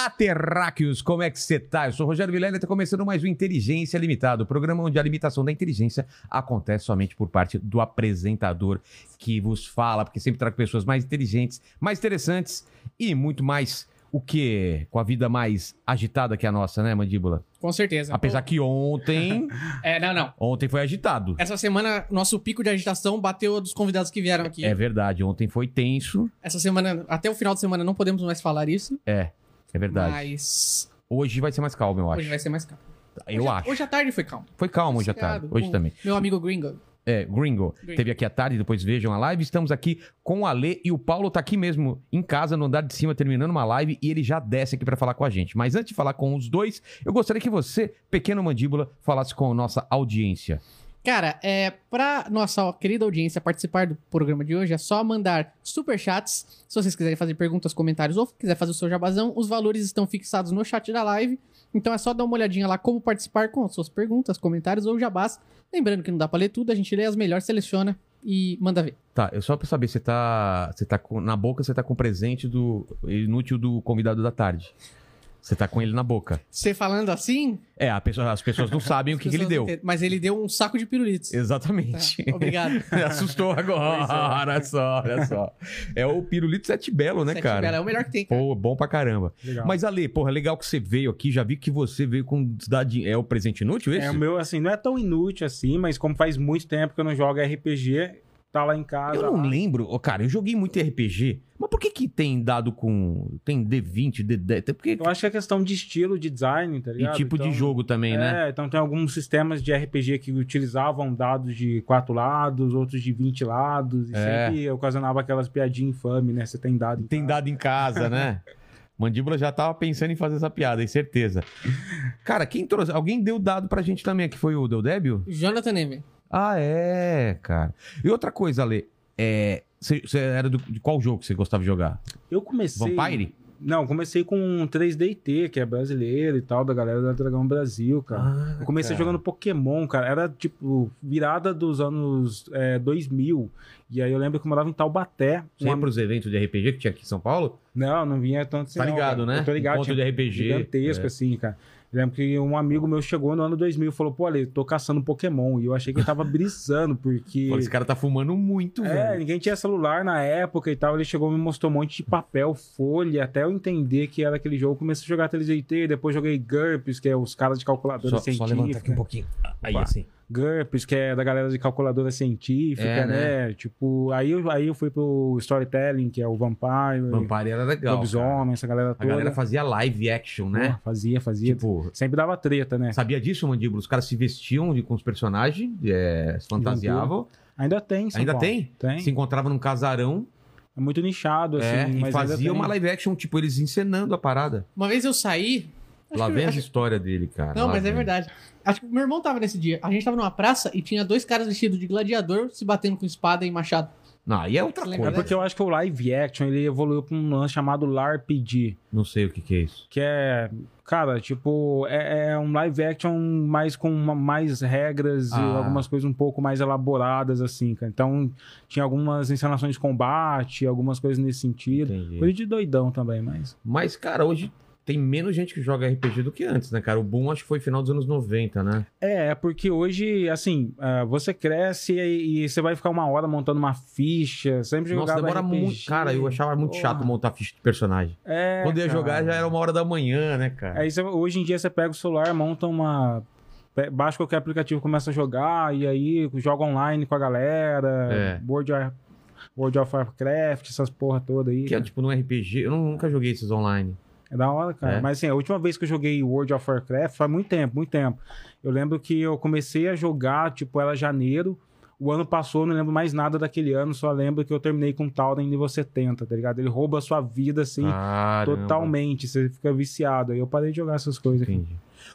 Olá, terráqueos! Como é que você tá? Eu sou o Rogério Vilela e está começando mais um Inteligência Limitada, o programa onde a limitação da inteligência acontece somente por parte do apresentador que vos fala, porque sempre trago pessoas mais inteligentes, mais interessantes e muito mais o que? Com a vida mais agitada que a nossa, né, Mandíbula? Com certeza. Apesar que ontem. É, não, não. Ontem foi agitado. Essa semana, nosso pico de agitação bateu dos convidados que vieram aqui. É verdade, ontem foi tenso. Essa semana, até o final de semana, não podemos mais falar isso. É, é verdade. Mas Hoje vai ser mais calmo, eu acho. hoje vai ser mais calmo. Eu hoje, acho. Hoje à tarde foi calmo. Foi calmo hoje à tarde. Hoje também. Meu amigo Gringo. É, Gringo. Gringo. Teve aqui à tarde, depois vejam a live. Estamos aqui com o Ale e o Paulo tá aqui mesmo, em casa, no andar de cima, terminando uma live, e ele já desce aqui para falar com a gente. Mas antes de falar com os dois, eu gostaria que você, pequeno mandíbula, falasse com a nossa audiência. Cara, é, pra nossa querida audiência participar do programa de hoje, é só mandar superchats. Se vocês quiserem fazer perguntas, comentários ou quiser fazer o seu jabazão, os valores estão fixados no chat da live. Então é só dar uma olhadinha lá como participar com as suas perguntas, comentários ou jabás. Lembrando que não dá pra ler tudo, a gente lê as melhores, seleciona e manda ver. Tá, eu só pra saber, você tá. Você tá com, na boca, você tá com presente do inútil do convidado da tarde. Você tá com ele na boca. Você falando assim, É, a pessoa- as pessoas não sabem o que, que ele deu. entendem. Mas ele deu um saco de pirulitos. Exatamente. Tá, obrigado. Assustou agora, olha só, olha só. É o Pirulito Sete Belo, né, Sete cara? Belo, É o melhor que tem, cara. Pô, bom pra caramba. Legal. Mas, Ale, porra, legal que você veio aqui. Já vi que você veio com. cidade- É o presente inútil esse? É o meu, assim, não é tão inútil assim, mas como faz muito tempo que eu não jogo RPG, tá lá em casa. Eu não lá. lembro. Ô, cara, eu joguei muito RPG. Mas por que que tem dado com. Tem D20, D10? Porque... Eu acho que é questão de estilo, de design, tá E ligado? tipo de Então, jogo também, né? É, então tem alguns sistemas de RPG que utilizavam dados de quatro lados, outros de 20 lados, e É. sempre ocasionava aquelas piadinhas infames, né? Você tem dado. em Tem casa. dado em casa, né? Mandíbula já tava pensando em fazer essa piada, aí certeza. Cara, quem trouxe? Alguém deu dado pra gente também, que foi o Del Débio? Jonathan Neme. Ah, é, cara. E outra coisa, Ale, é. Você você era do, de qual jogo que você gostava de jogar? Eu comecei. Vampire? Não, comecei com 3DT, que é brasileiro e tal, da galera da Dragão Brasil, cara. Ah, Eu comecei cara. jogando Pokémon, cara. Era tipo virada dos anos é, 2000. E aí eu lembro que eu morava em Taubaté. Você ia Uma- pros eventos de RPG que tinha aqui em São Paulo? Não, não vinha tanto assim. Tá não, ligado, cara. né? Eu tô ligado. Encontro de RPG. Gigantesco, é. assim, cara. Eu lembro que um amigo meu chegou no ano 2000 e falou: pô, Ale, tô caçando Pokémon. E eu achei que ele tava brisando, porque. Pô, esse cara tá fumando muito, É, velho. ninguém tinha celular na época e tal. Ele chegou e me mostrou um monte de papel, folha, até eu entender que era aquele jogo. Comecei a jogar 3DT, depois joguei GURPS, que é os caras de calculadora Só, só científica. levantar aqui um pouquinho. Aí, Opa. assim. GURPS, que é da galera de calculadora científica, É, né? Tipo, aí, eu- aí eu fui pro Storytelling, que é o Vampire, Vampire era legal. Lobisomem, essa galera A toda. galera fazia live action, Pô, né? Fazia, fazia. Tipo, Sempre dava treta, né? sabia disso, Mandíbula? Os caras se vestiam de, com os personagens, é, se fantasiavam. Ainda tem, em São Ainda Paulo. tem? Tem. Se encontravam num casarão É muito nichado, assim. é, e fazia uma live action, tipo, eles encenando a parada. Uma vez eu saí. Lá vem as acho- histórias dele, cara. Não, Lá mas é vem. verdade. Acho que meu irmão tava nesse dia. A gente tava numa praça e tinha dois caras vestidos de gladiador se batendo com espada e machado. Não, aí é outra É coisa. dessa? porque eu acho que o live action ele evoluiu pra um lance chamado LARPG. Não sei o que que é isso. Que é, cara, tipo, é, é um live action mais com uma- mais regras e Ah. algumas coisas um pouco mais elaboradas, assim, cara. Então, tinha algumas encenações de combate, algumas coisas nesse sentido. Entendi. Coisa de doidão também, mas. Mas, cara, hoje tem menos gente que joga RPG do que antes, né, cara? O boom acho que foi final dos anos 90, né? É, é porque hoje, assim, ah, você cresce e, você vai ficar uma hora montando uma ficha, sempre Nossa, jogava demora RPG. muito. Cara, eu achava muito Porra. chato montar ficha de personagem. É, Quando ia cara. jogar já era uma hora da manhã, né, cara? Aí você- hoje em dia você pega o celular, monta uma. Baixa qualquer aplicativo, começa a jogar, e aí joga online com a galera. É. World, of, World of Warcraft, essas porra toda aí. Que é cara. tipo no RPG. Eu nu- nunca joguei esses online. É da hora, cara. É. Mas assim, a última vez que eu joguei World of Warcraft faz muito tempo, muito tempo. Eu lembro que eu comecei a jogar, tipo, era janeiro. O ano passou, não lembro mais nada daquele ano, só lembro que eu terminei com um Tauren nível 70, tá ligado? Ele rouba a sua vida, assim, Caramba. totalmente. Você fica viciado. Aí eu parei de jogar essas coisas aqui.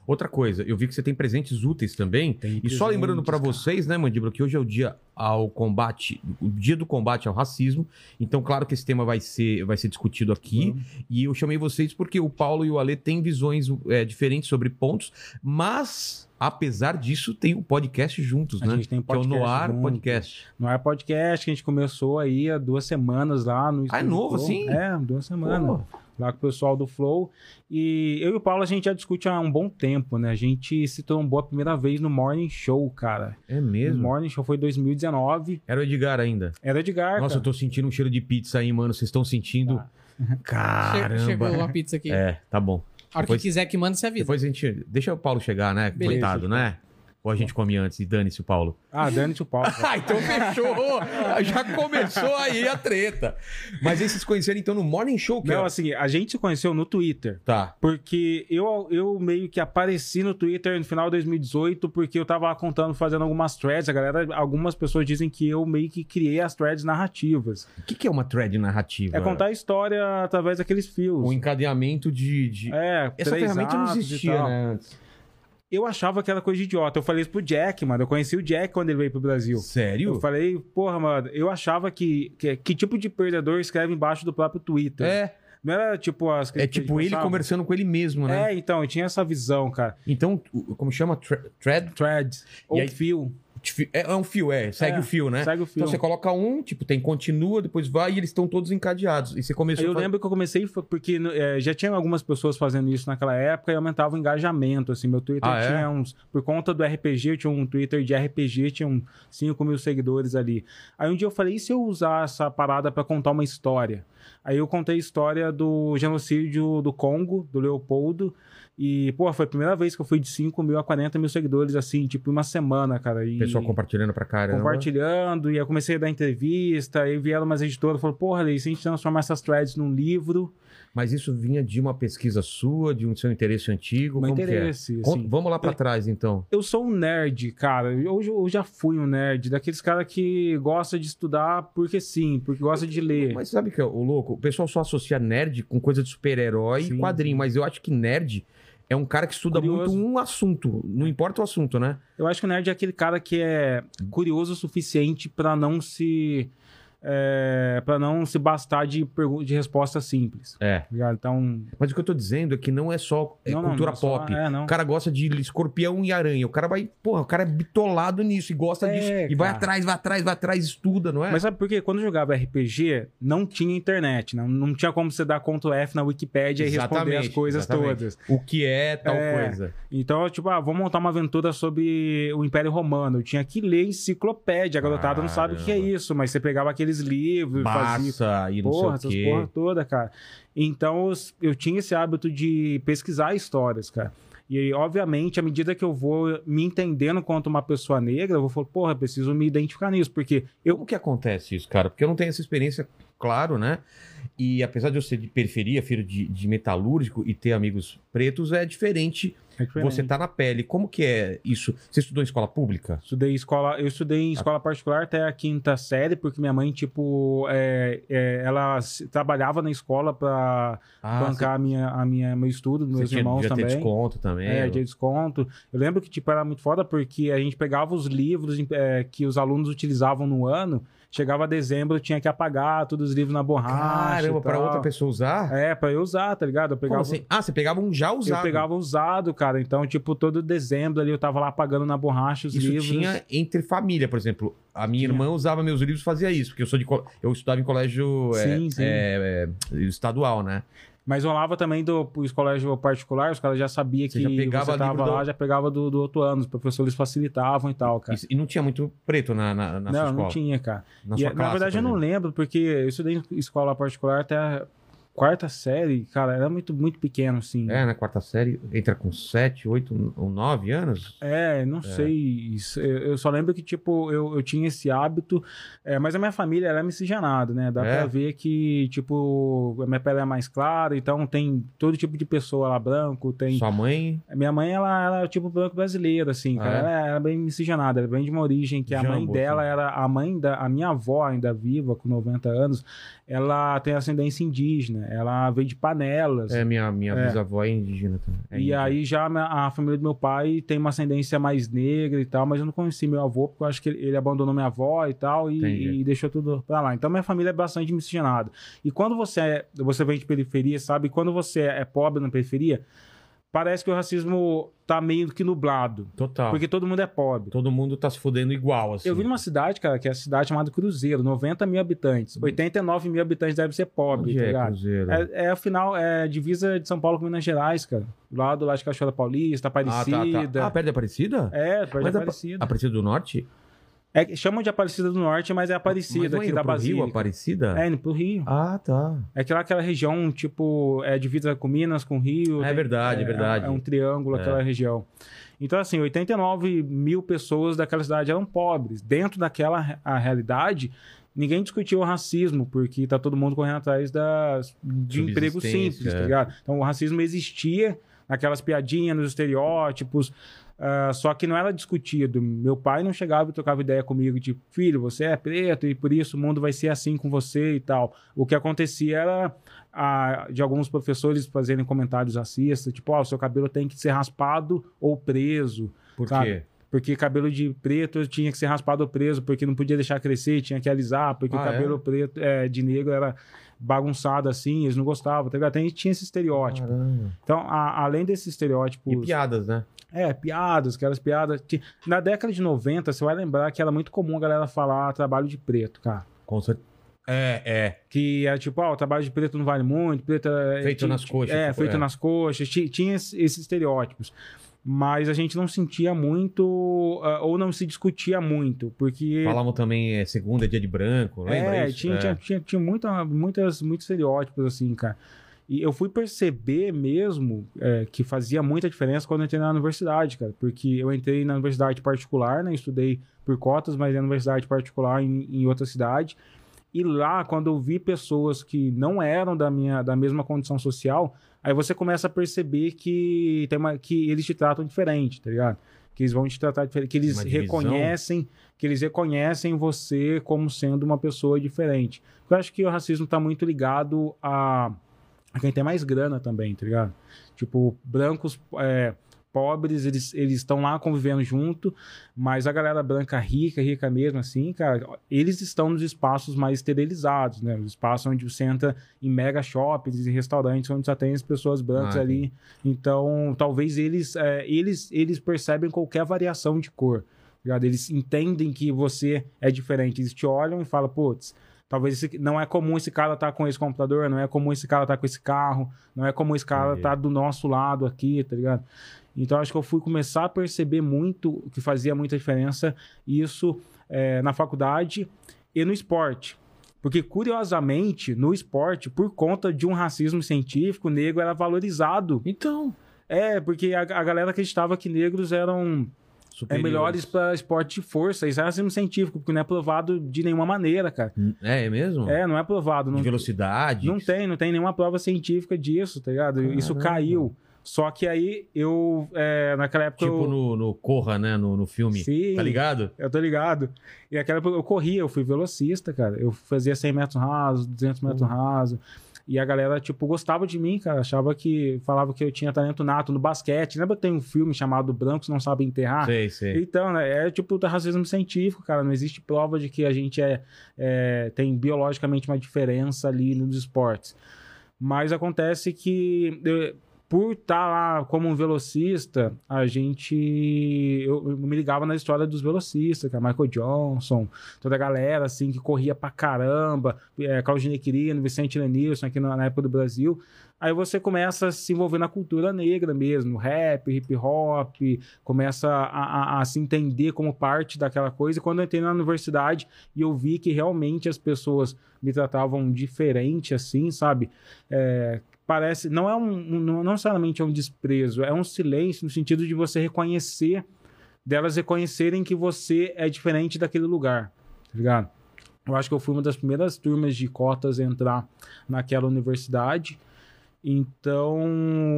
Outra coisa, eu vi que você tem presentes úteis também. Tem E só lembrando cara. vocês, né, Mandíbula, que hoje é o dia ao combate, o dia do combate ao racismo. Então, claro que esse tema vai ser, vai ser discutido aqui. E eu chamei vocês porque o Paulo e o Ale têm visões é, diferentes sobre pontos, mas apesar disso, tem um podcast juntos, A né? gente tem que é o podcast Noir junto. Podcast. No Ar Podcast, que a gente começou aí há duas semanas lá no Ah, é novo, assim? É, duas semanas. Pô, Lá com o pessoal do Flow. E eu e o Paulo, a gente já discute há um bom tempo, né? A gente se trombou a primeira vez no Morning Show, cara. é O mesmo? Morning Show foi em 2019. Era o Edgar ainda. Era Edgar, Nossa, eu cara. tô sentindo um cheiro de pizza aí, mano. Vocês estão sentindo? Tá. Caramba. Che- Chegou uma pizza aqui. É, tá bom. A hora Depois- que quiser que manda, você avisa. Depois a gente. Deixa o Paulo chegar, né? Beleza. Coitado, né? Ou a gente come antes e dane-se o Paulo. Ah, dane-se o Paulo. Ah, então fechou! Já começou aí a treta. Mas vocês se conheceram então no Morning Show, que Não, é- assim, a gente se conheceu no Twitter. Tá. Porque eu, eu meio que apareci no Twitter no final de 2018, porque eu tava lá contando, fazendo algumas threads. A galera, algumas pessoas dizem que eu meio que criei as threads narrativas. O que, que é uma thread narrativa? É contar a história através daqueles fios. O encadeamento de. de- É, Essa ferramenta não existia, né? Antes. Eu achava que era coisa de idiota. Eu falei isso pro Jack, mano. Eu conheci o Jack quando ele veio pro Brasil. Sério? Eu falei, porra, mano, eu achava que, que. Que tipo de perdedor escreve embaixo do próprio Twitter? É, Não era tipo as é tipo ele conversando com ele mesmo, né? É, então, eu tinha essa visão, cara. Então, como chama? Thre- Thread? Threads. Ou aí- fio. É, é um fio, é. Segue É, o fio, né? Segue o fio. Então você coloca um, tipo, tem continua, depois vai e eles estão todos encadeados. E você começou eu a lembro que eu comecei porque é, já tinha algumas pessoas fazendo isso naquela época e aumentava o engajamento, assim, meu Twitter Ah, é? tinha uns, por conta do RPG, eu tinha um Twitter de RPG, tinha uns 5 mil seguidores ali. Aí um dia eu falei, e se eu usar essa parada pra contar uma história? Aí eu contei a história do genocídio do Congo, do Leopoldo, e, pô, foi a primeira vez que eu fui de 5 mil a 40 mil seguidores, assim, tipo, em uma semana, cara. E... Pessoal compartilhando pra caramba. compartilhando, e eu comecei a dar entrevista, aí vieram umas editoras e falaram, porra, Lei, se a gente transformar essas threads num livro, Mas isso vinha de uma pesquisa sua, de um seu interesse antigo? meu como interesse, é? Assim. Vamos lá pra trás, então. Eu sou um nerd, cara. Eu, eu já fui um nerd, daqueles caras que gosta de estudar porque sim, porque gosta de ler. Mas sabe que é o louco? O pessoal só associa nerd com coisa de super-herói e quadrinho, mas eu acho que nerd é um cara que estuda Curioso. muito um assunto, não importa o assunto, né? Eu acho que o nerd é aquele cara que é curioso o suficiente pra não se. É, para não se bastar de, de resposta simples. É. ligado? Então. Mas o que eu tô dizendo é que não é só é não, não, cultura não é só- pop. é, não. O cara gosta de escorpião e aranha. O cara vai, porra, o cara é bitolado nisso e gosta É, disso. E vai atrás, vai atrás, vai atrás, estuda, não é? Mas sabe por quê? Quando eu jogava RPG, não tinha internet, não, não tinha como você dar Ctrl F na Wikipédia e responder as coisas exatamente. todas. O que é tal É. coisa. Então, eu, tipo, ah, vou montar uma aventura sobre o Império Romano. Eu tinha que ler enciclopédia. A garotada não sabe o que é isso, mas você pegava aqueles livros, fazia. Massa e não Porra, sei essas quê. porra toda, cara. Então, eu, tinha esse hábito de pesquisar histórias, cara. E obviamente, à medida que eu vou me entendendo quanto uma pessoa negra, eu vou falar, porra, preciso me identificar nisso, porque eu. Como que acontece isso, cara? Porque eu não tenho essa experiência, claro, né? E apesar de eu ser de periferia, filho de, de metalúrgico e ter amigos pretos, É diferente. Você tá na pele. Como que é isso? Você estudou em escola pública? Estudei escola, eu estudei em escola particular até a quinta série, porque minha mãe, tipo, é, é, ela trabalhava na escola pra bancar a minha, a minha, meu estudo, Ah, você, meus você tinha, irmãos ter também. desconto também. É, ou- de desconto. Eu lembro que, tipo, era muito foda porque a gente pegava os livros é, que os alunos utilizavam no ano, chegava dezembro, eu tinha que apagar todos os livros na borracha. Caramba, pra outra pessoa usar? É, pra eu usar, tá ligado? Eu Como pegava, assim? Ah, você pegava um já usado. eu pegava usado, cara. Então, tipo, todo dezembro ali eu tava lá apagando na borracha os Isso livros. tinha entre família, por exemplo. A minha Tinha. irmã usava meus livros e fazia isso, porque eu sou de eu estudava em colégio é, Sim, sim. é, é, estadual, né? Mas rolava também do pro colégio particular, os caras já sabiam que já pegava você tava lá, do- já pegava do, do outro ano. Os professores facilitavam e tal, cara. E, e não tinha muito preto na, na, na sua não, escola? não tinha, cara. Na E, sua na verdade, eu não lembro, porque eu estudei em escola particular até quarta série, cara, era muito, muito pequeno, assim. É, na quarta série, entra com 7, 8 ou 9 anos? É, não sei. isso. Eu, só lembro que, tipo, eu, eu tinha esse hábito, é, mas a minha família era miscigenada, né? Dá É? pra ver que, tipo, a minha pele é mais clara, então tem todo tipo de pessoa lá, branco, tem. Sua mãe, Minha mãe, ela, ela é tipo branco brasileiro, assim, Ah, cara. é? Ela era bem miscigenada, ela vem de uma origem que a mãe Jambo, dela assim. era a mãe da. A minha avó, ainda viva, com 90 anos, ela tem ascendência indígena. Indígena, ela veio de Panelas. É, minha, minha É. bisavó é indígena também. É e índia. aí já a família do meu pai tem uma ascendência mais negra e tal, mas eu não conheci meu avô, porque eu acho que ele, abandonou minha avó e tal, e, e deixou tudo pra lá. Então minha família é bastante miscigenada. E quando você é, você vem de periferia, sabe? Quando você é pobre na periferia, parece que o racismo tá meio que nublado. Total. Porque todo mundo é pobre. Todo mundo tá se fudendo igual, assim. Eu vi numa cidade, cara, que é a cidade chamada Cruzeiro, 90 mil habitantes. 89 mil habitantes deve ser pobre, Onde tá é, ligado? Cruzeiro? É, é afinal, é divisa de São Paulo com Minas Gerais, cara. Lá do lado de Cachoeira Paulista, ah, tá, Aparecida. tá. Ah, perto da Aparecida? É, perto de Mas a- Aparecida. Aparecida do Norte? É, chamam de Aparecida do Norte, mas é Mas Aparecida não é aqui da pro Rio, Basílica. Aparecida? É, indo pro Rio. Ah, tá. É que lá aquela região, tipo, é divisa com Minas, com Rio. É tem- verdade, é verdade. É, um triângulo É. aquela região. Então, assim, 89 mil pessoas daquela cidade eram pobres. Dentro daquela a realidade, ninguém discutiu o racismo, porque tá todo mundo correndo atrás das, de Subsistência, simples, tá é. ligado? Então, o racismo existia naquelas piadinhas, nos estereótipos, ah, só que não era discutido. Meu pai não chegava e trocava ideia comigo, tipo, filho, você é preto e por isso o mundo vai ser assim com você e tal. O que acontecia era ah, de alguns professores fazerem comentários racistas, tipo, ó, o seu cabelo tem que ser raspado ou preso, Por Sabe? quê? porque cabelo de preto tinha que ser raspado ou preso, porque não podia deixar crescer, tinha que alisar, porque Ah, o cabelo preto é, de negro era bagunçado assim, eles não gostavam, tá ligado? Tem- Tinha esse estereótipo. Caramba. Então, a- além desses estereótipos... E piadas, né? É, piadas, aquelas piadas. Na década de 90, você vai lembrar que era muito comum a galera falar trabalho de preto, cara. Com certeza. É, é. Que é tipo, ó, o trabalho de preto não vale muito, preto é. Feito ti- nas coxas, É, tipo, feito é. nas coxas. ti- Tinha esse- esses estereótipos. Mas a gente não sentia muito, ah, ou não se discutia muito, porque. Falavam também é, segunda é dia de branco, lembra É, isso? tinha, É. tinha, tinha, tinha muita, muitas, muitos estereótipos, assim, cara. E eu fui perceber mesmo é, que fazia muita diferença quando eu entrei na universidade, cara. Porque eu entrei na universidade particular, né? Estudei por cotas, mas na universidade particular em, em outra cidade. E lá, quando eu vi pessoas que não eram da minha da mesma condição social, aí você começa a perceber que, tem uma, que eles te tratam diferente, tá ligado? Que eles vão te tratar diferente, que eles reconhecem, que eles reconhecem você como sendo uma pessoa diferente. Eu acho que o racismo tá muito ligado a quem tem mais grana também, tá ligado? Tipo, brancos é, pobres, eles estão lá convivendo junto, mas a galera branca rica, rica mesmo assim, cara, eles estão nos espaços mais esterilizados, né? Os espaços onde você entra em mega shoppings e restaurantes onde só tem as pessoas brancas Ah, ali. Então, talvez eles, é, eles, eles percebem qualquer variação de cor. tá ligado? Eles entendem que você é diferente. Eles te olham e falam, putz, talvez esse- não é comum esse cara estar com esse computador, não é comum esse cara estar com esse carro, não é comum esse cara estar do nosso lado aqui, tá ligado? Então, acho que eu fui começar a perceber muito que fazia muita diferença isso é, na faculdade e no esporte. Porque, curiosamente, no esporte, por conta de um racismo científico, o negro era valorizado. Então. É, porque a, a galera acreditava que negros eram é, superiores. melhores para esporte de força. Isso é racismo científico, porque não é provado de nenhuma maneira, cara. É, é mesmo? É, não é provado. De Não, velocidade? não tem, não tem nenhuma prova científica disso, tá ligado? Isso Caramba. caiu. Só que aí eu, é, naquela época. Tipo eu... no, no Corra, né? No, no filme. Sim. Tá ligado? Eu tô ligado. E aquela época eu corria, eu fui velocista, cara. Eu fazia 100 metros rasos, 200 metros Uhum. rasos. E a galera, tipo, gostava de mim, cara. Achava que... Falava que eu tinha talento nato no basquete. Lembra que tem um filme chamado Brancos Não Sabem Enterrar? Sei, sei. Então, né, é tipo do racismo científico, cara. Não existe prova de que a gente é, é, tem biologicamente uma diferença ali nos esportes. Mas acontece que, eu- por estar lá como um velocista, a gente. Eu, eu me ligava na história dos velocistas, cara. Michael Johnson, toda a galera, assim, que corria pra caramba. É, Claudinei Quirino, Vicente Lenilson, aqui na, na época do Brasil. Aí você começa a se envolver na cultura negra mesmo, rap, hip hop, começa a, a- a se entender como parte daquela coisa. E quando eu entrei na universidade e eu vi que realmente as pessoas me tratavam diferente, assim, sabe? É, parece. Não é um. Não necessariamente é um desprezo, é um silêncio no sentido de você reconhecer, delas reconhecerem que você é diferente daquele lugar, tá ligado? Eu acho que eu fui uma das primeiras turmas de cotas a entrar naquela universidade. Então,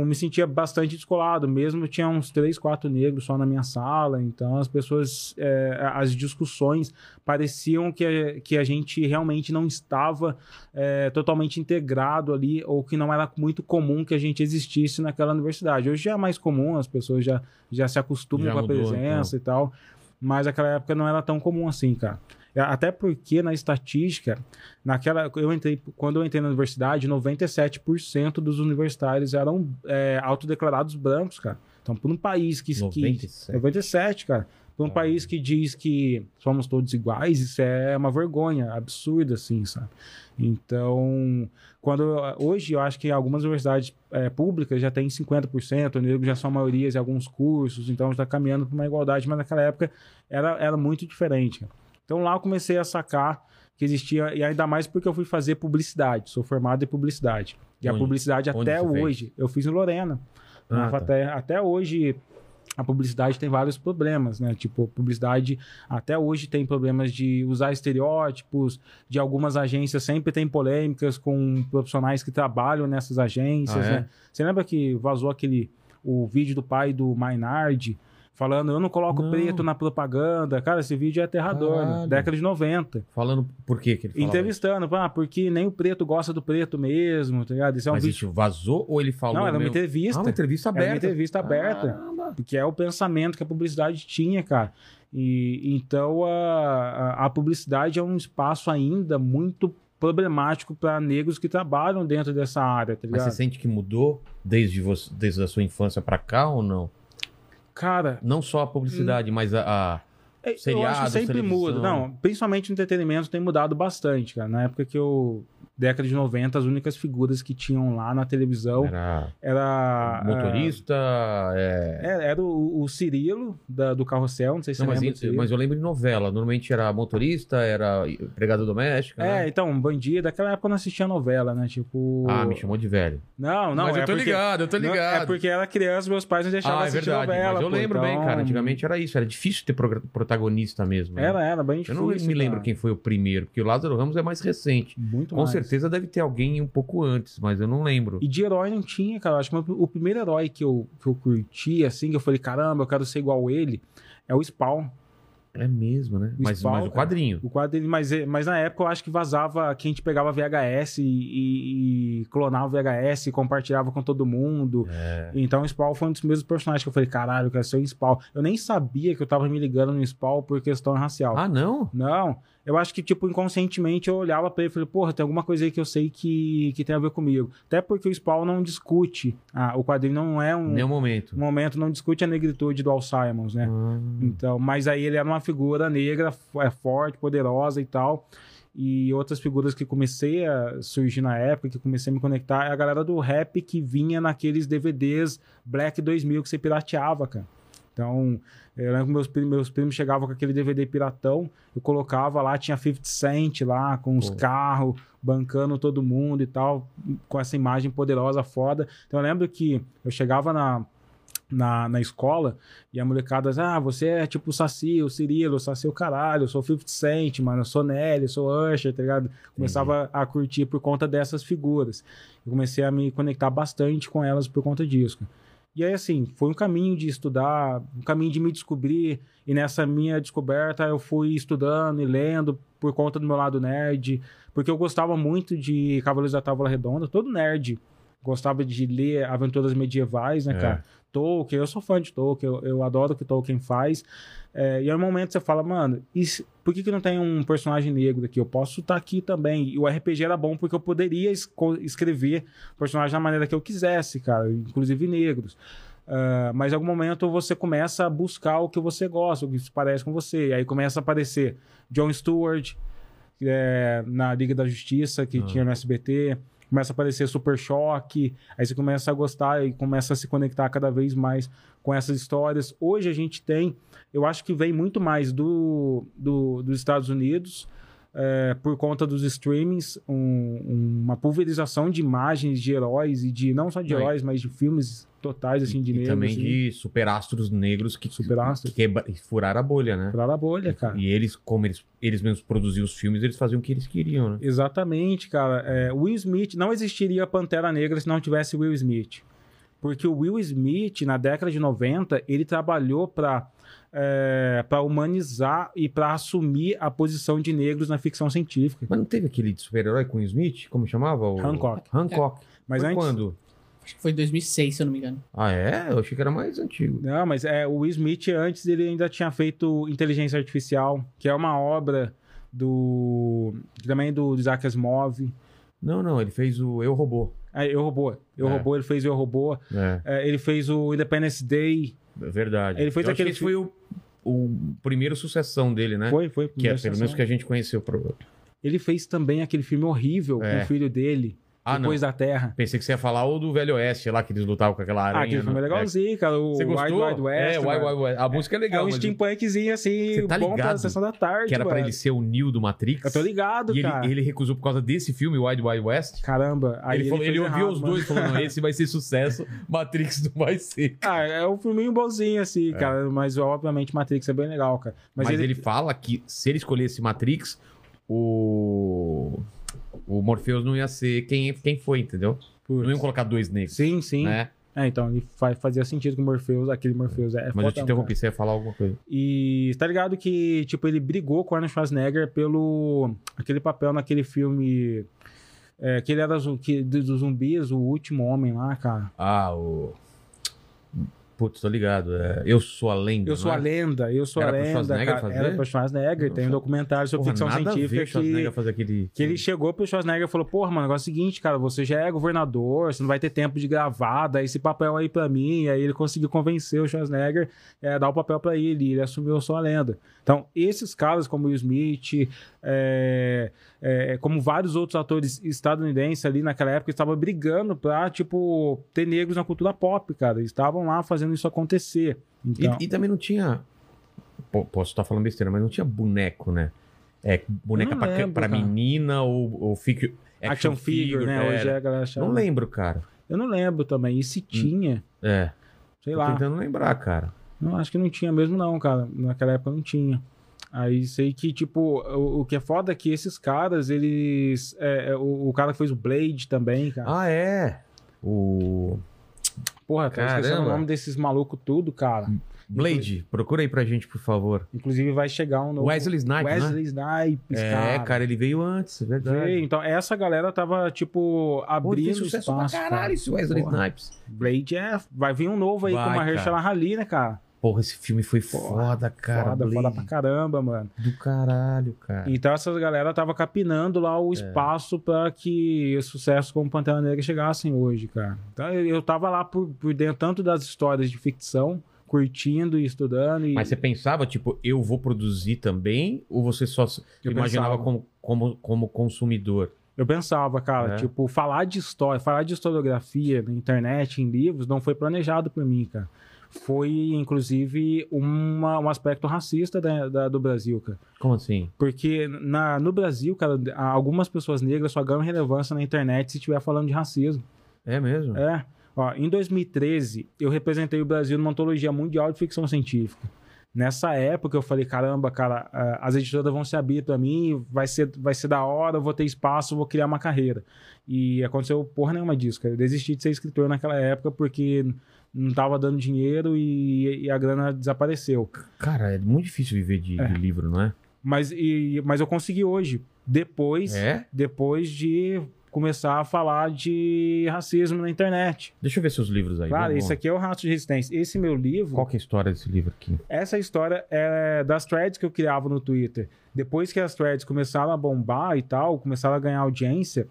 me sentia bastante descolado, mesmo tinha uns três, quatro negros só na minha sala. Então, as pessoas, é, as discussões pareciam que a, que a gente realmente não estava é, totalmente integrado ali, ou que não era muito comum que a gente existisse naquela universidade. Hoje já é mais comum, as pessoas já, já se acostumam Já com a mudou, presença e tal, mas naquela época não era tão comum assim, cara. Até porque na estatística, naquela, eu entrei, quando eu entrei na universidade, 97% dos universitários eram é, autodeclarados brancos, cara. Então, por um país que, que 97. 97, cara. Por um país que diz que somos todos iguais, isso é uma vergonha absurda, assim, sabe? Então, quando hoje eu acho que algumas universidades é, públicas já têm 50%, negros já são maiorias em alguns cursos, então está caminhando para uma igualdade, mas naquela época era, era muito diferente. cara. Então lá eu comecei a sacar que existia, e ainda mais porque eu fui fazer publicidade, sou formado em publicidade. E a Onde? publicidade Onde até você fez? hoje, eu fiz em Lorena. Ah, tá. até, até hoje a publicidade tem vários problemas, né? Tipo, publicidade até hoje tem problemas de usar estereótipos, de algumas agências sempre tem polêmicas com profissionais que trabalham nessas agências, Ah, é? né? Você lembra que vazou aquele o vídeo do pai do Maynard falando eu não coloco Não. preto na propaganda. Cara, esse vídeo é aterrador, né? Década de 90. Falando por quê que ele falava Entrevistando, ah, porque nem o preto gosta do preto mesmo, tá ligado? Isso é um Mas vídeo. isso vazou ou ele falou Não, era uma mesmo? entrevista. Ah, uma entrevista Era aberta. uma entrevista aberta. Caramba. que é o pensamento que a publicidade tinha, cara. E então a, a, publicidade é um espaço ainda muito problemático para negros que trabalham dentro dessa área, tá Mas ligado? você sente que mudou desde, você, desde a sua infância pra cá ou não? Cara, Não só a publicidade, mas a... a- é, eu acho que sempre muda. Não, principalmente no entretenimento tem mudado bastante, cara. Na época que eu década de 90, as únicas figuras que tinham lá na televisão Era era motorista, é... é, era o, o Cirilo da- do Carrossel, não sei se Não, você mas, lembra mas eu lembro de novela. Normalmente era motorista, era empregada doméstica. É, né? então, bandido. Naquela época eu não assistia novela, né? Tipo. Ah, me chamou de velho. Não, não, mas é eu tô porque... ligado, eu tô Não, ligado. é porque era criança, meus pais não deixavam Ah, é assistir verdade. novela. mas eu pô, lembro bem, então- cara. Antigamente era isso. Era difícil ter protagonista mesmo. né? Era, era, bem Eu difícil. não me lembro cara. quem foi o primeiro, porque o Lázaro Ramos é mais recente. Muito Com mais. certeza deve ter alguém um pouco antes, mas eu não lembro. E de herói não tinha, cara. Eu Acho que o primeiro herói que eu, que eu curti, assim, que eu falei, caramba, eu quero ser igual ele, é o Spawn. É mesmo, né? O Mas, Spawn, mas o quadrinho. O quadro dele, mas, mas na época eu acho que vazava que a gente pegava VHS e, e- e clonava VHS e compartilhava com todo mundo. É. Então o Spawn foi um dos mesmos personagens que eu falei, caralho, eu quero ser o Spawn. Eu nem sabia que eu tava me ligando no Spawn por questão racial. Ah, não? Não, eu acho que, tipo, inconscientemente eu olhava pra ele e falei, porra, tem alguma coisa aí que eu sei que, que tem a ver comigo. Até porque o Spawn não discute, ah, o quadrinho não é um, Nenhum momento. um momento, não discute a negritude do Al Simons, né? Ah. Então, mas aí ele era uma figura negra, é forte, poderosa e tal. E outras figuras que comecei a surgir na época, que comecei a me conectar, é a galera do rap que vinha naqueles DVDs Black 2000 que você pirateava, cara. Então, eu lembro que meus primos, meus primos chegavam com aquele DVD piratão, eu colocava lá, tinha 50 Cent lá, com os carros, bancando todo mundo e tal, com essa imagem poderosa, foda. Então, eu lembro que eu chegava na, na, na escola e a molecada, ah, você é tipo o Saci, o Cirilo, o Saci é o caralho, eu sou o 50 Cent, mano, eu sou Nelly, eu sou Usher, tá ligado? Começava a curtir por conta dessas figuras. Eu comecei a me conectar bastante com elas por conta disso. cara. E aí, assim, foi um caminho de estudar, um caminho de me descobrir, e nessa minha descoberta eu fui estudando e lendo por conta do meu lado nerd, porque eu gostava muito de Cavaleiros da Távola Redonda, todo nerd gostava de ler aventuras medievais, né, É. cara? Tolkien, eu sou fã de Tolkien, eu, eu adoro o que Tolkien faz. É, e aí, um momento você fala, mano, se- por que, que não tem um personagem negro aqui? Eu posso estar aqui também. E o RPG era bom porque eu poderia esco- escrever personagem da maneira que eu quisesse, cara, inclusive negros. Ah, mas em algum momento você começa a buscar o que você gosta, o que se parece com você. E aí começa a aparecer John Stewart é, na Liga da Justiça, que Ah. tinha no SBT. Começa a aparecer Super Choque. Aí você começa a gostar e começa a se conectar cada vez mais com essas histórias. Hoje a gente tem, eu acho que vem muito mais do, do- dos Estados Unidos. É, por conta dos streamings, um- uma pulverização de imagens de heróis e de não só de e- heróis, mas de filmes totais assim de e negros. também assim, de superastros negros que, Superastros. que furaram a bolha, né? Furar a bolha, cara. E eles, como eles, eles mesmos produziam os filmes, eles faziam o que eles queriam, né? Exatamente, cara. É, Will Smith não existiria Pantera Negra se não tivesse Will Smith. Porque o Will Smith, na década de 90, ele trabalhou para para humanizar e para assumir a posição de negros na ficção científica. Mas não teve aquele de super-herói com o Smith? Como chamava? O... Hancock. Hancock. Mas Foi antes, quando? Acho que foi em 2006, se eu não me engano. Ah, é? Eu achei que era mais antigo. Não, mas é, o Will Smith antes ele ainda tinha feito Inteligência Artificial, que é uma obra do também do Isaac Asimov. Não, não, ele fez o Eu Robô. É, Eu Robô. Eu É. Robô, ele fez Eu Robô. É, É, ele fez o Independence Day. É verdade. Ele fez Eu acho que aquele esse foi o, o primeiro sucessão dele, né? Foi, foi. Que é, pelo menos que a gente conheceu. Pro... Ele fez também aquele filme horrível É. com o filho dele, Ah, Depois não. da Terra. Pensei que você ia falar o do Velho Oeste, lá que eles lutavam com aquela aranha. Ah, aquele filme é legalzinho, cara. O Você gostou? Wild Wild West. é, Wild. Wild West. A música é É legal, um mas steampunkzinho assim, Você tá bom pra ligado sessão da tarde. que era pra mano. ele ser o Neo do Matrix. Eu tô ligado, E ele, cara. ele recusou por causa desse filme, Wild Wild West. Caramba. Aí ele, falou- fez ele ouviu errado, os mano. dois e falou: não, esse vai ser sucesso, Matrix não vai ser. Ah, é um filminho bonzinho, assim, cara. Mas, obviamente, Matrix é bem legal, cara. Mas, Mas, ele... fala que se ele escolhesse Matrix, o. O Morpheus não ia ser quem, quem foi, entendeu? Putz. Não iam colocar dois negros. Sim, sim. Né? É, então, ele fa- fazia sentido que o Morpheus, aquele Morpheus é Mas eu fodão, te interrompi, você ia falar alguma coisa. cara. E tá ligado que, tipo, ele brigou com o Arnold Schwarzenegger pelo... Aquele papel naquele filme... É, que ele era que, dos zumbis, o último homem lá, cara. Ah, o. Putz, tô ligado. é, Eu sou a lenda. Eu sou é? a lenda, eu sou Era a pro lenda, Schwarzenegger cara. fazer? Era pro Schwarzenegger, tem um documentário sobre Porra, ficção científica o Schwarzenegger que... fazer aquele. Que ele chegou pro Schwarzenegger e falou: Porra, mano, o negócio é o seguinte, cara, você já é governador, você não vai ter tempo de gravar, dá esse papel aí pra mim. E aí ele conseguiu convencer o Schwarzenegger a dar o papel pra ele, e ele assumiu Eu Sou a Lenda. Então, esses caras como o Will Smith, é, é, como vários outros atores estadunidenses ali naquela época, estavam brigando pra, tipo, ter negros na cultura pop, cara. Estavam lá fazendo isso acontecer. Então, E, e também não tinha. Pô, Posso estar falando besteira, mas não tinha boneco, né? É, boneca Não pra, lembro, pra menina ou, ou fic- action, figure, né? era. Hoje é a galera chama. Não lembro, cara. Eu não lembro também. E se tinha, É. sei Tô lá. tentando lembrar, cara. Não, acho que não tinha mesmo, não, cara. Naquela época não tinha. Aí sei que, tipo, o, o que é foda é que esses caras, eles. é, é, o, o cara que fez o Blade também, cara. Ah, é. O. Porra, tô esquecendo o nome desses malucos tudo, cara. Blade, procura aí pra gente, por favor. Inclusive vai chegar um novo. Wesley Snipes, Wesley Snipes, né? cara. É, cara, ele veio antes, é verdade. Veio. Então, essa galera tava, tipo, Pô, abrindo sucesso espaço. pra caralho cara. esse Wesley Porra. Snipes. Blade é. Vai vir um novo aí Vai, com a cara. Mahershala Ali, né, cara? Porra, esse filme foi foda, cara. foda, foda pra caramba, mano. Do caralho, cara. Então essas galera tava capinando lá É. o espaço pra que sucesso como Pantera Negra chegassem hoje, cara. Então eu, tava lá por, por dentro tanto das histórias de ficção, curtindo e estudando. E Mas você pensava, tipo, eu vou produzir também? Ou você só Eu imaginava pensava. como, como, como consumidor? eu pensava, cara, É. tipo, falar de história, falar de historiografia na internet, em livros, não foi planejado por mim, cara. Foi, inclusive, uma, um aspecto racista da- da- do Brasil, cara. Como assim? Porque na, no Brasil, cara, algumas pessoas negras só ganham relevância na internet se estiver falando de racismo. É mesmo? É. Ó, em 2013, eu representei o Brasil numa antologia mundial de ficção científica. Nessa época, eu falei: caramba, cara, as editoras vão se abrir pra mim, vai ser, vai ser da hora, eu vou ter espaço, vou criar uma carreira. E aconteceu porra nenhuma disso, cara. Eu desisti de ser escritor naquela época porque não tava dando dinheiro e, e a grana desapareceu. Cara, é muito difícil viver de, É. de livro, não é? Mas, e, mas eu consegui hoje, depois, É? depois de começar a falar de racismo na internet. Deixa eu ver seus livros aí. Claro, esse aqui é o Rato de Resistência. Esse meu livro, Qual que é a história desse livro aqui? essa história é das threads que eu criava no Twitter. Depois que as threads começaram a bombar e tal, começaram a ganhar audiência,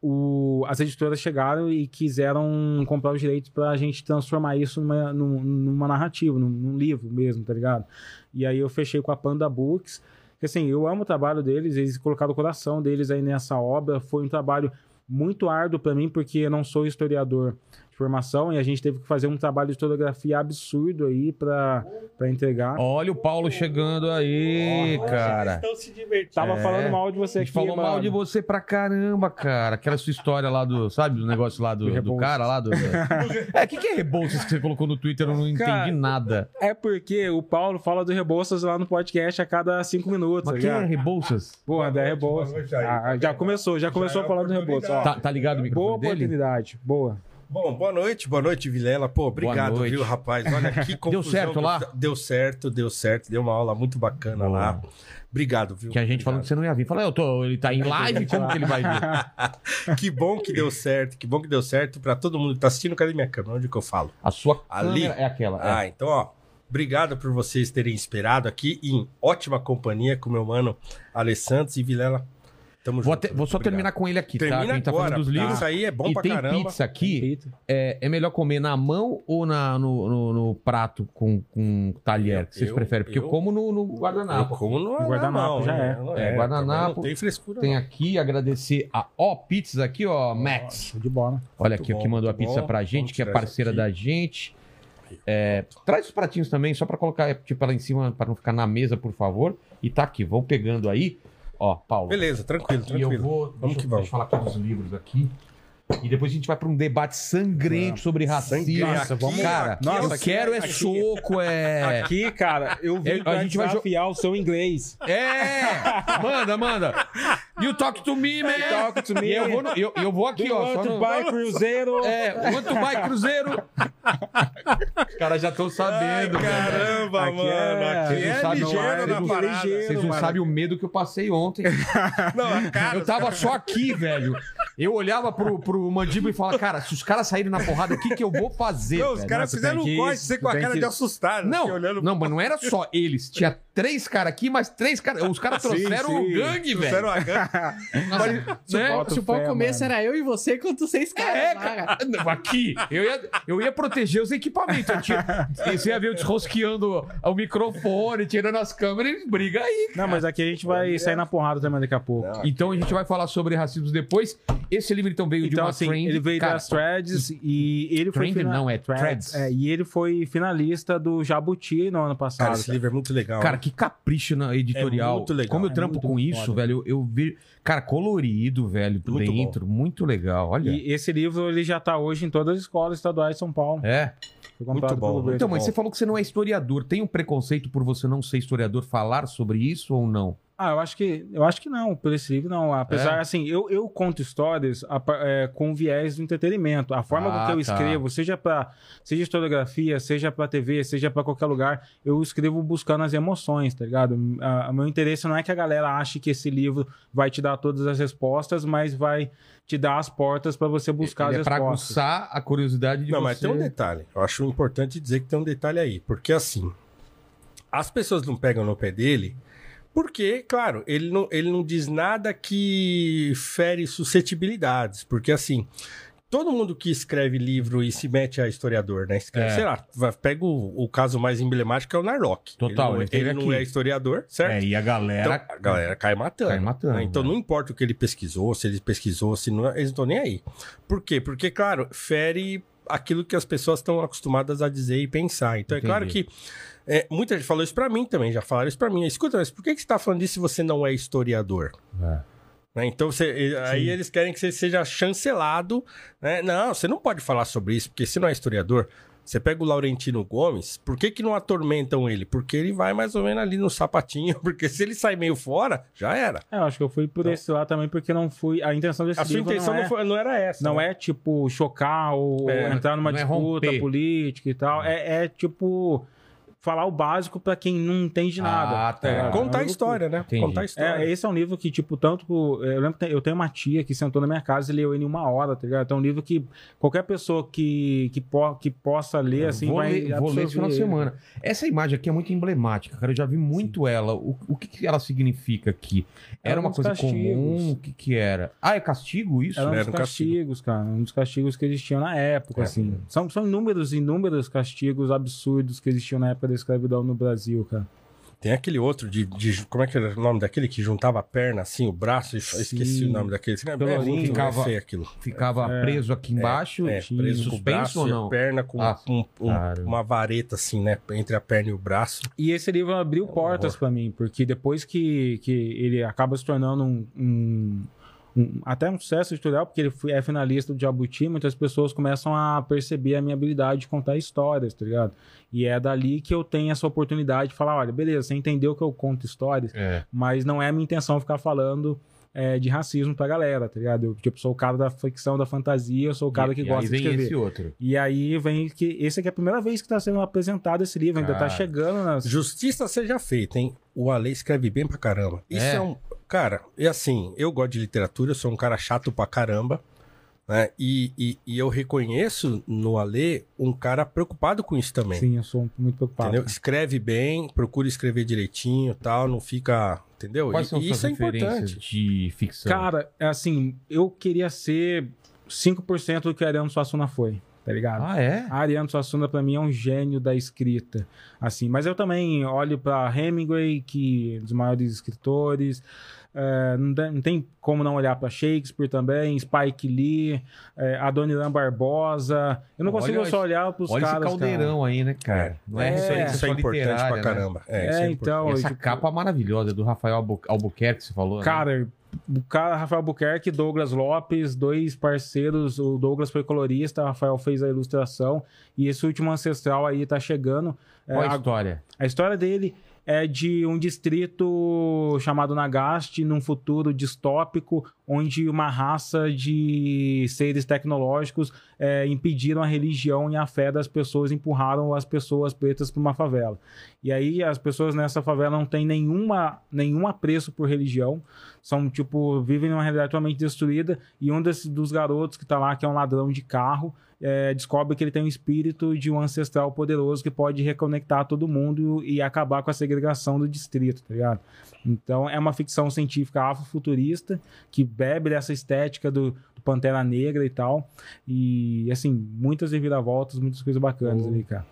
o- as editoras chegaram e quiseram comprar os direitos pra gente transformar isso numa, num- numa narrativa, num, num livro mesmo, tá ligado? E aí eu fechei com a Panda Books, que assim, eu amo o trabalho deles, eles colocaram o coração deles aí nessa obra, foi um trabalho muito árduo pra mim, porque eu não sou historiador. Formação e a gente teve que fazer um trabalho de fotografia absurdo aí pra, pra entregar. Olha o Paulo chegando aí, cara. Estão se divertindo. Tava É. falando mal de você aqui, falou mal mano. de você pra caramba, cara. Aquela sua história lá do, sabe, do negócio lá do, Do cara lá do. É, o que, que é Rebouças que você colocou no Twitter? Eu não entendi Cara, nada. É porque o Paulo fala do Rebouças lá no podcast a cada cinco minutos, Mas tá quem é ligado? Rebouças? Pô, André Rebouças. Ah, já começou, já começou é falando do Rebouças. Tá, tá ligado o microfone Boa dele? oportunidade, boa. Bom, boa noite, boa noite, Vilela. Pô, obrigado, noite. viu, rapaz? Olha que confusão. certo que eu- lá? Deu certo, deu certo. Deu uma aula muito bacana Boa. lá. Obrigado, viu? Que a gente falou que você não ia vir. Fala, eu tô, ele tá em live, como que ele vai vir? Que bom que deu certo, que bom que deu certo pra todo mundo que tá assistindo. Cadê minha câmera? Onde que eu falo? A sua Ali? câmera é aquela. é. Ah, então, ó. Obrigado por vocês terem esperado aqui em ótima companhia com meu mano Alessandro e Vilela. Tamo Vou, junto. até- vou só Obrigado. terminar com ele aqui, tá? Termina Que a gente tá agora, falando dos livros. Isso aí é bom e pra tem caramba. pizza aqui. Eita. É, é melhor comer na mão ou na, no, no- no prato com, com talher? Eu- que vocês eu- preferem? Porque eu, eu- como no, no Eu guardanapo. como no Guardanapo, já é. Não É, guardanapo. Não tem frescura. Tem não. aqui, agradecer a Ó Pizzas aqui, ó, Max. Show de bola. Olha Muito aqui, bom, que mandou a pizza bom. pra gente, que é parceira da gente. É, traz os pratinhos também, só pra colocar tipo lá em cima, pra não ficar na mesa, por favor. E tá aqui, vão pegando aí. Ó, Paulo. Beleza, tranquilo, E eu tranquilo. vou. Vamos deixa, que vamos. deixa eu falar aqui dos livros aqui. E depois a gente vai pra um debate sangrento sobre racismo. Nossa, vamos- Cara, Nossa, eu aqui- quero é aqui- soco, é. Aqui, cara, eu vim É, a pra gente vai jo- desafiar o seu inglês. É! Manda, manda! You talk to me, man! Talk to me. E eu vou, no- eu, eu vou aqui, ó. you Só want to no... buy Cruzeiro? É, quanto vai, Cruzeiro? Os caras já estão sabendo, velho. Caramba, Aqui mano. é- Aqui Vocês não é sabem, ligeiro não é? na parada. ligeiro. Vocês não mano. sabem o medo que eu passei ontem. Não, a cara. Eu tava só aqui, velho. Eu olhava pro, pro mandíbula e falava, cara, se os caras saírem na porrada, o que que eu vou fazer? Não, os caras fizeram um corte, você com a cara que- de assustado. assim, Não, olhando não, mas não era só eles. Tinha três caras aqui, mas três caras. Os caras Sim, trouxeram o sim. gangue, Trouxeram velho. a cara. Nossa, se, o né? pau, se o pau começo mano. era eu e você contra os seis caras. É, lá, cara. Não, Aqui, eu ia, eu ia proteger os equipamentos. Eu tinha, você ia ver eu desrosqueando o microfone, tirando as câmeras e briga aí. Não, mas aqui a gente vai sair na porrada também daqui a pouco. Não, Então a gente vai falar sobre racismo depois. Esse livro então veio de Então, uma assim, trend. ele veio cara, das threads e ele foi. Trend não, é threads. É, e ele foi finalista do Jabuti no ano passado. Cara, esse livro é muito legal. Cara, que capricho na editorial. É muito legal. Como eu É trampo com isso, foda. velho, eu, eu vi. Cara, colorido, velho, por Muito dentro. Muito legal. Olha. E esse livro ele já tá hoje em todas as escolas estaduais de São Paulo. É. Muito bom. Então, mas bom. você falou que você não é historiador. Tem um preconceito por você não ser historiador falar sobre isso ou não? Ah, eu acho que eu acho que não, por esse livro não. Apesar, É? assim, eu, eu conto histórias a é, com viés do entretenimento. A forma Ah, com que eu tá. escrevo, seja para seja historiografia, seja para TV, seja para qualquer lugar, eu escrevo buscando as emoções, tá ligado? O meu interesse não é que a galera ache que esse livro vai te dar todas as respostas, mas vai te dar as portas para você buscar Ele é as pra respostas. aguçar a curiosidade de Não, você. mas tem um detalhe. Eu acho importante dizer que tem um detalhe aí. Porque assim, as pessoas não pegam no pé dele. Porque, claro, ele não, ele não diz nada que fere suscetibilidades. Porque, assim, todo mundo que escreve livro e se mete a historiador, né? Escreve, É. sei lá, pega o, o caso mais emblemático, que é o Narlock. Total, ele não, ele teve ele não é historiador, certo? É, e a Então, galera. a galera cai matando. Cai matando, né? Então né? não importa o que ele pesquisou, se ele pesquisou, se não, eles não estão nem aí. Por quê? Porque, claro, fere aquilo que as pessoas estão acostumadas a dizer e pensar. Então é Entendi. claro que é, muita gente falou isso pra mim também, já falaram isso pra mim. Escuta, mas por que, que você tá falando disso se você não é historiador? É. Né? Então, você- aí eles querem que você seja chancelado. Né? Não, você não pode falar sobre isso, porque você não é historiador. Você pega o Laurentino Gomes, por que, que não atormentam ele? Porque ele vai mais ou menos ali no sapatinho, porque se ele sai meio fora, já era. É, eu acho que eu fui por esse lado também, porque não fui. A intenção desse A sua livro intenção não, não, é, foi- não era essa. não né? é tipo chocar ou É, entrar numa não é disputa romper. política e tal. É, é, tipo falar o básico pra quem não entende nada. Ah, tá. É, ligado? contar a É história, né? Entendi. Contar a história. É, esse é um livro que, tipo, tanto. Eu lembro que eu tenho uma tia que sentou na minha casa e leu ele em uma hora, tá ligado? Então é um livro que qualquer pessoa que, que, po- que possa ler, assim, vou vai. ler, vou ler esse final de semana. Essa imagem aqui é muito emblemática, cara. Eu já vi muito ela. O, o que, que ela significa aqui? Era Era uma coisa castigos. comum? O que, que era? Ah, é castigo isso? Era um Era dos castigo. castigos, cara. Um dos castigos que existiam na época, É. assim. São, são inúmeros, inúmeros castigos absurdos que existiam na época da escravidão no Brasil, cara. Tem aquele outro de, de- Como é que era o nome daquele que juntava a perna, assim, o braço, e esqueci o nome daquele. É, é Pelourinho, muito ficava- feio aquilo. Ficava preso aqui embaixo. É, tinha preso com o suspenso braço ou e não? a perna com Ah, um- um- uma vareta, assim, né? Entre a perna e o braço. E esse livro abriu portas pra mim, porque depois que, que ele acaba se tornando um, um- um- até um sucesso editorial, porque ele foi- é finalista do Jabuti, muitas pessoas começam a perceber a minha habilidade de contar histórias, tá ligado? E é dali que eu tenho essa oportunidade de falar, olha, beleza, você entendeu que eu conto histórias, É. mas não é a minha intenção ficar falando é, de racismo pra galera, tá ligado? Eu tipo, sou o cara da ficção, da fantasia, eu sou o cara E- que e gosta aí de vem escrever. esse outro. E aí vem que esse aqui é a primeira vez que está sendo apresentado esse livro, ainda Cara. tá chegando nas. Justiça seja feita, hein? O Ale escreve bem pra caramba. Isso É. é, um. Cara, e assim, eu gosto de literatura, eu sou um cara chato pra caramba. Né? E, e, e eu reconheço no Ale um cara preocupado com isso também. Sim, eu sou muito preocupado. Entendeu? Escreve bem, procura escrever direitinho tal, não fica. Entendeu? Quais E- são e isso é importante. de ficção? Cara, é assim, eu queria ser 5% do que a Ariano Suassuna foi, tá ligado? Ah, é? A Ariano Suassuna, pra mim, é um gênio da escrita. Assim, mas eu também olho pra Hemingway, que é um dos maiores escritores. É, não, tem, não tem como não olhar pra Shakespeare também, Spike Lee, é, Adoniran Barbosa. Eu não Olha consigo só olhar pros Olha caras. esse caldeirão aí, né, cara? Não é, É, referência Isso é importante pra né? caramba. É, É, isso é então, importante. Essa tipo, capa maravilhosa do Rafael Albu- Albuquerque, que você falou. né? Cara, o cara, Rafael Buquerque, Douglas Lopes, dois parceiros. O Douglas foi colorista, o Rafael fez a ilustração. E esse último ancestral aí tá chegando. É, Qual a a, história? a história dele é de um distrito chamado Nagaste, num futuro distópico, onde uma raça de seres tecnológicos é, impediram a religião e a fé das pessoas, empurraram as pessoas pretas para uma favela. E aí as pessoas nessa favela não têm nenhuma, nenhum apreço por religião, são tipo, vivem numa realidade totalmente destruída, e um dos garotos que tá lá, que é um ladrão de carro, é, descobre que ele tem um espírito de um ancestral poderoso que pode reconectar todo mundo e acabar com a segregação do distrito, tá ligado? Então é uma ficção científica afrofuturista que bebe dessa estética do, do Pantera Negra e tal. E assim, muitas reviravoltas, muitas coisas bacanas ali, cara.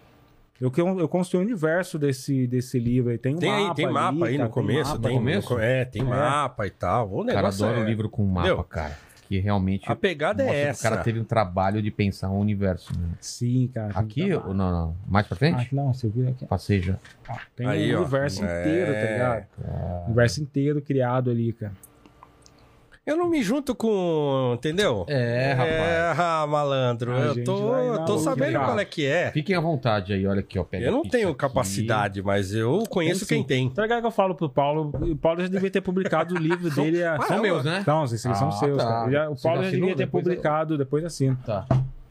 Eu, eu, eu construí o universo desse, desse livro aí. Tem um Tem mapa tem ali, mapa aí cara, no começo. mapa. Tem, começo? é, tem É. mapa e tal. O O cara negócio adora é... o livro com mapa, Entendeu? cara. Que realmente. A pegada é essa. O cara teve um trabalho de pensar um universo. Né? Sim, cara. Aqui, ou não, não. Mais pra frente? Ah, não, você viu aqui. Passeja. Tem Aí, um ó. universo É. inteiro, tá ligado? O universo inteiro criado ali, cara. Eu não me junto com. Entendeu? É, rapaz. É, ah, malandro. A eu tô, eu tô sabendo qual é que é. Fiquem à vontade aí, olha aqui, ó. Pega Eu não tenho aqui. capacidade, mas eu conheço Tem quem tem. Tá ligado que eu falo pro Paulo? O Paulo já devia ter publicado o livro dele. A... São meus, né? Não, esses são Ah, seus. tá. cara. Já- o Paulo já já devia ter Depois eu- publicado, depois assino. Tá.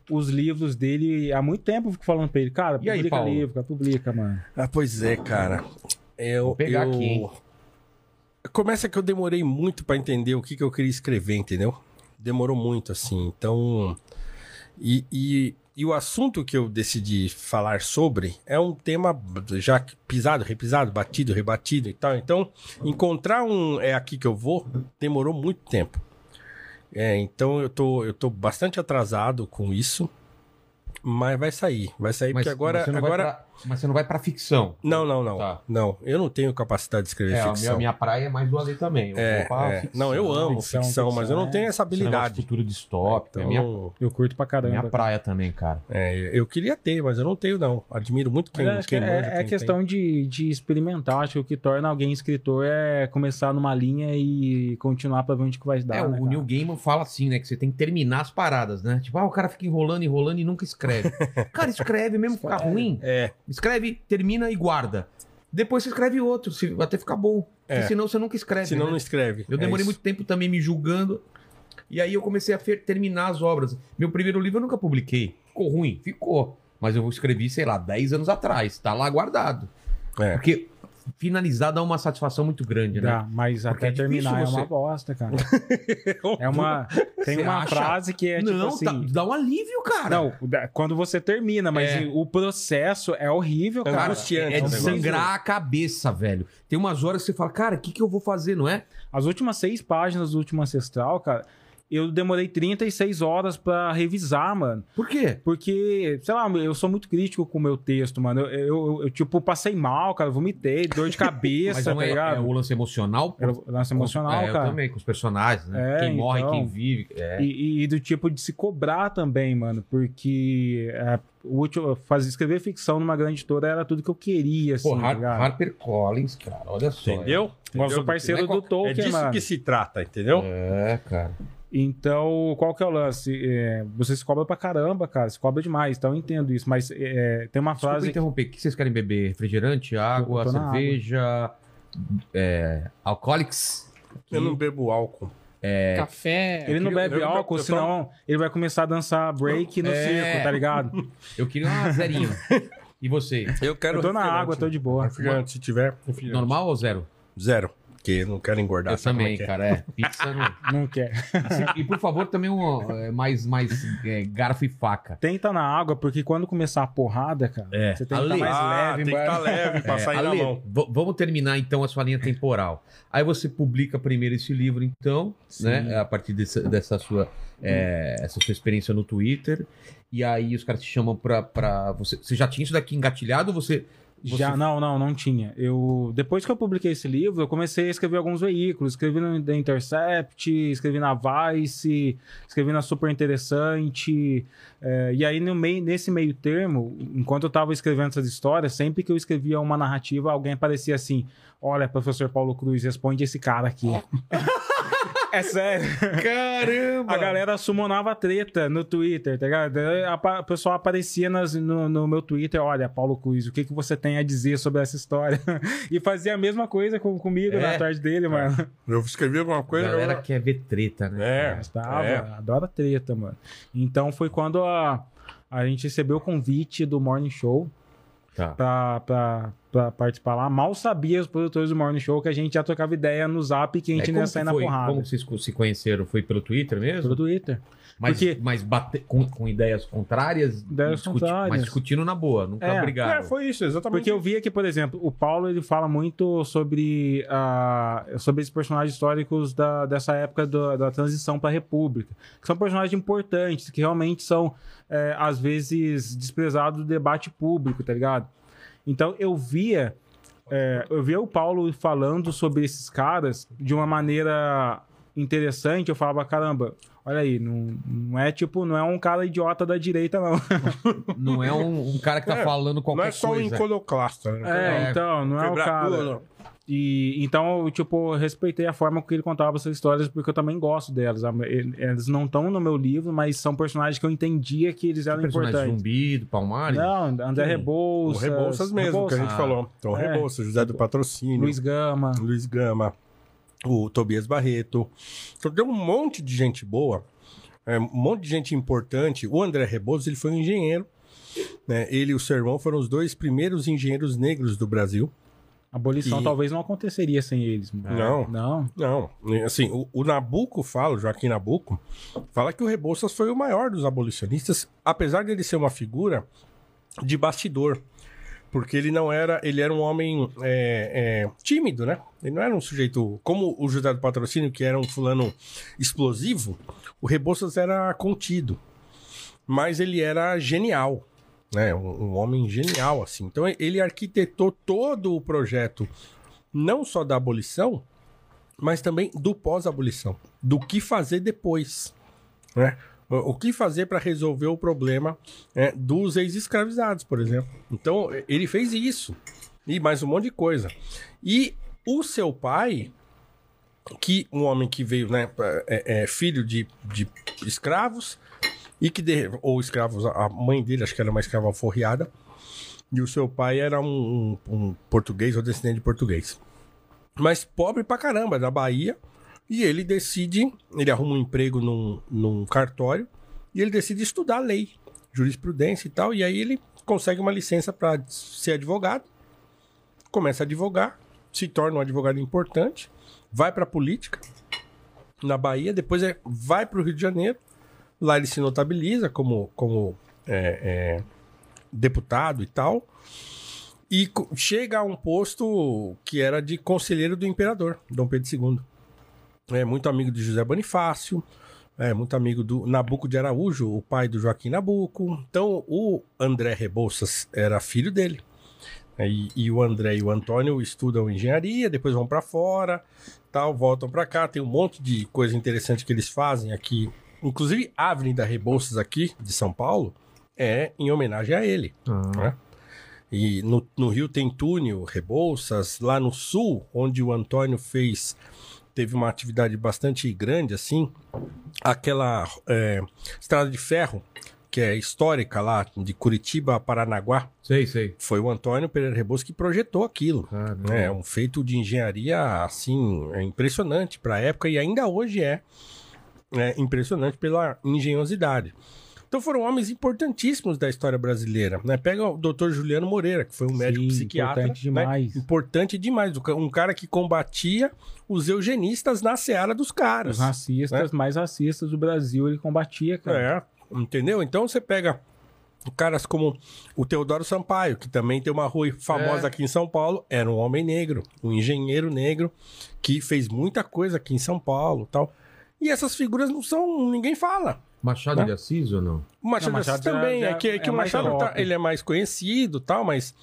Os livros dele, há muito tempo eu fico falando pra ele, cara, E aí, publica Paulo? livro, cara, publica, mano. Ah, pois é, cara. Eu, Vou pegar eu... aqui, hein? Começa que eu demorei muito pra entender o que, que eu queria escrever, entendeu? Demorou muito, assim. Então. E, e, e o assunto que eu decidi falar sobre é um tema já pisado, repisado, batido, rebatido e tal. Então, encontrar um é aqui que eu vou demorou muito tempo. É, então eu tô, eu tô bastante atrasado com isso. Mas vai sair. Vai sair Mas, porque agora. agora... pra- mas você não vai pra ficção. Não, não, não. Tá. Não, eu não tenho capacidade de escrever É, a minha, ficção. a minha praia é mais do Ale também. Eu É, vou pra é. ficção. Não, eu amo ficção, ficção, mas eu não ficção, tenho essa negócio de habilidade. futuro distópico. Então, é minha, Eu curto pra caramba. minha praia também, cara. é, eu queria ter, mas eu não tenho, não. Admiro muito quem, Mas acho que quem é, é quem questão de, de experimentar. Acho que o que torna alguém escritor é começar numa linha e continuar pra ver onde que vai dar. é, né, o cara? Neil Gaiman fala assim, né? Que você tem que terminar as paradas, né? Tipo, ah, o cara fica enrolando, enrolando e nunca escreve. cara, escreve mesmo ficar ruim. tem. É, Escreve, termina e guarda. Depois você escreve outro, se até ficar bom. É. Senão você nunca escreve. senão né? não escreve. Eu É demorei isso. muito tempo também me julgando. E aí eu comecei a fer- terminar as obras. Meu primeiro livro eu nunca publiquei. Ficou ruim? Ficou. Mas eu escrevi, sei lá, 10 anos atrás. Tá lá guardado. É. Porque finalizar dá uma satisfação muito grande, né? Dá, mas Porque até é terminar é você- uma bosta, cara. É uma. Tem Você uma acha? frase que é tipo não, assim. tá- dá um alívio, cara. Não, quando você termina, mas É. o processo é horrível, É cara. angustiante É o de sangrar a cabeça, velho. Tem umas horas que você fala, cara, o que, que eu vou fazer, não é? As últimas seis páginas do último Ancestral, cara, eu demorei 36 horas pra revisar, mano. Por quê? Porque, sei lá, eu sou muito crítico com o meu texto, mano. Eu, eu, eu, tipo, passei mal, cara, vomitei, dor de Mas cabeça, não tá é, é ligado? o lance emocional? Era o lance emocional, é, cara. Eu também, com os personagens, né? É, quem morre, então. quem vive. É. E, e- e do tipo de se cobrar também, mano. Porque é, o último, fazer, escrever ficção numa grande editora era tudo que eu queria, assim, Pô, tá Har- ligado? Harper Collins, cara, olha só. Entendeu? Eu sou Entendeu? parceiro é do qual- Tolkien, É disso mano. que se trata, entendeu? É, cara. Então, qual que é o lance? É, você se cobra pra caramba, cara. Se cobra demais, então eu entendo isso. Mas é, tem uma Desculpa frase. interromper. O que vocês querem beber? Refrigerante, água, cerveja, é, alcoólicos? Eu não bebo álcool. Café. Ele não queria- bebe eu- eu- álcool, eu tô- senão ele vai começar a dançar break no É. circo, tá ligado? Eu queria uma zerinho. E você? Eu quero Eu tô na água, tô de boa. Refrigerante, se tiver, refrigerante. Normal ou zero? Zero. Porque não quero engordar. eu como também, é que é? cara. É. Pizza não. Não quer. E por favor, também um, é, mais, mais é, garfo e faca. Tenta na água, porque quando começar a porrada, cara, É. você tem que estar mais ah, leve, tem que mano. estar leve pra sair Ale, na mão. vamos terminar então a sua linha temporal. Aí você publica primeiro esse livro, então, né? A partir dessa, dessa sua, é, essa sua experiência no Twitter. E aí os caras te chamam pra. pra você, você já tinha isso daqui engatilhado ou você. Você- Já, não, não, não tinha. Eu, depois que eu publiquei esse livro, eu comecei a escrever alguns veículos. Escrevi no The Intercept, escrevi na Vice, escrevi na Super Interessante. é, e aí, no meio, nesse meio termo, enquanto eu tava escrevendo essas histórias, sempre que eu escrevia uma narrativa, alguém aparecia assim: Olha, professor Paulo Cruz, responde esse cara aqui. é sério. Caramba! A galera summonava treta no Twitter, tá ligado? A O pessoal aparecia nas- no, no meu Twitter, olha, Paulo Cruz, o que, que você tem a dizer sobre essa história? e fazia a mesma coisa com, comigo É? na tarde dele, mano. Eu escrevi alguma A coisa. galera eu- quer ver treta, né? É, Gostava, é. adora treta, mano. Então foi quando a, a gente recebeu o convite do Morning Show Tá. pra, pra, pra participar lá. Mal sabia os produtores do Morning Show que a gente já trocava ideia no zap que a gente É, não ia sair na porrada. Como vocês se conheceram? Foi pelo Twitter mesmo? Pelo Twitter. Mas, Porque- mas bate- com, com ideias contrárias? Ideias discuti- contrárias. Mas discutindo na boa, nunca É. brigaram. É, foi isso, exatamente. Porque eu via que, por exemplo, o Paulo ele fala muito sobre, a, sobre esses personagens históricos da, dessa época do- da transição para a República. Que são personagens importantes, que realmente são, é, às vezes, desprezados do debate público, tá ligado? Então eu via. é, eu via o Paulo falando sobre esses caras de uma maneira interessante. Eu falava, caramba, olha aí, não, não é tipo, não é um cara idiota da direita, não. Não é um, um cara que tá É, falando qualquer Não é só um coisa. iconoclasta. Né? É, É, então, não é o cara. E então, eu, tipo, respeitei a forma que ele contava essas histórias, porque eu também gosto delas. Ele- Eles não estão no meu livro, mas são personagens que eu entendia que eles eram personagem importantes. zumbi do Palmares? Não, André Sim. O Rebouças. Rebouças mesmo, que a gente Ah. falou. Então, É. Rebouças, José do Patrocínio, Luiz Gama. Luiz Gama, o Tobias Barreto. Então, tem um monte de gente boa, é, um monte de gente importante. O André Rebouças, ele foi um engenheiro. Né? Ele e o seu irmão foram os dois primeiros engenheiros negros do Brasil. A abolição E- talvez não aconteceria sem eles. mano. Não. Não. Não, assim, o, o Nabuco fala, o Joaquim Nabuco, fala que o Rebouças foi o maior dos abolicionistas, apesar dele ser uma figura de bastidor. Porque ele não era, ele era um homem é, é, tímido, né? Ele não era um sujeito como o José do Patrocínio, que era um fulano explosivo, o Rebouças era contido. Mas ele era genial, né? Um, um homem genial, assim. Então ele arquitetou todo o projeto, não só da abolição, mas também do pós-abolição, do que fazer depois, né? O que fazer para resolver o problema né, dos ex-escravizados, por exemplo. Então, ele fez isso. E mais um monte de coisa. E o seu pai, que um homem que veio, né, é, é filho de, de escravos, e que, de, ou escravos, a mãe dele, acho que era uma escrava alforriada, e o seu pai era um, um, um português ou descendente de português mas pobre pra caramba, da Bahia. E ele decide, ele arruma um emprego num, num cartório e ele decide estudar lei, jurisprudência e tal. E aí ele consegue uma licença para ser advogado, começa a advogar, se torna um advogado importante, vai pra política na Bahia, depois é, vai pro Rio de Janeiro, lá ele se notabiliza como, como é, é, deputado e tal. E chega a um posto que era de conselheiro do imperador, Dom Pedro II. É muito amigo de José Bonifácio, É, muito amigo do Nabuco de Araújo, o pai do Joaquim Nabuco. Então, o André Rebouças era filho dele. E, e o André e o Antônio estudam engenharia, depois vão para fora, tal, voltam para cá. Tem um monte de coisa interessante que eles fazem aqui. Inclusive, a Avenida Rebouças aqui, de São Paulo, é em homenagem a ele. né? E no, no Rio tem túnel, Rebouças. Lá no Sul, onde o Antônio fez, teve uma atividade bastante grande, assim, aquela é, estrada de ferro, que é histórica lá, de Curitiba a Paranaguá, Sei, sei. foi o Antônio Pereira Rebouças que projetou aquilo. Caramba. É um feito de engenharia, assim, é impressionante para a época e ainda hoje é, é impressionante pela engenhosidade. Então foram homens importantíssimos da história brasileira. Né? Pega o Dr. Juliano Moreira, que foi um médico Sim, psiquiatra. importante né? demais. Importante demais. Um cara que combatia os eugenistas na seara dos caras. Os racistas mais racistas do Brasil ele combatia, cara. É, entendeu? Então você pega caras como o Teodoro Sampaio, que também tem uma rua famosa É. aqui em São Paulo, era um homem negro, um engenheiro negro que fez muita coisa aqui em São Paulo, tal. E essas figuras não são, ninguém fala. Machado Né? de Assis ou não? O Machado, Não, de Assis Machado já- também, já é que, é que é o Machado tá- ele é mais conhecido, tal, mas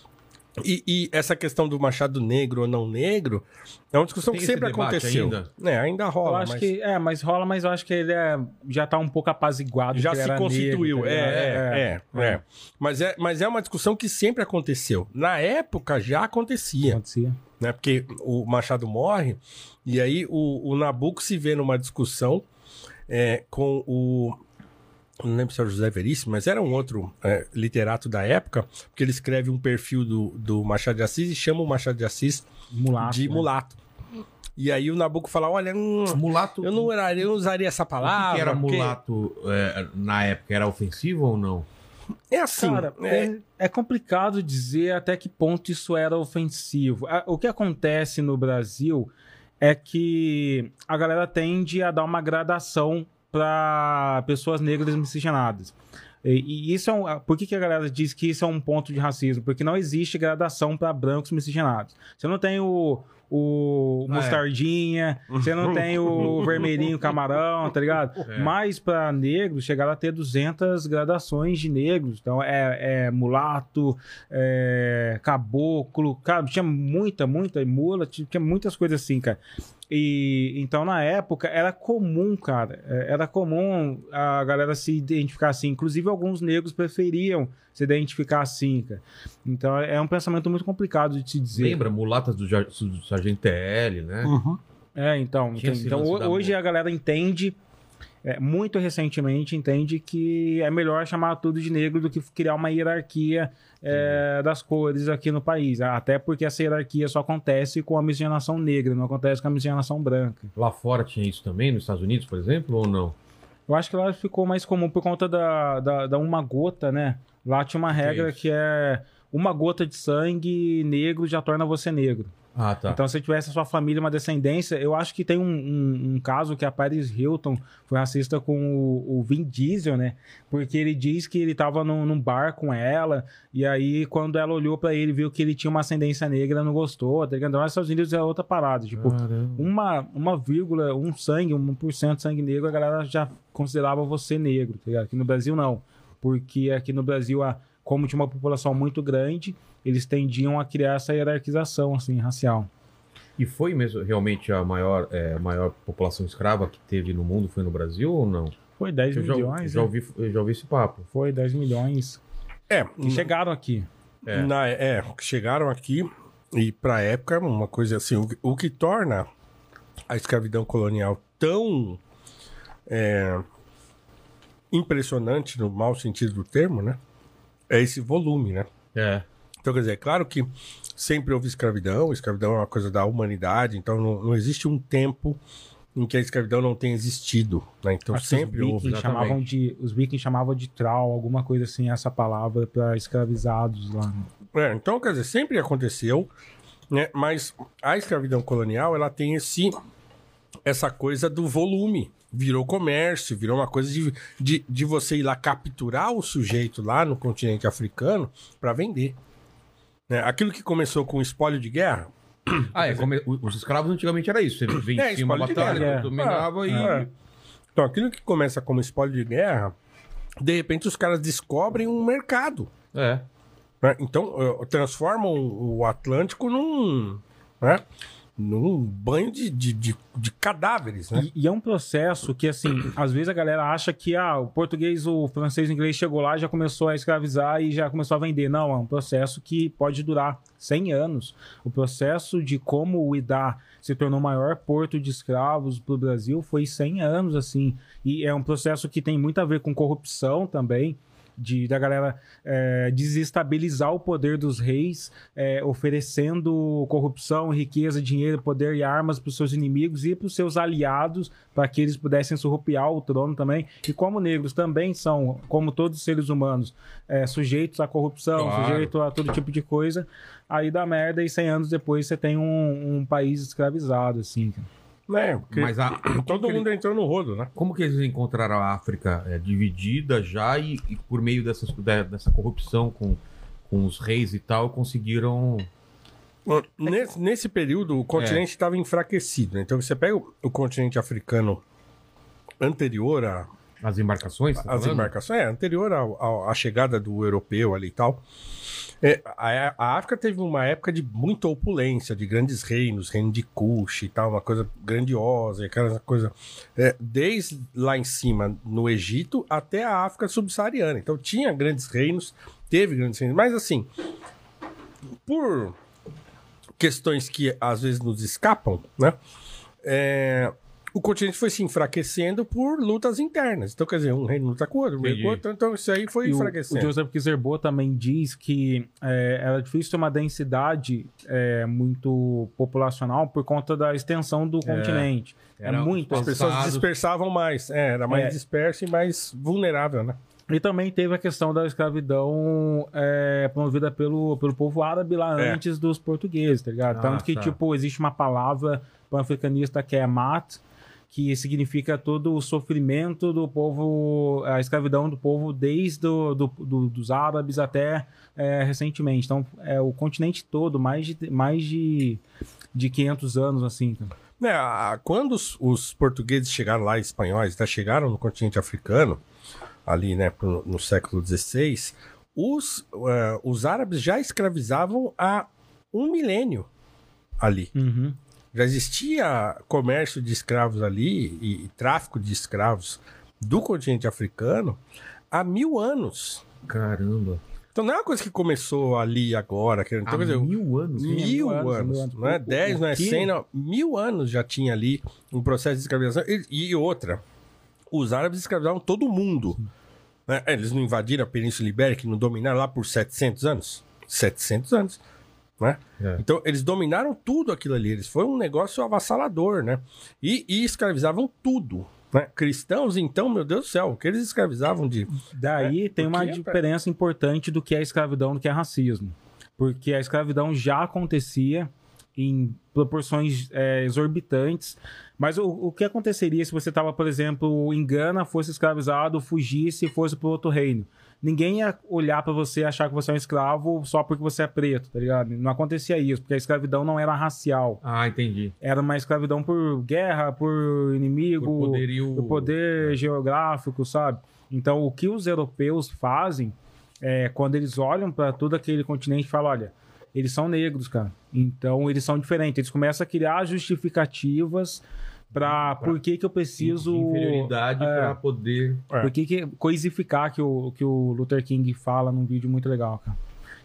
e, e essa questão do Machado negro ou não negro é uma discussão Tem que sempre aconteceu. ainda? É, ainda Eu rola, acho mas que é, mas rola, mas eu acho que ele é, já tá um pouco apaziguado. já se constituiu. negro, tá é, é, é, é. Mas é, mas é uma discussão que sempre aconteceu. Na época já acontecia, Acontecia. né? Porque o Machado morre e aí o, o Nabucco se vê numa discussão é, com o não lembro se era o José Veríssimo, mas era um outro é, literato da época, porque ele escreve um perfil do, do Machado de Assis e chama o Machado de Assis Mulato. de né? mulato. E aí o Nabucco fala: Olha, hum, Mulato. eu, não, era- eu não usaria essa O que palavra. que era porque- mulato é, na época? Era ofensivo ou não? É assim, Cara, é, é, é complicado dizer até que ponto isso era ofensivo. O que acontece no Brasil é que a galera tende a dar uma gradação para pessoas negras miscigenadas. E, e isso é um, por que, que a galera diz que isso é um ponto de racismo? Porque não existe gradação para brancos miscigenados. Você não tem o, o Ah, é. mostardinha, você não tem o vermelhinho camarão, tá ligado? É. Mas para negros, chegaram a ter 200 gradações de negros. Então é, é mulato, é caboclo, cara, tinha muita, muita mula, tinha muitas coisas assim, cara. E então na época era comum, cara, é, era comum a galera se identificar assim. Inclusive alguns negros preferiam se identificar assim, cara. Então é um pensamento muito complicado de se dizer. Lembra? Mulatas do, do Sargento TL, né? É, então, Tinha então da hoje mão. a galera entende, é, muito recentemente entende que é melhor chamar tudo de negro do que criar uma hierarquia é, das cores aqui no país. Até porque essa hierarquia só acontece com a miscigenação negra, não acontece com a miscigenação branca. Lá fora tinha isso também, nos Estados Unidos, por exemplo, ou não? Eu acho que lá ficou mais comum por conta da, da, da uma gota, né? Lá tinha uma regra isso? que é uma gota de sangue negro já torna você negro. Ah, tá. Então, se tivesse a sua família uma descendência, eu acho que tem um, um- um caso que a Paris Hilton foi racista com o, o Vin Diesel, né? Porque ele diz que ele tava num, num bar com ela, e aí, quando ela olhou pra ele, viu que ele tinha uma ascendência negra, não gostou, tá ligado? Então, nos Estados Unidos é outra parada. Tipo, Caramba. uma, uma vírgula, um sangue, um por cento de sangue negro, a galera já considerava você negro, tá ligado? Aqui no Brasil, não. Porque aqui no Brasil, a, como tinha uma população muito grande, eles tendiam a criar essa hierarquização, assim, racial. E foi mesmo realmente a maior, é, a maior população escrava que teve no mundo, foi no Brasil ou não? Foi 10 Eu já, milhões, já, né? ouvi, eu já ouvi esse papo. Foi 10 milhões é, que chegaram aqui. É. Na- é, chegaram aqui e pra época uma coisa assim, o, que- o que torna a escravidão colonial tão é, impressionante no mau sentido do termo, né? É esse volume, né? É. Então, quer dizer, é claro que sempre houve escravidão, escravidão é uma coisa da humanidade, então não, não existe um tempo em que a escravidão não tenha existido, né? Então Acho sempre os houve. chamavam de os vikings chamavam de trau, alguma coisa assim, essa palavra para escravizados lá. É, então, quer dizer, sempre aconteceu, né? Mas a escravidão colonial, ela tem esse essa coisa do volume. Virou comércio, virou uma coisa de, de, de você ir lá capturar o sujeito lá no continente africano para vender. Né? Aquilo que começou com espólio de guerra, Ah, é, come- os escravos antigamente era isso. Você vencia uma espólio de batalha, guerra. dominava e. É. Então, aquilo que começa como espólio de guerra, de repente os caras descobrem um mercado. É. né? Então, transformam o Atlântico num, né? Num banho de, de, de, de cadáveres, né? E, e é um processo que, assim, às vezes a galera acha que ah, o português, o francês, o inglês chegou lá, já começou a escravizar e já começou a vender. Não, é um processo que pode durar 100 anos. O processo de como o Idá se tornou o maior porto de escravos para o Brasil foi 100 anos, assim. E é um processo que tem muito a ver com corrupção também. De, da galera é, desestabilizar o poder dos reis, é, oferecendo corrupção, riqueza, dinheiro, poder e armas para os seus inimigos e para os seus aliados, para que eles pudessem surrupiar o trono também. E como negros também são, como todos os seres humanos, é, sujeitos à corrupção, Claro. sujeitos a todo tipo de coisa, aí dá merda e 100 anos depois você tem um, um país escravizado, assim. cara. Né? Porque Mas a, todo mundo entrou no rodo, né? Como que eles encontraram a África é, dividida já e, e por meio dessas, dessa corrupção com, com os reis e tal, conseguiram. Nesse, nesse período, o continente estava enfraquecido. né? Então, você pega o, o continente africano anterior a, As embarcações? tá as falando? embarcações, é, anterior ao- ao- à chegada do europeu ali e tal. É, a, a África teve uma época de muita opulência, de grandes reinos, reino de Kush e tal, uma coisa grandiosa, aquela coisa. é, desde lá em cima, no Egito, até a África subsaariana. Então tinha grandes reinos, teve grandes reinos, mas assim, por questões que às vezes nos escapam, né? É, o continente foi se enfraquecendo por lutas internas. Então, quer dizer, um reino luta com o outro, um reino outro, então isso aí foi E o, o enfraquecendo. Joseph Kizerbo também diz que é, era difícil ter uma densidade é, muito populacional por conta da extensão do continente. É Era muito. As pessoas dispersavam mais, é, era mais É. disperso e mais vulnerável, né? E também teve a questão da escravidão é, promovida pelo, pelo povo árabe lá É. antes dos portugueses, tá ligado? Ah, Tanto que, tá. tipo, existe uma palavra pan-africanista que é mat, que significa todo o sofrimento do povo, a escravidão do povo desde do, do- do- dos árabes até é, recentemente. Então, é o continente todo, mais de, mais de, de 500 anos, assim. cara. É, quando os, os portugueses chegaram lá, espanhóis, tá, chegaram no continente africano, ali, né, pro- no século XVI, os, eh, os árabes já escravizavam há um milênio ali. Já existia comércio de escravos ali e, e tráfico de escravos do continente africano há mil anos. Caramba. Então não é uma coisa que começou ali agora. Que, então, Há dizer, mil anos. Mil, mil anos, anos, anos. não é 10, não é o que- 100, não. Mil anos já tinha ali um processo de escravização. E, e outra, os árabes escravizavam todo mundo. né? Eles não invadiram a Península Ibérica, não dominaram lá por 700 anos? 700 anos. Né? É. Então, eles dominaram tudo aquilo ali. Eles foi um negócio avassalador, né? E, e escravizavam tudo. Né? Cristãos, então, meu Deus do céu, o que eles escravizavam de. Daí É, tem uma porque- diferença importante do que é escravidão do que é racismo. Porque a escravidão já acontecia em proporções é, exorbitantes. Mas o, o que aconteceria se você estava, por exemplo, em Gana, fosse escravizado, fugisse e fosse para outro reino? Ninguém ia olhar para você e achar que você é um escravo só porque você é preto, tá ligado? Não acontecia isso, porque a escravidão não era racial. Ah, entendi. Era uma escravidão por guerra, por inimigo, Por poderio- o poder geográfico, sabe? Então, o que os europeus fazem é quando eles olham para todo aquele continente e falam: olha, eles são negros, cara. Então, eles são diferentes. Eles começam a criar justificativas para por que, que eu preciso. Inferioridade é, pra poder. Por que, que coisificar que o, que o Luther King fala num vídeo muito legal, cara.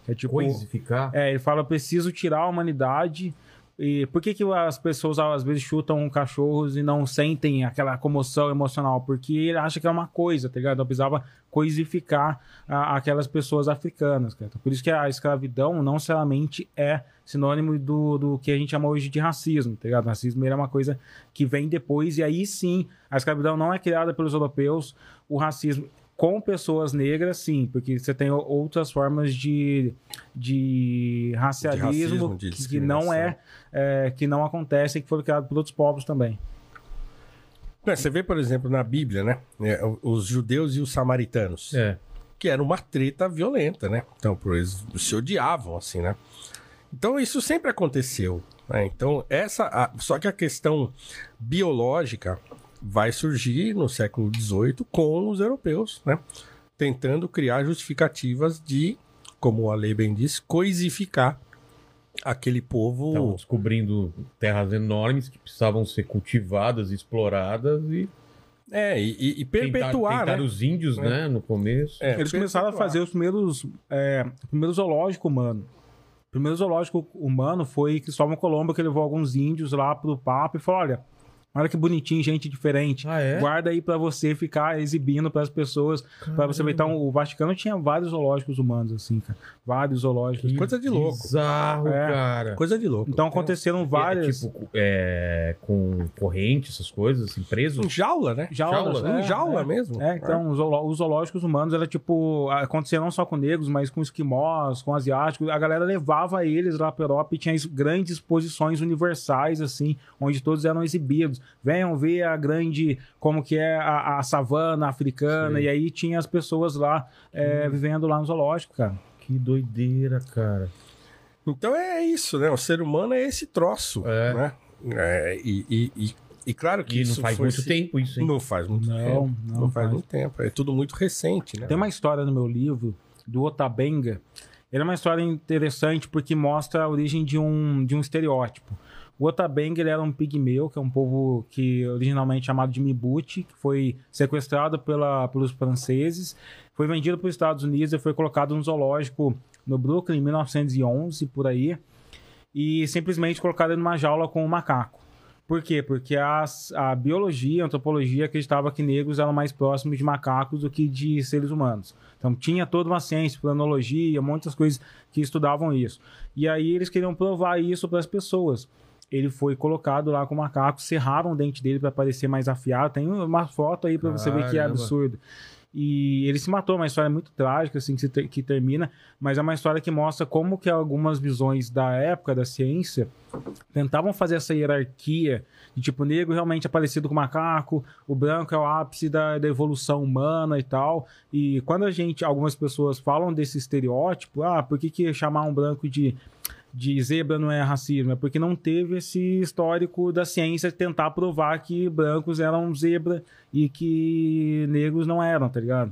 É tipo. Coisificar. É, ele fala, eu preciso tirar a humanidade. E por que, que as pessoas às vezes chutam cachorros e não sentem aquela comoção emocional? Porque ele acha que é uma coisa, tá ligado? Eu precisava coisificar a- aquelas pessoas africanas, cara. Então, por isso que a escravidão não necessariamente é sinônimo do, do que a gente chama hoje de racismo, tá ligado? O racismo ele é uma coisa que vem depois, e aí sim, a escravidão não é criada pelos europeus, o racismo com pessoas negras, sim, porque você tem outras formas de, de racialismo, racismo, de que, que não é, é, que não acontecem, que foram criados por outros povos também. É, Você vê, por exemplo, na Bíblia, né? É, os judeus e os samaritanos. É. que era uma treta violenta, né? Então, por eles se odiavam, assim, né? Então, isso sempre aconteceu. né? Então, essa. a- só que a questão biológica vai surgir no século XVIII com os europeus, né? Tentando criar justificativas de, como a lei bem diz, coisificar aquele povo. Estavam descobrindo terras enormes que precisavam ser cultivadas, exploradas e É, e, e- e perpetuar, tentar né? os índios, É. né, no começo. É, Eles começaram a perpetuar. fazer os primeiros, é, o primeiro zoológico humano. O primeiro zoológico humano foi Cristóvão Colombo, que levou alguns índios lá pro Papa e falou: olha. Olha que bonitinho, gente diferente. Ah, é? Guarda aí pra você ficar exibindo pras pessoas, pra você ver. Então, o Vaticano tinha vários zoológicos humanos, assim, cara. Vários zoológicos. Coisa de louco. Bizarro, É. cara. Coisa de louco. Então, aconteceram É, várias. tipo, é, com corrente, essas coisas, assim, presos. Em jaula, né? Jaulas, Em é, jaula é. mesmo. É, então, os, zooló- os zoológicos humanos, era tipo, acontecia não só com negros, mas com esquimós, com asiáticos. A galera levava eles lá pra Europa e tinha es- grandes exposições universais, assim, onde todos eram exibidos. Venham ver a grande, como que é a, a savana africana, Sim. e aí tinha as pessoas lá é, vivendo lá no zoológico, cara. Que doideira, cara. Então é isso, né? O ser humano é esse troço, É. né? É, e, e, e, e claro que E não isso faz muito se- tempo isso, hein? Não faz muito Não, tempo. não Não, faz faz. muito tempo. É tudo muito recente, né? Tem uma história no meu livro do Otabenga. Ele é uma história interessante porque mostra a origem de um, de um estereótipo. O Otabenga ele era um pigmeu, que é um povo que originalmente chamado de Mibuti, que foi sequestrado pela, pelos franceses, foi vendido para os Estados Unidos e foi colocado no zoológico no Brooklyn em 1911, por aí, e simplesmente colocado numa jaula com um macaco. Por quê? Porque as- a biologia, a antropologia acreditava que negros eram mais próximos de macacos do que de seres humanos. Então tinha toda uma ciência, planologia, muitas coisas que estudavam isso. E aí eles queriam provar isso para as pessoas. Ele foi colocado lá com o macaco, serraram o dente dele para parecer mais afiado. Tem uma foto aí para você ver que é absurdo. E ele se matou, uma história muito trágica, assim, que, ter- que termina, mas é uma história que mostra como que algumas visões da época da ciência tentavam fazer essa hierarquia de tipo, o negro realmente é parecido com o macaco, o branco é o ápice da, da evolução humana e tal. E quando a gente, algumas pessoas falam desse estereótipo, ah, por que, que chamar um branco de, de zebra não é racismo? É porque não teve esse histórico da ciência tentar provar que brancos eram zebra e que negros não eram, tá ligado?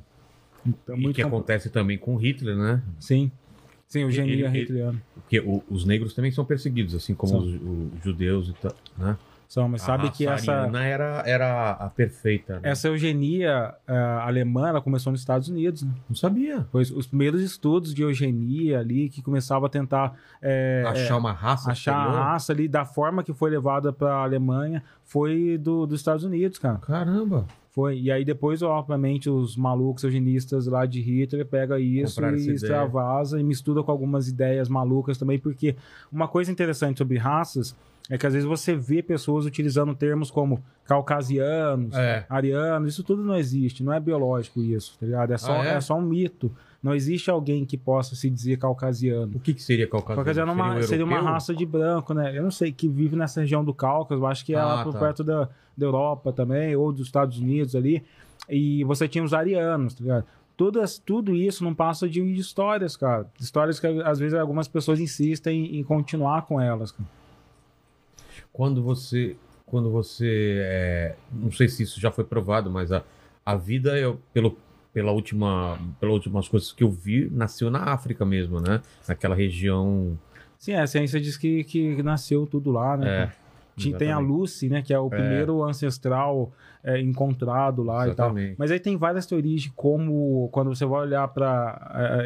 Então, e que compl- acontece também com Hitler, né? Sim. Sim, o genia ele- hitleriano. Porque os negros também são perseguidos, assim como os, os judeus e tal, né? São, mas sabe a que raça essa... era, era a perfeita, né? Essa eugenia ah, alemã, ela começou nos Estados Unidos, né? Não sabia. Foi os- os primeiros estudos de eugenia ali que começavam a tentar é, Achar é, uma raça achar a raça ali da forma que foi levada para a Alemanha foi do, dos Estados Unidos, cara. Caramba. Foi. E aí depois, obviamente, os malucos eugenistas lá de Hitler pega isso Compraram e extravasa e mistura com algumas ideias malucas também, porque uma coisa interessante sobre raças é que às vezes você vê pessoas utilizando termos como caucasianos, É. arianos, isso tudo não existe, não é biológico isso, tá ligado? É só, Ah, é? é? só um mito. Não existe alguém que possa se dizer caucasiano. O que, que seria caucasiano? Caucasiano é uma- um seria uma raça de branco, né? Eu não sei, que vive nessa região do Cáucaso, eu acho que é Ah, lá por tá. perto da, da Europa também, ou dos Estados Unidos ali. E você tinha os arianos, tá ligado? Todas, tudo isso não passa de histórias, cara. Histórias que às vezes algumas pessoas insistem em continuar com elas. cara. Quando você. Quando você. é, não sei se isso já foi provado, mas a, a vida, eu, pelo, pela última, pelas últimas coisas que eu vi, nasceu na África mesmo, né? Naquela região. Sim, a ciência diz que, que nasceu tudo lá, né? É, Tinha- Tem a exatamente. Lucy, né? Que é o primeiro ancestral é, encontrado lá e tal. Exatamente. Mas aí tem várias teorias de como, quando você vai olhar para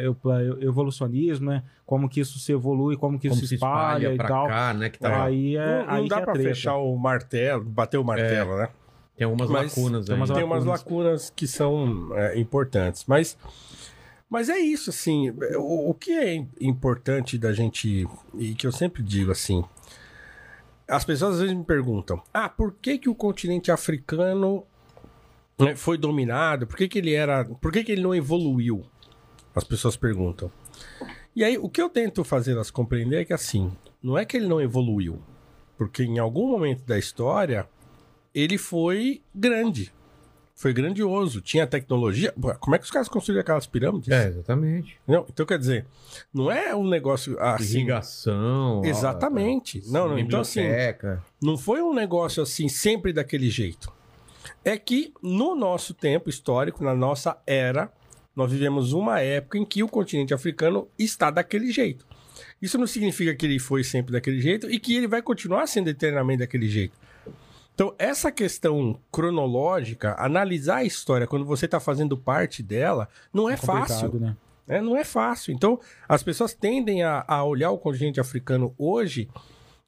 evolucionismo, né? Como que isso se evolui, como que Como isso se espalha, e pra tal. cá, né? Que tá, Aí é, não não aí dá que é pra treta. fechar o martelo, bater o martelo, né? Tem algumas Mas lacunas tem aí. umas Tem umas lacunas. lacunas que são é, importantes. Mas, mas é isso, assim. O, o que é importante da gente. E que eu sempre digo assim. As pessoas às vezes me perguntam: ah, por que, que o continente africano né, foi dominado? Por que, que ele era. Por que, que ele não evoluiu? As pessoas perguntam. E aí, o que eu tento fazer elas compreender é que assim, não é que ele não evoluiu. Porque em algum momento da história, ele foi grande. Foi grandioso. Tinha tecnologia. Como é que os caras construíram aquelas pirâmides? É, exatamente. Não, então, quer dizer, não é um negócio assim. Irrigação. Exatamente. ó, Não, não, então, assim. Não foi um negócio assim, sempre daquele jeito. é que no nosso tempo histórico, na nossa era, nós vivemos uma época em que o continente africano está daquele jeito. Isso não significa que ele foi sempre daquele jeito e que ele vai continuar sendo eternamente daquele jeito. Então, essa questão cronológica, analisar a história quando você está fazendo parte dela, não é, fácil. complicado, né? né? Não é fácil. Então, as pessoas tendem a, a olhar o continente africano hoje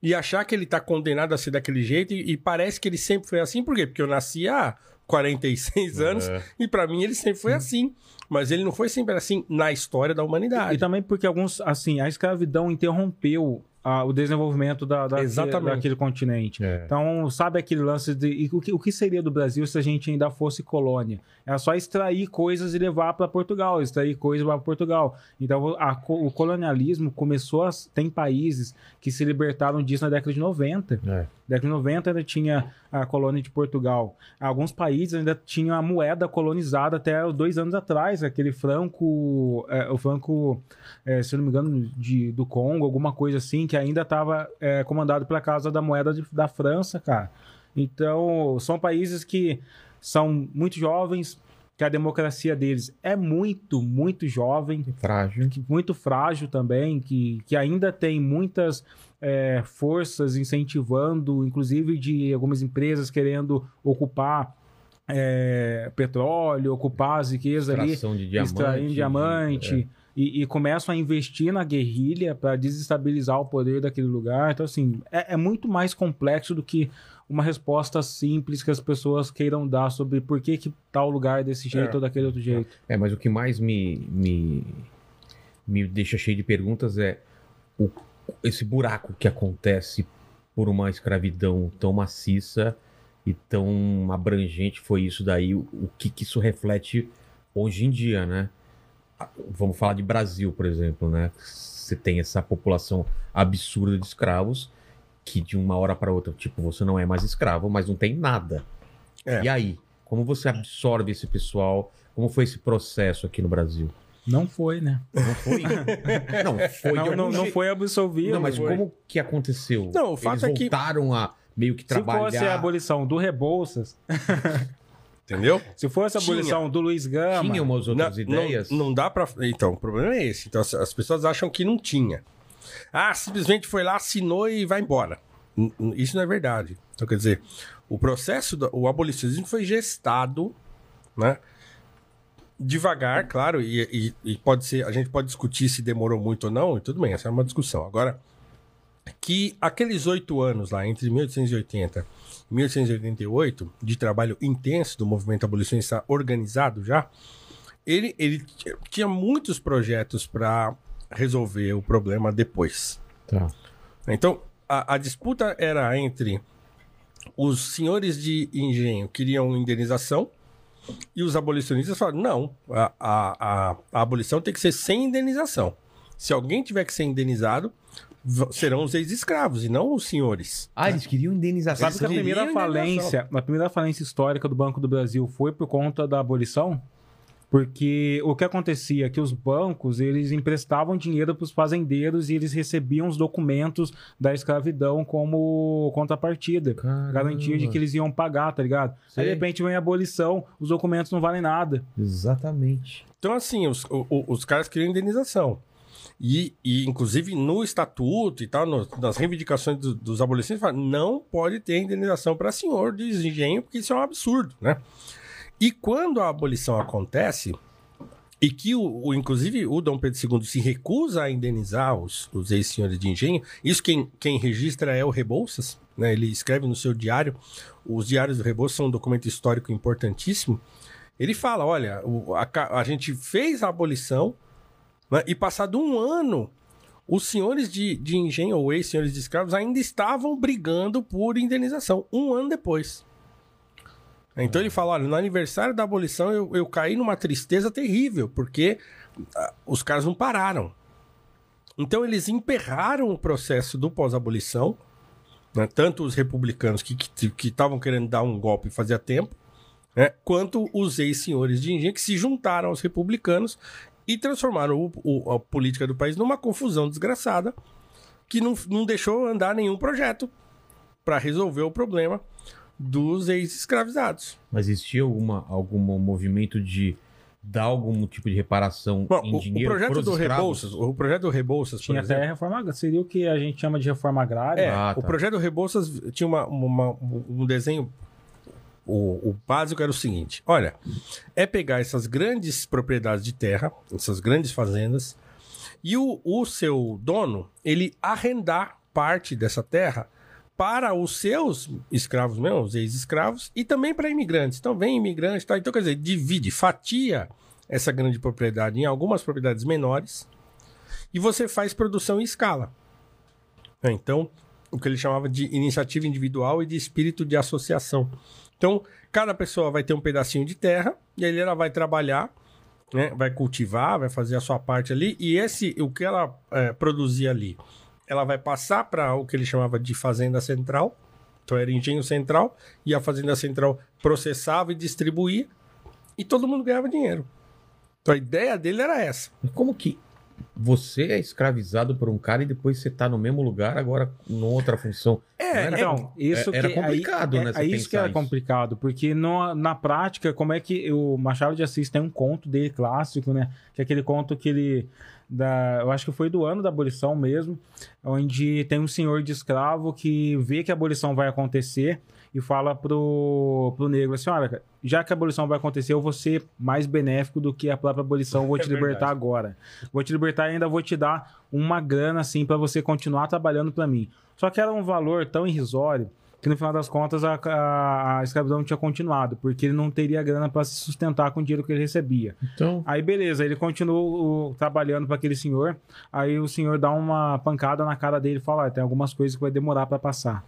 e achar que ele está condenado a ser daquele jeito e, e parece que ele sempre foi assim. Por quê? Porque eu nasci há 46 anos e para mim ele sempre foi assim. Mas ele não foi sempre assim na história da humanidade. E também porque alguns, assim, a escravidão interrompeu ah, o desenvolvimento da, da- Exatamente. daquele continente. É. Então, sabe aquele lance de. o, que, o que seria do Brasil se a gente ainda fosse colônia? Era só extrair coisas e levar para Portugal, extrair coisas para Portugal. Então, a o colonialismo começou a. Tem países que se libertaram disso na década de 90. É. década de 90 ainda tinha a colônia de Portugal. Alguns países ainda tinham a moeda colonizada até dois anos atrás, aquele franco, é, o franco, é, se não me engano, de, do Congo, alguma coisa assim, que ainda estava comandado pela Casa da Moeda de- da França, cara. Então, são países que são muito jovens, que a democracia deles é muito, muito jovem, Frágil. que- muito frágil também, que, que ainda tem muitas é, forças incentivando, inclusive de algumas empresas querendo ocupar é, petróleo, ocupar as riquezas ali, Extração de diamante. extraindo diamante. é. E, e começam a investir na guerrilha para desestabilizar o poder daquele lugar. Então, assim, é, é muito mais complexo do que uma resposta simples que as pessoas queiram dar sobre por que, que tal lugar é desse jeito É. ou daquele outro jeito. É, mas o que mais me, me, me deixa cheio de perguntas é o- esse buraco que acontece por uma escravidão tão maciça e tão abrangente foi isso daí, o, o que, que isso reflete hoje em dia, né? Vamos falar de Brasil, por exemplo, né? Você tem essa população absurda de escravos que de uma hora para outra, tipo, você não é mais escravo, mas não tem nada. É. E aí, como você absorve esse pessoal? Como foi esse processo aqui no Brasil? Não foi, né? Não foi? não, foi não, não, não foi absolvido. Não, mas foi. como que aconteceu? Não, o fato Eles é que- voltaram a meio que Se fosse a trabalhar. abolição do Rebouças, Entendeu? se fosse a Tinha. abolição do Luiz Gama, Tinha umas outras Não- ideias? Não, não dá pra. Então, o problema é esse. Então, as- as pessoas acham que não tinha. Ah, simplesmente foi lá, assinou e vai embora. Isso não é verdade. Então, quer dizer, o processo, do, o abolicionismo foi gestado, né? Devagar, claro, e, e- e pode ser, a gente pode discutir se demorou muito ou não, e tudo bem, essa é uma discussão. Agora, que aqueles oito anos lá, entre 1880 e 1888, de trabalho intenso do movimento abolicionista organizado já, ele, ele tinha muitos projetos para resolver o problema depois. Tá. Então, a, a disputa era entre os senhores de engenho que queriam indenização e os abolicionistas falaram: não, a, a, a, a abolição tem que ser sem indenização. Se alguém tiver que ser indenizado, serão os ex-escravos e não os senhores. Ah, eles queriam indenização. sabe que a primeira falência, a primeira falência histórica do Banco do Brasil foi por conta da abolição? Porque o que acontecia é que os bancos, eles emprestavam dinheiro para os fazendeiros e eles recebiam os documentos da escravidão como contrapartida. Caramba. Garantia de que eles iam pagar, tá ligado? Sei. Aí, de repente, vem a abolição, os documentos não valem nada. Exatamente. Então, assim, os, o- o- os caras queriam indenização. E, e, inclusive, no estatuto e tal, no- nas reivindicações do- dos abolicionistas, falam, não pode ter indenização para senhor de engenho, porque isso é um absurdo, né? E quando a abolição acontece, e que, o, o- inclusive, o Dom Pedro II se recusa a indenizar os, os ex-senhores de engenho, isso quem, quem registra é o Rebouças, né? Ele escreve no seu diário, os diários do Rebouças são um documento histórico importantíssimo, ele fala: olha, o- a, a gente fez a abolição, né, e passado um ano, os senhores de, de engenho ou ex-senhores de escravos ainda estavam brigando por indenização, um ano depois. Então ele fala: olha, no aniversário da abolição eu, eu caí numa tristeza terrível, porque ah, os caras não pararam. Então eles emperraram o processo do pós-abolição, né, tanto os republicanos que estavam que, estavam querendo dar um golpe fazia tempo, né, quanto os ex-senhores de engenho que se juntaram aos republicanos e transformaram o- o- a política do país numa confusão desgraçada que não, não deixou andar nenhum projeto para resolver o problema dos ex-escravizados. Mas existia alguma, algum movimento de dar algum tipo de reparação Bom, em o, o dinheiro projeto do? Rebouças, o projeto do Rebouças, por Tinha exemplo, até reforma agrária. Seria o que a gente chama de reforma agrária. É, Ah, o tá. projeto do Rebouças tinha uma, uma- um desenho. O, o básico era o seguinte: olha, é pegar essas grandes propriedades de terra, essas grandes fazendas, e o, o seu dono, ele arrendar parte dessa terra para os seus escravos mesmo, os ex-escravos, e também para imigrantes. Então, vem imigrante, tá? então quer dizer, divide, fatia essa grande propriedade em algumas propriedades menores e você faz produção em escala. Então, o que ele chamava de iniciativa individual e de espírito de associação. Então, cada pessoa vai ter um pedacinho de terra e aí ela vai trabalhar, né, vai cultivar, vai fazer a sua parte ali e esse, o que ela é, produzia ali, ela vai passar para o que ele chamava de fazenda central. Então, era engenho central e a fazenda central processava e distribuía e todo mundo ganhava dinheiro. Então, a ideia dele era essa. Como que você é escravizado por um cara e depois você tá no mesmo lugar, agora em outra função? É, era- Então, isso é- era que, complicado, aí, né, É, é isso que era isso. complicado, porque no- na prática, como é que o Machado de Assis tem um conto dele clássico, né? Que é aquele conto que ele. Da, eu acho que foi do ano da abolição mesmo, onde tem um senhor de escravo que vê que a abolição vai acontecer e fala pro, pro negro assim: olha, já que a abolição vai acontecer, eu vou ser mais benéfico do que a própria abolição, vou É te libertar verdade. agora. Vou te libertar e ainda vou te dar uma grana assim para você continuar trabalhando para mim. Só que era um valor tão irrisório que no final das contas a, a, a escravidão tinha continuado, porque ele não teria grana para se sustentar com o dinheiro que ele recebia. Então, Aí beleza, ele continuou o- trabalhando para aquele senhor, aí o senhor dá uma pancada na cara dele e fala: "Ah, tem algumas coisas que vai demorar para passar.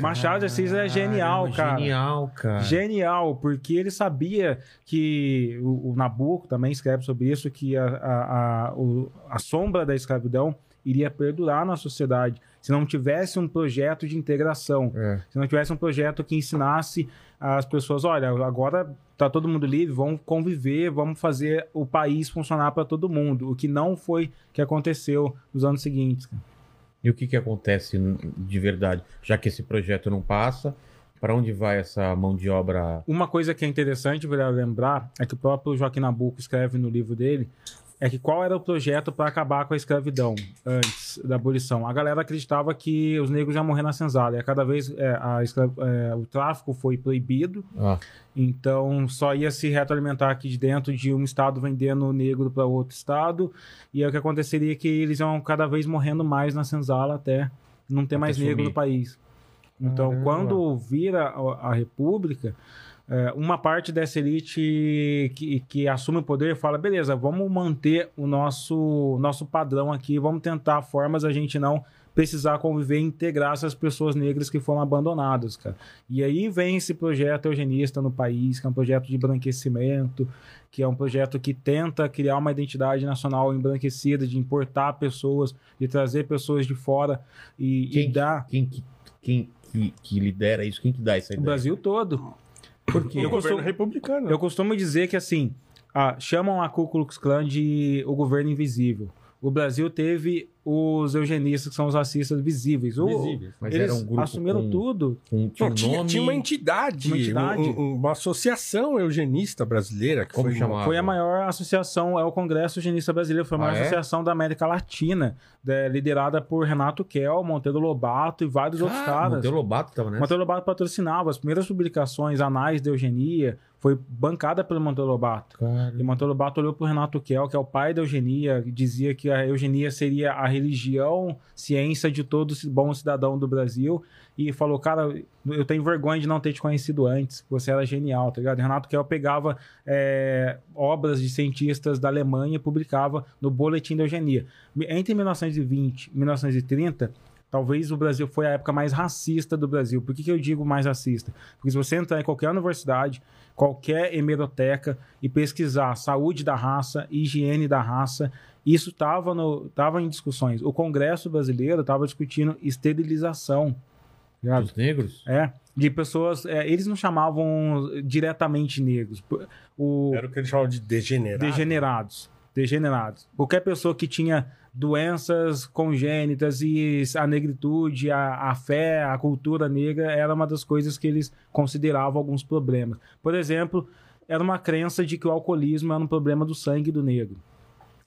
Machado de Assis é genial, Caramba, cara. Genial, cara. Genial, porque ele sabia que o, o Nabucco também escreve sobre isso, que a, a, a, o- a sombra da escravidão iria perdurar na sociedade se não tivesse um projeto de integração, É. se não tivesse um projeto que ensinasse as pessoas, olha, agora tá todo mundo livre, vamos conviver, vamos fazer o país funcionar para todo mundo, o que não foi que aconteceu nos anos seguintes. E o que que acontece de verdade? Já que esse projeto não passa, para onde vai essa mão de obra? Uma coisa que é interessante para lembrar é que o próprio Joaquim Nabuco escreve no livro dele é que qual era o projeto para acabar com a escravidão antes da abolição. A galera acreditava que os negros iam morrer na senzala. E cada vez é, a escra- é, o tráfico foi proibido, Ah, então só ia se retroalimentar aqui de dentro de um estado vendendo o negro para outro estado. E aí o que aconteceria é que eles iam cada vez morrendo mais na senzala até não ter Até mais negro sumir. no país. Então, Caramba. quando vira a, a República, é, uma parte dessa elite que, que assume o poder fala: beleza, vamos manter o nosso, nosso padrão aqui, vamos tentar formas a gente não precisar conviver e integrar essas pessoas negras que foram abandonadas, cara. E aí vem esse projeto eugenista no país, que é um projeto de branquecimento, que é um projeto que tenta criar uma identidade nacional embranquecida, de importar pessoas, de trazer pessoas de fora e, e Quem, dar quem, que- quem que, que lidera isso? Quem que dá essa o ideia? Brasil todo. Porque o Eu governo costumo- republicano. Eu costumo dizer que assim, ah, chamam a Ku Klux Klan de o governo invisível. O Brasil teve os eugenistas, que são os racistas visíveis. O- Visíveis. Mas eles era um grupo assumiram com- tudo. com- tinha Não, um tinha, nome... tinha uma entidade, Uma entidade. um- um- uma associação eugenista brasileira que Como foi chamava? Foi a maior associação, é o Congresso Eugenista Brasileiro, foi a maior Ah, é? associação da América Latina, né, liderada por Renato Kell, Monteiro Lobato e vários outros Ah, caras. Monteiro Lobato tava nessa. Monteiro Lobato patrocinava as primeiras publicações anais de eugenia, foi bancada pelo Monteiro Lobato. Cara, E Monteiro Lobato olhou para o Renato Kell, que é o pai da eugenia, e dizia que a eugenia seria a religião, ciência de todo bom cidadão do Brasil, e falou, cara, eu tenho vergonha de não ter te conhecido antes, você era genial, tá ligado? E Renato Kell pegava é, obras de cientistas da Alemanha e publicava no Boletim da Eugenia. Entre 1920 e 1930, Talvez o Brasil foi a época mais racista do Brasil. Por que, que eu digo mais racista? Porque se você entrar em qualquer universidade, qualquer hemeroteca e pesquisar saúde da raça, higiene da raça, isso estava tava em discussões. O Congresso brasileiro estava discutindo esterilização. ligado? Dos negros? É, de pessoas. é, eles não chamavam diretamente negros. O, Era o que eles chamavam de degenerado. degenerados. Degenerados. Qualquer pessoa que tinha doenças congênitas e a negritude, a, a fé, a cultura negra era uma das coisas que eles consideravam alguns problemas. Por exemplo, era uma crença de que o alcoolismo era um problema do sangue do negro.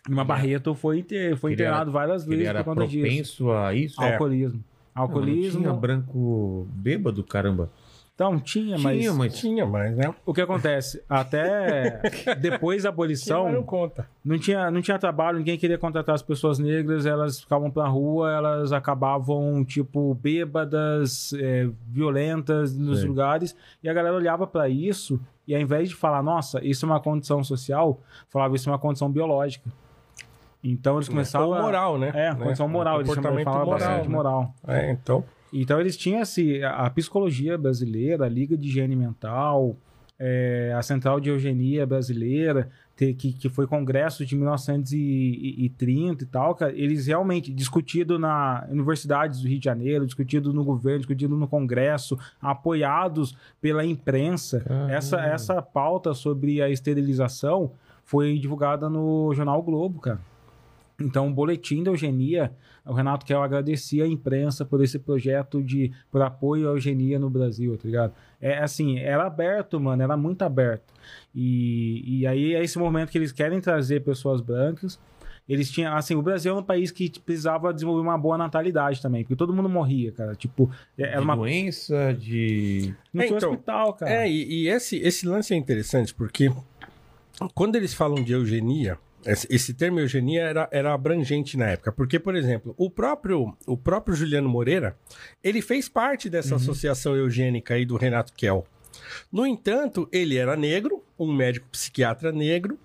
Uma Barreto foi, inter- foi É. Ele era- internado várias Ele vezes era por conta disso. propenso a isso? Alcoolismo. Não, mas não Alcoolismo. tinha branco bêbado, caramba. Então, tinha, mas. Tinha, mas... Tinha mais, né? O que acontece? Até depois da abolição, não conta. não tinha, não tinha trabalho, ninguém queria contratar as pessoas negras, elas ficavam pra rua, elas acabavam, tipo, bêbadas, é, violentas nos Sei. lugares, e a galera olhava pra isso, e ao invés de falar, nossa, isso é uma condição social, falava, isso é uma condição biológica. Então eles começavam. Ou a- moral, né? É, Né? condição moral, eles chamavam, falavam moral. bastante né? moral. É, então. Então eles tinham esse, a psicologia brasileira, a Liga de Higiene Mental, é, a Central de Eugenia Brasileira, que, que foi congresso de 1930 e tal, cara, eles realmente discutido na universidades do Rio de Janeiro, discutido no governo, discutido no congresso, apoiados pela imprensa. Essa, essa pauta sobre a esterilização foi divulgada no jornal o Globo, cara. Então, o boletim da eugenia, o Renato Kell agradecia a imprensa por esse projeto de por apoio à eugenia no Brasil, tá ligado? É assim, era aberto, mano, era muito aberto. E, e aí é esse momento que eles querem trazer pessoas brancas. Eles tinham, assim, o Brasil é um país que precisava desenvolver uma boa natalidade também, porque todo mundo morria, cara. Tipo, era de uma. doença, de... Não É, tinha então, hospital, cara. É, e, e esse, esse lance é interessante porque quando eles falam de eugenia, esse, esse termo eugenia era, era abrangente na época. Porque, por exemplo, o próprio, o próprio Juliano Moreira, ele fez parte dessa associação eugênica aí do Renato Kell. No entanto, ele era negro, um médico psiquiatra negro,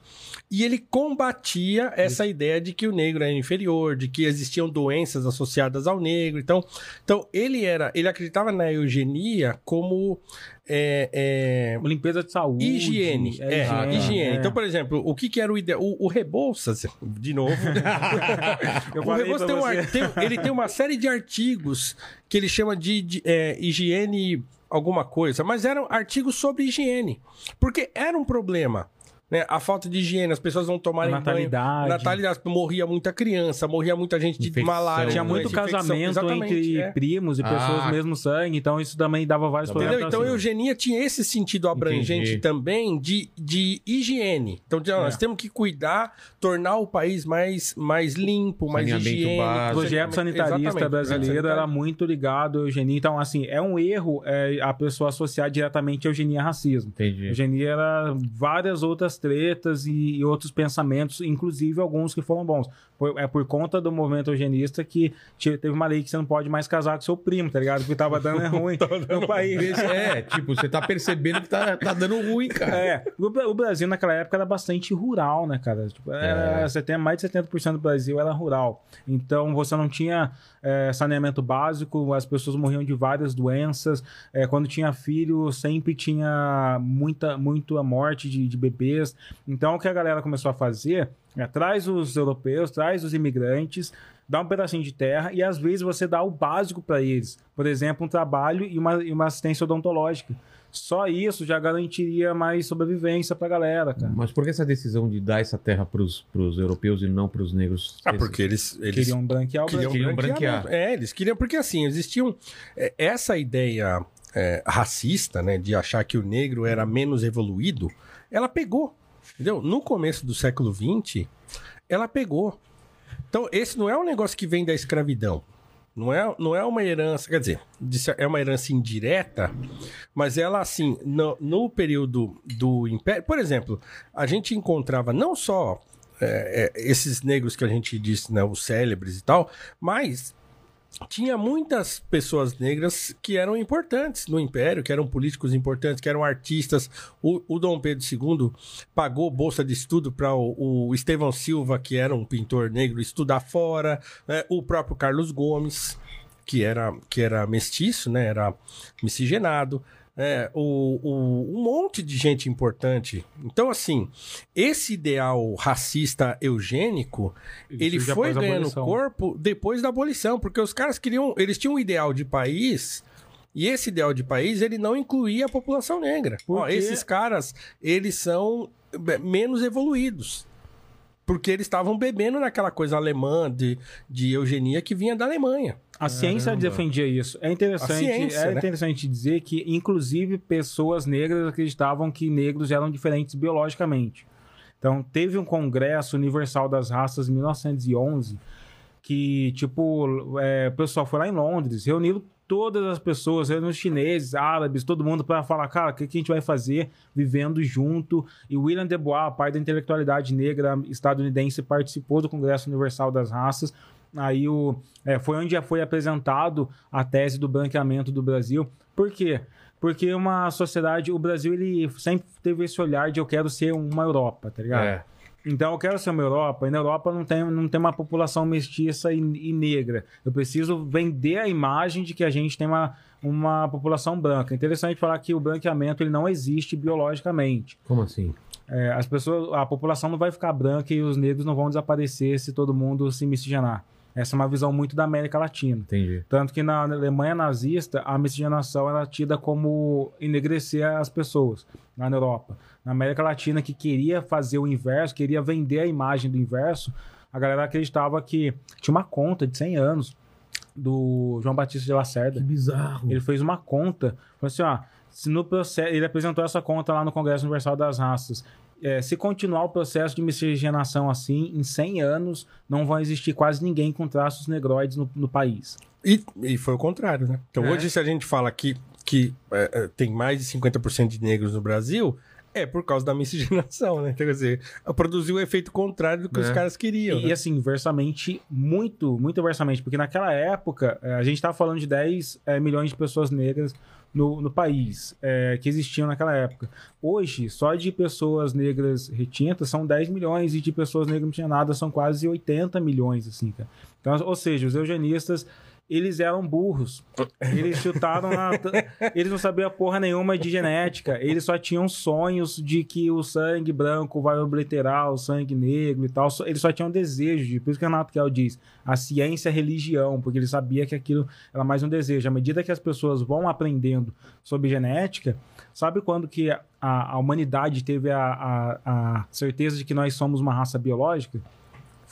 e ele combatia essa ideia de que o negro era inferior, de que existiam doenças associadas ao negro. Então, então ele era, ele acreditava na eugenia como é, é, Limpeza de saúde. higiene. É, higiene, higiene. é. Então, por exemplo, o que, que era o ideal? O, o Rebouças, de novo. O Rebouças tem, um tem- ele tem uma série de artigos que ele chama de, de, é, higiene alguma coisa, mas eram artigos sobre higiene. Porque era um problema. Né? A falta de higiene, as pessoas não tomarem Natalidade. banho. Natalidade. Morria muita criança, morria muita gente de Infecção. malária. Tinha muito infecção. casamento Exatamente, entre é. primos e pessoas Ah. do mesmo sangue, então isso também dava vários Entendeu? problemas. Entendeu? Então, a assim. eugenia tinha esse sentido abrangente Entendi. também de, de higiene. Então, de, ó, nós É. temos que cuidar, tornar o país mais, mais limpo, mais higiênico. O projeto sanitarista brasileiro era muito ligado à eugenia. Então, assim, é um erro é, a pessoa associar diretamente a eugenia a racismo. Entendi. Eugenia era várias outras tretas e, e outros pensamentos, inclusive alguns que foram bons. Por- é por conta do movimento eugenista que te- teve uma lei que você não pode mais casar com seu primo, tá ligado? Porque tava dando é ruim no país. É, tipo, você tá percebendo que tá, tá dando ruim, cara. É, o, Bra- o Brasil naquela época era bastante rural, né, cara? Tipo, era, É. 70, mais de 70% do Brasil era rural. Então você não tinha é, saneamento básico, as pessoas morriam de várias doenças. É, quando tinha filho, sempre tinha muita, muita morte de, de bebês. Então o que a galera começou a fazer é traz os europeus, traz os imigrantes, dá um pedacinho de terra e às vezes você dá o básico para eles. Por exemplo, um trabalho e uma, e uma assistência odontológica. Só isso já garantiria mais sobrevivência pra galera, cara. Mas por que essa decisão de dar essa terra pros, pros europeus e não pros negros? Ah, porque eles, eles Queriam branquear o queriam, Brasil. Queriam branquear. branquear. É, eles queriam, porque assim, existiam. é, essa ideia é, racista, né, de achar que o negro era menos evoluído, ela pegou. Entendeu? No começo do século XX, ela pegou. Então, esse não é um negócio que vem da escravidão. Não é, não é uma herança, quer dizer, é uma herança indireta, mas ela, assim, no, no período do Império. Por exemplo, a gente encontrava não só é, é, esses negros que a gente disse, né, os célebres e tal, mas tinha muitas pessoas negras que eram importantes no Império, que eram políticos importantes, que eram artistas. O, o Dom Pedro II pagou bolsa de estudo para o, o Estevão Silva, que era um pintor negro, estudar fora. né? O próprio Carlos Gomes, que era, que era mestiço, né? era miscigenado. É, o, o- um monte de gente importante. Então, assim, esse ideal racista eugênico, ele surge foi ganhando corpo depois da abolição, porque os caras queriam, eles tinham um ideal de país e esse ideal de país ele não incluía a população negra. Ó, esses caras, eles são menos evoluídos. Porque eles estavam bebendo naquela coisa alemã de, de eugenia que vinha da Alemanha. A ciência defendia isso. É interessante, A ciência, é né? interessante dizer que, inclusive, pessoas negras acreditavam que negros eram diferentes biologicamente. Então, teve um congresso universal das raças em 1911 que, tipo, é, o pessoal foi lá em Londres, reuniram todas as pessoas, reuniram os chineses, árabes, todo mundo para falar, cara, o que, que a gente vai fazer vivendo junto? E William de Bois, pai da intelectualidade negra estadunidense, participou do Congresso Universal das Raças. Aí o, é, foi onde foi apresentado a tese do branqueamento do Brasil. Por quê? Porque uma sociedade, o Brasil, ele sempre teve esse olhar de eu quero ser uma Europa, tá ligado? É. Então eu quero ser uma Europa, e na Europa não tem, não tem uma população mestiça e, e negra. Eu preciso vender a imagem de que a gente tem uma, uma população branca. Interessante falar que o branqueamento ele não existe biologicamente. Como assim? É, as pessoas, a população não vai ficar branca e os negros não vão desaparecer se todo mundo se miscigenar. Essa é uma visão muito da América Latina. Entendi. Tanto que na Alemanha nazista, a miscigenação era tida como enegrecer as pessoas, lá na Europa. Na América Latina, que queria fazer o inverso, queria vender a imagem do inverso, a galera acreditava que tinha uma conta de 100 anos do João Batista de Lacerda. bizarro. Ele fez uma conta, falou assim, ó, se no processo, ele apresentou essa conta lá no Congresso Universal das Raças. É, se continuar o processo de miscigenação assim, em 100 anos, não vai existir quase ninguém com traços negroides no, no país. E, e foi o contrário, né? Então É. hoje, se a gente fala que, que é, é, tem mais de 50% de negros no Brasil, é por causa da miscigenação, né? Então, quer dizer, produziu o efeito contrário do que os É. caras queriam. E, né? assim, inversamente, muito, muito inversamente, porque naquela época, eh, a gente estava falando de 10 eh, milhões de pessoas negras no, no país, eh, que existiam naquela época. Hoje, só de pessoas negras retintas são 10 milhões e de pessoas negras miscigenadas são quase 80 milhões, assim, cara. Então, ou seja, os eugenistas, eles eram burros. Eles chutaram na... Eles não sabiam porra nenhuma de genética. Eles só tinham sonhos de que o sangue branco vai obliterar o sangue negro e tal. Eles só tinham desejo de... Por isso que o Renato Kell diz, a ciência é religião, porque ele sabia que aquilo era mais um desejo. À medida que as pessoas vão aprendendo sobre genética, sabe quando que a, a humanidade teve a, a, a certeza de que nós somos uma raça biológica?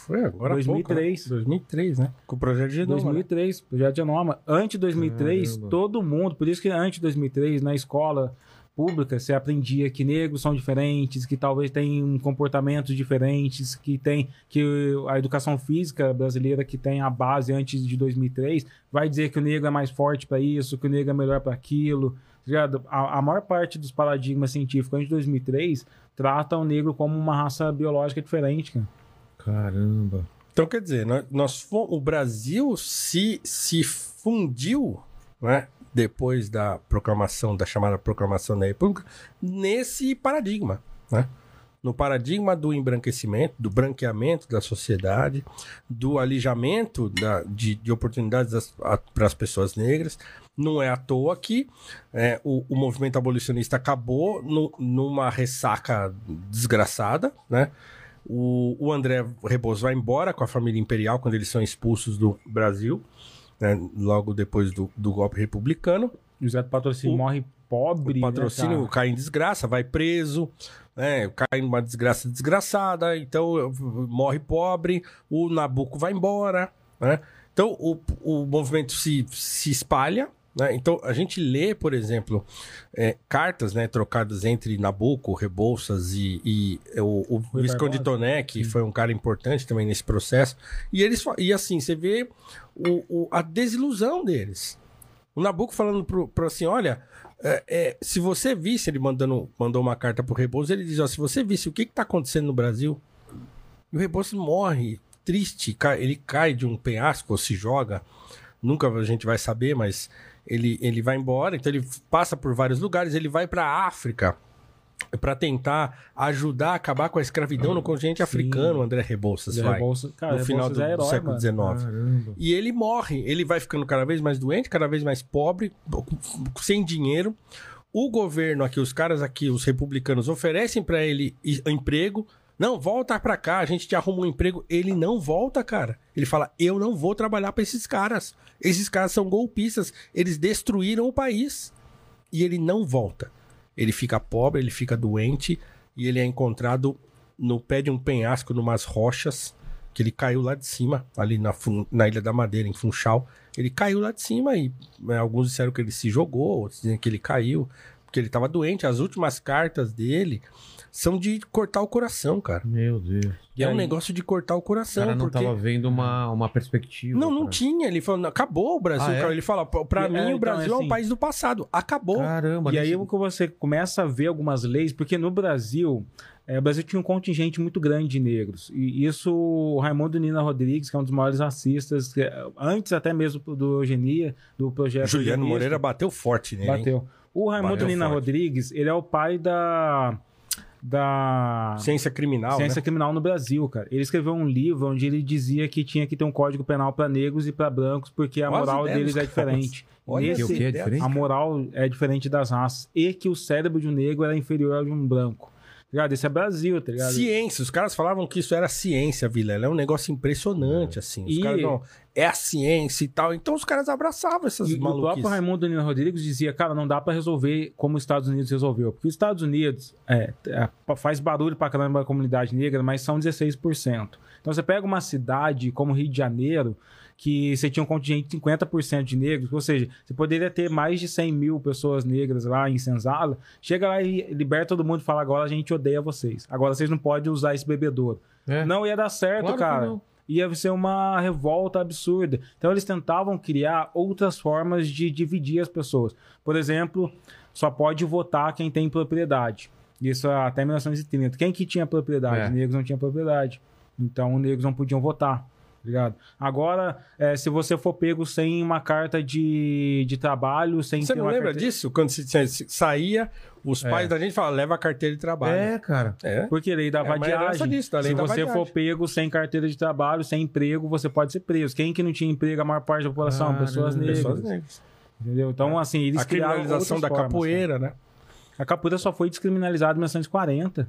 Foi agora há 2003. pouco, né? 2003, né? Com o projeto de Genoma. né? 2003, projeto de Genoma. Antes de 2003, Caramba. todo mundo, por isso que antes de 2003, na escola pública, você aprendia que negros são diferentes, que talvez tenham comportamentos diferentes, que tem que a educação física brasileira que tem a base antes de 2003 vai dizer que o negro é mais forte para isso, que o negro é melhor para aquilo. tá? A, a maior parte dos paradigmas científicos antes de 2003 tratam o negro como uma raça biológica diferente, cara. Caramba. Então, quer dizer, nós, nós o Brasil se, se fundiu, né? Depois da proclamação, da chamada proclamação da República, nesse paradigma, né? No paradigma do embranquecimento, do branqueamento da sociedade, do alijamento da- de, de oportunidades para as pessoas negras. Não é à toa que é, o, o movimento abolicionista acabou no- numa ressaca desgraçada, né? O, o André Rebouças vai embora com a família imperial quando eles são expulsos do Brasil, né, logo depois do, do golpe republicano. José Patrocínio O- morre pobre. O né, patrocínio cara? cai em desgraça, vai preso, né, cai numa desgraça desgraçada, então morre pobre, o Nabucco vai embora, né? Então o, o movimento se, se espalha, né? Então a gente lê, por exemplo, é, cartas né, trocadas entre Nabucco, Rebouças e, e o, o Rui Visconde. Toné, que foi um cara importante também nesse processo, e eles e assim, você vê o, o- a desilusão deles. O Nabucco falando pro assim, olha, é, é, se você visse, ele mandando, mandou uma carta pro Rebouças, ele diz, ó, se você visse o que que tá acontecendo no Brasil, e o Rebouças morre, triste, cai- ele cai de um penhasco ou se joga, nunca a gente vai saber, mas ele, ele vai embora, então ele passa por vários lugares, ele vai pra África para tentar ajudar a acabar com a escravidão no continente africano, André Rebouças vai, Rebouças- cara, no final do, Rebouças é do herói, século mano. XIX. E ele morre, ele vai ficando cada vez mais doente, cada vez mais pobre, sem dinheiro. O governo aqui, os caras aqui, os republicanos, oferecem para ele emprego. Não, volta pra cá, a gente te arruma um emprego. Ele não volta, cara. Ele fala: Eu não vou trabalhar pra esses caras. Esses caras são golpistas. Eles destruíram o país. E ele não volta. Ele fica pobre, ele fica doente e ele é encontrado no pé de um penhasco, numas rochas, que ele caiu lá de cima, ali na, na Ilha da Madeira, em Funchal. Ele caiu lá de cima e né, alguns disseram que ele se jogou, outros dizem que ele caiu, porque ele tava doente. As últimas cartas dele são de cortar o coração, cara. Meu Deus. E é um negócio de cortar o O coração. cara não porque... tava vendo uma, uma perspectiva. Não, não cara. tinha. Ele falou, "Não, acabou o Brasil. Ah, é? cara. Ele fala, pra E- mim é, o então, Brasil é é um assim- país do passado. Acabou. Caramba. E aí que você começa a ver algumas leis, porque no Brasil, é, o Brasil tinha um contingente muito grande de negros. E isso o Raimundo Nina Rodrigues, que é um dos maiores racistas, que, é, antes até mesmo do Eugenia, do projeto Juliano Moreira bateu forte nele. hein? bateu. O Raimundo Bateu Nina forte. Rodrigues, ele é o pai da da Ciência criminal, ciência né? criminal no Brasil, cara. Ele escreveu um livro onde ele dizia que tinha que ter um código penal para negros e para brancos, porque a as moral ideias deles dos é diferente. Olha o Nesse, que é diferente? a moral é diferente das raças. E que o cérebro de um negro era inferior ao de um branco. Ligado? Esse é Brasil, tá ligado? Ciência, os caras falavam que isso era ciência, Vilela. É um negócio impressionante, assim. Os E- caras não, é a ciência e tal. Então os caras abraçavam essas E o maluquices. próprio Raimundo Nino Rodrigues dizia, cara, não dá pra resolver como os Estados Unidos resolveu. Porque os Estados Unidos é, é, faz barulho pra caramba a comunidade negra, mas são 16%. Então você pega uma cidade como Rio de Janeiro, que você tinha um contingente de 50% de negros, ou seja, você poderia ter mais de 100 mil pessoas negras lá em Senzala, chega lá e liberta todo mundo e fala, agora a gente odeia vocês. Agora vocês não podem usar esse bebedouro. É. Não ia dar certo, Claro cara. Ia ser uma revolta absurda. Então eles tentavam criar outras formas de dividir as pessoas. Por exemplo, só pode votar quem tem propriedade. Isso até 1930. Quem que tinha propriedade? É. Negros não tinham propriedade. Então negros não podiam votar. Ligado? Agora, é, se você for pego sem uma carta de, de trabalho, sem Você não lembra disso? Quando se, se- saía, os É. pais da gente falavam, leva a carteira de trabalho. É, cara. É. Porque lei da É, é vadiagem. disso, da lei Se da você vadiagem. for pego sem carteira de trabalho, sem emprego, você pode ser preso. Quem que não tinha emprego, a maior parte da população? Caramba. Pessoas negras. Pessoas negras. Entendeu? Então, assim, eles A criminalização da formas, capoeira, né? né? A capoeira só foi descriminalizada em 1940.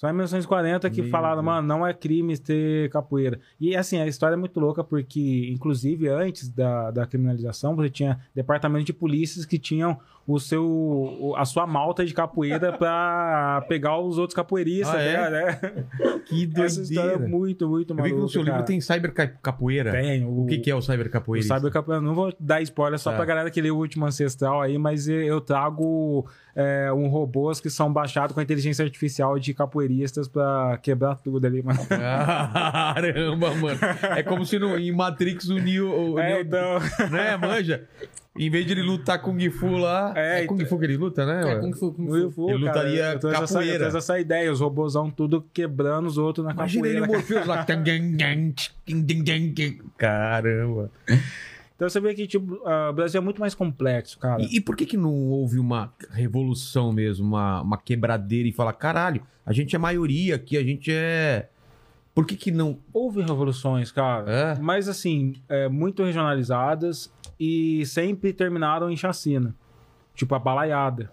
Só em 1940 que Meu falaram, mano, não é crime ter capoeira. E assim, a história é muito louca porque, inclusive, antes da, da criminalização, você tinha departamento de polícias que tinham o seu, o- a sua malta de capoeira pra pegar os outros capoeiristas, Ah, é? né? né? Que Essa história é doideira. muito, muito Eu vi maluca, que no seu livro cara. tem cyber ca- capoeira. Tem, O que, que é o cyber o capoeira? Cyber Capoeira, não vou dar spoiler só Tá. pra galera que lê o último ancestral aí, mas eu trago é, um robôs que são baixados com a inteligência artificial de capoeiristas pra quebrar tudo ali, mano. Caramba, mano. É como se no, em Matrix o Neo. O É, Neo- então. Né, manja? Em vez de ele lutar Kung Fu lá. É, É, Kung Fu que ele luta, né? É, Kung Fu, Kung Fu. Will Fu, Ele cara, lutaria eu trouxe essa, eu capoeira. trouxe essa ideia, os robôzão tudo quebrando os outros na Imagina ele capoeira. o Morpheus lá. Caramba. Então você vê que tipo, ah, o Brasil é muito mais complexo, cara. E, e por que que não houve uma revolução mesmo, uma, uma quebradeira e falar, caralho, a gente é maioria aqui, a gente é... Por que que não... Houve revoluções, cara. É? Mas assim, é, muito regionalizadas e sempre terminaram em chacina. Tipo a balaiada.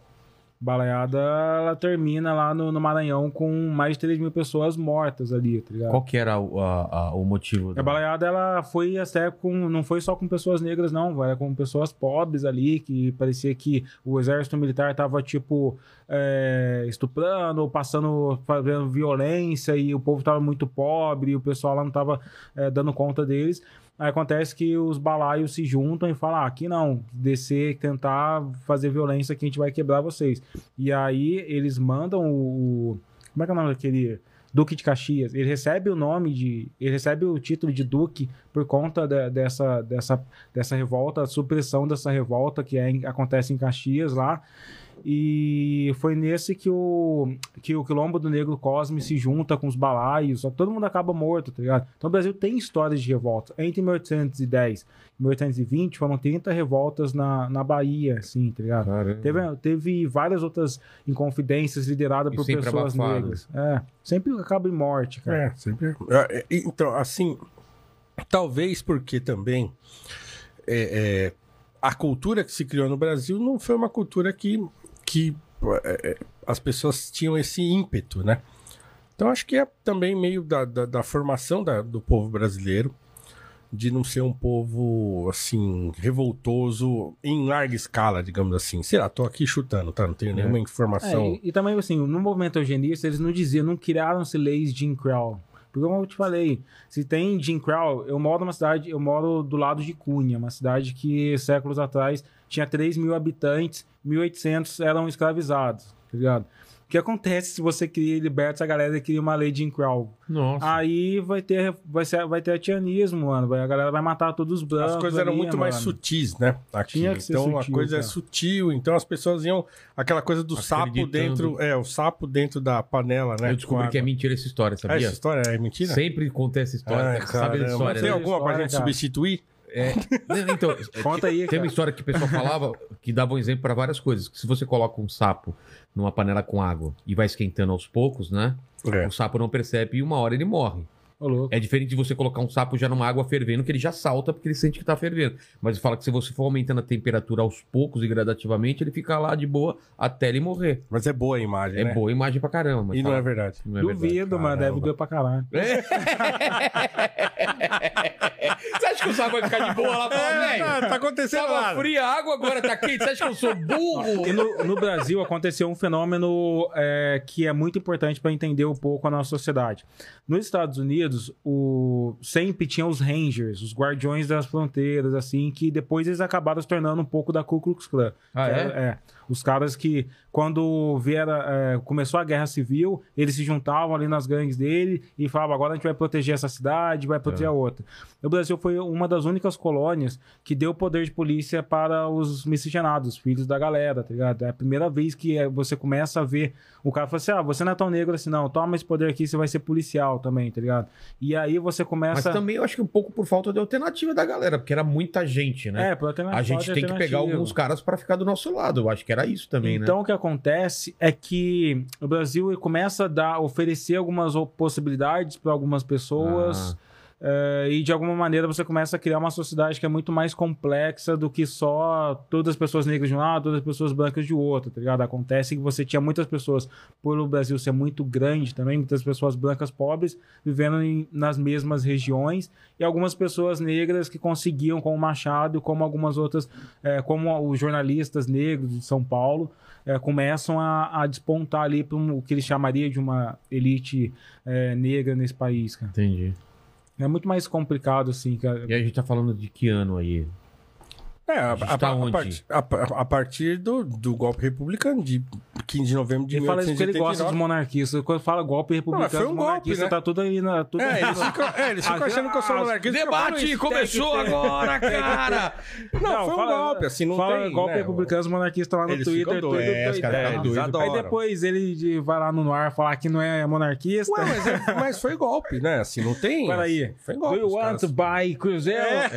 Balaiada, ela termina lá no, no Maranhão com mais de 3 mil pessoas mortas ali, tá ligado? Qual que era o, a- a- o motivo? A da- balaiada, ela foi até com. Não foi só com pessoas negras, não. Era com pessoas pobres ali, que parecia que o exército militar tava, tipo, é, estuprando ou passando, fazendo violência e o povo tava muito pobre e o pessoal lá não tava é, dando conta deles. Aí acontece que os balaios se juntam e falam: ah, aqui não, descer, tentar fazer violência que a gente vai quebrar vocês. E aí eles mandam o. Como é que é o nome daquele. Duque de Caxias. Ele recebe o nome de. Ele recebe o título de Duque por conta de- dessa, dessa, dessa revolta, a supressão dessa revolta que é acontece em Caxias lá. E foi nesse que o, que o Quilombo do Negro Cosme se junta com os balaios, só que todo mundo acaba morto, tá ligado? Então o Brasil tem histórias de revolta. Entre 1810 e 1820 foram 30 revoltas na, na Bahia, assim, tá ligado? Caramba. Teve, teve várias outras inconfidências lideradas E por pessoas abafadas. negras. É, sempre acaba em morte, cara. É, sempre. É, é, Então, assim, talvez porque também é, é, a cultura que se criou no Brasil não foi uma cultura que, que é, é, as pessoas tinham esse ímpeto, né? Então, acho que é também meio da, da, da formação da- do povo brasileiro. de não ser um povo, assim, revoltoso em larga escala, digamos assim. Sei lá, tô aqui chutando, tá? Não tenho nenhuma É, informação. e, e também, assim, no movimento eugenista, eles não diziam, não criaram-se leis Jim Crow. Porque, como eu te falei, se tem Jim Crow, eu moro numa cidade, eu moro do lado de Cunha, uma cidade que séculos atrás tinha 3 mil habitantes, 1.800 eram escravizados, tá ligado? O que acontece se você cria e liberta essa galera e cria uma lei Jim Crow? Nossa. Aí vai ter, vai ser, vai ter atianismo, mano. Vai- A galera vai matar todos os brancos. As coisas eram ali, muito mais mano. sutis, né? Aqui. Tinha que ser então a sutil, coisa é cara. sutil, então as pessoas iam. Aquela coisa do sapo dentro. É, o sapo dentro da panela, né? Eu descobri que é mentira essa história, Ah, sabia? essa história é mentira? Sempre conta essa história. Ai, né? Sabe a história, Tem né? alguma pra gente cara. substituir? É, não, então, Conta aí, Tem cara. uma história que o pessoal falava que dava um exemplo para várias coisas. Que se você coloca um sapo numa panela com água e vai esquentando aos poucos, né? É. O sapo não percebe e uma hora ele morre. É diferente de você colocar um sapo já numa água fervendo, que ele já salta porque ele sente que tá fervendo. Mas fala que se você for aumentando a temperatura aos poucos e gradativamente, ele fica lá de boa até ele morrer. Mas é boa a imagem, É né? boa imagem pra caramba. mas E não fala- é verdade. não é verdade. Duvido, mano. Deve doer pra caralho. Você acha que o sapo vai ficar de boa lá pra velho? tá acontecendo Tava nada. fria a água, agora tá quente. Você acha que eu sou burro? E no, no Brasil aconteceu um fenômeno é, que é muito importante para entender um pouco a nossa sociedade. Nos Estados Unidos, o, sempre tinha os Rangers, os guardiões das fronteiras, assim, que depois eles acabaram se tornando um pouco da Ku Klux Klan. Ah, é? é. Os caras que, quando viera, é, começou a guerra civil, eles se juntavam ali nas gangues dele e falavam: agora a gente vai proteger essa cidade, vai proteger a outra. O Brasil foi uma das únicas colônias que deu poder de polícia para os miscigenados, filhos da galera, tá ligado? É a primeira vez que é, você começa a ver o cara fala assim: ah, você não é tão negro assim, não, toma esse poder aqui, você vai ser policial também, tá ligado? E aí você Mas começa. também eu acho que um pouco por falta de alternativa da galera, porque era muita gente, né? É, por alternativa, a gente tem que pegar alguns caras pra ficar do nosso lado. Eu acho que era isso também, né? então, o que acontece é que o Brasil começa a dar, oferecer algumas possibilidades para algumas pessoas. Eh, e de alguma maneira você começa a criar uma sociedade que é muito mais complexa do que só todas as pessoas negras de um lado, todas as pessoas brancas de outro, tá ligado? Acontece que você tinha muitas pessoas, por o Brasil ser muito grande também, muitas pessoas brancas pobres vivendo em- nas mesmas regiões e algumas pessoas negras que conseguiam, como o Machado, como algumas outras, eh, como os jornalistas negros de São Paulo, eh, começam a, a despontar ali para o que eles chamariam de uma elite eh, negra nesse país, cara. Entendi. É muito mais complicado, assim. E a gente tá falando de que ano aí? É, a, A a- tá a partir, a- a partir do, do golpe republicano de 15 de novembro de Ele fala isso porque ele gosta dos 1889. monarquistas. Quando fala golpe republicano, foi um golpe, né? tá tudo aí na. Tudo É, aí eles ficam, é, eles ficam Ah, achando que eu sou monarquista. Debate começou agora, cara! Não, foi um golpe, assim, não fala tem, golpe né? republicano, os monarquistas lá no Eles Twitter. ficam tudo doidos. É, os caras doidos. Eles adoram. Aí depois ele vai lá no ar falar que não é monarquista. Ué, mas, é- mas foi golpe, né? Assim, não tem. Peraí. Foi Do golpe. you os want to buy Cruzeiro? É.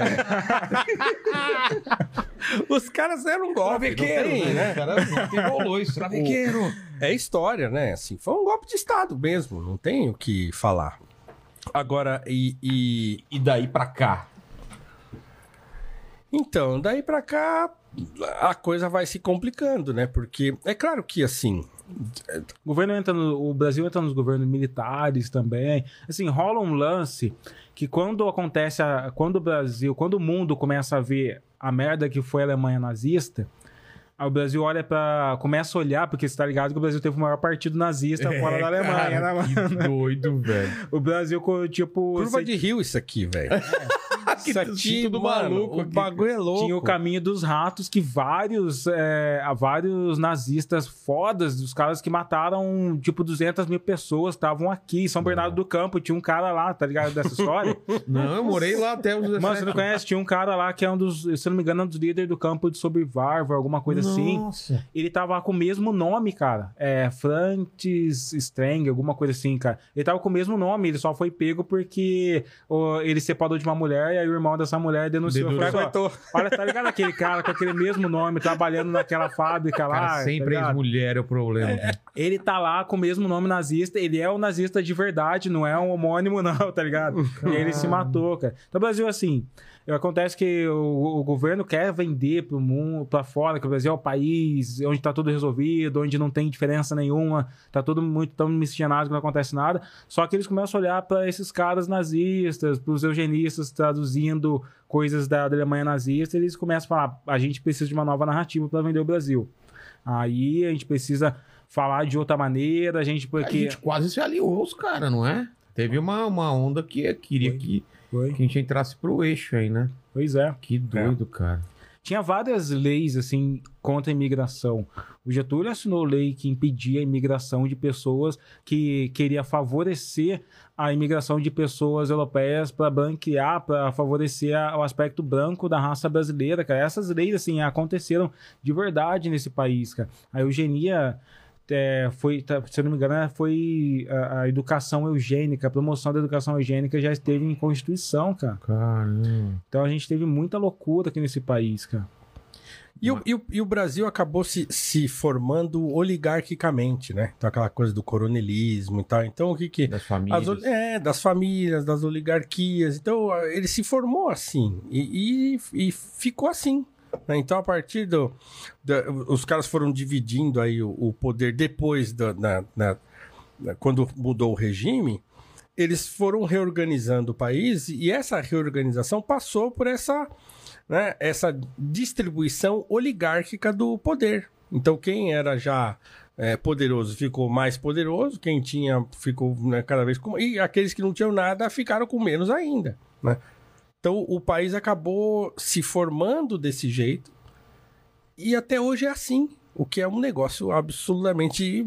Os caras eram um golpe, não tem, né? cara enrolou isso, travequeiro. É história, né? Assim, foi um golpe de Estado mesmo, não tem o que falar. Agora, e, e- E daí pra cá? Então, daí pra cá, a coisa vai se complicando, né? Porque é claro que, assim, O governo entra no, o Brasil entra nos governos militares também. Assim, rola um lance que quando acontece a, quando o Brasil, quando o mundo começa a ver a merda que foi a Alemanha nazista, aí o Brasil olha para começa a olhar porque você tá ligado que o Brasil teve o maior partido nazista fora da Alemanha, né, mano? É, Que doido, velho. O Brasil tipo curva você de rio isso aqui, velho. Que Isso aqui, tudo mano, maluco o aqui. bagulho é louco. Tinha o caminho dos ratos que vários, é, vários nazistas fodas, os caras que mataram tipo 200 mil pessoas, estavam aqui em São Bernardo do Campo. Tinha um cara lá, tá ligado dessa história? Não, eu morei lá até os 17. Mano, você não conhece? Tinha um cara lá que é um dos, se eu não me engano, é um dos líderes do campo de Sobrevival, alguma coisa assim. Nossa. Ele tava com o mesmo nome, cara. É Francis Strang, alguma coisa assim, cara. Ele tava com o mesmo nome, ele só foi pego porque ó, ele separou de uma mulher e aí o irmão dessa mulher denunciou. Falou, "Ó, Olha, tá ligado aquele cara com aquele mesmo nome, trabalhando naquela fábrica lá? Cara, sempre tá ex-mulher é o problema. Ele tá lá com o mesmo nome nazista, ele é o nazista de verdade, não é um homônimo, não, tá ligado? E ele se matou, cara. Então, o Brasil, assim, acontece que o, o governo quer vender pro mundo, pra fora, que o Brasil é o país onde tá tudo resolvido, onde não tem diferença nenhuma, tá tudo muito tão miscigenado que não acontece nada. Só que eles começam a olhar para esses caras nazistas, pros eugenistas traduzindo coisas da, da Alemanha nazista, e eles começam a falar: a gente precisa de uma nova narrativa para vender o Brasil. Aí a gente precisa falar de outra maneira, a gente A porque gente quase se aliou os caras, não é? Teve uma, uma onda que queria que, Foi. que a gente entrasse pro eixo aí, né? Pois é. Que doido, cara. Tinha várias leis assim contra a imigração. O Getúlio assinou lei que impedia a imigração de pessoas que queria favorecer a imigração de pessoas europeias para branquear, para favorecer a- o aspecto branco da raça brasileira, cara. Essas leis assim aconteceram de verdade nesse país, cara. A eugenia é, foi, tá, se eu não me engano, foi a, a educação eugênica, a promoção da educação eugênica já esteve em Constituição, cara. Caramba. Então a gente teve muita loucura aqui nesse país, cara. E o, e o- e o Brasil acabou se, se formando oligarquicamente, né? Então, aquela coisa do coronelismo e tal. Então, o que que. Das As famílias. ol- é, das famílias, das oligarquias. Então, ele se formou assim. E, e- e ficou assim. Né? Então, a partir do. os caras foram dividindo aí o, o poder depois da. quando mudou o regime. Eles foram reorganizando o país e essa reorganização passou por essa, né, essa distribuição oligárquica do poder. Então, quem era já é, poderoso ficou mais poderoso, quem tinha ficou né, cada vez com. E aqueles que não tinham nada ficaram com menos ainda. Né? Então, o país acabou se formando desse jeito e até hoje é assim. O que é um negócio absolutamente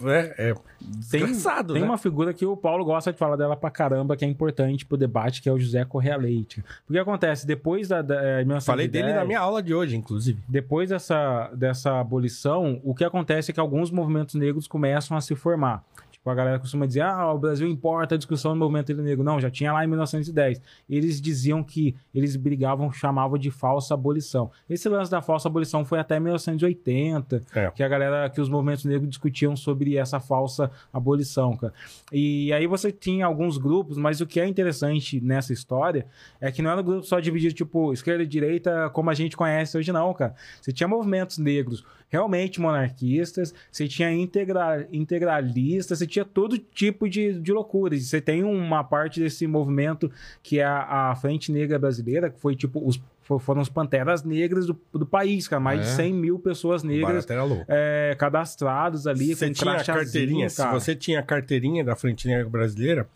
né, é, desgraçado, tem né? uma figura que o Paulo gosta de falar dela pra caramba, que é importante pro debate, que é o José Correa Leite. Porque acontece, depois da. da 1910, Falei dele na minha aula de hoje, inclusive. Depois dessa, dessa abolição, o que acontece é que alguns movimentos negros começam a se formar. Tipo, a galera costuma dizer, ah, o Brasil importa a discussão do movimento negro. Não, já tinha lá em 1910. Eles diziam que eles brigavam, chamavam de falsa abolição. Esse lance da falsa abolição foi até 1980, É. que a galera, que os movimentos negros discutiam sobre essa falsa abolição, cara. E aí você tinha alguns grupos, mas o que é interessante nessa história é que não era um grupo só dividido, tipo, esquerda e direita, como a gente conhece hoje, não, cara. Você tinha movimentos negros realmente monarquistas, você tinha integra integralistas, você tinha todo tipo de, de loucuras. Você tem uma parte desse movimento que é a, a Frente Negra Brasileira, que foi tipo, os, fo- foram os panteras negras do, do país, cara. Mais É? de 100 mil pessoas negras é, cadastrados ali, Você com tinha a carteirinha, se cara. você tinha a carteirinha da Frente Negra Brasileira,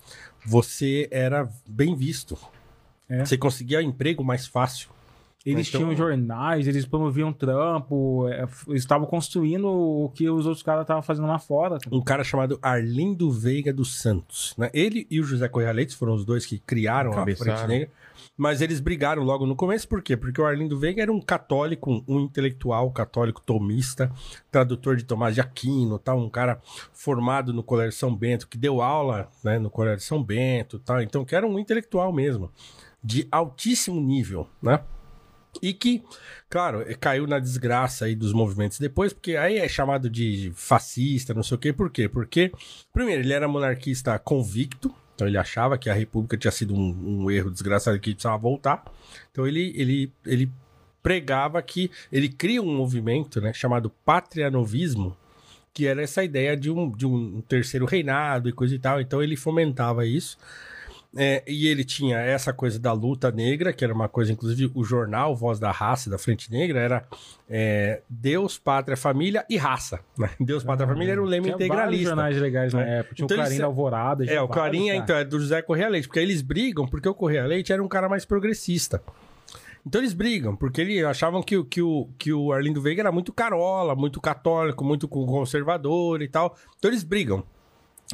você era bem visto. É. Você conseguia emprego mais fácil. Eles Então- tinham jornais, eles promoviam trampo, é, estavam construindo o que os outros caras estavam fazendo lá fora. Um cara chamado Arlindo Veiga dos Santos. Né? Ele e o José Correia Leite foram os dois que criaram a Cabeçaram. Frente Negra. Mas eles brigaram logo no começo, por quê? Porque o Arlindo Veiga era um católico, um- um intelectual católico tomista, tradutor de Tomás de Aquino, tal, um cara formado no Colégio São Bento, que deu aula né, no Colégio São Bento, tal, então que era um intelectual mesmo, de altíssimo nível, né? E que, claro, eh, caiu na desgraça aí dos movimentos depois, porque aí é chamado de fascista, não sei o quê. Por quê? Porque, primeiro, ele era monarquista convicto, então ele achava que a república tinha sido um, um erro desgraçado que precisava voltar. Então ele, ele, ele pregava que ele cria um movimento né, chamado patrianovismo, que era essa ideia de um, de um terceiro reinado e coisa e tal. Então ele fomentava isso. É, e ele tinha essa coisa da luta negra, que era uma coisa, inclusive, o jornal Voz da Raça, da Frente Negra, era é, Deus, Pátria, Família e Raça. né? Deus, Pátria, Família era o lema integralista. jornais legais na É. época. Tinha Então o Clarim eles- da Alvorada. É, o Clarim então, cara. é do José Correia Leite, porque eles brigam porque o Correia Leite era um cara mais progressista. Então eles brigam, porque eles achavam que, o- que, o, que o Arlindo Veiga era muito carola, muito católico, muito conservador e tal. Então eles brigam.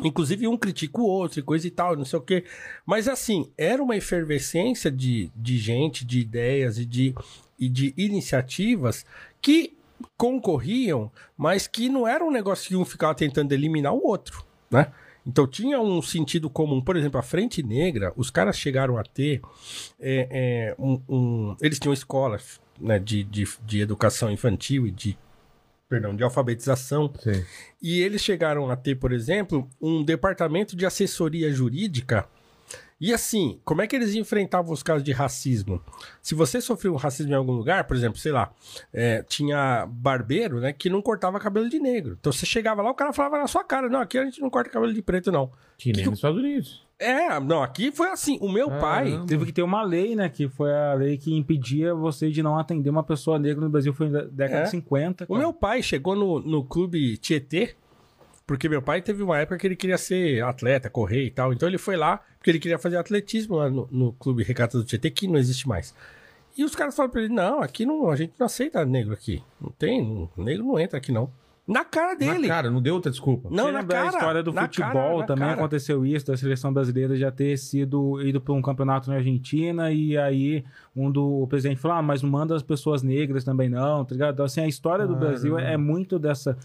Inclusive, um critica o outro e coisa e tal, não sei o quê. Mas, assim, era uma efervescência de, de gente, de ideias e de, e de iniciativas que concorriam, mas que não era um negócio que um ficava tentando eliminar o outro, né? Então tinha um sentido comum. Por exemplo, a Frente Negra, os caras chegaram a ter é, é, um, um- Eles tinham escolas né, de, de, de educação infantil e de perdão, de alfabetização. Sim. E eles chegaram a ter, por exemplo, um departamento de assessoria jurídica. E assim, como é que eles enfrentavam os casos de racismo? Se você sofreu racismo em algum lugar, por exemplo, sei lá, é, tinha barbeiro, né, que não cortava cabelo de negro. Então você chegava lá, o cara falava na sua cara: não, aqui a gente não corta cabelo de preto, não. Que nem Que- nos Estados Unidos. É, não, aqui foi assim. O meu pai. Caramba. Teve que ter uma lei, né? Que foi a lei que impedia você de não atender uma pessoa negra no Brasil. Foi na década É. de 50. O cara. meu pai chegou no, no clube Tietê, porque meu pai teve uma época que ele queria ser atleta, correr e tal. Então ele foi lá, porque ele queria fazer atletismo lá no, no clube Regatas do Tietê, que não existe mais. E os caras falaram pra ele: não, aqui não, a gente não aceita negro aqui. Não tem, negro não entra aqui não. Na cara dele. Na cara, não deu outra desculpa. Não, Você na lembra cara. a história do na futebol cara, também cara. aconteceu isso, da seleção brasileira já ter sido ido para um campeonato na Argentina e aí um do o presidente falou: ah, mas não manda as pessoas negras também não, tá ligado? Então, assim, a história do Brasil é muito dessa.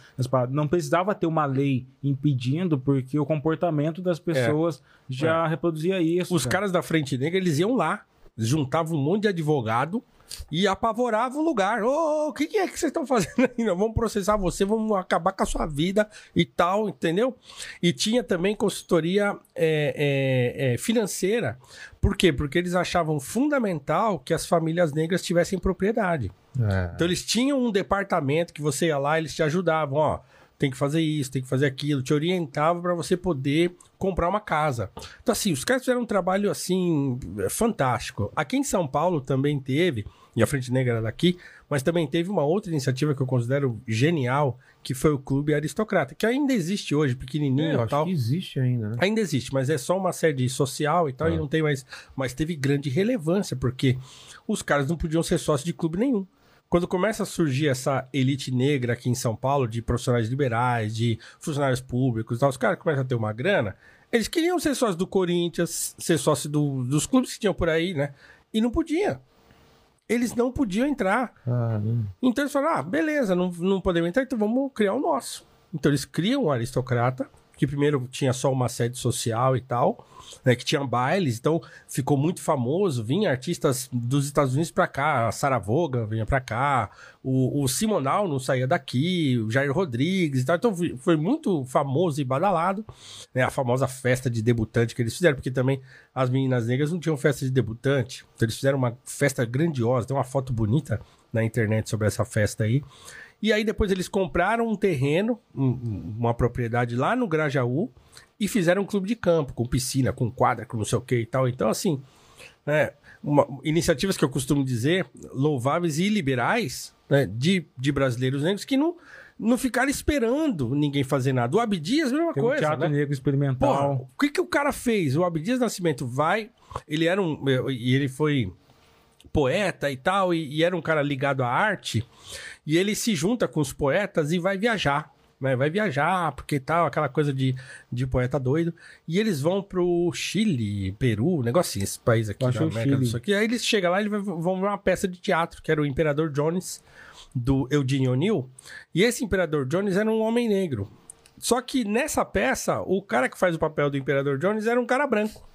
Não precisava ter uma lei impedindo, porque o comportamento das pessoas já reproduzia isso. É. Os cara. caras da Frente Negra, eles iam lá, juntavam um monte de advogado e apavoravam o lugar. Ô, o que, que é que vocês estão fazendo aí? Nós vamos processar você, vamos acabar com a sua vida e tal, entendeu? E tinha também consultoria é, é, é, financeira. Por quê? Porque eles achavam fundamental que as famílias negras tivessem propriedade. É. Então eles tinham um departamento que você ia lá, eles te ajudavam, ó, tem que fazer isso, tem que fazer aquilo, te orientavam para você poder comprar uma casa. Então assim, os caras fizeram um trabalho assim fantástico. Aqui em São Paulo também teve, e a Frente Negra era daqui, mas também teve uma outra iniciativa que eu considero genial, que foi o Clube Aristocrata, que ainda existe hoje, pequenininho É, e acho tal. que existe ainda, né? Ainda existe, mas é só uma sede social e tal, Ah. e não tem mais. Mas teve grande relevância, porque os caras não podiam ser sócios de clube nenhum. Quando começa a surgir essa elite negra aqui em São Paulo, de profissionais liberais, de funcionários públicos e tal, os caras começam a ter uma grana, eles queriam ser sócios do Corinthians, ser sócios do- dos clubes que tinham por aí, né? E não podia. Eles não podiam entrar. Caramba. Então eles falaram: ah, beleza, não, não podemos entrar, então vamos criar o nosso. Então eles criam o aristocrata, que primeiro tinha só uma sede social e tal, né, que tinha bailes, então ficou muito famoso. Vinha artistas dos Estados Unidos pra cá, a Sarah Vaughan vinha pra cá, o, o Simonal não saía daqui, o Jair Rodrigues e tal. Então foi- foi muito famoso e badalado, né, a famosa festa de debutante que eles fizeram, porque também as meninas negras não tinham festa de debutante, então eles fizeram uma festa grandiosa, tem uma foto bonita na internet sobre essa festa aí. E aí depois eles compraram um terreno, um- uma propriedade lá no Grajaú e fizeram um clube de campo, com piscina, com quadra, com não sei o que e tal. Então, assim, né, uma- iniciativas que eu costumo dizer, louváveis e liberais, né, de, de brasileiros negros que não, não ficaram esperando ninguém fazer nada. O Abdias, mesma Tem um coisa, teatro né? negro experimental. Porra, o que, que o cara fez? O Abdias Nascimento vai, ele era um. E ele foi poeta e tal, e, e era um cara ligado à arte, e ele se junta com os poetas e vai viajar. Né? Vai viajar, porque tal, aquela coisa de, de poeta doido. E eles vão pro Chile, Peru, negocinho, esse país aqui acho da América do Chile. Sul. aqui. Aí eles chegam lá e vão ver uma peça de teatro, que era o Imperador Jones, do Eugene O'Neill. E esse Imperador Jones era um homem negro. Só que nessa peça, o cara que faz o papel do Imperador Jones era um cara branco.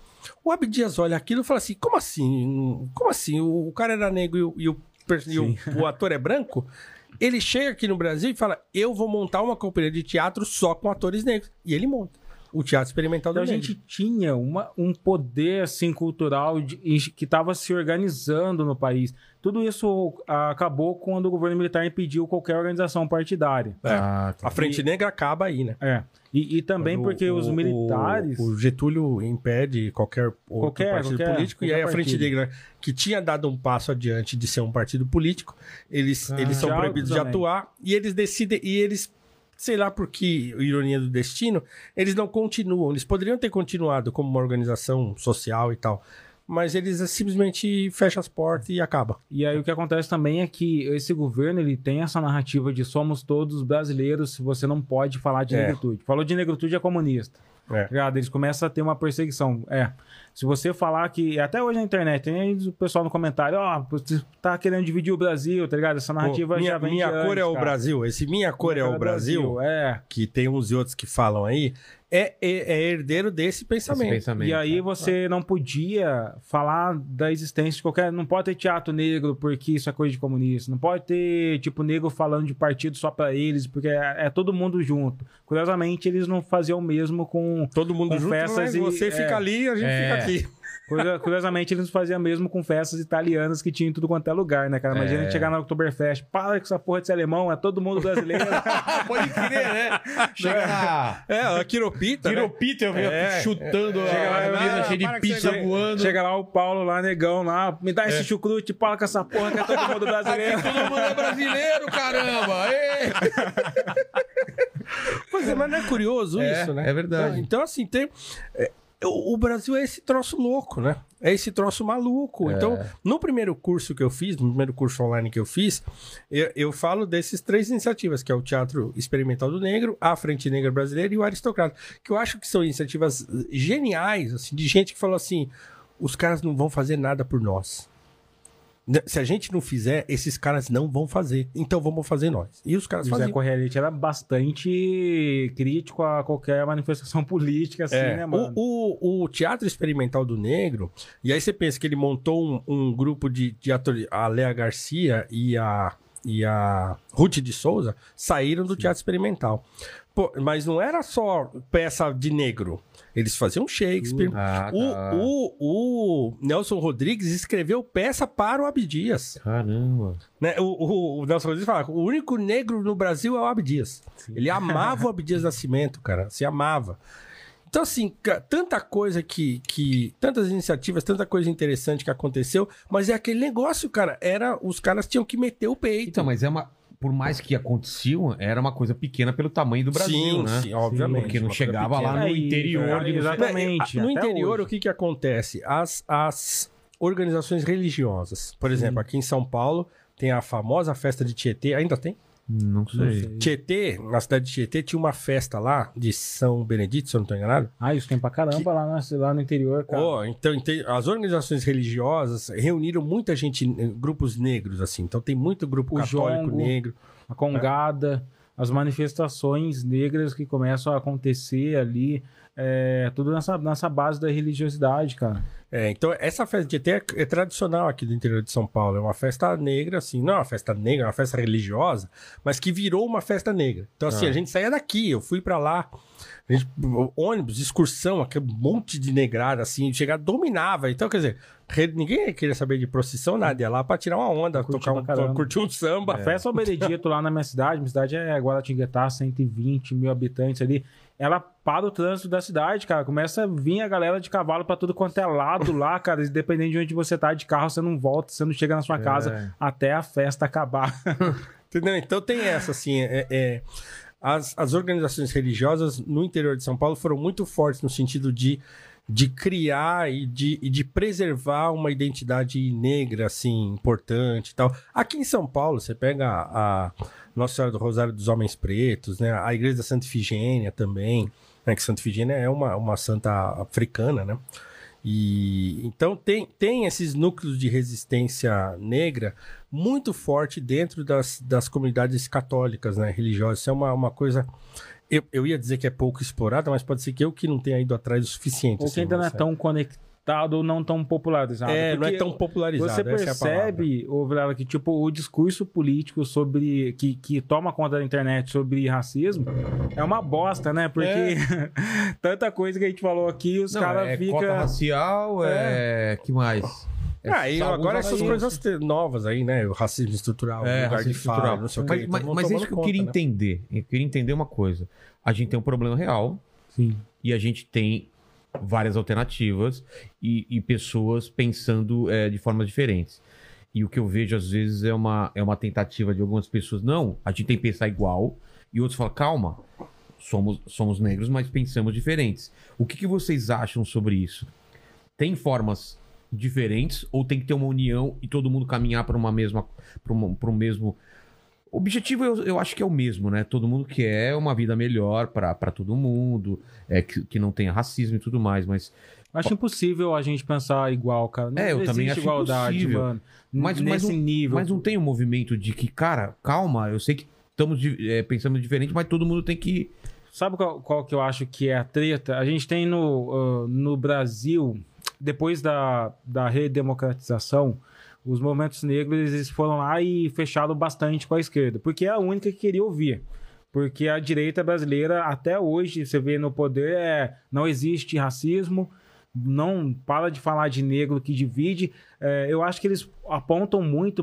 O Abdias olha aquilo e fala assim: como assim? Como assim? O, cara era negro e o, e o e o- o ator é branco? Ele chega aqui no Brasil e fala: Eu vou montar uma companhia de teatro só com atores negros. E ele monta. O Teatro Experimental do Então a Negro. gente tinha uma, um poder assim cultural de- e que estava se organizando no país. Tudo isso acabou quando o governo militar impediu qualquer organização partidária. É. Ah, tá. A Frente Negra acaba aí, né? É. E, e também Quando porque o- os o- militares. O, Getúlio impede qualquer outro Qualquer- partido qualquer- político. e qualquer aí a Frente. Negra, que tinha dado um passo adiante de ser um partido político, eles, Ah, eles são proibidos de atuar e eles decidem. E eles. Sei lá por que ironia do destino, eles não continuam. Eles poderiam ter continuado como uma organização social e tal. Mas eles simplesmente fecham as portas e acaba. E aí o que acontece também é que esse governo ele tem essa narrativa de somos todos brasileiros, se você não pode falar de É. negritude. Falou de negritude é comunista. É. tá? Eles começam a ter uma perseguição. É. Se você falar que. Até hoje na internet, tem aí o pessoal no comentário, ó, você tá querendo dividir o Brasil, tá ligado? Essa narrativa Pô, minha já vem minha de cor é antes, o cara. Brasil. Esse minha cor é Minha o Brasil, É. que tem uns e outros que falam aí, é, é, é herdeiro desse Esse pensamento. pensamento. E aí né? você não podia falar da existência de qualquer. Não pode ter teatro negro porque isso é coisa de comunista. Não pode ter, tipo, negro falando de partido só pra eles, porque é, é todo mundo junto. Curiosamente, eles não faziam o mesmo com. Todo mundo Com junto, festas mas e- você é. fica ali e a gente É. fica aqui. Curio- Curiosamente, eles faziam mesmo com festas italianas que tinham em tudo quanto é lugar, né, cara? Imagina É. a gente chegar na Oktoberfest. Para com essa porra de ser alemão, é todo mundo brasileiro. Pode crer, né? Chega na. É, a quiropita, né? Quiropita, eu É, chutando Chega lá, a ah, cheia de pizza você- voando. Chega lá o Paulo, lá, negão, lá, me dá esse chucrute, para com essa porra que é todo mundo brasileiro. Todo mundo é brasileiro, caramba! Ê! Pois é, mas não é curioso É, isso, né? é verdade. Então, então, assim, tem. O, o Brasil é esse troço louco, né? É esse troço maluco. É. Então, no primeiro curso que eu fiz, no primeiro curso online que eu fiz, eu, eu falo desses três iniciativas, que é o Teatro Experimental do Negro, a Frente Negra Brasileira e o Aristocrata. Que eu acho que são iniciativas geniais, assim, de gente que falou assim: os caras não vão fazer nada por nós. Né, Se a gente não fizer, esses caras não vão fazer. Então vamos fazer nós. E os caras O Zé faziam. Correia era bastante crítico a qualquer manifestação política, assim, É, né, mano? o, o, o Teatro Experimental do Negro, e aí você pensa que ele montou um, um grupo de, de atores, a Léa Garcia e a, e a Ruth de Souza saíram do Teatro Experimental. Pô, mas não era só peça de negro. Eles faziam Shakespeare. Ah, O, tá. o, o Nelson Rodrigues escreveu peça para o Abdias. Caramba. Né? O, o- o Nelson Rodrigues fala: o único negro no Brasil é o Abdias. Ele amava o Abdias Nascimento, cara. Se amava. Então, assim, tanta coisa que, que. Tantas iniciativas, tanta coisa interessante que aconteceu, mas é aquele negócio, cara. Era. Os caras tinham que meter o peito. Então, mas é uma. Por mais que aconteciam, era uma coisa pequena pelo tamanho do Brasil, sim, né? sim, obviamente. Porque não chegava lá no É, interior é, exatamente. No até interior, hoje. o que, que acontece? As, as organizações religiosas. Por exemplo, aqui em São Paulo, tem a famosa festa de Tietê. Ainda tem? Não sei. Tietê, na cidade de Tietê, tinha uma festa lá de São Benedito, se eu não estou enganado. Ah, isso tem pra caramba lá, na- lá no interior, cara. Oh, então, as organizações religiosas reuniram muita gente, eh, grupos negros, assim. Então tem muito grupo O católico jongo. negro. a congada, as manifestações negras que começam a acontecer ali, é, tudo nessa, nessa base da religiosidade, cara. É, então, essa festa de Tietê é, é tradicional aqui do interior de São Paulo. É uma festa negra, assim, não é uma festa negra, é uma festa religiosa, mas que virou uma festa negra. Então, assim, Ah. a gente saía daqui, eu fui pra lá, gente- ônibus, excursão, aquele monte de negrada, assim, chegar, dominava. Então, quer dizer, ninguém queria saber de procissão, nada, ia lá pra tirar uma onda, Curtir tocar um, curtir um samba. A festa São Benedito lá na minha cidade, minha cidade é Guaratinguetá, 120 mil habitantes ali. Ela para o trânsito da cidade, cara. Começa a vir a galera de cavalo pra tudo quanto é lado lá, cara. E Dependendo de onde você tá de carro, você não volta, você não chega na sua casa até a festa acabar. Entendeu? Então tem essa, assim, é, é- as, as organizações religiosas no interior de São Paulo foram muito fortes no sentido de, de criar e de, e de preservar uma identidade negra, assim, importante e tal. Aqui em São Paulo, você pega a, Nossa Senhora do Rosário dos Homens Pretos, né? A Igreja da Santa Ifigênia também, né? Que Santa Ifigênia é uma, uma santa africana, né? E então tem, tem esses núcleos de resistência negra muito forte dentro das, das comunidades católicas, né, religiosas. Isso é uma, uma coisa. Eu, eu ia dizer que é pouco explorada, mas pode ser que eu que não tenha ido atrás o suficiente. Ou que assim, ainda não é tão conectado ou não tão popularizado. É, não é tão popularizado. Você é percebe, ô Vilela, que tipo, o discurso político sobre. Que, que toma conta da internet sobre racismo é uma bosta, né? Porque tanta coisa que a gente falou aqui, os caras é ficam. racial, é... que mais? É Ah, e agora essas coisas novas aí, né? O racismo estrutural, É, lugar racismo de fala, estrutural. não sei o que. mas, então mas vão é isso que eu tomando queria conta, né? entender. Eu queria entender uma coisa. A gente tem um problema real Sim. e a gente tem várias alternativas e, e pessoas pensando é, de formas diferentes. E o que eu vejo às vezes é uma, é uma tentativa de algumas pessoas. Não, a gente tem que pensar igual. E outros falam, calma, somos, somos negros, mas pensamos diferentes. O que, que vocês acham sobre isso? Tem formas diferentes ou tem que ter uma união e todo mundo caminhar para uma mesma para um mesmo O objetivo eu, eu acho que é o mesmo, né? Todo mundo quer uma vida melhor pra todo mundo, é, que, que não tenha racismo e tudo mais, mas Acho impossível a gente pensar igual, cara. Não É, eu também acho igualdade, impossível. mano. Mas- mas nesse não- nível. Mas não tem um movimento de que, cara, calma, eu sei que estamos é, pensando diferente, mas todo mundo tem que. Sabe qual, qual que eu acho que é a treta? A gente tem no, ah, no Brasil, depois da, da redemocratização, os movimentos negros eles foram lá e fecharam bastante com a esquerda, porque é a única que queria ouvir. Porque a direita brasileira, até hoje, você vê no poder, é, não existe racismo, não para de falar de negro que divide. É, eu acho que eles apontam muito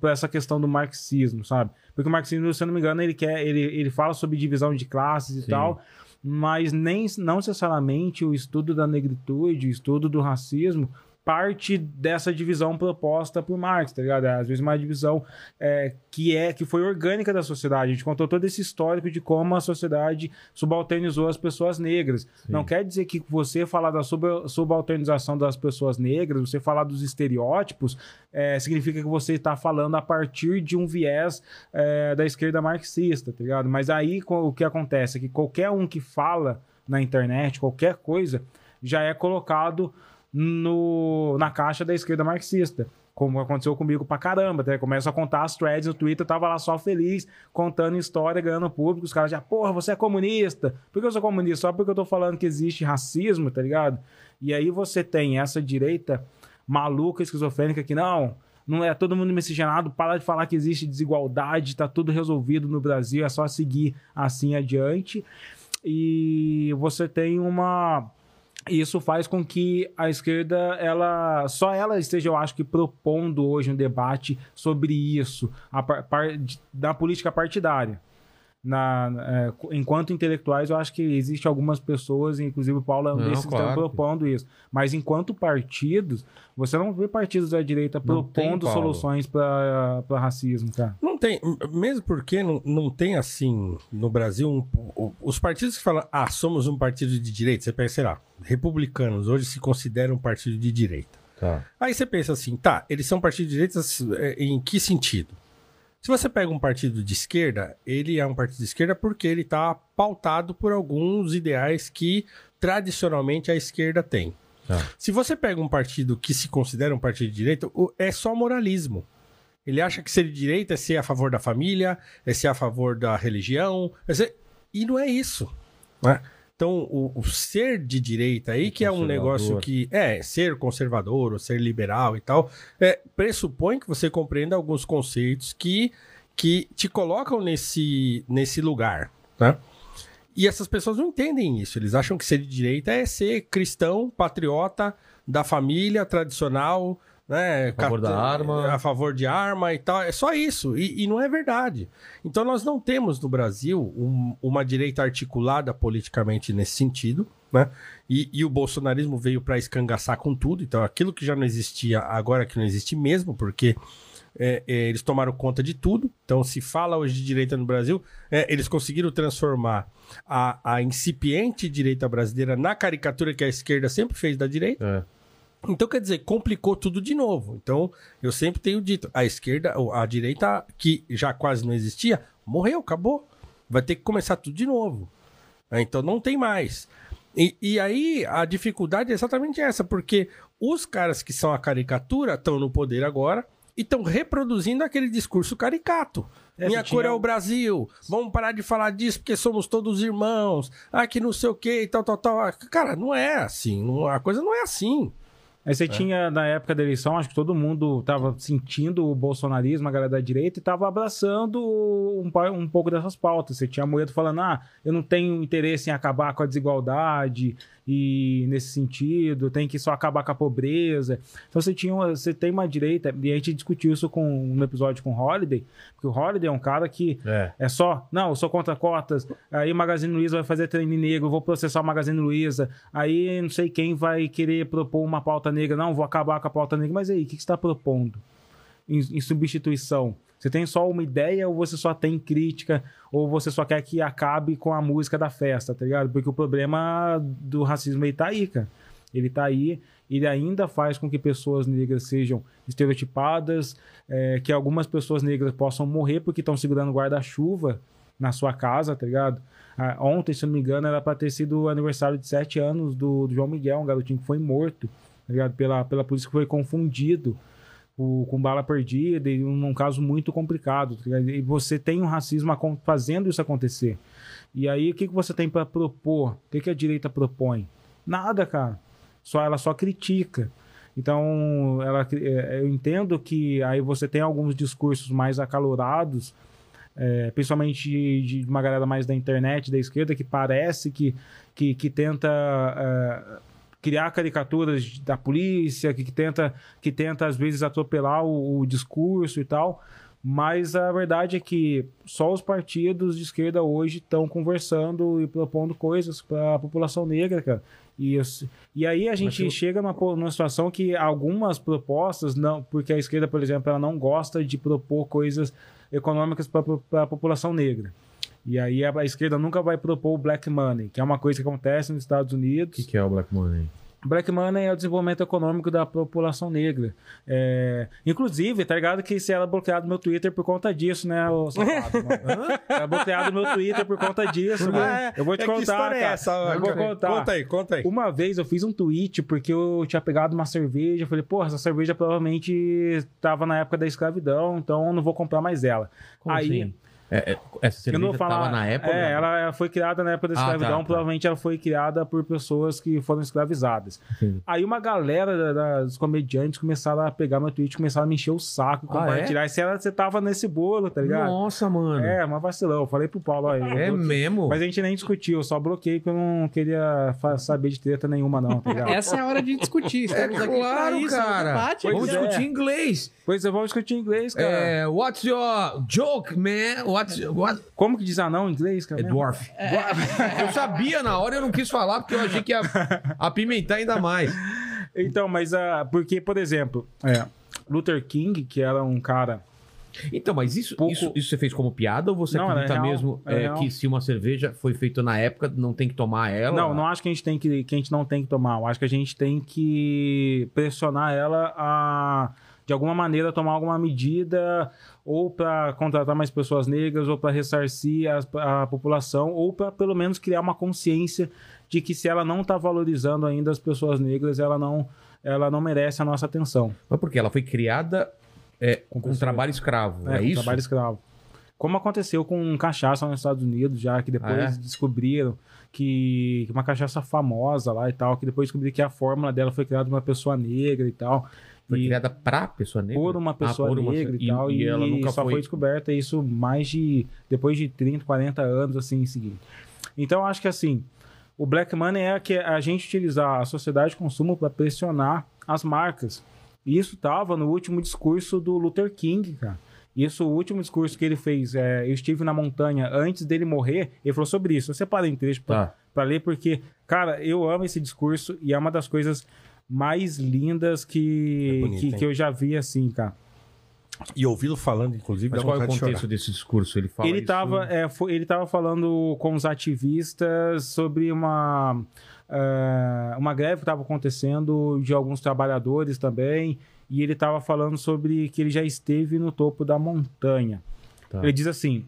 para essa questão do marxismo, sabe? Porque o marxismo, se eu não me engano, ele quer, ele, ele fala sobre divisão de classes e Sim. tal, mas nem não necessariamente o estudo da negritude, o estudo do racismo parte dessa divisão proposta por Marx, tá ligado? Às vezes uma divisão é, que é que foi orgânica da sociedade. A gente contou todo esse histórico de como a sociedade subalternizou as pessoas negras. Não quer dizer que você falar da sub- subalternização das pessoas negras, você falar dos estereótipos, é, significa que você está falando a partir de um viés é, da esquerda marxista, tá ligado? Mas aí o que acontece é que qualquer um que fala na internet, qualquer coisa, já é colocado no, na caixa da esquerda marxista. Como aconteceu comigo pra caramba, tá? Começa a contar as threads no Twitter, tava lá só feliz, contando história, ganhando público. Os caras já, porra, você é comunista. Por que eu sou comunista? Só porque eu tô falando que existe racismo, tá ligado? E aí você tem essa direita maluca, esquizofrênica, que não, não é todo mundo miscigenado, para de falar que existe desigualdade, tá tudo resolvido no Brasil, é só seguir assim adiante. E você tem uma isso faz com que a esquerda, ela só ela esteja, eu acho que, propondo hoje um debate sobre isso, a par, par- da política partidária. Na, é, enquanto intelectuais, eu acho que existe algumas pessoas, inclusive o Paulo é um desses que claro. estão propondo isso. Mas enquanto partidos, você não vê partidos da direita Não tem, propondo Paulo. soluções para racismo, cara. Não tem, mesmo porque não, não tem assim no Brasil um- os partidos que falam, ah, somos um partido de direita, você pensa, sei lá, republicanos hoje se consideram um partido de direita. Tá. Aí você pensa assim, tá, eles são partido de direita é, em que sentido? Se você pega um partido de esquerda, ele é um partido de esquerda porque ele está pautado por alguns ideais que tradicionalmente a esquerda tem. Tá. Se você pega um partido que se considera um partido de direita, é só moralismo. Ele acha que ser de direita é ser a favor da família, é ser a favor da religião, é ser- e não é isso. né? Então, o, o ser de direita aí, que é um negócio que é ser conservador ou ser liberal e tal, é, pressupõe que você compreenda alguns conceitos que, que te colocam nesse, nesse lugar. Né? E essas pessoas não entendem isso. Eles acham que ser de direita é ser cristão, patriota, da família tradicional, né? A favor da arma. A favor de arma e tal. É só isso. E, e não é verdade. Então nós não temos no Brasil um- uma direita articulada politicamente nesse sentido. Né? E, e o bolsonarismo veio para escangaçar com tudo. Então aquilo que já não existia, agora que não existe mesmo, porque é, é, eles tomaram conta de tudo. Então, se fala hoje de direita no Brasil, é, eles conseguiram transformar a, a incipiente direita brasileira na caricatura que a esquerda sempre fez da direita. É. Então, quer dizer, complicou tudo de novo. Então, eu sempre tenho dito, a esquerda, ou a direita, que já quase não existia, morreu, acabou. Vai ter que começar tudo de novo. É, Então, não tem mais. E, e aí, a dificuldade é exatamente essa, porque os caras que são a caricatura estão no poder agora e estão reproduzindo aquele discurso caricato. É, Minha cor é o Brasil. Vamos parar de falar disso porque somos todos irmãos. Ah, que não sei o que e tal, tal, tal. Cara, não é assim. a coisa não é assim. Aí você tinha, na época da eleição, acho que todo mundo tava sentindo o bolsonarismo, a galera da direita, e tava abraçando um, um pouco dessas pautas. Você tinha Moedo falando, ah, eu não tenho interesse em acabar com a desigualdade, e nesse sentido, tem que só acabar com a pobreza. Então você tinha uma- você tem uma direita, e a gente discutiu isso com, no episódio com o Holiday, porque o Holiday é um cara que É. é só, não, eu sou contra cotas, aí o Magazine Luiza vai fazer treine negro, eu vou processar o Magazine Luiza, aí não sei quem vai querer propor uma pauta negra, não, vou acabar com a pauta negra, mas aí, o que que você está propondo em, em substituição? Você tem só uma ideia ou você só tem crítica ou você só quer que acabe com a música da festa, tá ligado? Porque o problema do racismo ele tá aí, cara. Ele tá aí ele ainda faz com que pessoas negras sejam estereotipadas, é, que algumas pessoas negras possam morrer porque estão segurando guarda-chuva na sua casa, tá ligado? Ah, ontem, se não me engano, era para ter sido o aniversário de sete anos do, do João Miguel, um garotinho que foi morto, tá ligado? Pela, pela polícia que foi confundido o- com bala perdida e um, um caso muito complicado, tá? E você tem um racismo fazendo isso acontecer. E aí, o que, que você tem para propor? O que, que a direita propõe? Nada, cara. Só, ela só critica. Então, ela, é, eu entendo que aí você tem alguns discursos mais acalorados, é, principalmente de, de uma galera mais da internet, da esquerda, que parece que, que, que tenta é, criar caricaturas da polícia, que, que tenta, que tenta às vezes atropelar o, o discurso e tal. Mas a verdade é que só os partidos de esquerda hoje estão conversando e propondo coisas para a população negra, cara. E, e aí a gente eu- chega numa, numa situação que algumas propostas, não, porque a esquerda, por exemplo, ela não gosta de propor coisas econômicas para a população negra. E aí a, esquerda nunca vai propor o black money, que é uma coisa que acontece nos Estados O Unidos. que, que é o Black Money? Black Money é o desenvolvimento econômico da população negra. É, Inclusive, tá ligado que você era bloqueado no meu Twitter por conta disso, né, ô safado? mano? Era bloqueado no meu Twitter por conta disso, mano. Eu vou te É, que contar, história é cara. essa? Eu vou contar. Conta aí, conta aí. Uma vez eu fiz um tweet porque eu tinha pegado uma cerveja. Eu falei, porra, essa cerveja provavelmente estava na época da escravidão, então eu não vou comprar mais ela. Como aí, assim? É, é, essa eu não cerveja tava na época? É, ela, ela foi criada na época da Ah, tá, escravidão. tá. Provavelmente ela foi criada por pessoas que foram escravizadas. Entendi. Aí uma galera da- das comediantes começaram a pegar meu tweet, começaram a me encher o saco, Ah, compartilhar. E se ela, você tava nesse bolo, tá ligado? Nossa, mano. É, uma vacilão. Eu falei pro Paulo, ó, eu É mesmo? Mas a gente nem discutiu, eu só bloqueei porque eu não queria saber de treta nenhuma, não, tá ligado? Essa é a hora de discutir. Estamos aqui claro, isso, é cara. debate. Vamos é. discutir inglês. Pois eu vou discutir inglês, cara. É, what's your joke, man? What's what? Como que diz anão em inglês, cara? É dwarf. Eu sabia na hora, eu não quis falar porque eu achei que ia apimentar ainda mais. Então, mas ah, porque, por exemplo, é, Luther King, que era um cara. Então, mas isso, Pouco- isso, isso você fez como piada ou você Não, acredita real, mesmo é, real. que se uma cerveja foi feita na época, não tem que tomar ela? Não, não acho que a gente tem que, que a gente não tem que tomar. Eu acho que a gente tem que pressionar ela a de alguma maneira tomar alguma medida ou para contratar mais pessoas negras ou para ressarcir as- a, população ou para pelo menos criar uma consciência de que se ela não está valorizando ainda as pessoas negras, ela não ela não merece a nossa atenção. Mas por quê? Ela foi criada é, com, pessoas- trabalho escravo, é, É, com isso? trabalho escravo. Como aconteceu com cachaça nos Estados Unidos, já que depois Ah, é? descobriram que que uma cachaça famosa lá e tal, que depois descobriram que a fórmula dela foi criada por uma pessoa negra e tal. Foi e criada pra pessoa negra? por uma Ah, pessoa por uma- negra e, tal, e, ela nunca só foi... foi... descoberta isso mais de depois de 30, 40 anos assim em seguida. Então acho que assim, o black money é que a gente utilizar a sociedade de consumo para pressionar as marcas. E isso tava no último discurso do Luther King, cara. Isso, o último discurso que ele fez, é, eu estive na montanha antes dele morrer, ele falou sobre isso. Eu separei em trecho pra, Tá. pra ler, porque, cara, eu amo esse discurso e é uma das coisas mais lindas que, É bonito, que, que eu já vi, assim, cara. E ouvi-lo falando, inclusive, Mas qual é o de contexto chorar. desse discurso? Ele fala ele isso- estava é, ele tava falando com os ativistas sobre uma é, uma greve que estava acontecendo de alguns trabalhadores também e ele estava falando sobre que ele já esteve no topo da montanha Tá. ele diz assim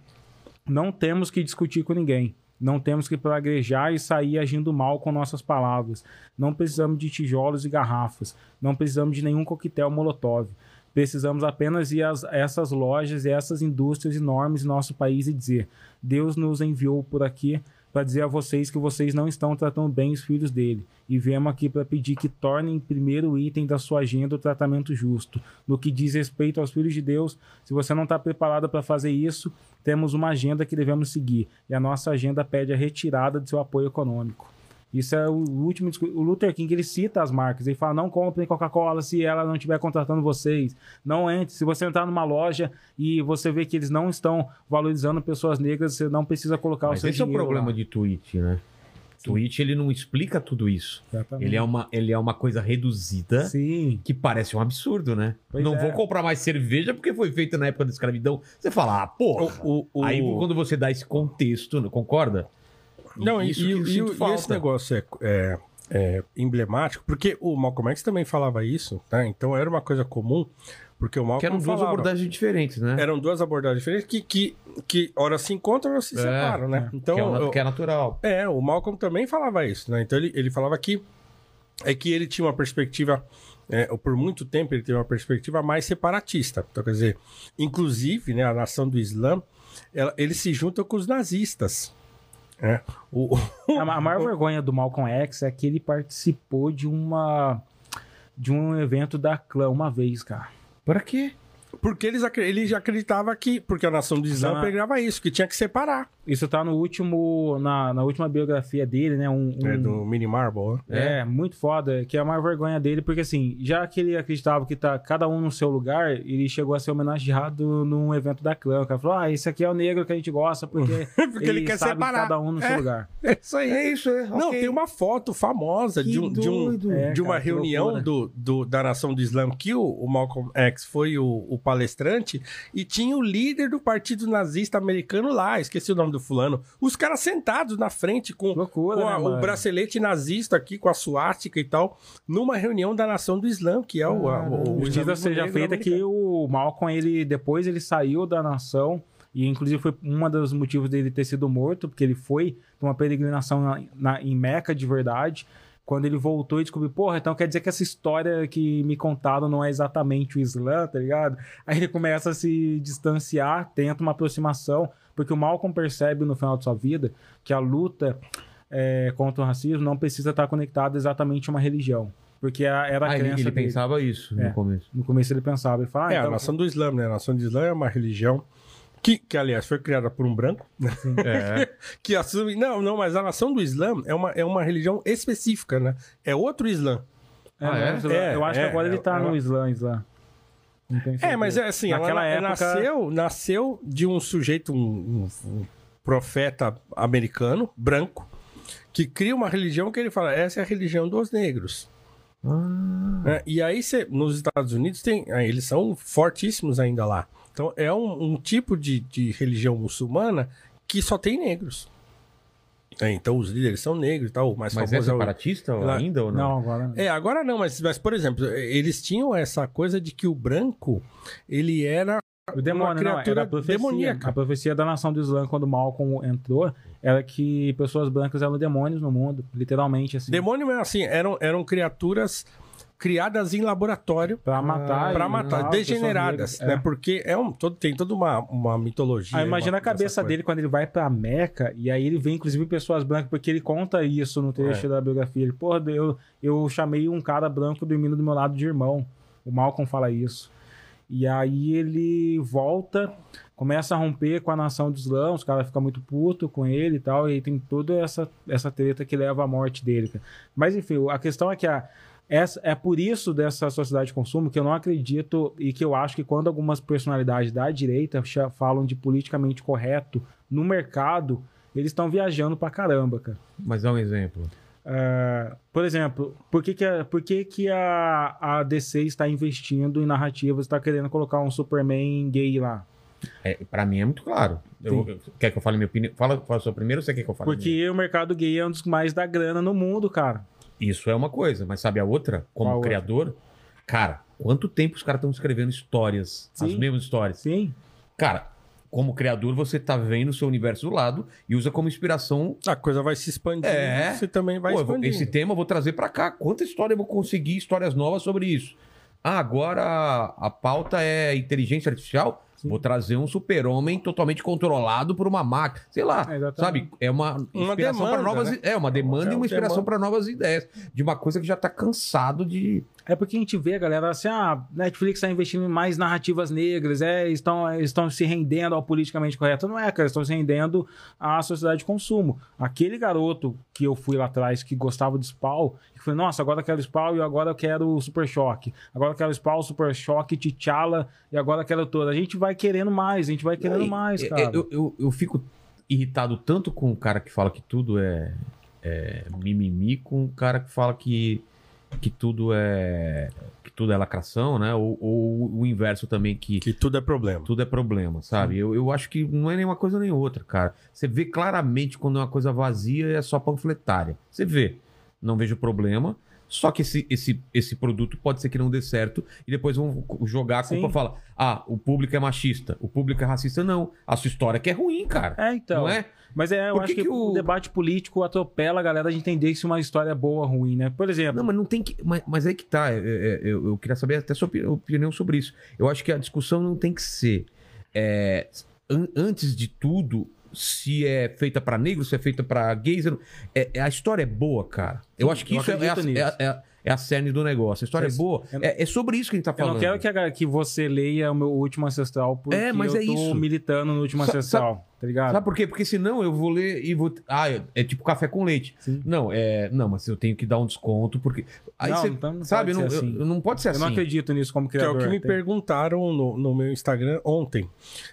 não temos que discutir com ninguém não temos que praguejar e sair agindo mal com nossas palavras. Não precisamos de tijolos e garrafas. Não precisamos de nenhum coquetel molotov. Precisamos apenas ir a essas lojas e essas indústrias enormes em nosso país e dizer: Deus nos enviou por aqui para dizer a vocês que vocês não estão tratando bem os filhos dele. E viemos aqui para pedir que tornem primeiro item da sua agenda o tratamento justo. No que diz respeito aos filhos de Deus, se você não está preparado para fazer isso, temos uma agenda que devemos seguir. E a nossa agenda pede a retirada de seu apoio econômico. Isso é o último discurso. O Luther King ele cita as marcas. Ele fala: não comprem Coca-Cola se ela não estiver contratando vocês. Não entre. Se você entrar numa loja e você vê que eles não estão valorizando pessoas negras, você não precisa colocar Mas o seu esse é o dinheiro problema lá. de tweet, né? Tweet, ele não explica tudo isso. Exatamente. Ele é uma, ele é uma coisa reduzida Sim. que parece um absurdo, né? Pois não é. vou comprar mais cerveja porque foi feita na época da escravidão. Você fala, ah, pô. O- o- Aí quando você dá esse contexto, concorda? Não, e, Isso e- e e esse negócio é, é, é, emblemático, porque o Malcolm X também falava isso, tá? Então era uma coisa comum, porque o Malcolm Que eram duas falava. abordagens diferentes, né? Eram duas abordagens diferentes que, que, que ora se encontram, ora se É, separam, né? Então, que, é, eu- que é natural. é, o Malcolm também falava isso, né? Então ele, ele falava que é que ele tinha uma perspectiva, é, ou por muito tempo ele teve uma perspectiva mais separatista. Então, quer dizer, inclusive, né, a nação do Islã, ela, ele se junta com os nazistas. Né? O, A, a maior vergonha do Malcolm X é que ele participou de uma de um evento da clã uma vez, cara. Pra quê? porque eles, ele já acreditava que, porque a nação do Islã pregava isso, que tinha que separar. Isso tá no último na, na última biografia dele, né? Um, um- É, do Mini Marble, né? É, muito foda, que é a maior vergonha dele, porque assim, já que ele acreditava que tá cada um no seu lugar, ele chegou a ser homenageado num evento da clã. O cara falou: Ah, esse aqui é o negro que a gente gosta, porque, Porque ele quer sabe separar. cada um no É. seu lugar. É isso aí. É isso, é. Não, ok. tem uma foto famosa Que de, um, de, um-. É, de uma cara, reunião do, do- da nação do Islã que o, o Malcolm X foi o, o palestrante e tinha o líder do partido nazista americano lá, esqueci o nome do fulano. Os caras sentados na frente com, Loucura, com a- né, o bracelete nazista aqui, com a suástica e tal, numa reunião da nação do Islã, que é o, a- o, o Justiça seja feita que o Malcolm, ele, depois ele saiu da nação, e inclusive foi um dos motivos dele ter sido morto, porque ele foi numa peregrinação na, na- em Meca de verdade. Quando ele voltou e descobriu, porra, então quer dizer que essa história que me contaram não é exatamente o Islã, tá ligado? Aí ele começa a se distanciar, tenta uma aproximação, porque o Malcolm percebe no final de sua vida que a luta é, contra o racismo não precisa estar conectada exatamente a uma religião. Porque a- era a Ah, ele, crença ele dele. pensava isso É. no começo. No começo ele pensava, ele fala, ah, É, então, a nação do Islã, né? A nação do Islã é uma religião que, que aliás, foi criada por um branco, né? É. que assume. Não, não, mas a nação do Islã é uma, é uma religião específica, né? É outro Islã. é, Ah, é? eu- É, eu acho é, que agora ele tá é, no Islã, Islã. É, mas é assim, Naquela ela, época- nasceu, nasceu de um sujeito, um, um- um profeta americano, branco, que cria uma religião que ele fala, essa é a religião dos negros. Ah. né? E aí, cê, nos Estados Unidos, tem, ah, eles são fortíssimos ainda lá. Então, é um, um tipo de, de religião muçulmana que só tem negros. É, então, os líderes são negros e tal. O mais Mas é famoso é o- separatista ainda ou não? Não, agora não. é, agora não, mas, mas, por exemplo, eles tinham essa coisa de que o branco, ele era O demônio, não, criatura era a profecia. demoníaca. A profecia da nação do Islã, quando Malcolm entrou, era que pessoas brancas eram demônios no mundo, literalmente, assim. demônio, é assim, eram, eram criaturas criadas em laboratório Pra matar. para e matar, pessoas degeneradas, né? É. Porque é um, todo, tem toda uma, uma mitologia. Aí imagina uma- a cabeça dele quando ele vai pra Meca, e aí ele vê inclusive pessoas brancas, porque ele conta isso no trecho É. da biografia. Ele, porra, eu, eu chamei um cara branco dormindo do meu lado de irmão. O Malcolm fala isso. E aí ele volta, começa a romper com a nação do Islã, os caras ficam muito putos com ele e tal, e aí tem toda essa, essa treta que leva à morte dele. cara. Mas enfim, a questão é que a, essa, é por isso dessa sociedade de consumo que eu não acredito e que eu acho que quando algumas personalidades da direita falam de politicamente correto no mercado, eles estão viajando pra caramba, cara. Mas dá um exemplo. É, por exemplo, por que, que, a, por que, que a, a DC está investindo em narrativas, está querendo colocar um Superman gay lá? É, pra mim é muito claro. Eu- eu- quer que eu fale minha opinião? Fala, fala a sua primeiro ou você quer que eu fale? a minha? Porque o mercado gay é um dos mais dá grana no mundo, cara. Isso é uma coisa, mas sabe a outra? Como Qual outra? criador, cara, quanto tempo os caras estão escrevendo histórias, as Sim. mesmas histórias? Sim. Cara, como criador, você tá vendo o seu universo do lado e usa como inspiração. A coisa vai se expandindo, É. você também vai Pô, expandindo. esse tema eu vou trazer pra cá. Quanta história eu vou conseguir, histórias novas sobre isso? Ah, agora a pauta é inteligência artificial. Sim. Vou trazer um super-homem totalmente controlado por uma máquina. Sei lá, É, sabe? É uma inspiração demanda, para novas né? i- É uma demanda É e uma inspiração para novas ideias. De uma coisa que já tá cansado de. É porque a gente vê, galera, assim, ah, Netflix está investindo em mais narrativas negras, é, estão, estão se rendendo ao politicamente correto. Não é, cara, estão se rendendo à sociedade de consumo. Aquele garoto que eu fui lá atrás, que gostava de Spawn, que foi, nossa, agora eu quero Spawn e agora eu quero o Super Choque. Agora eu quero Spawn, Super Choque, T'Challa e agora eu quero todo. A gente vai querendo mais, a gente vai querendo E- mais, é- cara. Eu, eu, eu fico irritado tanto com o cara que fala que tudo é, é mimimi, com o cara que fala que, que tudo é que tudo é lacração, né? Ou, ou o inverso também, que Que tudo é problema. tudo é problema, sabe? Eu, eu acho que não é nem uma coisa nem outra, cara. Você vê claramente quando é uma coisa vazia e é só panfletária. Você vê. não vejo problema. Só que esse, esse, esse produto pode ser que não dê certo e depois vão jogar a culpa e falar: ah, o público é machista, o público é racista. Não, a sua história que é ruim, cara. É, então. Não é? Mas é, eu Por acho que que, o- o debate político atropela a galera de entender se uma história é boa ou ruim, né? Por exemplo, Não, mas não tem que. Mas, mas aí que tá. é, é, eu, eu queria saber até sua opi- opinião sobre isso. Eu acho que a discussão não tem que ser. é, an- antes de tudo, se é feita pra negros, se é feita pra gays. eu É, é- a história é boa, cara. Eu Sim, acho que eu isso é, é, a, é, a- é a- é a cerne do negócio. A história Eu- é boa. eu- É, é sobre isso que a gente tá eu falando. não quero que, a- que você leia o meu último ancestral porque É, mas eu é tô isso. militando no último Sa- ancestral, tá ligado? Sabe por quê? Porque senão eu vou ler e vou. Ah, é, é tipo café com leite. Sim. Não, é. Não, mas eu tenho que dar um desconto, porque. Aí Não, você. então não sabe, pode não, ser eu- assim. eu- não pode ser eu assim. não acredito nisso como Que é criador. o que me Tem- perguntaram no, no meu Instagram ontem.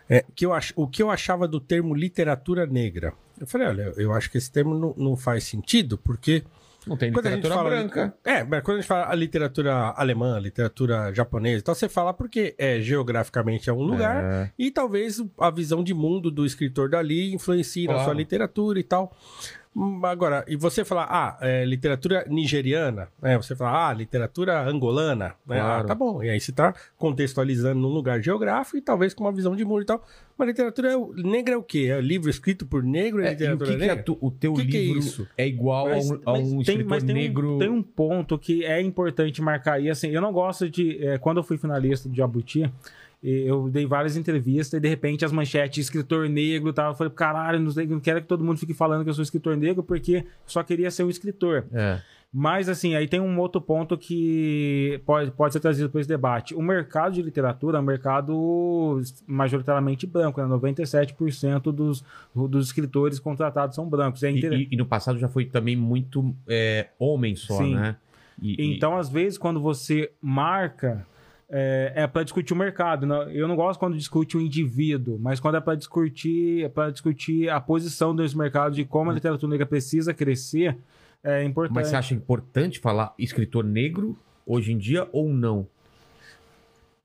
É, que eu ach, o que eu achava do termo literatura negra. Eu falei, olha, eu acho que esse termo não, não faz sentido, porque. Não tem Quando literatura fala- branca. É, mas quando a gente fala a literatura alemã, a literatura japonesa, então você fala porque é geograficamente é um lugar É. e talvez a visão de mundo do escritor dali influencie na Claro. sua literatura e tal. Hum, Agora, e você falar, ah, é, literatura nigeriana, né? Você falar, ah, literatura angolana, né? Claro. Ah, tá bom. E aí você tá contextualizando num lugar geográfico e talvez com uma visão de mundo e tal. Mas literatura é negra é o quê? É livro escrito por negro e É, e o que, que é negra? tu- o teu que é livro isso? é igual Mas- a um, a um tem- escritor tem um- negro? tem um ponto que é importante marcar aí, assim, eu não gosto de... é, quando eu fui finalista do Jabuti, e eu dei várias entrevistas e de repente as manchetes, escritor negro e tal, eu falei, caralho, não, sei- não quero que todo mundo fique falando que eu sou escritor negro, porque só queria ser um escritor. É. Mas, assim, aí tem um outro ponto que pode, pode ser trazido para esse debate. O mercado de literatura é um mercado majoritariamente branco, né? 97% dos, dos escritores contratados são brancos. É E, inter... e- e no passado já foi também muito é, homem só, Sim. né? E- e- Então, às vezes, quando você marca, é, é para discutir o mercado. Não- Eu não gosto quando discute o indivíduo, mas quando é para discutir, é para discutir a posição desse mercado de como a literatura negra precisa crescer, é importante. Mas você acha importante falar escritor negro hoje em dia ou não?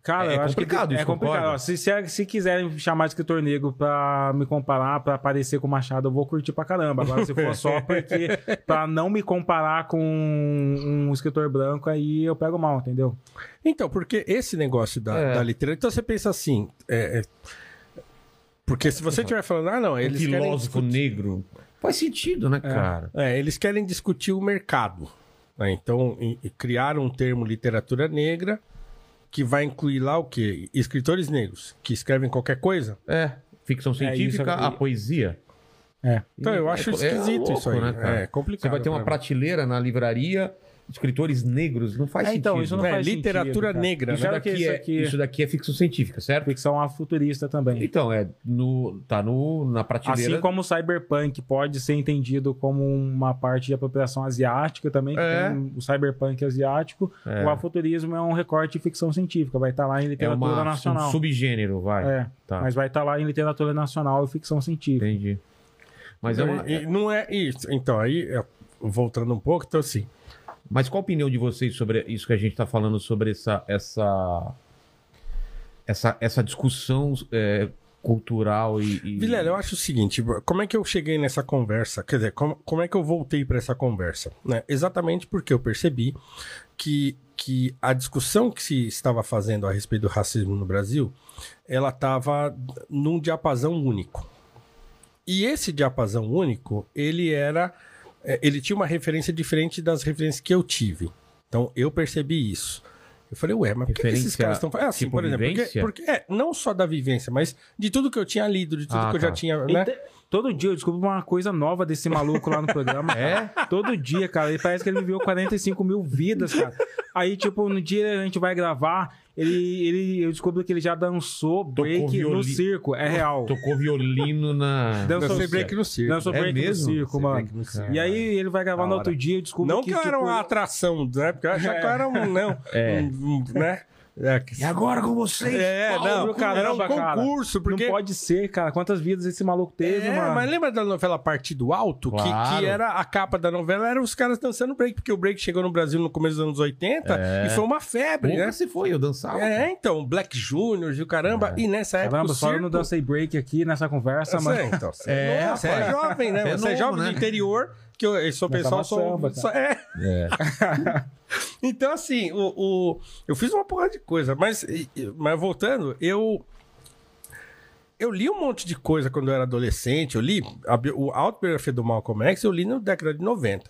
Cara, É eu acho que complicado isso, é complicado. Ó, Se, se, se quiserem chamar de escritor negro pra me comparar, pra parecer com o Machado, eu vou curtir pra caramba. Agora, se for só porque pra não me comparar com um escritor branco, aí eu pego mal, entendeu? Então, porque esse negócio da, É. da literatura. Então você pensa assim. é, é, porque se você estiver falando, ah, não, eles um querem. filósofo discutir- negro. Faz sentido, né, cara? É, eles querem discutir o mercado. né? Então, e- e criaram um termo literatura negra que vai incluir lá o quê? Escritores negros que escrevem qualquer coisa. É. Ficção científica, isso- a poesia. É. Então, eu É acho co- é esquisito louco, isso aí. né, cara? é complicado. Você vai ter uma mim. prateleira na livraria, escritores negros, não faz É, então, sentido. isso não É, faz literatura sentido, negra, Isso, né? Daqui isso é, aqui- isso daqui é ficção científica, certo? Ficção afrofuturista também. Então, é no, tá no, na prateleira. Assim como o cyberpunk pode ser entendido como uma parte de apropriação asiática também, que É. tem o cyberpunk asiático, É. o afuturismo é um recorte de ficção científica, vai estar lá em é literatura uma, um nacional. subgênero, vai. É, Tá. mas vai estar lá em literatura nacional e ficção científica. Entendi. Mas, é uma- E- e não é isso. Então, aí, é, voltando um pouco, então assim. Mas qual a opinião de vocês sobre isso que a gente tá falando, sobre essa essa essa, essa discussão é, cultural e, e- Vilela, eu acho o seguinte, como é que eu cheguei nessa conversa? Quer dizer, como, como é que eu voltei para essa conversa? né? Exatamente porque eu percebi que, que a discussão que se estava fazendo a respeito do racismo no Brasil, ela estava num diapasão único. E esse diapasão único, ele era, ele tinha uma referência diferente das referências que eu tive. Então eu percebi isso. Eu falei, ué, mas por que que esses caras estão fazendo? É assim, tipo por exemplo, porque, porque é, não só da vivência, mas de tudo que eu tinha lido, de tudo Ah, que eu já tá. tinha, né? Ente- Todo dia eu descubro uma coisa nova desse maluco lá no programa. É? Todo dia, cara. Ele parece que ele viveu 45 mil vidas, cara. Aí, tipo, no dia a gente vai gravar, ele, ele, eu descubro que ele já dançou break no violino. circo. É real. Tocou violino na. Dançou Dancei break no circo. Dançou É break mesmo? no circo, mano. break no circo. E aí ele vai gravar no outro dia, eu descubro Não que, que eu era tipo, uma atração, né? Porque eu achava que eu era um, não, É. um, um, né? É, que- E agora com vocês? É, Paulo, não, caramba, era um cara. concurso, porque... Não pode ser, cara. Quantas vidas esse maluco teve, é, mano? mas lembra da novela Partido Alto? Que, Claro. que era a capa da novela, era os caras dançando break, porque o break chegou no Brasil no começo dos anos 80 É. e foi uma febre, Porra, né? se foi, eu dançava. É, então, Black Juniors e o caramba, e nessa época Caramba, só eu não circo... dancei break aqui nessa conversa, Eu mas. sei, então, você, É, é, é jovem, né? Você é é jovem né? do interior que eu, esse o Dançava pessoal só, samba, só- é. É. Então, assim, o, o- eu fiz uma porra de coisa, mas, mas voltando, eu. Eu li um monte de coisa quando eu era adolescente. Eu li a, o autobiografia do Malcolm X, eu li na década de 90.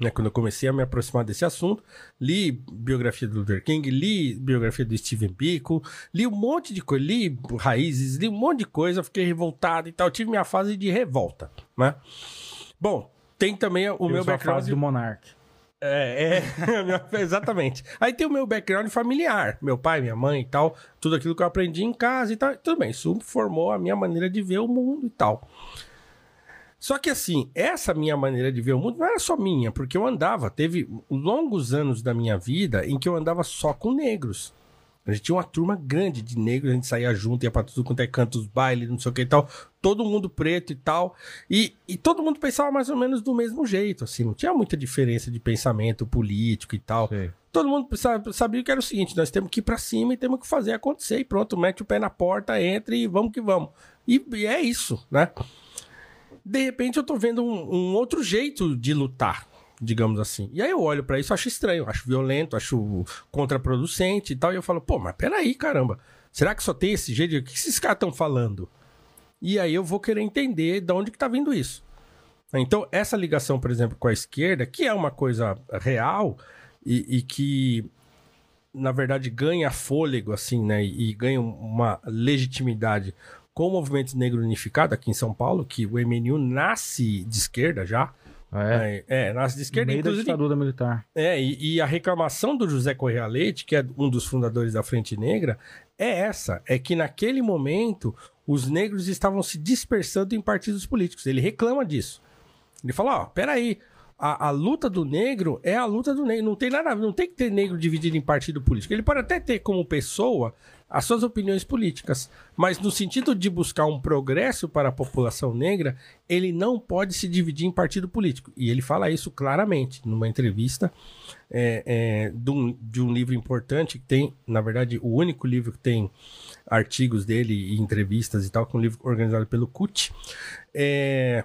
Né, quando eu comecei a me aproximar desse assunto, li biografia do Luther King, li biografia do Steven Biko, li um monte de coisa, li raízes, li um monte de coisa, fiquei revoltado e tal. Tive minha fase de revolta, né? Bom, tem também o Eu meu background. do Monark. É, é, exatamente. Aí tem o meu background familiar, meu pai, minha mãe e tal, tudo aquilo que eu aprendi em casa e tal. Tudo bem, isso formou a minha maneira de ver o mundo e tal. Só que assim, essa minha maneira de ver o mundo não era só minha, porque eu andava, teve longos anos da minha vida em que eu andava só com negros. A gente tinha uma turma grande de negros, a gente saía junto, ia pra tudo quanto é canto, os bailes, não sei o que e tal. Todo mundo preto e tal. E, e todo mundo pensava mais ou menos do mesmo jeito, assim. Não tinha muita diferença de pensamento político e tal. Sei. Todo mundo sa- sabia que era o seguinte: nós temos que ir pra cima e temos que fazer acontecer. E pronto, mete o pé na porta, entra e vamos que vamos. E, e é isso, né? De repente eu tô vendo um, um outro jeito de lutar, digamos assim. E aí eu olho pra isso, acho estranho, acho violento, acho contraproducente e tal. E eu falo, pô, mas peraí, caramba. Será que só tem esse jeito? O que esses caras estão falando? E aí eu vou querer entender de onde que tá vindo isso. Então, essa ligação, por exemplo, com a esquerda, que é uma coisa real e, e que, na verdade, ganha fôlego, assim, né? E, e ganha uma legitimidade com o movimento negro unificado aqui em São Paulo, que o MNU nasce de esquerda já. Ah, é? É, é, nasce de No esquerda, meio da inclusive. ditadura militar. É, e, e a reclamação do José Correa Leite, que é um dos fundadores da Frente Negra, é essa: é que naquele momento os negros estavam se dispersando em partidos políticos. Ele reclama disso. Ele fala: ó, peraí. A, a luta do negro é a luta do negro. Não tem nada a ver, não tem que ter negro dividido em partido político. Ele pode até ter como pessoa as suas opiniões políticas, mas no sentido de buscar um progresso para a população negra, ele não pode se dividir em partido político. E ele fala isso claramente numa entrevista é, é, de, um, de um livro importante que tem, na verdade, o único livro que tem artigos dele e entrevistas e tal, que é um livro organizado pelo CUT. É,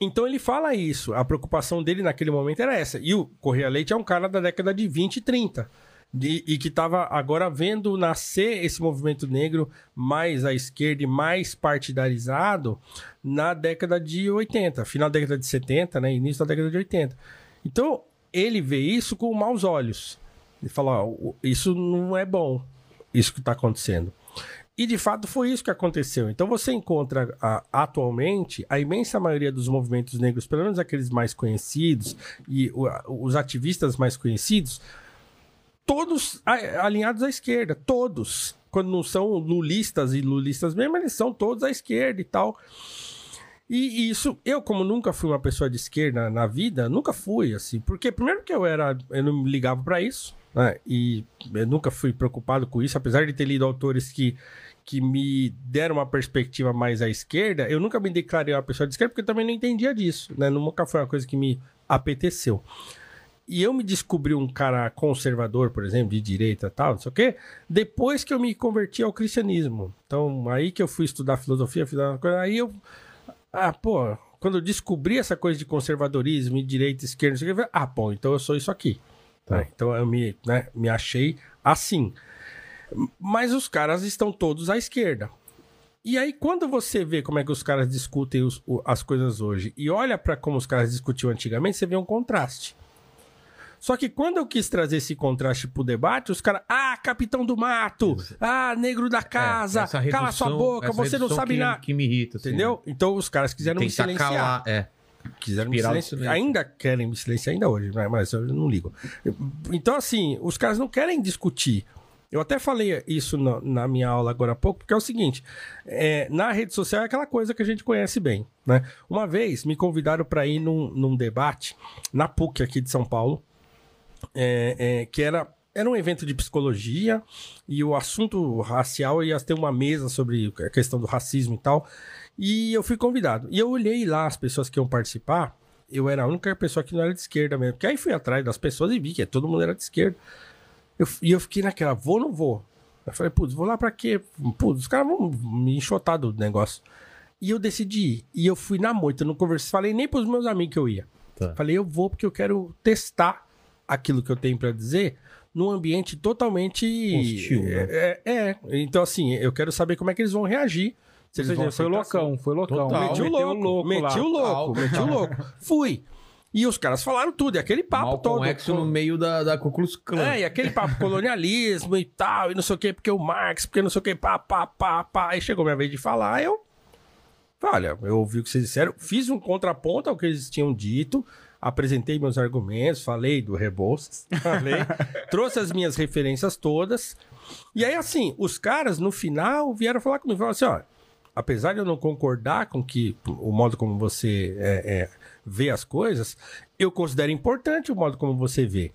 então ele fala isso. A preocupação dele naquele momento era essa. E o Correia Leite é um cara da década de 20 e 30. De- e que estava agora vendo nascer esse movimento negro mais à esquerda e mais partidarizado na década de 80, final da década de 70, né, início da década de 80. Então, ele vê isso com maus olhos. Ele fala, ó, isso não é bom, isso que está acontecendo. E de fato foi isso que aconteceu. Então você encontra ah, atualmente a imensa maioria dos movimentos negros, pelo menos aqueles mais conhecidos e o- os ativistas mais conhecidos, todos alinhados à esquerda, todos. Quando não são lulistas e lulistas mesmo, eles são todos à esquerda e tal. E isso, eu como nunca fui uma pessoa de esquerda na vida, nunca fui assim, porque primeiro que eu era, eu não me ligava pra isso, né? E eu nunca fui preocupado com isso, apesar de ter lido autores que que me deram uma perspectiva mais à esquerda, eu nunca me declarei uma pessoa de esquerda porque eu também não entendia disso, né? Nunca foi uma coisa que me apeteceu. E eu me descobri um cara conservador, por exemplo, de direita e tal, não sei o quê, depois que eu me converti ao cristianismo. Então, aí que eu fui estudar filosofia, fiz uma coisa, aí eu. Ah, pô, quando eu descobri essa coisa de conservadorismo e direita, esquerda, não sei o quê, ah, pô, então eu sou isso aqui. Né? Então eu me, né, me achei assim. Mas os caras estão todos à esquerda. E aí, quando você vê como é que os caras discutem os- as coisas hoje e olha pra como os caras discutiam antigamente, você vê um contraste. Só que quando eu quis trazer esse contraste pro debate, os caras, ah, capitão do mato, ah, negro da casa, É, essa cala sua redução- boca, você não redução sabe nada. Que me irrita, assim, Entendeu? Então os caras quiseram me silenciar. calar, é. Quiseram me Espiral do silenciar. Ainda querem me silenciar ainda hoje, né? mas eu não ligo. Então, assim, os caras não querem discutir. Eu até falei isso na, na minha aula agora há pouco, porque é o seguinte: é, na rede social é aquela coisa que a gente conhece bem. Né? Uma vez me convidaram para ir num, num debate na PUC aqui de São Paulo, é, é, que era, era um evento de psicologia e o assunto racial ia ter uma mesa sobre a questão do racismo e tal. E eu fui convidado. E eu olhei lá as pessoas que iam participar. Eu era a única pessoa que não era de esquerda mesmo. Porque aí fui atrás das pessoas e vi que todo mundo era de esquerda. Eu, e eu fiquei naquela, vou ou não vou? Eu falei, putz, vou lá pra quê? Putz, os caras vão me enxotar do negócio. E eu decidi ir. E eu fui na moita, não conversei, falei nem pros meus amigos que eu ia. Tá. Falei, eu vou porque eu quero testar aquilo que eu tenho pra dizer num ambiente totalmente Hostil, né? é, é, é. então assim, eu quero saber como é que eles vão reagir. Se eles seja, vão foi loucão, foi loucão. Total. Meti o Meteu louco, meti o louco, meti o louco. Fui. E os caras falaram tudo, e aquele papo Malcolm todo. X no meio da, da Ku Klux Klan. É, e aquele papo colonialismo e tal, e não sei o quê, porque o Marx, porque não sei o quê, pá, pá, pá, pá. Aí chegou minha vez de falar, eu. Olha, eu ouvi o que vocês disseram, fiz um contraponto ao que eles tinham dito, apresentei meus argumentos, falei do Rebouças, falei, trouxe as minhas referências todas. E aí, assim, os caras, no final, vieram falar comigo, falaram assim, ó, apesar de eu não concordar com que o modo como você é, é, vê as coisas, eu considero importante o modo como você vê.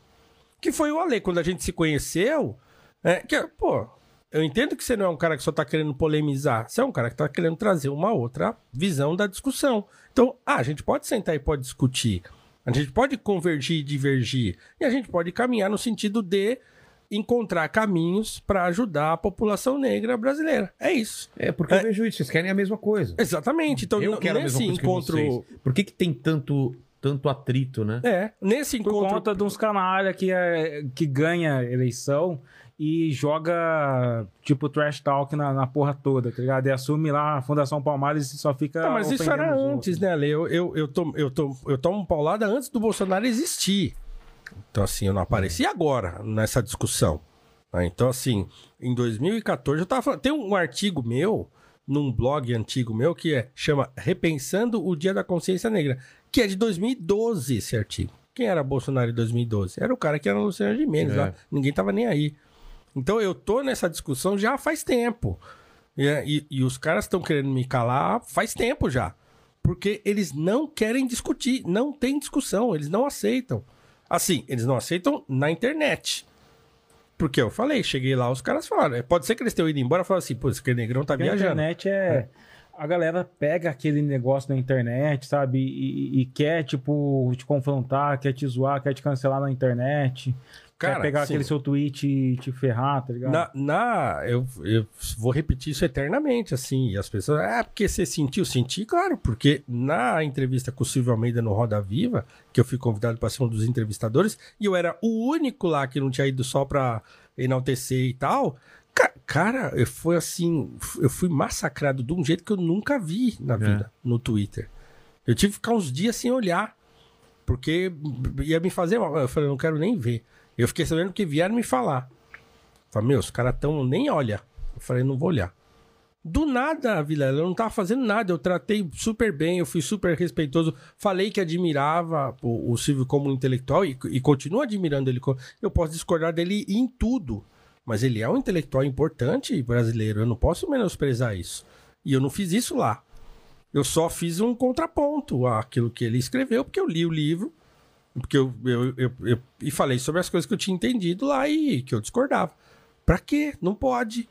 Que foi o Ale, quando a gente se conheceu, é, que, pô, eu entendo que você não é um cara que só tá querendo polemizar, você é um cara que tá querendo trazer uma outra visão da discussão. Então, ah, a gente pode sentar e pode discutir, a gente pode convergir e divergir, e a gente pode caminhar no sentido de encontrar caminhos para ajudar a população negra brasileira. É isso. É, porque eu vejo isso, vocês querem a mesma coisa. Exatamente. Então, eu quero a mesma nesse coisa que encontro. vocês. Por que, que tem tanto, tanto atrito, né? É, nesse Por encontro. conta de uns canalha que, é, que ganha eleição e joga, tipo, trash talk na, na porra toda, tá ligado? E assume lá a Fundação Palmares e só fica. Não, mas isso era antes, outros. né, Ale? Eu, eu, eu, tomo, eu, tomo, eu tomo paulada antes do Bolsonaro existir. Então, assim, eu não apareci agora nessa discussão. né? Então, assim, em 2014, eu tava falando. Tem um artigo meu, num blog antigo meu, que é, chama Repensando o Dia da Consciência Negra, que é de 2012 esse artigo. Quem era Bolsonaro em 2012? Era o cara que era o Luciano Gimenez É. lá. Ninguém tava nem aí. Então eu tô nessa discussão já faz tempo. E, e- e os caras estão querendo me calar faz tempo já. Porque eles não querem discutir. Não tem discussão. Eles não aceitam. Assim, eles não aceitam na internet. Porque eu falei, cheguei lá, os caras falaram. Pode ser que eles tenham ido embora e falaram assim, pô, esse negrão tá Porque a viajando. internet é... A galera pega aquele negócio na internet, sabe? E, e quer, tipo, te confrontar, quer te zoar, quer te cancelar na internet. Cara, quer pegar sim. aquele seu tweet e te ferrar, tá ligado? Na, na- eu, eu vou repetir isso eternamente, assim. E as pessoas, ah, porque você sentiu? Senti, claro, porque na entrevista com o Silvio Almeida no Roda Viva, que eu fui convidado para ser um dos entrevistadores, e eu era o único lá que não tinha ido só pra enaltecer e tal. Ca- Cara, eu fui assim, eu fui massacrado de um jeito que eu nunca vi na vida no Twitter. Eu tive que ficar uns dias sem olhar, porque ia me fazer mal. Eu falei, eu não quero nem ver. Eu fiquei sabendo que vieram me falar. Falei, meu, os caras tão nem olha. Eu falei, não vou olhar. Do nada, Vilela, eu não tava fazendo nada. Eu tratei super bem, eu fui super respeitoso. Falei que admirava o, o Silvio como intelectual e, e continuo admirando ele. Eu posso discordar dele em tudo. Mas ele é um intelectual importante brasileiro. Eu não posso menosprezar isso. E eu não fiz isso lá. Eu só fiz um contraponto àquilo que ele escreveu, porque eu li o livro. Porque eu, eu, eu, eu- e falei sobre as coisas que eu tinha entendido lá e que eu discordava. Pra quê? Não pode.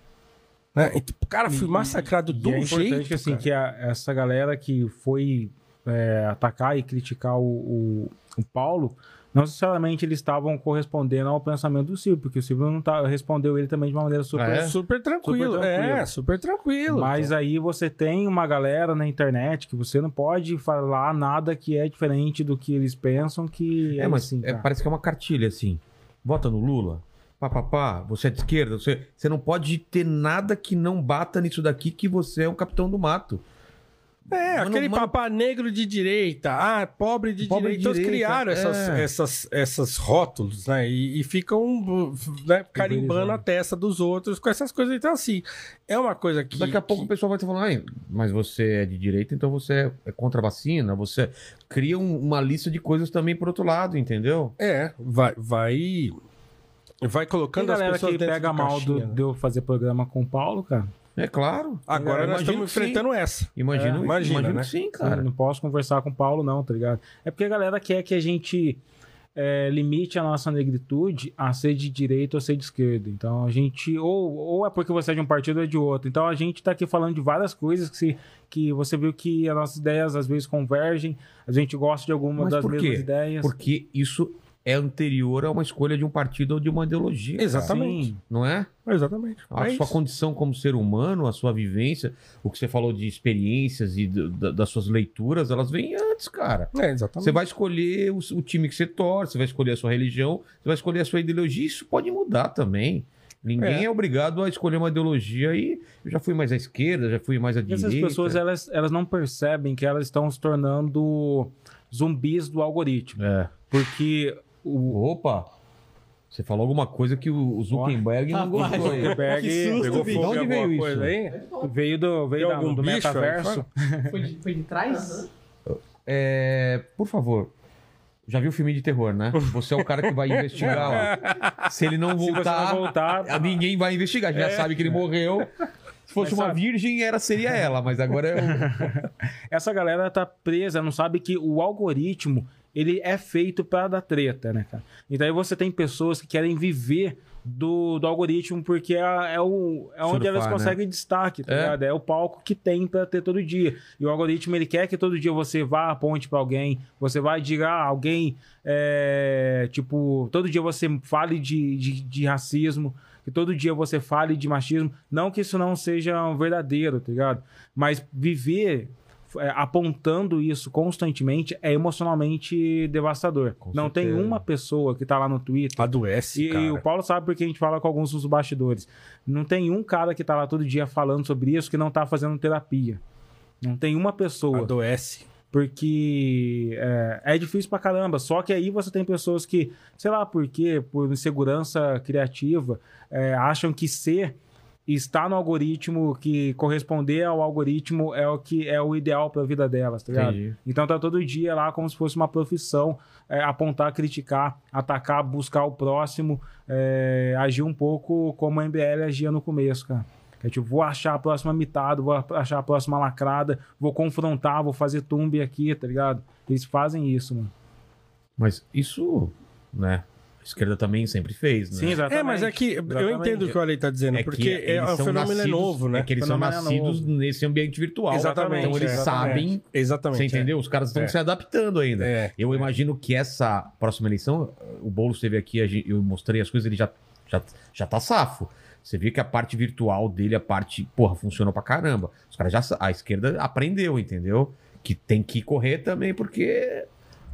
Né? Então, cara, fui massacrado E de é um importante jeito. assim, cara. que a- essa galera que foi é, atacar e criticar o, o, o Paulo, não necessariamente eles estavam correspondendo ao pensamento do Silvio, porque o Silvio não tá, respondeu ele também de uma maneira super. Ah, é? Super tranquilo. Super tranquilo. É, super tranquilo. Mas aí você tem uma galera na internet que você não pode falar nada que é diferente do que eles pensam que É, mas assim, é, parece que é uma cartilha assim. Vota no Lula. Pá, pá, pá, você é de esquerda, você, você não pode ter nada que não bata nisso daqui que você é um capitão do mato. É, Mano, aquele mano- papá negro de direita, ah, pobre de Pobre direita. Então, eles criaram essas, é. essas, essas rótulos, né? E, e ficam né, carimbando a testa dos outros com essas coisas. Então, assim, é uma coisa que. Daqui a pouco o que- pessoal vai te falar, "Ai, mas você é de direita, então você é- contra a vacina, você cria um- uma lista de coisas também por outro lado, entendeu? É, vai. Vai, vai Tem colocando as galera pessoas que pega mal do, caixinha, né? de eu fazer programa com o Paulo, cara. É claro. Agora Eu nós estamos que sim. enfrentando essa. Imagino, É, imagina, imagino né? que sim, Cara, cara. não posso conversar com o Paulo, não, tá ligado? É porque a galera quer que a gente é, limite a nossa negritude a ser de direita ou ser de esquerda. Então a gente. Ou, ou é porque você é de um partido ou é de outro. Então a gente tá aqui falando de várias coisas que, se, que você viu que as nossas ideias às vezes convergem, a gente gosta de algumas Mas das mesmas ideias. Porque isso é anterior a uma escolha de um partido ou de uma ideologia. Exatamente. Sim. Não é? Exatamente. A É sua isso. condição como ser humano, a sua vivência, o que você falou de experiências e do- das suas leituras, elas vêm antes, cara. É, exatamente. Você vai escolher o, o time que você torce, você vai escolher a sua religião, você vai escolher a sua ideologia. Isso pode mudar também. Ninguém é. É. obrigado a escolher uma ideologia e eu já fui mais à esquerda, já fui mais à direita. essas pessoas, elas, elas não percebem que elas estão se tornando zumbis do algoritmo. É. Porque o Opa! Você falou alguma coisa que o o Zuckerberg não gostou aí. Zuckerberg Que susto, Pegou fogo onde veio alguma isso? coisa aí? veio do, veio da- do bicho metaverso. Foi de, foi de trás? É, por favor. Já viu filme de terror, né? Você é o cara que vai investigar. ó. Se ele não Se você voltar, não voltar, ninguém vai investigar. Já sabe que ele morreu. Se fosse Mas uma virgem, era, seria ela, mas agora é o... essa galera tá presa, não sabe que o algoritmo ele é feito para dar treta, né, cara? Então aí você tem pessoas que querem viver do, do algoritmo porque é, é, o, é onde Surfar, elas né? conseguem destaque, tá É. ligado? É o palco que tem para ter todo dia. E o algoritmo ele quer que todo dia você vá aponte para alguém, você vai diga ah, alguém, é, tipo, todo dia você fale de, de, de racismo, que todo dia você fale de machismo. Não que isso não seja um verdadeiro, tá ligado? Mas viver apontando isso constantemente é emocionalmente devastador. Com não tem certeza. uma pessoa que tá lá no Twitter. Adoece, E, cara. e o Paulo sabe porque a gente fala com alguns dos bastidores. Não tem um cara que tá lá todo dia falando sobre isso que não tá fazendo terapia. Não tem uma pessoa. Adoece. Porque é, é difícil pra caramba. Só que aí você tem pessoas que, sei lá por quê, por insegurança criativa, é, acham que ser estar no algoritmo, que corresponder ao algoritmo é o que é o ideal pra vida delas, tá ligado? Entendi. Então tá todo dia lá como se fosse uma profissão, é, apontar, criticar, atacar, buscar o próximo, é, agir um pouco como a MBL agia no começo, cara. É tipo, vou achar a próxima mitada, vou achar a próxima lacrada, vou confrontar, vou fazer tumbe aqui, tá ligado? Eles fazem isso, mano. Mas isso, né? A esquerda também sempre fez, né? Sim, exatamente. É, mas é que eu Exatamente. entendo o que o Ale tá dizendo, É que porque é, o fenômeno é nascidos- novo, né? É que eles são é nascidos novo. nesse ambiente virtual. Exatamente, Então eles é, sabem, Exatamente. você é. entendeu? Os caras estão É. se adaptando ainda. É. Eu imagino que essa próxima eleição, o Boulos esteve aqui, eu mostrei as coisas, ele já, já, já tá safo. Você vê que a parte virtual dele, a parte, porra, funcionou pra caramba. Os caras já, a esquerda aprendeu, entendeu? Que tem que correr também, porque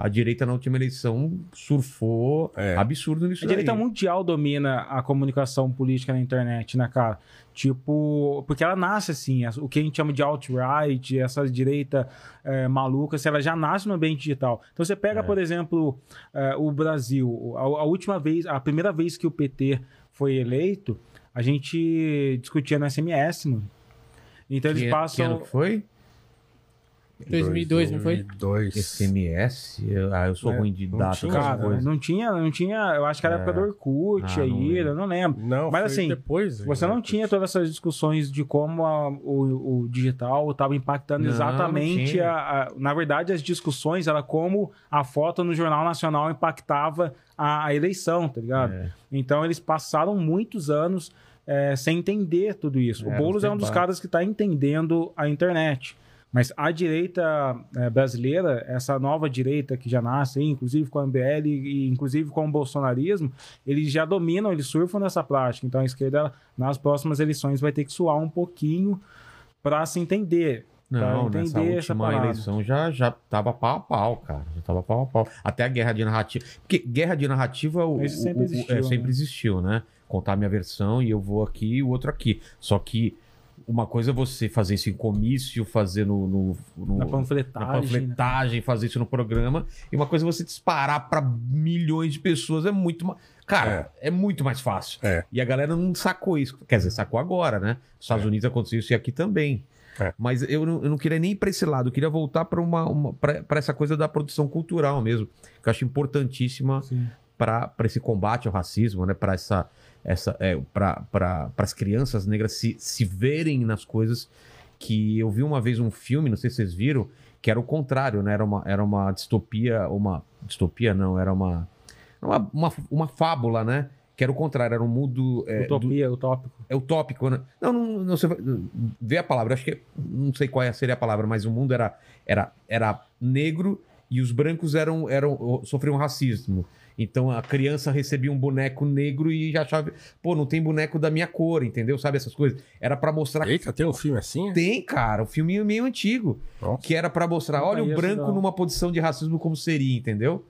a direita na última eleição surfou É. absurdo nisso A direita daí. mundial domina a comunicação política na internet, né, cara? Tipo, porque ela nasce assim, o que a gente chama de alt-right, essa direita é, maluca, assim, ela já nasce no ambiente digital. Então você pega, por exemplo, é, o Brasil, a, a última vez, a primeira vez que o PT foi eleito, a gente discutia no SMS, mano. Então eles Que, que ano passam. que foi? 2002, não foi? 2002. SMS? Ah, eu sou É, ruim de data. tinha, Cara, não tinha, não tinha. Eu acho que era É. época do Orkut Ah, não aí, lembro. eu não lembro. Não, Mas foi assim, depois. Você não né? tinha todas essas discussões de como a- o, o digital estava impactando Não, exatamente. não a, a- na verdade, as discussões era como a foto no Jornal Nacional impactava a, a eleição, tá ligado? É. Então eles passaram muitos anos é, sem entender tudo isso. É, o Boulos os é um dos caras que está entendendo a internet. Mas a direita é, brasileira, essa nova direita que já nasce, inclusive com a MBL e inclusive com o bolsonarismo, eles já dominam, eles surfam nessa prática. Então a esquerda, nas próximas eleições, vai ter que suar um pouquinho para se entender. Não, nessa entender essa última eleição já, já tava pau a pau, cara. Já tava pau a pau. Até a guerra de narrativa. Porque guerra de narrativa o, sempre o- existiu, é, sempre né? existiu, né? Contar a minha versão e eu vou aqui e o outro aqui. Só que uma coisa é você fazer isso em comício, fazer no, no- no- Na na panfletagem. né? panfletagem, fazer isso no programa. E uma coisa é você disparar pra milhões de pessoas. É muito mais. Cara, é. muito mais fácil. É. E a galera não sacou isso. Quer dizer, sacou agora, né? Nos Estados É. Unidos aconteceu isso e aqui também. É. Mas eu não, eu não queria nem ir pra esse lado, eu queria voltar para uma, uma para essa coisa da produção cultural mesmo, que eu acho importantíssima Sim. para esse combate ao racismo, né? Para essa essa é, para as crianças negras se, se verem nas coisas que eu vi uma vez um filme, não sei se vocês viram, que era o contrário, né? Era uma, era uma distopia, uma distopia não, era uma uma, uma, uma fábula, né? Que era o contrário, era um mundo é, do- Utopia, utópico. é utópico, né? Não, não, não sei, vê a palavra, acho que não sei qual é- seria a palavra, mas o mundo era, era, era negro e os brancos eram, eram sofriam racismo. Então a criança recebia um boneco negro e já achava, pô, não tem boneco da minha cor, entendeu? Sabe essas coisas? Era pra mostrar Eita, tem um filme assim? tem, cara, um filminho meio antigo. Nossa. Que era pra mostrar, olha o branco não. numa posição de racismo como seria, entendeu?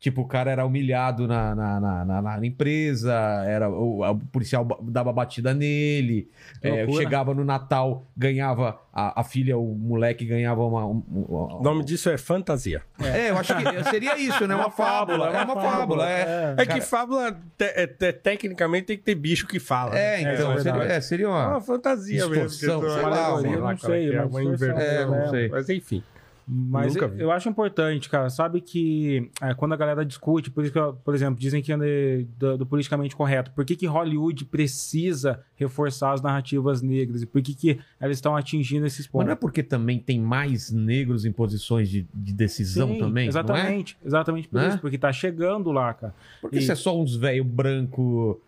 Tipo, o cara era humilhado na, na, na, na- na empresa, era, o, o policial dava batida nele, é, chegava no Natal, ganhava, a, a filha, o moleque ganhava uma... um- um- O nome disso é fantasia. É, eu acho que seria isso, né? Uma fábula, é uma fábula, é. É que fábula, te- é- te- tecnicamente, tem que ter bicho que fala. É, né? então, é seria, é, seria É uma... uma fantasia Distorção, mesmo. sei lá, Não sei, que é mas uma distorção, inversão. É, não sei. Mas enfim. Mas eu, eu acho importante, cara. Sabe que é, quando a galera discute, por isso que, por exemplo, dizem que é do, do politicamente correto. Por que, que Hollywood precisa reforçar as narrativas negras? E por que, que elas estão atingindo esses Mas não é pontos? porque também tem mais negros em posições de, de decisão Sim, também, não é? Exatamente. Exatamente por Né? isso. Porque tá chegando lá, cara. Porque E- se é só uns velho branco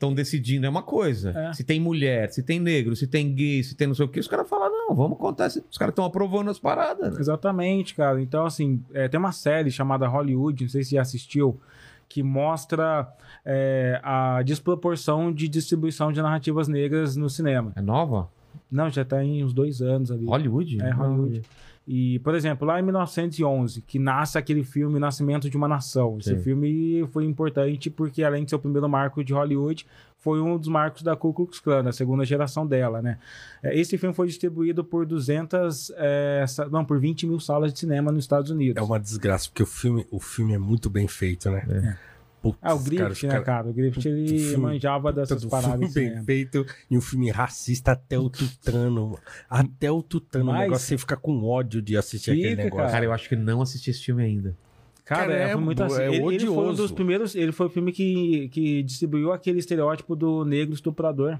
estão decidindo, é uma coisa. É. Se tem mulher, se tem negro, se tem gay, se tem não sei o que, os caras falam, não, vamos contar. Os caras estão aprovando as paradas, né? Exatamente, cara. Então, assim, é, tem uma série chamada Hollywood, não sei se já assistiu, que mostra é, a desproporção de distribuição de narrativas negras no cinema. É nova? Não, já tá em uns dois anos ali. Hollywood? É, Hollywood. E, por exemplo, lá em 1911, que nasce aquele filme Nascimento de uma Nação. Esse Sim. filme foi importante porque, além de ser o primeiro marco de Hollywood, foi um dos marcos da Ku Klux Klan, da segunda geração dela, né? É, Esse filme foi distribuído por 200, é, não, por 20 mil salas de cinema nos Estados Unidos. É uma desgraça, porque o filme, o filme é muito bem feito, né? Putz, Ah, o cara, Griffith, os né, cara- cara? O Griffith, ele filme- manjava dessas paradas filme de bem cinema. feito e um filme racista até o tutano. Até o tutano. Mas- O negócio você fica com ódio de assistir aquele Fica, negócio. Cara, eu acho que não assisti esse filme ainda. Cara, Cara, é, é foi muito bo- assim. é ele, ele foi um dos primeiros. Ele foi o filme que, que distribuiu aquele estereótipo do negro estuprador.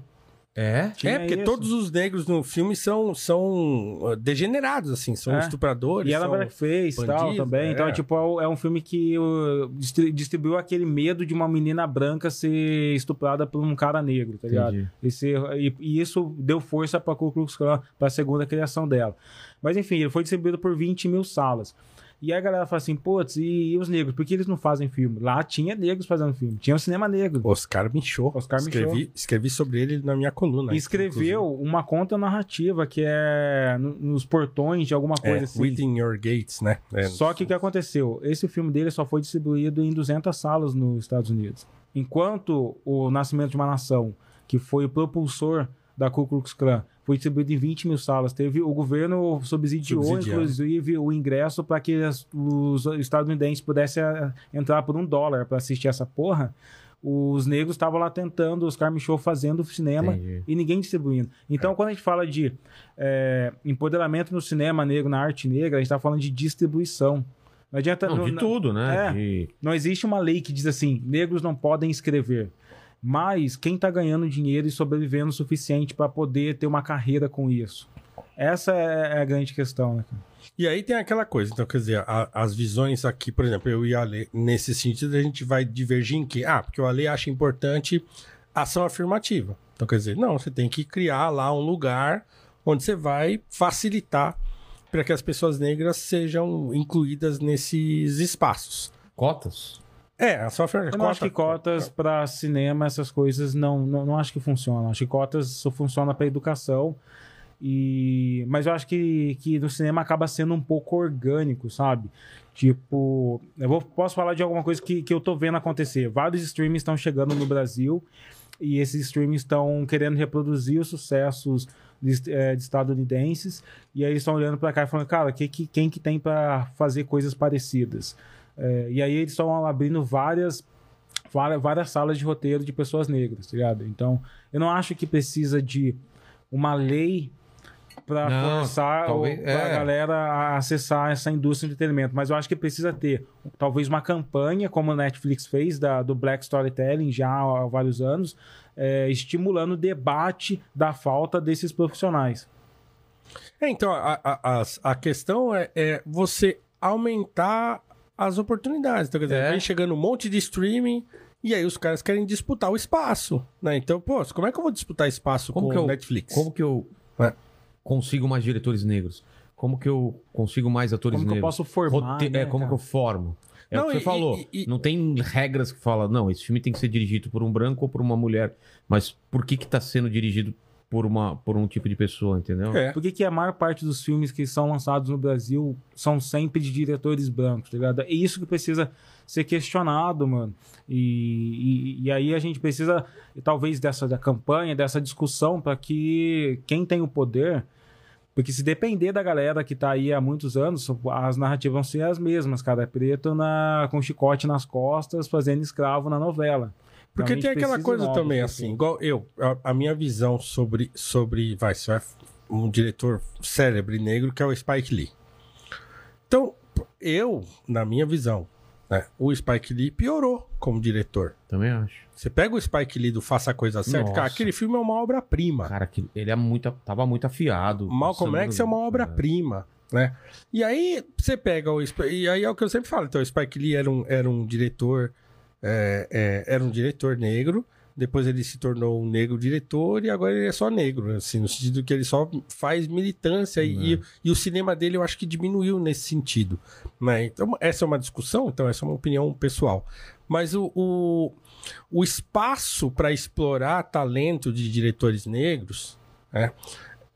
É? Tinha É, porque isso. todos os negros no filme são, são uh, degenerados, assim, são É. estupradores. E era são... blackface e tal também. é. Então, tipo, é um- é um filme que uh, distri- distribuiu aquele medo de uma menina branca ser estuprada por um cara negro, tá ligado? Entendi. E, ser- e- e isso deu força pra Ku Klux Klan, pra segunda criação dela. Mas enfim, ele foi distribuído por 20 mil salas. E aí a galera fala assim, putz, e, e os negros? Por que eles não fazem filme? Lá tinha negros fazendo filme, tinha um cinema negro. Oscar Michaud. Oscar escrevi, escrevi sobre ele na minha coluna. E escreveu uma conta narrativa que é no- nos portões de alguma É, coisa assim. Within Your Gates, né? É, Só que o que aconteceu? Esse filme dele só foi distribuído em 200 salas nos Estados Unidos. Enquanto o Nascimento de uma Nação, que foi o propulsor da Ku Klux Klan, foi distribuído em 20 mil salas. Teve o governo subsidiou, inclusive, o ingresso para que as- os estadunidenses pudessem eh, entrar por um dólar para assistir essa porra. Os negros estavam lá tentando, os Carmen Show fazendo cinema Entendi. e ninguém distribuindo. Então, quando a gente fala de é, empoderamento no cinema negro, na arte negra, a gente está falando de distribuição. Não adianta. Não, de não- tudo, né? É. De- não existe uma lei que diz assim: negros não podem escrever. Mas quem está ganhando dinheiro e sobrevivendo o suficiente para poder ter uma carreira com isso? Essa é a grande questão, né? cara? E aí tem aquela coisa, então, quer dizer, a- as visões aqui, por exemplo, eu e a Ale, nesse sentido, a gente vai divergir em que? Ah, porque o Ale acha importante ação afirmativa. Então, quer dizer, não, você tem que criar lá um lugar onde você vai facilitar para que as pessoas negras sejam incluídas nesses espaços. Cotas? É, ação afirmativa. Eu não acho que cotas para cinema, essas coisas, não, não, não acho que funcionam. Acho que cotas só funcionam para educação. E... Mas eu acho que, que no cinema acaba sendo um pouco orgânico, sabe? Tipo, eu vou, posso falar de alguma coisa que, que eu tô vendo acontecer. Vários streams estão chegando no Brasil e esses streams estão querendo reproduzir os sucessos de, eh, de estadunidenses. E aí eles estão olhando para cá e falando, cara, que, que, quem que tem para fazer coisas parecidas? É, e aí eles estão abrindo várias, várias, várias salas de roteiro de pessoas negras, tá ligado? Então, eu não acho que precisa de uma lei para forçar talvez- é. galera a acessar essa indústria de entretenimento. Mas eu acho que precisa ter talvez uma campanha, como a Netflix fez, da, do Black Storytelling já há vários anos, é, estimulando o debate da falta desses profissionais. É, então, a, a, as- a questão é, é você aumentar as oportunidades. Então, quer dizer, É. vem chegando um monte de streaming e aí os caras querem disputar o espaço, né? Então, pô, como é que eu vou disputar espaço Como com que eu- o Netflix? Como que eu É. consigo mais diretores negros? como que eu consigo mais atores Como que eu negros? posso formar, Rote- né, é, como cara? que eu formo? É Não, o que você e- falou. e- e- Não tem regras que falam, não, esse filme tem que ser dirigido por um branco ou por uma mulher. Mas por que que tá sendo dirigido por, uma, por um tipo de pessoa, entendeu? É. Por que, que a maior parte dos filmes que são lançados no Brasil são sempre de diretores brancos, tá ligado? É isso que precisa ser questionado, mano. E, e, e aí a gente precisa, talvez, dessa da campanha, dessa discussão, para que quem tem o poder. Porque se depender da galera que tá aí há muitos anos, as narrativas vão ser as mesmas, cara. É preto na, com chicote nas costas, fazendo escravo na novela. Porque tem aquela coisa de novas também, pessoas. assim, igual eu, a, a minha visão sobre, sobre vai, você vai, um diretor célebre negro que é o Spike Lee. Então, eu, na minha visão, né, o Spike Lee piorou como diretor. Também acho. Você pega o Spike Lee do Faça a Coisa Certa, Nossa. cara, aquele filme é uma obra-prima. Cara, que ele é muito, tava muito afiado. Malcolm X é uma no- obra-prima, né? E aí você pega o e aí é o que eu sempre falo. Então o Spike Lee era um, era um diretor, é, é, era um diretor negro. Depois ele se tornou um negro diretor e agora ele é só negro, assim, no sentido que ele só faz militância e, e o cinema dele eu acho que diminuiu nesse sentido, né? Então essa é uma discussão, então essa é uma opinião pessoal. Mas o, o, o espaço para explorar talento de diretores negros, né?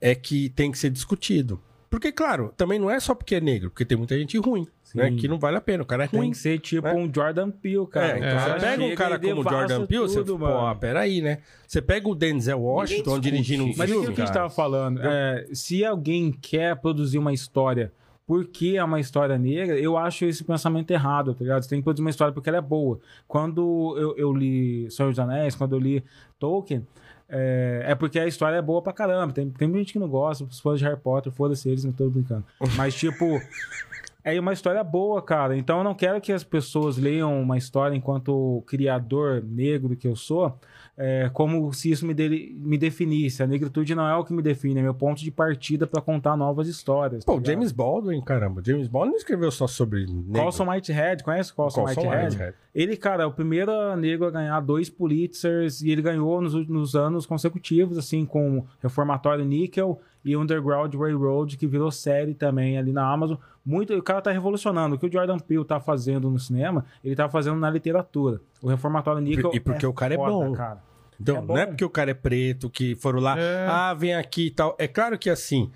é que tem que ser discutido. Porque, claro, também não é só porque é negro, porque tem muita gente ruim, né? Que não vale a pena. O cara é Tem ruim. que ser tipo né? um Jordan Peele, cara. É, O então cara você pega um cara como Jordan Peele, você tudo, fala, pô, peraí, né? Você pega o Denzel Washington dirigindo um isso. Mas é filme, aquilo que a gente tava falando. é, se alguém quer produzir uma história porque é uma história negra, eu acho esse pensamento errado, tá ligado? Você tem que produzir uma história porque ela é boa. Quando eu, eu li Senhor dos Anéis, quando eu li Tolkien, é, é porque a história é boa pra caramba. Tem, tem gente que não gosta, os fãs de Harry Potter, foda-se eles, não tô brincando. Mas, tipo, é uma história boa, cara. Então eu não quero que as pessoas leiam uma história enquanto criador negro que eu sou, é, como se isso me, de- me definisse. A negritude não é o que me define, é meu ponto de partida pra contar novas histórias. tá Pô, ligado? James Baldwin, caramba. James Baldwin não escreveu só sobre negro. Colson Whitehead, conhece o Colson, Colson Whitehead? Whitehead. Ele, cara, é o primeiro negro a ganhar dois Pulitzers e ele ganhou nos, nos anos consecutivos, assim, com Reformatório Nickel e Underground Railroad, que virou série também ali na Amazon. Muito, o cara tá revolucionando. O que o Jordan Peele tá fazendo no cinema, ele tá fazendo na literatura. O Reformatório Nickel. E porque o cara é foda, bom. Cara. Então, É não é porque o cara é preto que foram lá, ah, vem aqui e tal. É claro que assim,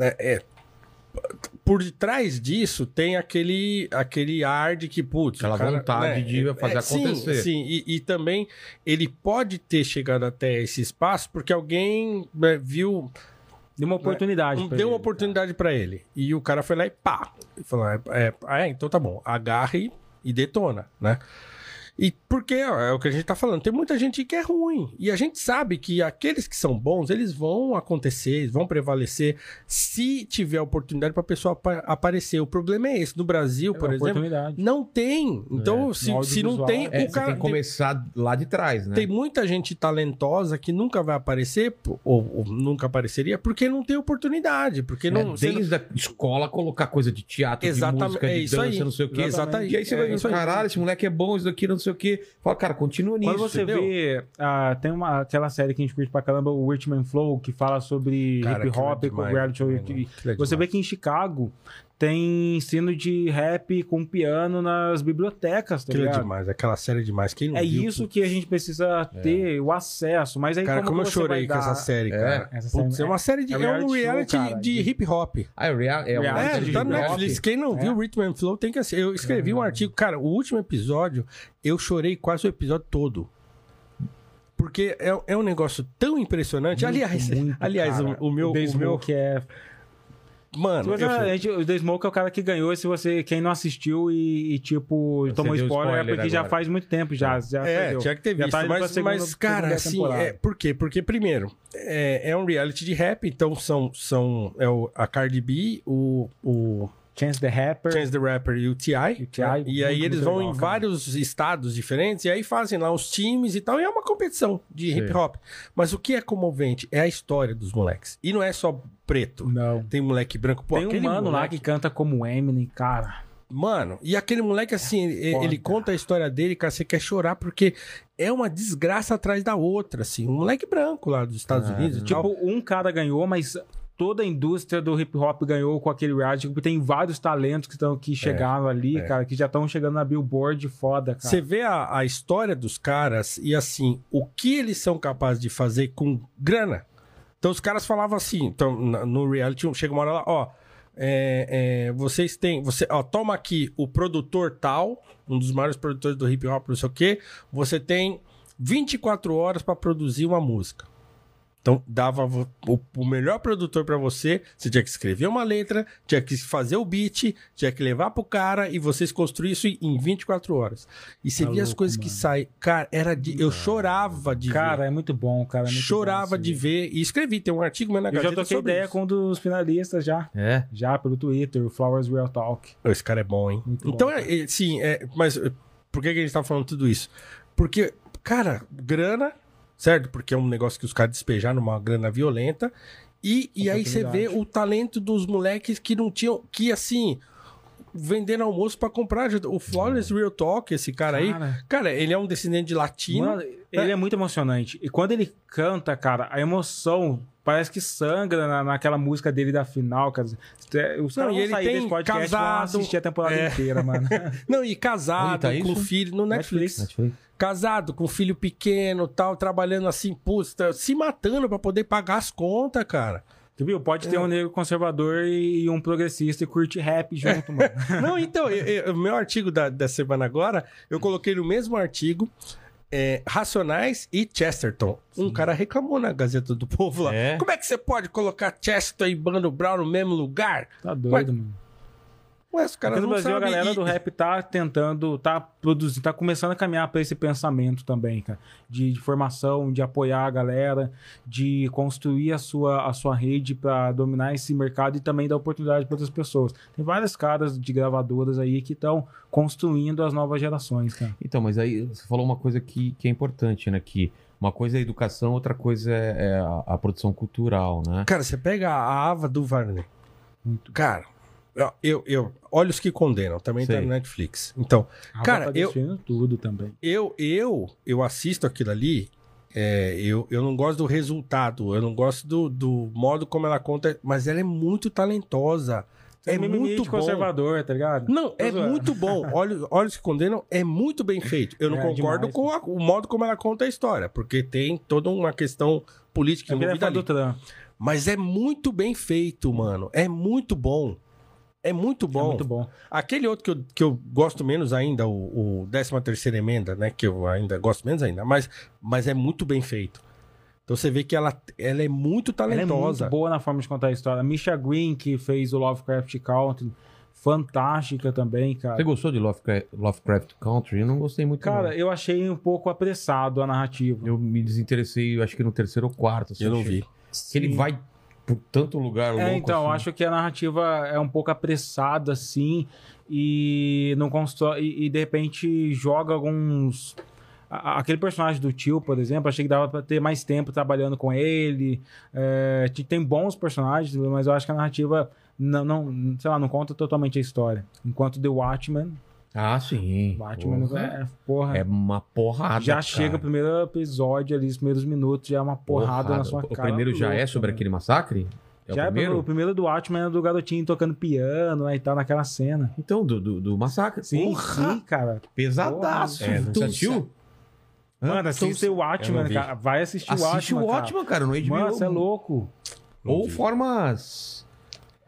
é, é, por detrás disso tem aquele, aquele ar de que, putz, Aquela cara, vontade né, de fazer acontecer. Sim, sim. E, e também ele pode ter chegado até esse espaço porque alguém né, viu, Deu uma oportunidade. um- pra deu ele, uma oportunidade pra ele. E o cara foi lá e pá, falou, é, é, ah, é, então tá bom, agarra e, e detona, né? E porque é o que a gente tá falando, tem muita gente que é ruim. E a gente sabe que aqueles que são bons, eles vão acontecer, eles vão prevalecer se tiver oportunidade pra pessoa apa- aparecer. O problema é esse. No Brasil, É por exemplo, não tem. Então, É, se, no se não tem, É, o você cara tem que começar lá de trás, né? tem muita gente talentosa que nunca vai aparecer, ou, ou nunca apareceria, porque não tem oportunidade. Porque É, não. você não- desde a escola colocar coisa de teatro, Exatamente, de música, de é isso dança, aí. não sei o quê. Exatamente. E aí você É vai ver, caralho, esse moleque é bom, isso daqui, não sei o quê. Fala, cara, continua nisso. Quando você entendeu? vê, ah, tem uma, aquela série que a gente curte pra caramba, o Richmond Flow, que fala sobre Cara, hip hop, com reality show. né, Você vê que em Chicago tem ensino de rap com piano nas bibliotecas, tá Aquilo é ligado? demais, aquela série é demais. Quem não É viu, isso que a gente precisa ter, o acesso. Mas aí Cara, como, como, eu que chorei com dar- essa série, cara. Essa Putz, série é uma série de. é É, reality um show, reality cara, de, de- hip hop. Ah, é, real, é, um Reality É, tá no. Netflix. Quem não É. viu Rhythm and Flow tem que assistir. Eu escrevi um artigo. Cara, o último episódio, eu chorei quase o episódio todo. Porque é, é um negócio tão impressionante. aliás, Muito, aliás o, o meu. The o meu Smoke é mano, eu a gente- o The Smoke é o cara que ganhou. Se você, quem não assistiu e, e, tipo, Você tomou deu spoiler, é spoiler porque já agora. faz muito tempo já. já É, tinha que ter Já visto. tá mas, segunda- mas, cara, assim, é, por quê? Porque, primeiro, é, é um reality de rap, então são, são é o, a Cardi B, o, o Chance the Rapper. Chance the Rapper e o T.I. E o T.I., E aí eles vão legal, em cara. vários estados diferentes e aí fazem lá os times e tal. E é uma competição de Sim. hip hop. Mas o que é comovente é a história dos moleques. E não é só preto. Não. Tem moleque branco. Pô, Tem um mano lá moleque- que canta como Eminem, cara. Mano, e aquele moleque assim, ele, Foda. ele conta a história dele, cara, você quer chorar porque é uma desgraça atrás da outra, assim. Um moleque branco lá dos Estados Unidos e tal. Tipo, um cara ganhou, mas toda a indústria do hip hop ganhou com aquele reality, porque tem vários talentos que, tão, que chegaram ali, é. cara, que já estão chegando na Billboard foda, cara. Você vê a, a história dos caras e assim, o que eles são capazes de fazer com grana. Então os caras falavam assim, então no reality chega uma hora lá, ó, é, é, vocês têm, você, ó, toma aqui o produtor tal, um dos maiores produtores do hip hop, não sei o quê, você tem 24 horas pra produzir uma música. Então, dava o, o melhor produtor pra você. Você tinha que escrever uma letra, tinha que fazer o beat, tinha que levar pro cara e vocês construíram isso em 24 horas. E você Tá via as louco, coisas que mano. saem. Cara, era de. Eu chorava de Cara, ver. é muito bom, cara. é muito Chorava bom, de ver. E escrevi, tem um artigo meu na Eu já toquei sobre ideia isso. com um dos finalistas já. É. Já pelo Twitter, o Flowers Real Talk. Esse cara é bom, hein? Muito então, bom, é, é, sim, é, mas por que, que a gente tá falando tudo isso? Porque, cara, grana, certo? Porque é um negócio que os caras despejaram uma grana violenta. E, e aí você vê o talento dos moleques que não tinham, que assim, vendendo almoço pra comprar. O Flawless Real Talk, esse cara, aí, Cara. cara, ele é um descendente de latino. Mano, ele é muito emocionante. E quando ele canta, cara, a emoção parece que sangra na, naquela música dele da final, cara. É, Os Não, caras e vão ele sair tem desse podcast vão casado. assistir a temporada É. inteira, mano. Não, e casado, tá com isso? filho no Netflix. Netflix. Casado, com filho pequeno tal, trabalhando assim, putz, tá se matando pra poder pagar as contas, cara. Tu viu? Pode É. ter um negro conservador e um progressista e curte rap junto, mano. Não, então, o meu artigo da, da semana agora, eu coloquei no mesmo artigo é, Racionais e Chesterton. Um cara reclamou na Gazeta do Povo lá. É? Como é que você pode colocar Chesterton e Mano Brown no mesmo lugar? Tá doido, mano. Ué, os caras no não Brasil, a galera E- do rap tá tentando, tá produzindo, tá começando a caminhar para esse pensamento também, cara. De, de formação, de apoiar a galera, de construir a sua, a sua rede para dominar esse mercado e também dar oportunidade para outras pessoas. Tem vários caras de gravadoras aí que estão construindo as novas gerações, cara. Então, mas aí você falou uma coisa que, que é importante, né? Que uma coisa é a educação, outra coisa é, é a, a produção cultural, né? Cara, você pega a Ava do Varney. Cara, eu, eu, Olhos que Condenam, também tá Sei. no Netflix. Então, A Cara, tá eu- tudo também. eu, eu, eu assisto aquilo ali, é, eu, eu não gosto do resultado, eu não gosto do, do modo como ela conta, mas ela é muito talentosa. É mimimi muito bom. conservador, tá ligado? Não, é zoando. muito bom. Olhos, Olhos que Condenam é muito bem feito. Eu não É, concordo demais, com a- o modo como ela conta a história, porque tem toda uma questão política ele é envolvida do ali. Mas é muito bem feito, mano. É muito bom. É muito É bom. muito bom. Aquele outro que eu, que eu gosto menos ainda, o, o 13 terceira emenda, né? Que eu ainda gosto menos ainda, mas, mas é muito bem feito. Então você vê que ela, ela é muito Ela é talentosa. muito boa na forma de contar a história. A Misha Green, que fez o Lovecraft Country, fantástica também, cara. Você gostou de Lovecraft, Lovecraft Country? Eu não gostei muito. Cara, não. eu achei um pouco apressado a narrativa. eu me desinteressei, eu acho que no terceiro ou quarto. assim, Eu não achei vi. Que ele vai por tanto lugar louco. É, então, assim. acho que a narrativa é um pouco apressada, assim, e não constrói. E, e, de repente joga alguns. a- Aquele personagem do tio, por exemplo, achei que dava pra ter mais tempo trabalhando com ele. É, te- tem bons personagens, mas eu acho que a narrativa não, não, sei lá, não conta totalmente a história. Enquanto The Watchmen, Ah, sim. Watchmen Porra. é, porra, É uma porrada. já cara. chega o primeiro episódio ali, os primeiros minutos, já é uma porrada, na sua o, cara. O primeiro já é louca, sobre mano. aquele massacre? É já o primeiro? é o primeiro do Watchmen é do garotinho tocando piano né, e tal, naquela cena. Então, do, do, do massacre. Sim, Porra, sim, cara. Pesadaço. Porra. É, Você assistiu? Mano, assiste o Watchmen, vi. cara. Vai assistir o Assiste Watchmen. o Watchmen, cara, no HBO. Mano, você é louco. Ou formas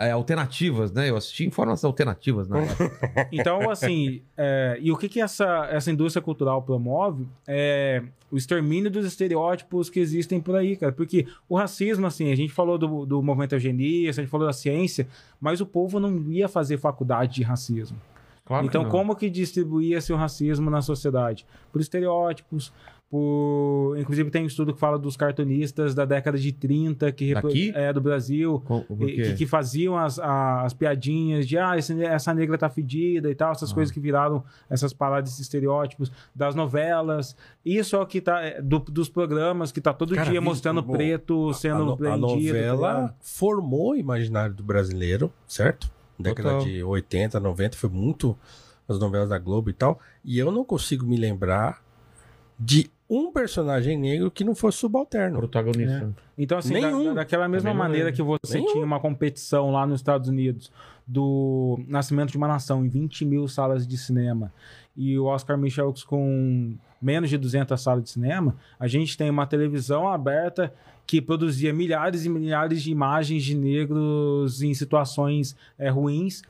é, alternativas, né? Eu assisti em formas alternativas, né? Então, assim, é, e o que, que essa, essa indústria cultural promove é o extermínio dos estereótipos que existem por aí, cara. Porque o racismo, assim, a gente falou do, do movimento eugenista, a gente falou da ciência, mas o povo não ia fazer faculdade de racismo. Claro que então, não. como que distribuía-se o racismo na sociedade? Por estereótipos, por... Inclusive tem um estudo que fala dos cartunistas da década de 30, que é do Brasil, Com- que, que faziam as, a- as piadinhas de ah, essa negra tá fedida e tal, essas Ah. coisas que viraram essas paradas estereótipos das novelas. Isso é o que tá é, do- dos programas que tá todo Cara, dia mostrando bom, preto A, sendo a prendido. tá novela ligado? formou o imaginário do brasileiro, certo? Década Total. de 80, 90, foi muito as novelas da Globo e tal. E eu não consigo me lembrar de um personagem negro que não fosse subalterno. Protagonista. Então, assim, Nenhum. da- daquela mesma Também maneira lembro. que você Nenhum. tinha uma competição lá nos Estados Unidos do Nascimento de uma Nação em 20 mil salas de cinema e o Oscar Michels com menos de 200 salas de cinema, a gente tem uma televisão aberta que produzia milhares e milhares de imagens de negros em situações eh, ruins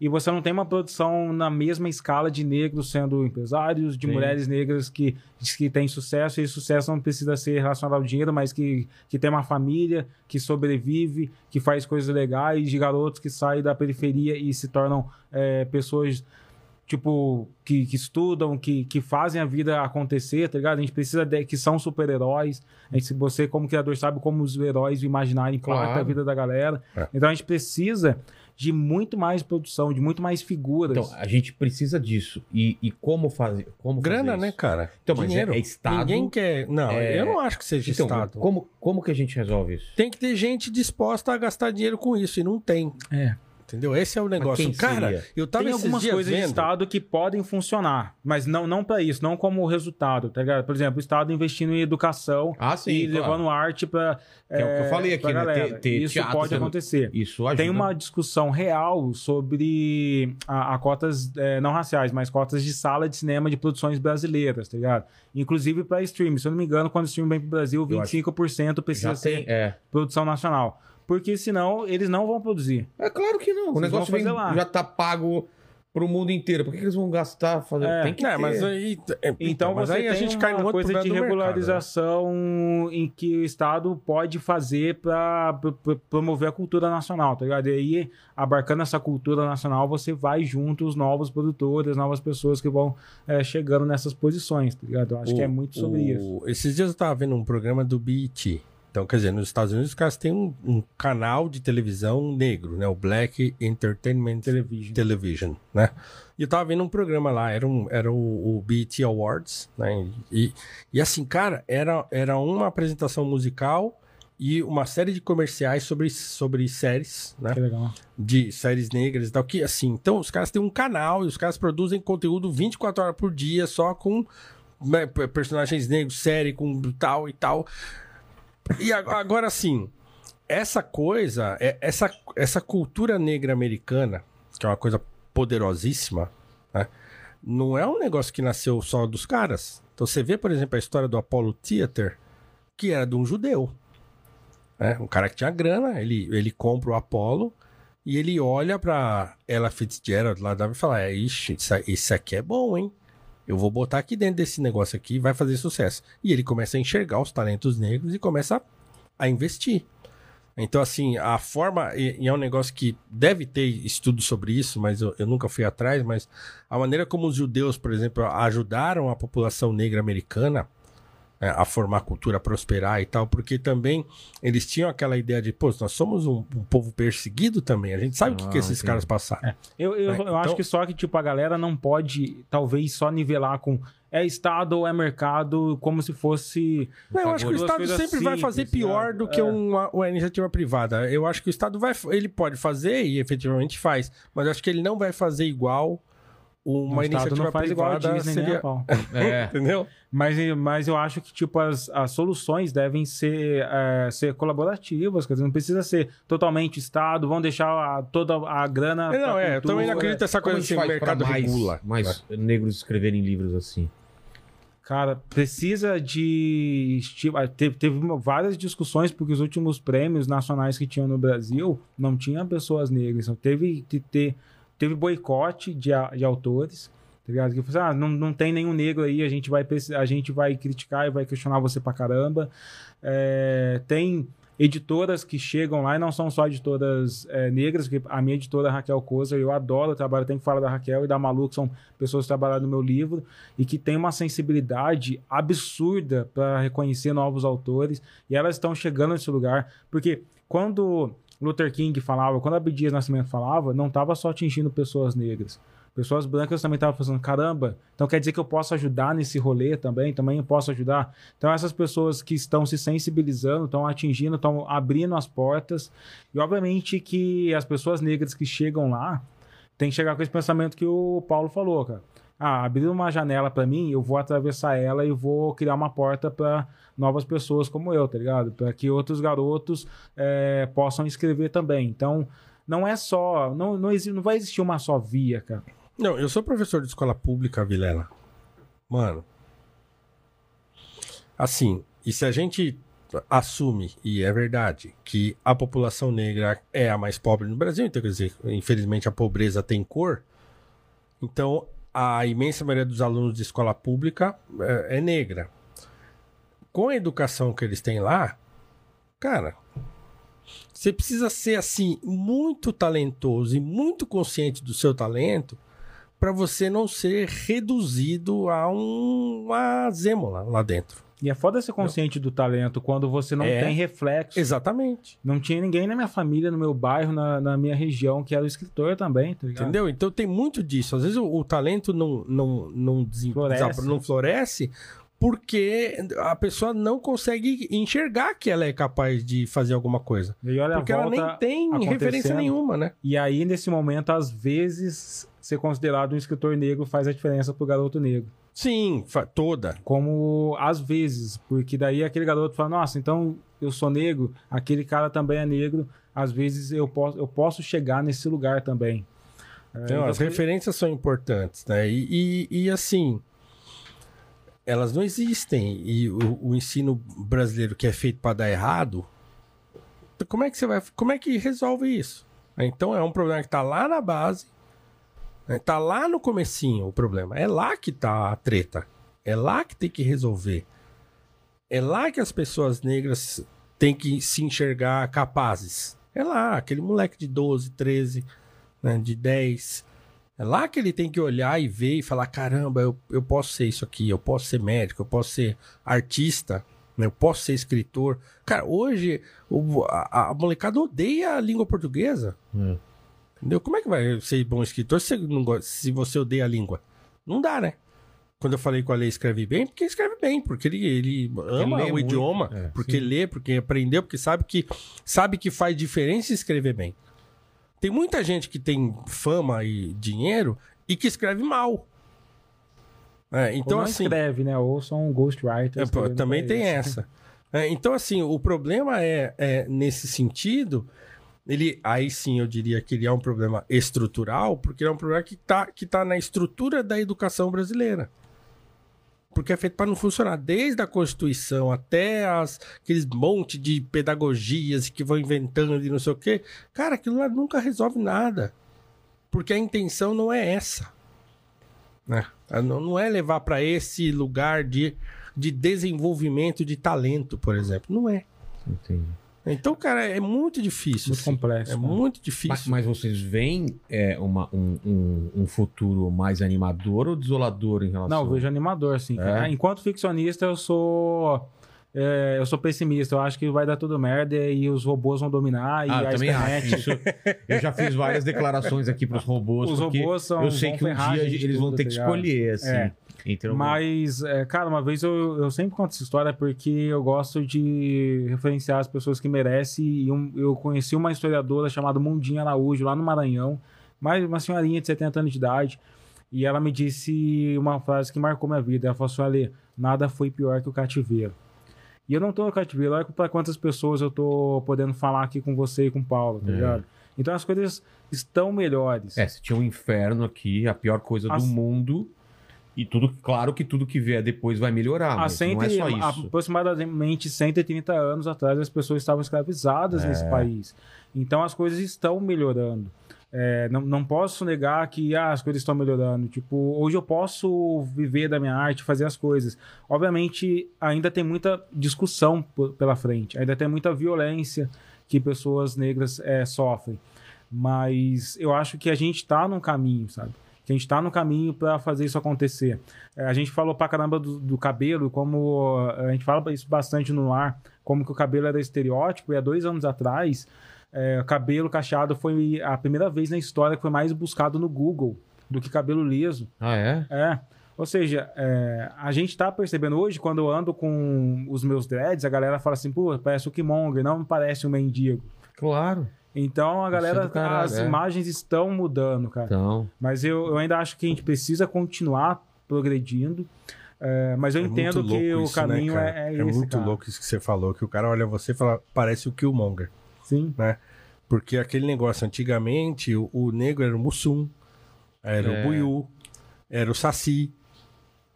e você não tem uma produção na mesma escala de negros sendo empresários, de Sim. mulheres negras que, que têm sucesso, e sucesso não precisa ser relacionado ao dinheiro, mas que, que tem uma família, que sobrevive, que faz coisas legais, de garotos que saem da periferia e se tornam é, pessoas tipo que, que estudam, que, que fazem a vida acontecer, tá ligado? A gente precisa de que são super-heróis. Gente- Você, como criador, sabe como os heróis impactam Claro. a vida da galera. É. Então a gente precisa de muito mais produção, de muito mais figuras. Então, a gente precisa disso. E, e como fazer? Como Grana, fazer né, cara? Então, mas é- é Estado- Ninguém quer. Não, É- eu não acho que seja Então, Estado. como, como que a gente resolve isso? Tem que ter gente disposta a gastar dinheiro com isso, e não tem. É. Entendeu? Esse é o negócio. quem Cara, seria? eu tava Tem algumas dias coisas de vendo... Estado que podem funcionar, mas não, não para isso, não como resultado, tá ligado? Por exemplo, o Estado investindo em educação Ah, sim. e claro. levando arte para. Que é o que eu falei aqui, né? Ter- ter isso teatro pode acontecer. Isso ajuda. Tem uma discussão real sobre a, a cotas, é, não raciais, mas cotas de sala de cinema de produções brasileiras, tá ligado? Inclusive para stream. Se eu não me engano, quando o stream vem pro Brasil, Eu acho 25% precisa Já ser tem, é. produção nacional. Porque senão eles não vão produzir. É claro que não. O negócio vem- já tá pago pro mundo inteiro. Por que, que eles vão gastar? Fazer... É. Tem que É, ter. mas aí, é, Então, mas você aí tem a gente uma cai no coisa de do mercado, né? regularização em que o Estado pode fazer para promover a cultura nacional, tá ligado? E aí, abarcando essa cultura nacional, você vai junto os novos produtores, as novas pessoas que vão é, chegando nessas posições, tá ligado? Eu acho O- que é muito sobre o- isso. Esses dias eu tava vendo um programa do BET. Então, quer dizer, nos Estados Unidos os caras têm um, um canal de televisão negro, né? O Black Entertainment Television. Television, né? E eu tava vendo um programa lá, era, um, era o, o BET Awards, né? E, e assim, cara, era, era uma apresentação musical e uma série de comerciais sobre, sobre séries, né? Que legal. de séries negras e tal, que assim, então os caras têm um canal e os caras produzem conteúdo 24 horas por dia só com né, personagens negros, série com tal e tal. E ag- agora assim, essa coisa, é- essa, essa cultura negra americana, que é uma coisa poderosíssima, né, não é um negócio que nasceu só dos caras. Então você vê, por exemplo, a história do Apollo Theater, que era de um judeu. né, Um cara que tinha grana, ele, ele compra o Apollo e ele olha pra Ella Fitzgerald lá e fala: é, Ixi, isso, isso aqui é bom, hein? Eu vou botar aqui dentro desse negócio aqui vai fazer sucesso. E ele começa a enxergar os talentos negros e começa a, a investir. Então, assim, a forma. E, é um negócio que deve ter estudo sobre isso, mas eu, eu nunca fui atrás. Mas a maneira como os judeus, por exemplo, ajudaram a população negra americana a formar a cultura, a prosperar e tal, porque também eles tinham aquela ideia de, pô, nós somos um, um povo perseguido também, a gente sabe o que, que esses entendi. caras passaram. Eu, eu, É, eu acho então- que só que, tipo, a galera não pode, talvez, só nivelar com é Estado ou é mercado, como se fosse. Não, eu acho que o Estado sempre vai simples, fazer pior sabe? do que É. uma, uma iniciativa privada. Eu acho que o Estado vai, ele pode fazer e efetivamente faz, mas eu acho que ele não vai fazer igual uma o Estado iniciativa não faz igual a privada Disney, nem seria... É. Entendeu? Mas, mas eu acho que, tipo, as, as soluções devem ser, é, ser colaborativas, quer dizer, não precisa ser totalmente Estado, vão deixar a- toda a grana. Não, é, eu também não acredito nessa coisa assim, o mercado mais, regula. mais negros escreverem livros assim? Cara, precisa de. ah, Teve, teve várias discussões, porque os últimos prêmios nacionais que tinham no Brasil não tinham pessoas negras. Então teve que ter. Teve boicote de, de autores. Tá ligado? Que falou assim, ah, não, não tem nenhum negro aí, a gente vai, a gente vai criticar e vai questionar você pra caramba. É, tem editoras que chegam lá e não são só editoras é, negras, porque a minha editora Raquel Kozer, eu adoro o trabalho, tem que falar da Raquel e da Malu, que são pessoas que trabalharam no meu livro e que tem uma sensibilidade absurda para reconhecer novos autores e elas estão chegando nesse lugar, porque quando Luther King falava, quando Abdias Nascimento falava, não estava só atingindo pessoas negras. Pessoas brancas também estavam pensando, caramba, então quer dizer que eu posso ajudar nesse rolê também? Também eu posso ajudar? Então essas pessoas que estão se sensibilizando, estão atingindo, estão abrindo as portas. E obviamente que as pessoas negras que chegam lá têm que chegar com esse pensamento que o Paulo falou, cara. Ah, abrir uma janela pra mim, eu vou atravessar ela e vou criar uma porta pra novas pessoas como eu, tá ligado? Pra que outros garotos é, possam escrever também. Então, não é só. Não, não, exi- não vai existir uma só via, cara. Não, eu sou professor de escola pública, Vilela. Mano. Assim, e se a gente assume, e é verdade, que a população negra é a mais pobre no Brasil, então quer dizer, infelizmente a pobreza tem cor, então a imensa maioria dos alunos de escola pública é, é negra. Com a educação que eles têm lá, cara, você precisa ser assim muito talentoso e muito consciente do seu talento para você não ser reduzido a um- uma zêmola lá dentro. E é foda ser consciente do talento quando você não É. tem reflexo. Exatamente. Não tinha ninguém na minha família, no meu bairro, na, na minha região, que era escritor também, tá? Entendeu? Então tem muito disso. Às vezes o, o talento não, não, não, desab- não floresce porque a pessoa não consegue enxergar que ela é capaz de fazer alguma coisa. E Porque ela nem tem referência nenhuma, né? E aí, nesse momento, às vezes, ser considerado um escritor negro faz a diferença pro garoto negro. Sim, toda. Como às vezes, porque daí aquele garoto fala, nossa, então eu sou negro, aquele cara também é negro, às vezes eu posso, eu posso chegar nesse lugar também. É, Então, as referências são importantes, né? E, e, e, assim, elas não existem. E o, o ensino brasileiro que é feito para dar errado, como é que você vai, como é que resolve isso? Então é um problema que está lá na base? Tá lá no comecinho o problema. É lá que tá a treta. É lá que tem que resolver. É lá que as pessoas negras têm que se enxergar capazes. É lá, aquele moleque de 12, 13, né, de 10. É lá que ele tem que olhar e ver e falar: caramba, eu, eu posso ser isso aqui, eu posso ser médico, eu posso ser artista, né, eu posso ser escritor. Cara, hoje o- a, a molecada odeia a língua portuguesa. Hum. Entendeu? Como é que vai ser bom escritor se você, não gosta- se você odeia a língua? Não dá, né? Quando eu falei que o Ale escreve bem, porque ele escreve bem, porque ele, ele ama lê o muito. idioma, É, porque sim. lê, porque aprendeu, porque sabe que sabe que faz diferença escrever bem. Tem muita gente que tem fama e dinheiro e que escreve mal. É, então então, não assim. escreve, né? Ou são um ghostwriter. É, também tem essa. É, então, assim, o problema é, é, nesse sentido, ele aí sim eu diria que ele é um problema estrutural, porque é um problema que está que tá na estrutura da educação brasileira. Porque é feito para não funcionar. Desde a Constituição até as, aqueles monte de pedagogias que vão inventando e não sei o quê. Cara, aquilo lá nunca resolve nada. Porque a intenção não é essa. Né? Não, não é levar para esse lugar de, de desenvolvimento de talento, por exemplo. Não é. Entendi. Então, cara, é muito difícil. Muito assim. complexo. É né? muito Mas, difícil. mas vocês veem é, uma, um, um, um futuro mais animador ou desolador em relação Não, eu vejo animador, cara. É? Enquanto ficcionista, eu sou. é, eu sou pessimista. Eu acho que vai dar tudo merda e os robôs vão dominar. E Ah, a também internet. acho. Isso, eu já fiz várias declarações aqui pros robôs. Os robôs são- Eu sei vão que um dia eles vão tudo, ter tá que ligado? escolher, assim. Mas, é, cara, uma vez eu, eu sempre conto essa história porque eu gosto de referenciar as pessoas que merecem. E um- eu conheci uma historiadora chamada Mundinha Araújo, lá no Maranhão, mais uma senhorinha de 70 anos de idade. E ela me disse uma frase que marcou minha vida. Ela falou assim: Ale, nada foi pior que o cativeiro. E eu não tô no cativeiro, olha pra quantas pessoas eu tô podendo falar aqui com você e com o Paulo, tá É. ligado? Então as coisas estão melhores. É, se tinha um inferno aqui, a pior coisa As- do mundo. E tudo, claro que tudo que vier depois vai melhorar, mas não é cento e- só isso. aproximadamente 130 anos atrás, as pessoas estavam escravizadas É. nesse país. Então as coisas estão melhorando. É, não, não posso negar que ah, as coisas estão melhorando. Tipo, hoje eu posso viver da minha arte, fazer as coisas. Obviamente, ainda tem muita discussão pela frente, ainda tem muita violência que pessoas negras é, sofrem. Mas eu acho que a gente está num caminho, sabe? Que a gente está no caminho para fazer isso acontecer. É, a gente falou pra caramba do, do cabelo, como a gente fala isso bastante no ar, como que o cabelo era estereótipo, e há dois anos atrás, é, o cabelo cacheado foi a primeira vez na história que foi mais buscado no Google do que cabelo liso. Ah, é? É. Ou seja, é, a gente tá percebendo hoje, quando eu ando com os meus dreads, a galera fala assim, pô, parece o Killmonger, não parece um mendigo. Claro. Então a é galera, caralho, as é. imagens estão mudando, cara. Então, Mas eu, eu ainda acho que a gente precisa continuar progredindo. É, mas eu É entendo que louco o isso, né, caminho cara? é, é, É esse, muito cara. louco isso que você falou, que o cara olha você e fala, parece o Killmonger, Sim. né? Porque aquele negócio, antigamente, o, o negro era o Mussum, era É. o Buiú, era o Saci,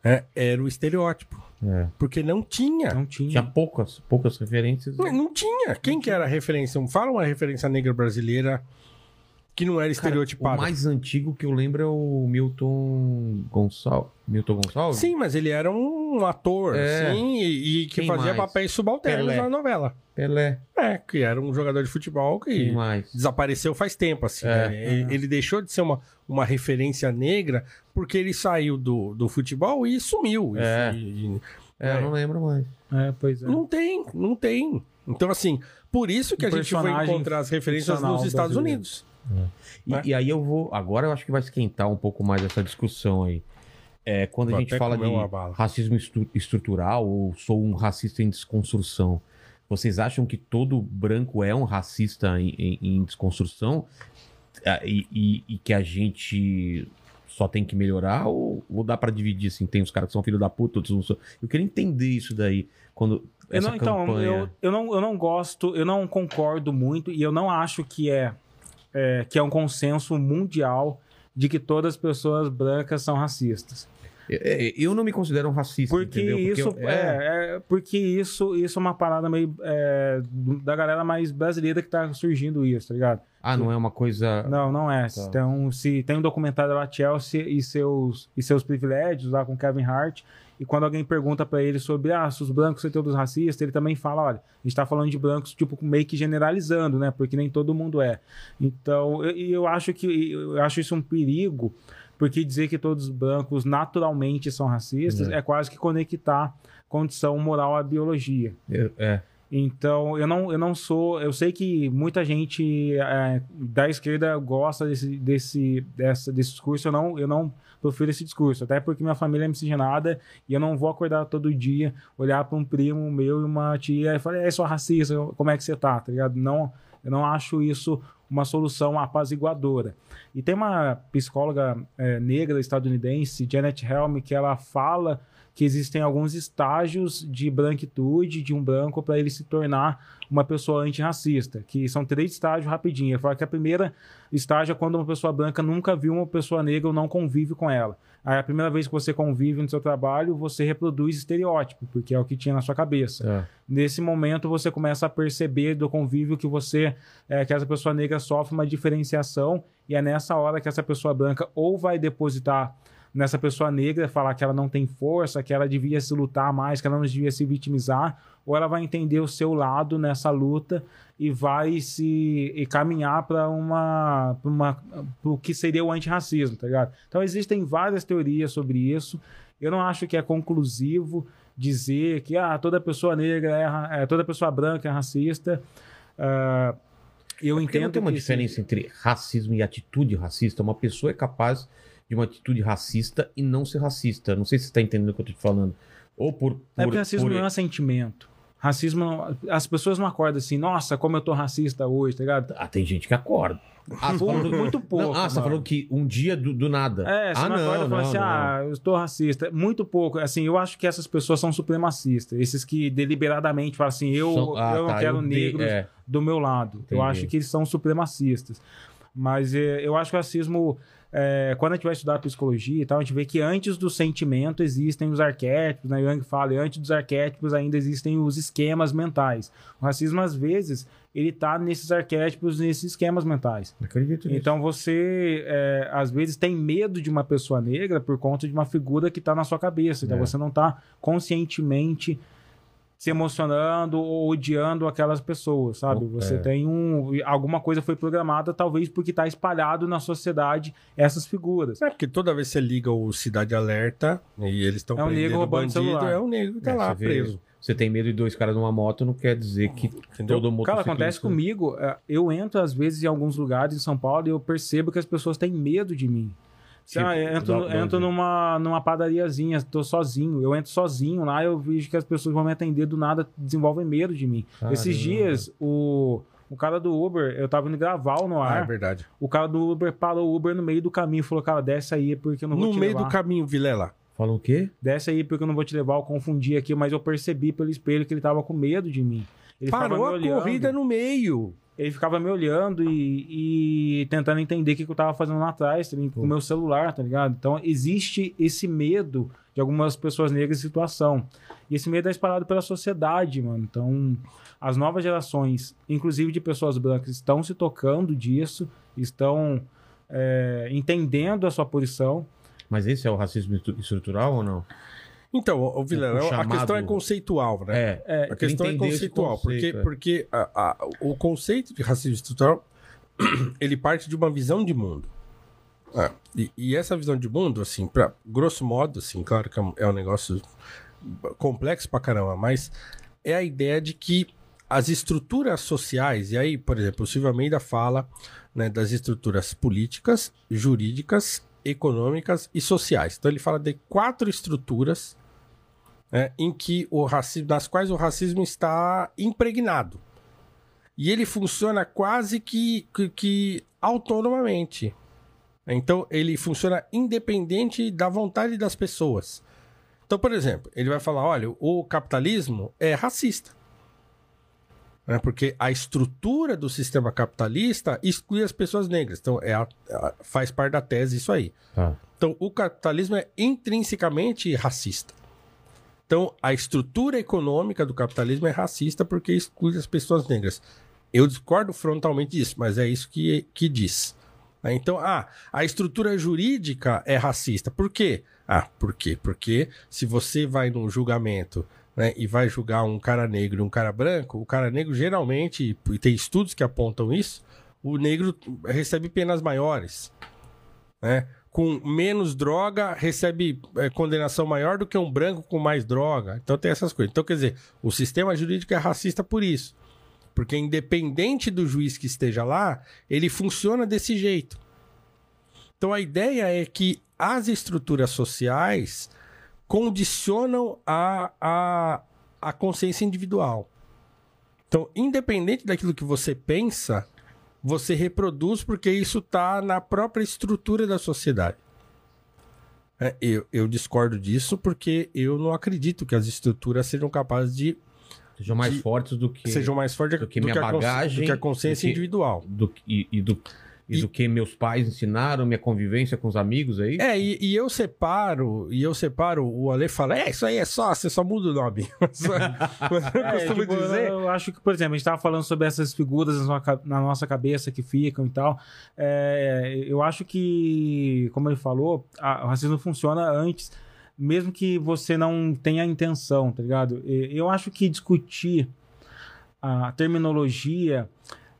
né? era o estereótipo. É. Porque não tinha. Não tinha. tinha poucas, poucas referências. Não, não tinha. Quem que era a referência? Fala uma referência negra brasileira que não era O estereotipada. mais antigo que eu lembro é o Milton Gonçalves. Milton Gonçalves? Sim, mas ele era um ator, É. sim, e, e que Quem fazia mais? papéis subalternos Pelé. na novela. Pelé. É, que era um jogador de futebol que desapareceu faz tempo, assim. É. né? Ele, ele deixou de ser uma, uma referência negra porque ele saiu do, do futebol e sumiu. É. E- e- É, eu não lembro mais. É, pois é. não tem, não tem. Então, assim, por isso que Um a gente foi encontrar as referências nos Estados. Unidos. E, Né? e aí eu vou. Agora eu acho que vai esquentar um pouco mais essa discussão aí. É, quando Vou a gente fala de racismo estu- estrutural ou sou um racista em desconstrução, vocês acham que todo branco é um racista em, em- em desconstrução Ah, e, e- e que a gente só tem que melhorar ou, ou dá pra dividir assim? Tem os caras que são filho da puta, outros não são. Eu queria entender isso daí quando Eu essa não, então, campanha. eu, eu, não, eu não gosto, eu não concordo muito e eu não acho que é, é, que é um consenso mundial de que todas as pessoas brancas são racistas. É, é, Eu não me considero um racista, Porque, entendeu? isso eu- é, é- porque isso, isso é uma parada meio é, da galera mais brasileira que tá surgindo isso, tá ligado? Ah, não é uma coisa. Não, não é. Tá. Então, se tem um documentário lá, Chelsea e seus, e seus privilégios, lá com Kevin Hart, e quando alguém pergunta pra ele sobre, ah, se os brancos são todos racistas, ele também fala, olha, a gente tá falando de brancos, tipo, meio que generalizando, né? Porque nem todo mundo é. Então, eu- eu, acho que, eu acho isso um perigo, porque dizer que todos os brancos naturalmente são racistas É. é, quase que conectar condição moral à biologia. É, é. Então, eu não, eu não sou. Eu sei que muita gente é, da esquerda gosta desse, desse, dessa, desse discurso. Eu não, eu não prefiro esse discurso. Até porque minha família é miscigenada e eu não vou acordar todo dia, olhar para um primo meu e uma tia e falar: é só racista, como é que você tá? tá ligado? Não, eu não acho isso uma solução apaziguadora. E tem uma psicóloga é, negra estadunidense, Janet Helm, que ela fala que existem alguns estágios de branquitude de um branco para ele se tornar uma pessoa antirracista, que são três estágios rapidinho. Ele fala que a primeira estágio é quando uma pessoa branca nunca viu uma pessoa negra ou não convive com ela. Aí a primeira vez que você convive no seu trabalho, você reproduz estereótipo, porque é o que tinha na sua cabeça. é. Nesse momento você começa a perceber do convívio que você é, que essa pessoa negra sofre uma diferenciação e é nessa hora que essa pessoa branca ou vai depositar nessa pessoa negra, falar que ela não tem força, que ela devia se lutar mais, que ela não devia se vitimizar, ou ela vai entender o seu lado nessa luta e vai se e caminhar para uma para uma pro que seria o antirracismo, tá ligado? Então existem várias teorias sobre isso. Eu não acho que é conclusivo dizer que ah, toda pessoa negra é, é toda pessoa branca é racista. Ah, eu não entendo tem uma diferença entre racismo e atitude racista. Uma pessoa é capaz de uma atitude racista e não ser racista. Não sei se você está entendendo o que eu tô te falando. Ou por. por É porque racismo por- não é sentimento. Racismo, não- as pessoas não acordam assim, nossa, como eu tô racista hoje, tá ligado? Ah, tem gente que acorda. Ah, falando- Muito pouco. Não, ah, você tá falando que um dia do, do nada. É, você ah, não, acorda e fala assim, não. ah, eu estou racista. Muito pouco. Assim, eu acho que essas pessoas são supremacistas. Esses que deliberadamente falam assim, eu, São- ah, eu não tá, quero eu de- negros é. do meu lado. Eu Entendi. acho que eles são supremacistas. Mas é, eu acho que o racismo, é, quando a gente vai estudar psicologia e tal, a gente vê que antes do sentimento existem os arquétipos, né? Jung fala, e antes dos arquétipos ainda existem os esquemas mentais. O racismo, às vezes, ele tá nesses arquétipos, nesses esquemas mentais. Acredito nisso. Então você, é, às vezes, tem medo de uma pessoa negra por conta de uma figura que está na sua cabeça. Então É. você não está conscientemente se emocionando ou odiando aquelas pessoas, sabe? É. Você tem um. Alguma coisa foi programada, talvez porque está espalhado na sociedade essas figuras. É porque toda vez que você liga o Cidade Alerta e eles estão É um negro prendendo roubando bandido, celular. é um negro que tá É, lá você vê- preso. Você tem medo de dois caras numa moto, não quer dizer que Entendeu? todo mundo. Cara, acontece comigo. é, Eu entro, às vezes, em alguns lugares em São Paulo e eu percebo que as pessoas têm medo de mim. Tipo, ah, eu entro, entro numa, numa padariazinha, tô sozinho. Eu entro sozinho lá, eu vejo que as pessoas vão me atender do nada, desenvolvem medo de mim. Caramba. Esses dias, o, O cara do Uber, eu tava indo gravar no Ah, é ar. verdade. o cara do Uber parou o Uber no meio do caminho e falou: Cara, desce aí porque eu não vou No te meio levar. do caminho, Vilela. Falam o quê? Desce aí porque eu não vou te levar. Eu confundi aqui, mas eu percebi pelo espelho que ele tava com medo de mim. Ele Parou a olhando. corrida no meio. Ele ficava me olhando e, e tentando entender o que, eu tava fazendo lá atrás, ligado? com o meu celular, tá ligado? Então existe esse medo de algumas pessoas negras em situação. E esse medo é espalhado pela sociedade, mano. Então, as novas gerações, inclusive de pessoas brancas, estão se tocando disso, estão é, entendendo a sua posição. Mas esse é o racismo estru- estrutural ou não? Então, o Vilela, a chamado- questão é conceitual, né? É. É, A questão é conceitual, porque, conceito, é. porque a- a- o conceito de racismo estrutural ele parte de uma visão de mundo. É, e, e essa visão de mundo, assim, pra, grosso modo, assim, claro que é um, é um negócio complexo pra caramba, mas é a ideia de que as estruturas sociais, e aí, por exemplo, o Silvio Almeida fala né, das estruturas políticas, jurídicas, econômicas e sociais. Então ele fala de quatro estruturas né, em que o racismo, nas quais o racismo está impregnado. E ele funciona quase que, que, que autonomamente. Então ele funciona independente da vontade das pessoas. Então, por exemplo, ele vai falar: olha, o capitalismo é racista. Né, Porque a estrutura do sistema capitalista exclui as pessoas negras. Então, é a- faz parte da tese isso aí. Tá. Então, o capitalismo é intrinsecamente racista. Então, a estrutura econômica do capitalismo é racista porque exclui as pessoas negras. Eu discordo frontalmente disso, mas é isso que, que diz. Né? Então, ah, a estrutura jurídica é racista. Por quê? Ah, por quê? Porque se você vai num julgamento né, e vai julgar um cara negro e um cara branco, o cara negro geralmente, e tem estudos que apontam isso, o negro recebe penas maiores né? Com menos droga, recebe é, condenação maior do que um branco com mais droga. Então tem essas coisas. Então, quer dizer, o sistema jurídico é racista por isso. Porque independente do juiz que esteja lá, ele funciona desse jeito. Então a ideia é que as estruturas sociais condicionam a, a, a consciência individual. Então, independente daquilo que você pensa, você reproduz porque isso está na própria estrutura da sociedade. É, eu, eu discordo disso porque eu não acredito que as estruturas sejam capazes de Sejam mais Que- fortes do que. sejam mais fortes do que minha a consci- bagagem, do que a consciência do que- individual. do, e, e do, e, E- do que meus pais ensinaram, minha convivência com os amigos aí. É, e, e eu separo, e eu separo, o Ale fala, é, isso aí é só, você só muda o nome. Mas, eu É, costumo tipo, dizer. Eu acho que, por exemplo, a gente tava falando sobre essas figuras na, nossa cabeça que ficam e tal. É, eu acho que, como ele falou, a- o racismo funciona antes, mesmo que você não tenha a intenção, tá ligado? Eu acho que discutir a terminologia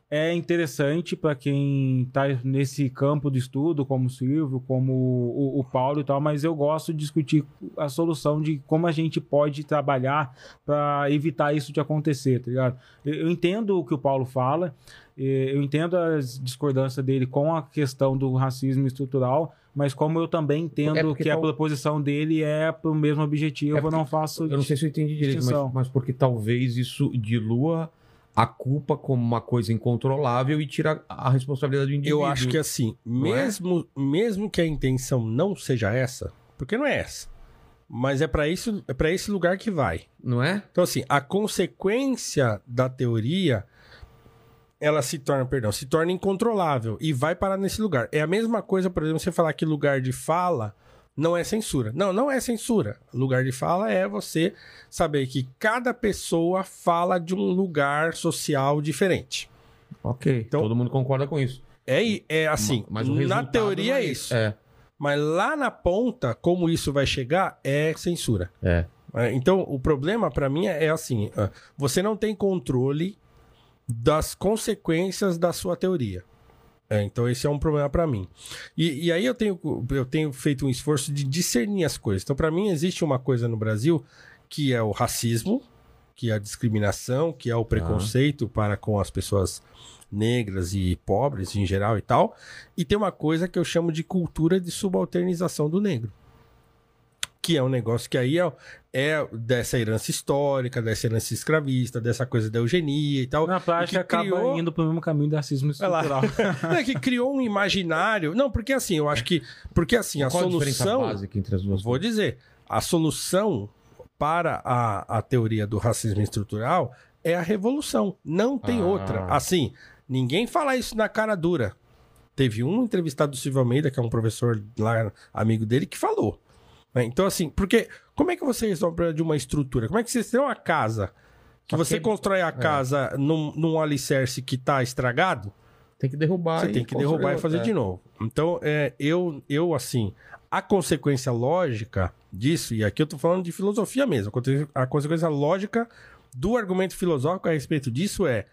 é interessante para quem está nesse campo de estudo, como o Silvio, como o, o Paulo e tal, mas eu gosto de discutir a solução de como a gente pode trabalhar para evitar isso de acontecer, tá ligado? Eu, entendo o que o Paulo fala, eu entendo as discordâncias dele com a questão do racismo estrutural, mas como eu também entendo É porque que a tal- proposição dele é para o mesmo objetivo, É eu não faço. Eu não sei se eu entendi direito, mas, mas porque talvez isso dilua a culpa como uma coisa incontrolável e tira a responsabilidade do indivíduo. Eu acho que assim, é? mesmo, mesmo que a intenção não seja essa, porque não é essa, mas é para isso, é para esse lugar que vai. Não é? Então assim, a consequência da teoria ela se torna, perdão, se torna incontrolável e vai parar nesse lugar. É a mesma coisa, por exemplo, você falar que lugar de fala não é censura. Não, não é censura. Lugar de fala é você saber que cada pessoa fala de um lugar social diferente. Ok. Então- Todo mundo concorda com isso. É, é assim, Mas na teoria não é isso. É. Mas lá na ponta, como isso vai chegar, é censura. É. É, Então, o problema pra mim é assim: ah, você não tem controle das consequências da sua teoria. É, então, esse é um problema pra mim. E, e aí eu tenho, eu tenho feito um esforço de discernir as coisas. Então, pra mim, existe uma coisa no Brasil que é o racismo, que é a discriminação, que é o preconceito para com as pessoas negras e pobres em geral e tal. E tem uma coisa que eu chamo de cultura de subalternização do negro. Que é um negócio que aí é, é dessa herança histórica, dessa herança escravista, dessa coisa da eugenia e tal. Na prática, que acaba criou- indo pro mesmo caminho do racismo estrutural. Não, é que criou um imaginário. Não, porque assim, eu acho que. Porque assim, a Qual a solução. básica entre as duas Vou dizer, a solução para a, a teoria do racismo estrutural é a revolução. Não tem Ah. outra. Assim, ninguém fala isso na cara dura. Teve um entrevistado do Silvio Almeida, que é um professor lá, amigo dele, que falou. Né? Então, assim, porque como é que você resolve o problema de uma estrutura? Como é que você tem uma casa que você constrói a casa num, num alicerce que tá estragado? Tem que derrubar. Você tem que derrubar e outra. fazer de novo. Então, é, eu, eu, assim, a consequência lógica disso, e aqui eu tô falando de filosofia mesmo, a consequência lógica do argumento filosófico a respeito disso é: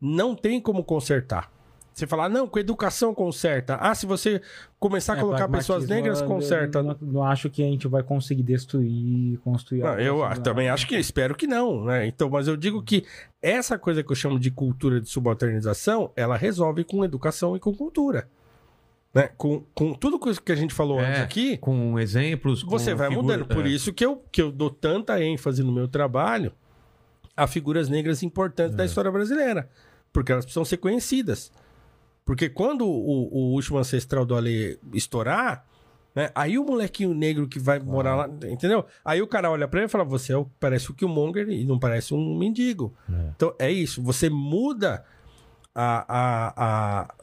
não tem como consertar. Você falar, não, com educação conserta. Ah, se você começar a É, colocar pessoas negras, conserta. Não, não acho que a gente vai conseguir destruir, construir. Não, eu assim, também não. acho que, espero que não, né? Então, mas eu digo que essa coisa que eu chamo de cultura de subalternização, ela resolve com educação e com cultura. Né? Com, com tudo que a gente falou É, antes aqui, Com exemplos. com você vai figura- mudando. Por é. isso que eu, que eu dou tanta ênfase no meu trabalho a figuras negras importantes É. da história brasileira. Porque elas precisam ser conhecidas. Porque quando o, o último ancestral do Ale estourar, né, aí o molequinho negro que vai morar lá, entendeu? Aí o cara olha pra ele e fala: Você é o- parece o Killmonger e não parece um mendigo. Então é isso. Você muda a- a-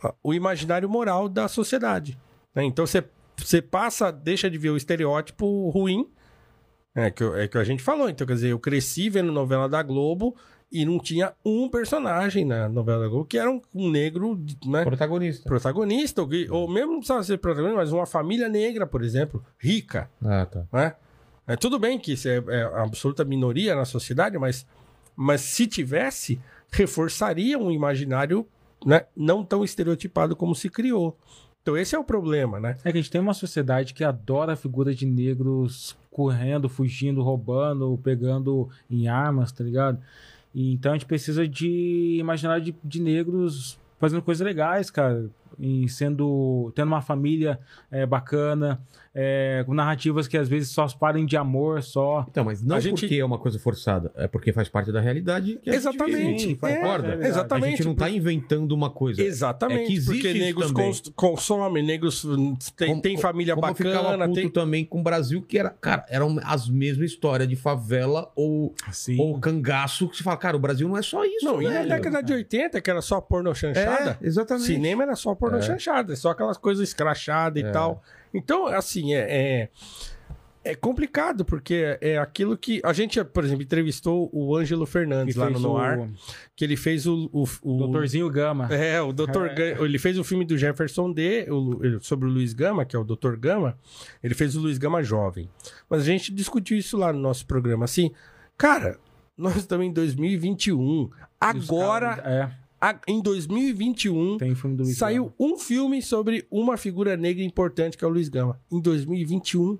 a- o imaginário moral da sociedade. né? Então você, você passa, deixa de ver o estereótipo ruim. É que, é que a gente falou. Então, quer dizer, eu cresci vendo novela da Globo e não tinha um personagem na novela da Globo que era um, um negro, né? Protagonista. Protagonista, ou, ou mesmo não precisava ser protagonista, mas uma família negra, por exemplo, rica Ah, tá. né? É, tudo bem que isso é, é a absoluta minoria na sociedade, mas, mas se tivesse, reforçaria um imaginário né, não tão estereotipado como se criou. Então esse é o problema, né? É que a gente tem uma sociedade que adora a figura de negros correndo, fugindo, roubando, pegando em armas, tá ligado? Então a gente precisa de imaginário de, de negros fazendo coisas legais, cara. E sendo. tendo uma família é, bacana, é, com narrativas que às vezes só parem de amor só. Então, mas não A gente- porque é uma coisa forçada, é porque faz parte da realidade. Que a gente Exatamente. vive. É, Concorda? é, exatamente. A gente não tá inventando uma coisa. Exatamente, É que existe porque negros cons- consomem, negros tem, Como- tem família Como eu ficava bacana, puto tem... também com o Brasil, que era, cara, eram as mesmas histórias de favela ou, Sim. ou cangaço, que você fala, cara, o Brasil não é só isso, Não, e na velho. década de 80, que era só porno chanchada, É, exatamente. Cinema era só pornô É. chanchada, só aquelas coisas escrachadas e É. tal. Então, assim, é, é, é complicado, porque é aquilo que. A gente, por exemplo, entrevistou o Ângelo Fernandes Que lá no Noar, o que ele fez o. o, o Doutorzinho Gama. É, o Dr. Gama. Ele fez o filme do Jefferson D, sobre o Luiz Gama, que é o Dr. Gama. Ele fez o Luiz Gama jovem. Mas a gente discutiu isso lá no nosso programa. Assim, cara, nós estamos em 2021. E os Agora, a- em 2021, É, tem filme do Luiz Saiu um filme sobre uma figura negra importante que é o Luiz Gama. Em 2021.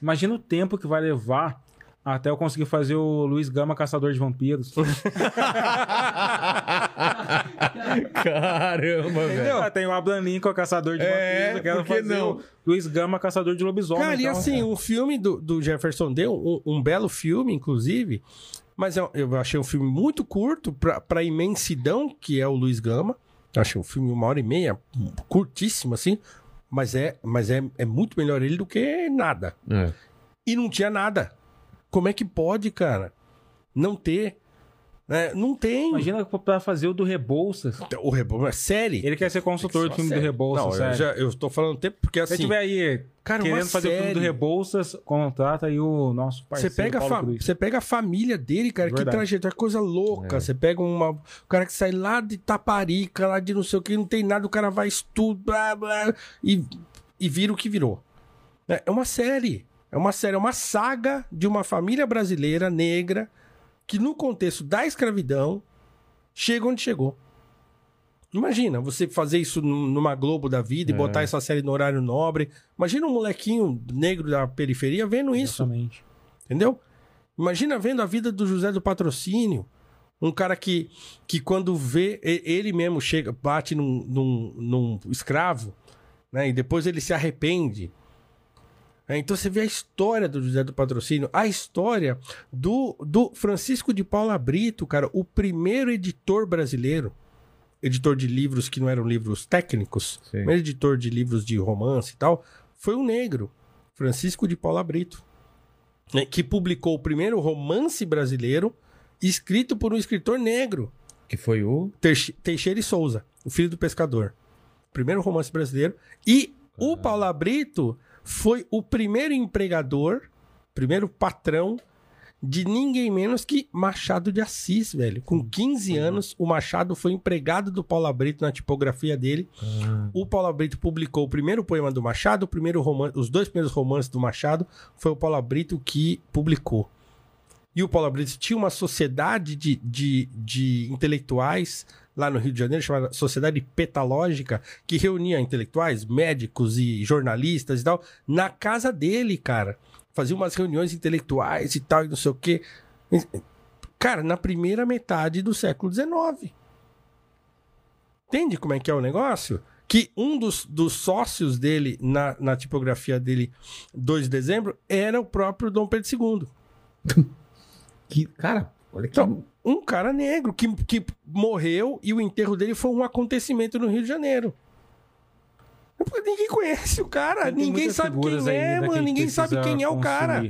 Imagina o tempo que vai levar até eu conseguir fazer o Luiz Gama Caçador de Vampiros. Caramba, velho. Tem o Abraham Lincoln Caçador de É, Vampiros. Eu quero fazer não? o Luiz Gama Caçador de Lobisomem. Cara, e então, assim, um filme do, do Jefferson D, um, um belo filme, inclusive. Mas eu, eu achei um filme muito curto pra, pra imensidão que é o Luiz Gama. Achei um filme uma hora e meia, curtíssimo, assim. Mas é, mas é, é muito melhor ele do que nada. É. E não tinha nada. Como é que pode, cara? Não ter. Né? Não tem. Imagina pra fazer o do Rebouças. O Rebolo é série. Ele quer ser consultor do filme do Série. Rebouças, Não, eu, sério. já, eu tô falando tempo porque Se assim. você estiver aí Cara, querendo fazer o filme do série. Rebouças, contrata aí o nosso Você parceiro pega, a Paulo fa- Cruz. você pega a família dele, cara, que Verdade. trajetória, coisa louca. Você pega uma, o cara que sai lá de Taparica, lá de não sei o que, não tem nada, o cara vai estudar, blá, blá, e, e vira o que virou. É é uma série. É uma série, é uma saga de uma família brasileira negra que, no contexto da escravidão, chega onde chegou. Imagina você fazer isso num- numa Globo da vida e É. botar essa série no horário nobre. Imagina um molequinho negro da periferia vendo isso. Exatamente. Entendeu? Imagina vendo a vida do José do Patrocínio. Um cara que, que quando vê, ele mesmo chega, bate num, num, num escravo, né? E depois ele se arrepende. É, Então você vê a história do José do Patrocínio, a história do, do Francisco de Paula Brito, cara, o primeiro editor brasileiro, editor de livros que não eram livros técnicos, Sim. primeiro editor de livros de romance e tal, foi um negro, Francisco de Paula Brito, né, que publicou o primeiro romance brasileiro escrito por um escritor negro, Que foi o. Teix- Teixeira e Souza, o filho do pescador. Primeiro romance brasileiro. E o Paula Brito foi o primeiro empregador, primeiro patrão de ninguém menos que Machado de Assis, velho. Com 15 anos, o Machado foi empregado do Paula Brito na tipografia dele. O Paula Brito publicou o primeiro poema do Machado, o primeiro romance, os dois primeiros romances do Machado foi o Paula Brito que publicou. E o Paula Brito tinha uma sociedade de, de, de intelectuais lá no Rio de Janeiro, chamada Sociedade Petalógica, que reunia intelectuais, médicos e jornalistas e tal, na casa dele, cara. Fazia umas reuniões intelectuais e tal, e não sei o quê. Cara, na primeira metade do século XIX. Entende como é que é o negócio? Que um dos, dos sócios dele, na, na tipografia dele, 2 de dezembro, era o próprio Dom Pedro II. Que, cara, olha que. Então, um cara negro que, que morreu e o enterro dele foi um acontecimento no Rio de Janeiro. É ninguém conhece o cara, Tem ninguém muitas sabe quem é, mano, ninguém sabe quem é o cara.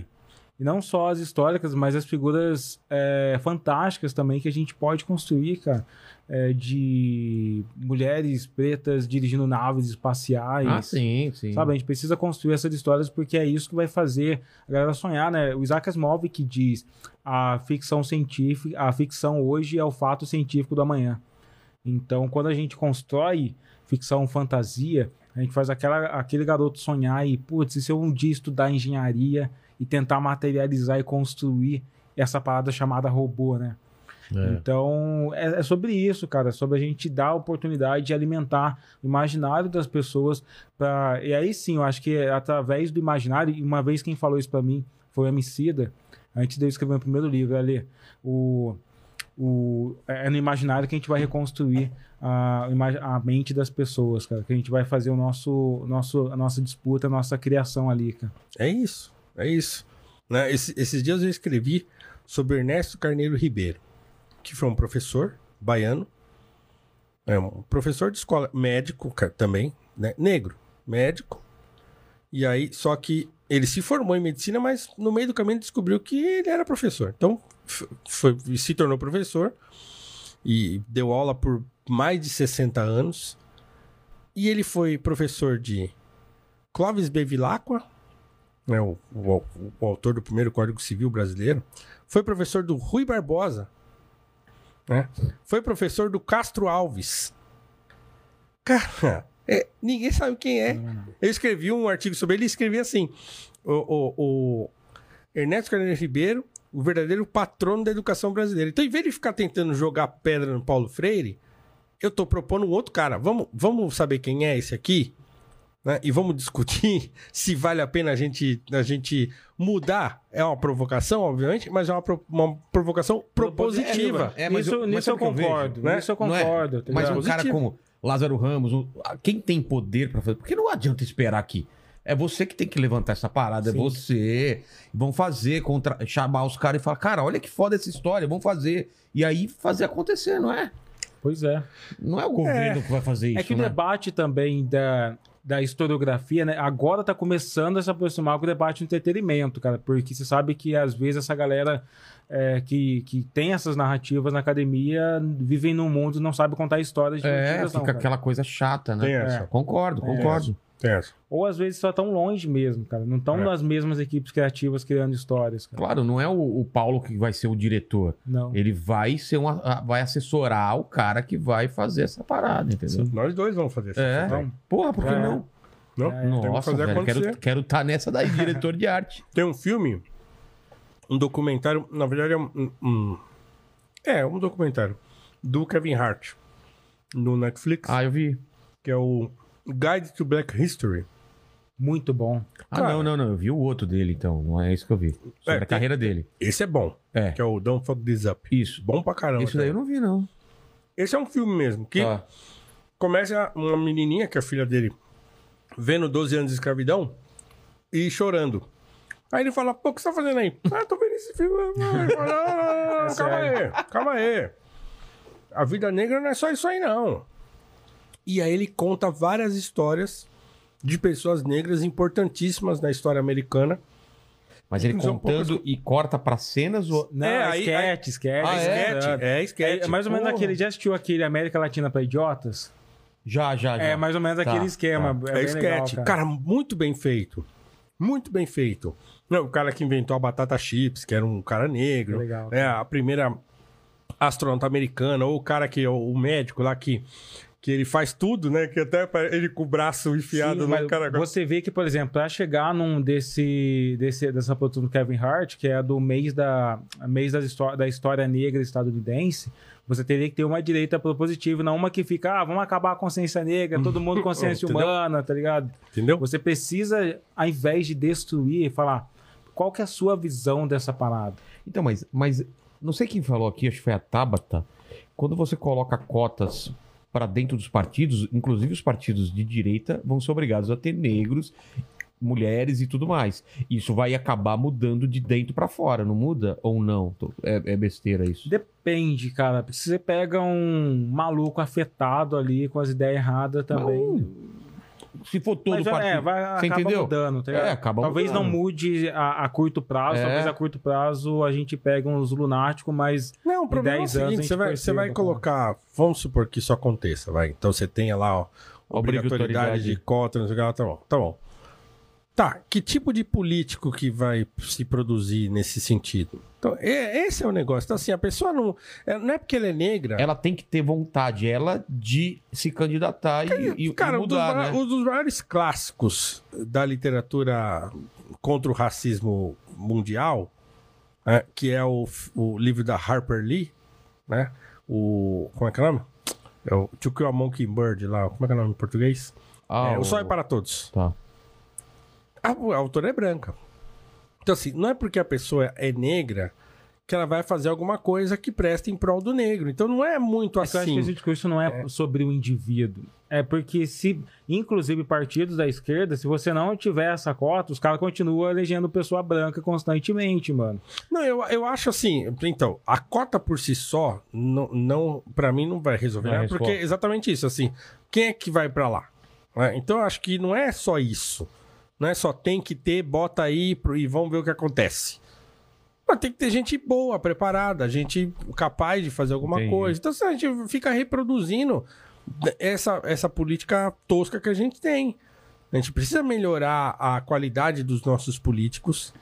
E não só as históricas, mas as figuras é, fantásticas também que a gente pode construir, cara. É, de mulheres pretas dirigindo naves espaciais. Ah, sim, sim. Sabe, a gente precisa construir essas histórias porque é isso que vai fazer a galera sonhar, né? O Isaac Asimov que diz a ficção científica, a ficção hoje é o fato científico do amanhã. Então, quando a gente constrói ficção fantasia, a gente faz aquela, aquele garoto sonhar e, putz, e se eu um dia estudar engenharia e tentar materializar e construir essa parada chamada robô, né? É. Então, é, é sobre isso, cara. É sobre a gente dar a oportunidade de alimentar o imaginário das pessoas. Pra... E aí sim, eu acho que é através do imaginário, e uma vez quem falou isso pra mim foi o Emicida, antes de eu escrever o primeiro livro, ali, o, o, é no imaginário que a gente vai reconstruir a, a mente das pessoas, cara. Que a gente vai fazer o nosso, nosso, a nossa disputa, a nossa criação ali, cara. É isso, é isso. Né? Esse- esses dias eu escrevi sobre Ernesto Carneiro Ribeiro, que foi um professor baiano, é um professor de escola, médico também, né? negro, médico. E aí, só que ele se formou em medicina, mas no meio do caminho descobriu que ele era professor. Então, foi, se tornou professor e deu aula por mais de 60 anos. E ele foi professor de Clóvis Bevilacqua, né, o, o- o autor do primeiro Código Civil brasileiro, foi professor do Rui Barbosa, né? foi professor do Castro Alves. Cara, é, ninguém sabe quem é. Eu escrevi um artigo sobre ele e escrevi assim: o, o- o Ernesto Carneiro Ribeiro, o verdadeiro patrono da educação brasileira. Então, em vez de ficar tentando jogar pedra no Paulo Freire, eu tô propondo um outro cara. Vamos, vamos saber quem é esse aqui? Né? E vamos discutir se vale a pena a gente, a gente mudar. É uma provocação, obviamente, mas é uma, pro- uma provocação propositiva. É, mas nisso eu- mas nisso eu o que eu vejo, concordo. né? Nisso eu é? concordo. Mas um cara como Lázaro Ramos, um- quem tem poder pra fazer? Porque não adianta esperar aqui. É você que tem que levantar essa parada, é Sim. você. Vão fazer, contra... chamar os caras e falar, cara, olha que foda essa história, vamos fazer. E aí fazer acontecer, não é? Pois é. Não é o governo que vai fazer isso, É que o né? debate também da, da historiografia, né? Agora tá começando a se aproximar com o debate do entretenimento, cara. Porque você sabe que às vezes essa galera é, que, que tem essas narrativas na academia vivem num mundo e não sabe contar histórias É, divertidas, fica não, aquela coisa chata, né? Tem É. Concordo, Tem concordo. Essa. Ou às vezes só tão longe mesmo, cara. Não estão É. nas mesmas equipes criativas criando histórias, cara. Claro, não é o, o Paulo que vai ser o diretor. Não. Ele vai ser uma, a- vai assessorar o cara que vai fazer essa parada, entendeu? Nós dois vamos fazer isso. É. também. Porra, por que É. não? Não? É, que Nossa, fazer velho, quero quero estar nessa daí, diretor de arte. Tem um filme, um documentário, na verdade é um, um- um- é um documentário do Kevin Hart no Netflix, Ah, eu vi. que é o Guide to Black History. Muito bom. Ah, Cara. não, não, não. Eu vi o outro dele, então. Não é isso que eu vi. Sobre É, a tem- carreira dele. Esse é bom, É. que é o Don't Fuck This Up. Isso. Bom pra caramba. Esse daí eu não vi, não. Esse é um filme mesmo, que Tá. começa uma menininha, que é a filha dele, vendo 12 anos de escravidão, e chorando. Aí ele fala, pô, o que você tá fazendo aí? Ah, tô vendo esse filme. Ele fala, não, não, calma aí, calma aí. A vida negra não é só isso aí, não. E aí ele conta várias histórias de pessoas negras importantíssimas na história americana. Mas ele São contando e corta pra cenas ou. Não, É, é, aí- esquete, esquete. Ah, é? Sketch, é sketch. É mais ou menos Porra. aquele. Já assistiu aquele América Latina pra Idiotas? Já, já, já. É mais ou menos Tá, aquele esquema. tá. É, É, sketch. legal, cara. muito bem feito. Muito bem feito. Não, o cara que inventou a batata chips, que era um cara negro. Legal, É, a primeira astronauta americana, ou o cara que é o médico lá que, que ele faz tudo, né? Que até ele com o braço enfiado Sim, no cara. Você vê que, por exemplo, pra chegar num desse, desse dessa produção do Kevin Hart, que é a do mês da mês das histó- da história negra estadunidense, você teria que ter uma direita propositiva, não uma que fica, ah, vamos acabar a consciência negra, todo mundo consciência humana, tá ligado? Entendeu? Você precisa, ao invés de destruir, falar qual que é a sua visão dessa parada. Então, mas, mas não sei quem falou aqui, acho que foi a Tabata. Quando você coloca cotas para dentro dos partidos, inclusive os partidos de direita vão ser obrigados a ter negros, mulheres e tudo mais. Isso vai acabar mudando de dentro para fora, não muda ou não? É, é besteira isso. Depende, cara. porque Se você pega um maluco afetado ali com as ideias erradas também. Se for todo Mas, partido, é, vai, você acaba entendeu? mudando, tá ligado? É, acaba Talvez mudando. não mude a, a curto prazo, É. talvez a curto prazo a gente pegue uns lunáticos, mas Não, o problema é o 10 anos a seguinte, você vai, você vai cara. colocar... Vamos supor que isso aconteça, vai. Então você tenha lá, ó, obrigatoriedade Obrigatoriedade. de cota, não sei o que lá, tá bom. Tá bom. Tá, que tipo de político que vai se produzir nesse sentido? Então, é- esse é o negócio. Então, assim, a pessoa não... é- Não é porque ela é negra... Ela tem que ter vontade, ela, de se candidatar e, e- e Cara, um dos, mudar, ma- né? um dos maiores clássicos da literatura contra o racismo mundial, né, que é o, o livro da Harper Lee, né? O. Como é que é o nome? É o To Kill a Mockingbird lá. Como é que é o nome em português? Ah, é, o Sol é para Todos. Tá. A, a autora é branca. Então, assim, não é porque a pessoa é negra que ela vai fazer alguma coisa que presta em prol do negro. Então não é muito é que eu acho que assim. esse discurso não é, sobre o indivíduo. É porque se, inclusive, partidos da esquerda, se você não tiver essa cota, os caras continuam elegendo pessoa branca constantemente, mano. Não, eu, eu acho assim. Então, a cota por si só, não, não para mim, não vai resolver. Não é porque é exatamente isso. Assim, quem é que vai pra lá? né? Então, eu acho que não é só isso. Não é só tem que ter, bota aí pro- e vamos ver o que acontece. Mas tem que ter gente boa, preparada, gente capaz de fazer alguma Entendi. coisa. Então, se a gente fica reproduzindo essa, essa política tosca que a gente tem. A gente precisa melhorar a qualidade dos nossos políticos.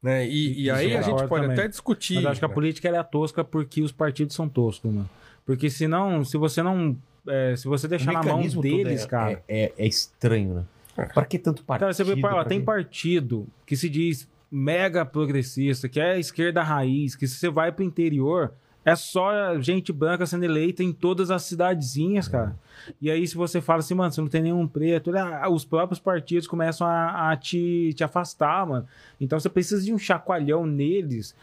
Né? E, e aí a gente pode também. até discutir. Mas eu acho que a política ela é tosca porque os partidos são toscos, mano. Porque senão, se você não. é, se você O deixar na mão deles, é, cara. É, é- é estranho, né? Pra que tanto partido? Cara, você vê, ó, tem partido que se diz mega progressista, que é a esquerda raiz, que se você vai pro interior, é só gente branca sendo eleita em todas as cidadezinhas, cara. E aí, se você fala assim, mano, você não tem nenhum preto, ah, os próprios partidos começam a, a te, te afastar, mano. Então você precisa de um chacoalhão neles,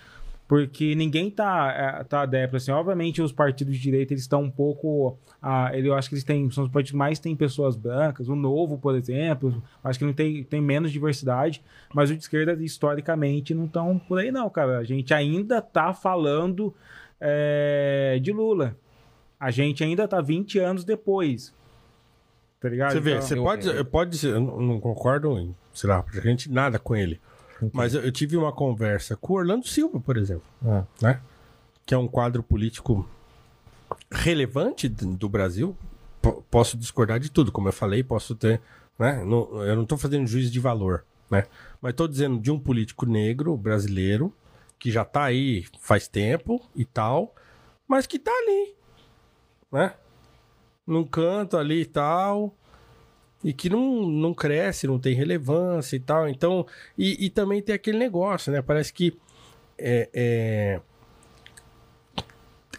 porque ninguém tá, é, tá adepto, assim. Obviamente, os partidos de direita, eles estão um pouco... Ah, ele- eu acho que eles têm, são os partidos que mais têm pessoas brancas. O Novo, por exemplo, acho que não tem, tem menos diversidade. Mas o de esquerda, historicamente, não estão por aí, não, cara. A gente ainda tá falando é, de Lula. A gente ainda tá 20 anos depois. Tá ligado? Você vê, Então- você eu- pode, eu- pode ser, eu não não concordo em, sei lá, pra gente nada com ele. Mas eu, eu tive uma conversa com o Orlando Silva, por exemplo, Ah. né? Que é um quadro político relevante do Brasil. P- posso discordar de tudo, como eu falei, posso ter, né? Não- eu não tô fazendo juízo de valor, né? Mas tô dizendo de um político negro brasileiro que já tá aí faz tempo e tal, mas que tá ali, né? Num canto ali e tal, e que não, não cresce, não tem relevância e tal. Então, e, e também tem aquele negócio, né? Parece que é, é,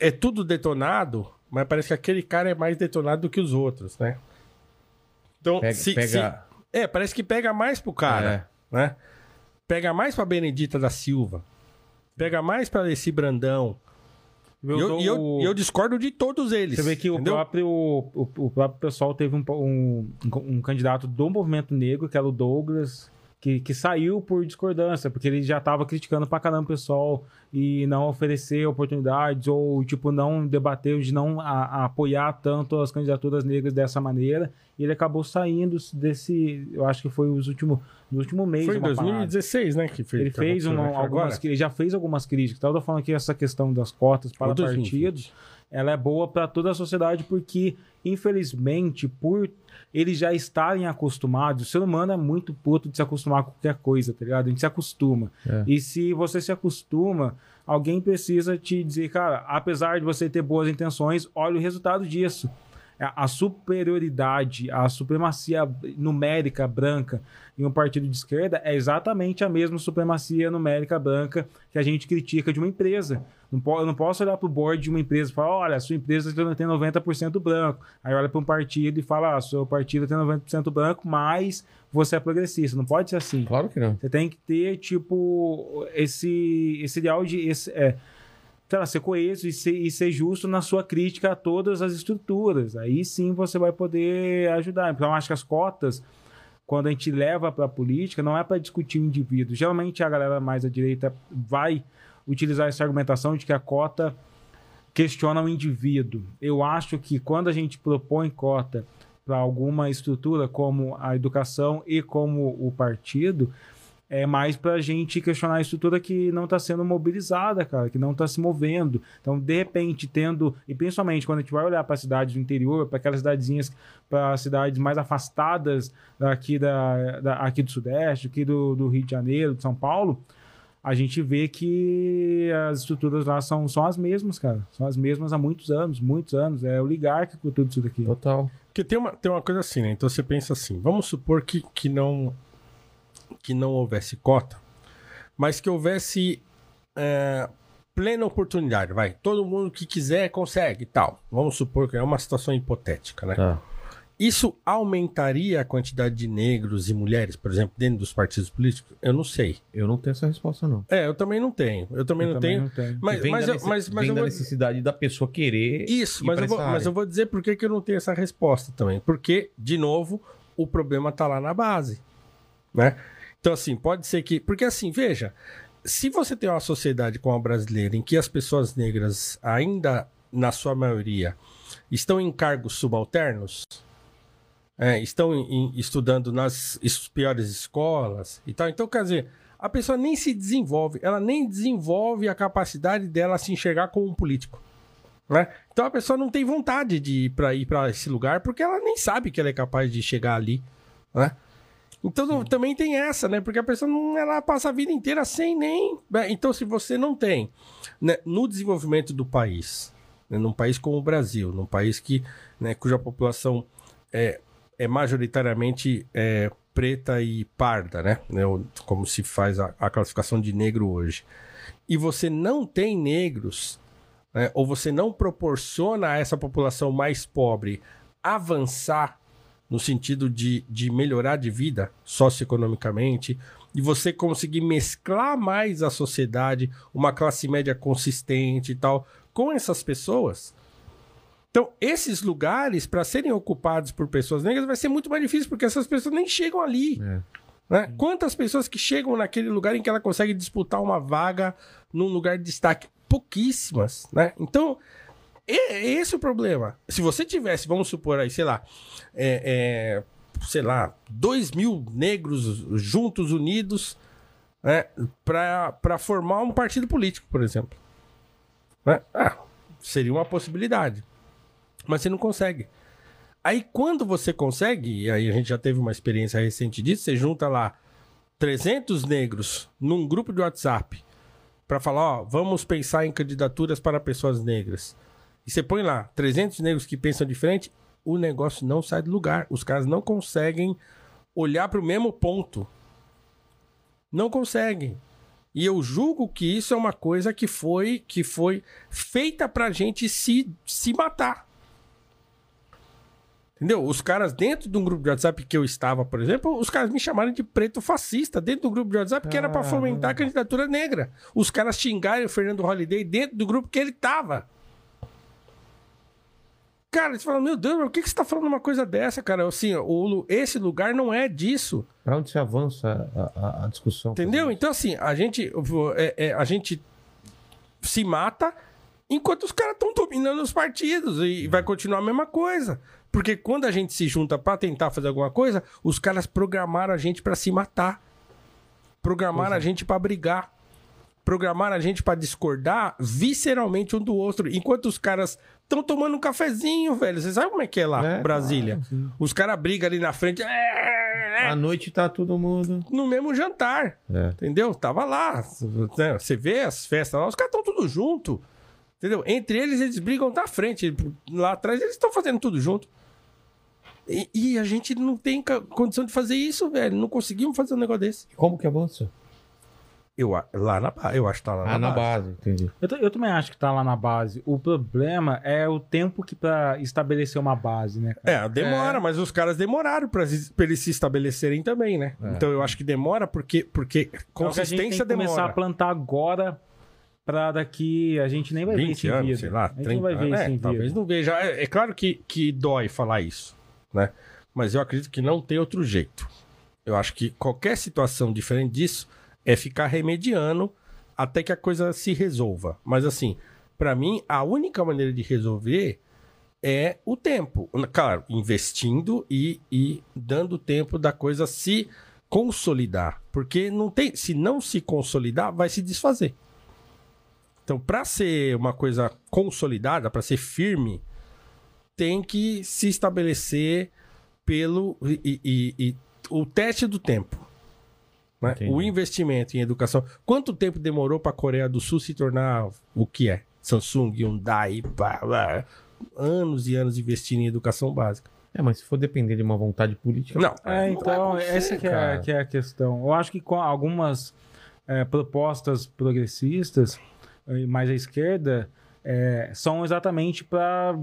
é tudo detonado, mas parece que aquele cara é mais detonado do que os outros, né? Então, Pega, se- pega- se- é, parece que pega mais pro cara, né? Pega mais pra Benedita da Silva. Pega mais pra esse Brandão. Eu eu, e eu, o- eu discordo de todos eles. Você vê que o próprio, o, o próprio pessoal teve um, um, um candidato do movimento negro, que era o Douglas, que, que saiu por discordância, porque ele já tava criticando pra caramba o pessoal e não oferecer oportunidades ou, tipo, não debater, de não a- a apoiar tanto as candidaturas negras dessa maneira. E ele acabou saindo desse, eu acho que foi os últimos, no último mês. Foi em uma parada. 2016, né? Que fez, Ele fez uma, né? algumas, Agora. ele já fez algumas críticas. Então, eu tô falando que essa questão das cotas para Ou 2020. partidos, ela é boa para toda a sociedade porque, infelizmente, por eles já estarem acostumados, o ser humano é muito puto de se acostumar com qualquer coisa, tá ligado? A gente se acostuma. É. E se você se acostuma, alguém precisa te dizer, cara, apesar de você ter boas intenções, olha o resultado disso. A a superioridade, a supremacia numérica branca em um partido de esquerda é exatamente a mesma supremacia numérica branca que a gente critica de uma empresa. Eu não posso olhar para o board de uma empresa e falar, olha, a sua empresa tem 90% branco. Aí olha para um partido e fala, ah, seu partido tem 90% branco, mas você é progressista. Não pode ser assim. Claro que não. Você tem que ter, tipo, esse, esse ideal de. Esse, é, sei lá, ser coeso e ser, e ser justo na sua crítica a todas as estruturas. Aí sim você vai poder ajudar. Então, acho que as cotas, quando a gente leva para a política, não é para discutir o indivíduo. Geralmente a galera mais à direita vai utilizar essa argumentação de que a cota questiona o indivíduo. Eu acho que quando a gente propõe cota para alguma estrutura como a educação e como o partido, é mais para a gente questionar a estrutura que não está sendo mobilizada, cara, que não está se movendo. Então, de repente, tendo, e principalmente quando a gente vai olhar para cidades do interior, para aquelas cidadezinhas, para cidades mais afastadas daqui, da, da- aqui do Sudeste, aqui do, do Rio de Janeiro, de São Paulo, a gente vê que as estruturas lá são, são as mesmas, cara. São as mesmas há muitos anos, muitos anos. É oligárquico tudo isso daqui. Total. Porque tem uma, tem uma coisa assim, né? Então você pensa assim, vamos supor que, que, não, que não houvesse cota, mas que houvesse é, plena oportunidade, vai. Todo mundo que quiser consegue e tal. Vamos supor que é uma situação hipotética, né? Tá. Isso aumentaria a quantidade de negros e mulheres, por exemplo, dentro dos partidos políticos? Eu não sei. Eu não tenho essa resposta, não. É, eu também não tenho. Eu também Eu não também tenho. não tenho. Mas, vem mas, da, eu, mas, mas vem eu da vou... necessidade da pessoa querer. Isso, mas eu, vou, mas eu vou dizer por que que eu não tenho essa resposta também. Porque, de novo, o problema tá lá na base. Né? Então, assim, pode ser que. Porque, assim, veja, se você tem uma sociedade como a brasileira, em que as pessoas negras, ainda na sua maioria, estão em cargos subalternos, é, estão em- estudando nas es- piores escolas e tal. Então, quer dizer, a pessoa nem se desenvolve, ela nem desenvolve a capacidade dela se enxergar como um político. Né? Então a pessoa não tem vontade de ir para ir para esse lugar porque ela nem sabe que ela é capaz de chegar ali, né? Então não- também tem essa, né? Porque a pessoa não ela passa a vida inteira sem nem. né? Então se você não tem né, no desenvolvimento do país, né, num país como o Brasil, num país que né, cuja população é, é majoritariamente é, preta e parda, né? né, Como se faz a, a classificação de negro hoje. E você não tem negros né, ou você não proporciona a essa população mais pobre avançar no sentido de, de melhorar de vida socioeconomicamente, e você conseguir mesclar mais a sociedade, uma classe média consistente e tal, com essas pessoas. Então, esses lugares, para serem ocupados por pessoas negras, vai ser muito mais difícil, porque essas pessoas nem chegam ali. É. Né? Quantas pessoas que chegam naquele lugar em que ela consegue disputar uma vaga num lugar de destaque? Pouquíssimas, né? Então, é, é esse o problema. Se você tivesse, vamos supor aí, sei lá, é, é, sei lá, dois mil negros juntos, unidos, né, para formar um partido político, por exemplo. Né? Ah, seria uma possibilidade. Mas você não consegue. Aí quando você consegue, e aí a gente já teve uma experiência recente disso, você junta lá 300 negros num grupo de WhatsApp para falar, ó, vamos pensar em candidaturas para pessoas negras. E você põe lá 300 negros que pensam diferente, o negócio não sai do lugar. Os caras não conseguem olhar para o mesmo ponto. Não conseguem. E eu julgo que isso é uma coisa que foi que foi feita pra gente se, se matar. Entendeu? Os caras dentro de um grupo de WhatsApp que eu estava, por exemplo, os caras me chamaram de preto fascista dentro do grupo de WhatsApp que era pra fomentar a candidatura negra. Os caras xingaram o Fernando Holliday dentro do grupo que ele tava. Cara, você fala, meu Deus, por que, que você tá falando uma coisa dessa, cara? Assim, o, esse lugar não é disso. Pra onde se avança a, a- a discussão? Entendeu? Então, assim, a gente, é- é, a gente se mata enquanto os caras estão dominando os partidos e vai continuar a mesma coisa. Porque quando a gente se junta pra tentar fazer alguma coisa, os caras programaram a gente pra se matar. Programaram a gente pra brigar. Programaram a gente pra discordar visceralmente um do outro. Enquanto os caras estão tomando um cafezinho, velho. Você sabe como é que é lá, É, Brasília? Os caras brigam ali na frente. é, À noite tá todo mundo. no mesmo jantar. É. Entendeu? Tava lá. né? Você vê as festas lá, os caras estão tudo junto. Entendeu? Entre eles, eles brigam na frente. Lá atrás, eles estão fazendo tudo junto. E, e a gente não tem ca- condição de fazer isso, velho. Não conseguimos fazer um negócio desse. Como que avança? Eu, lá na eu acho que tá lá Ah, na base. base, entendi. Eu, eu também acho que tá lá na base. O problema é o tempo que pra estabelecer uma base, né, cara? É, demora, mas os caras demoraram pra eles se estabelecerem também, né? É. Então eu acho que demora porque, porque Então, que a gente tem consistência que começar demora. a plantar agora pra daqui a gente nem vai ver 20 isso em anos, vida. sei lá, a gente 30 não vai ver anos. isso É, em talvez vida. não veja. É, é claro que, que dói falar isso, né? Mas eu acredito que não tem outro jeito. Eu acho que qualquer situação diferente disso é ficar remediando até que a coisa se resolva. Mas assim, pra mim, a única maneira de resolver é o tempo. Claro, investindo e, e dando tempo da coisa se consolidar. Porque não tem, se não se consolidar, vai se desfazer. Então, para ser uma coisa consolidada, para ser firme, tem que se estabelecer pelo e, e- e o teste do tempo. Né? O investimento em educação. Quanto tempo demorou para a Coreia do Sul se tornar o que é? Samsung, Hyundai, pá, pá. anos e anos investindo em educação básica. É, mas se for depender de uma vontade política. Não, É, então, essa que é, que é a questão. Eu acho que com algumas é, propostas progressistas, eh, mais à esquerda, é, são exatamente para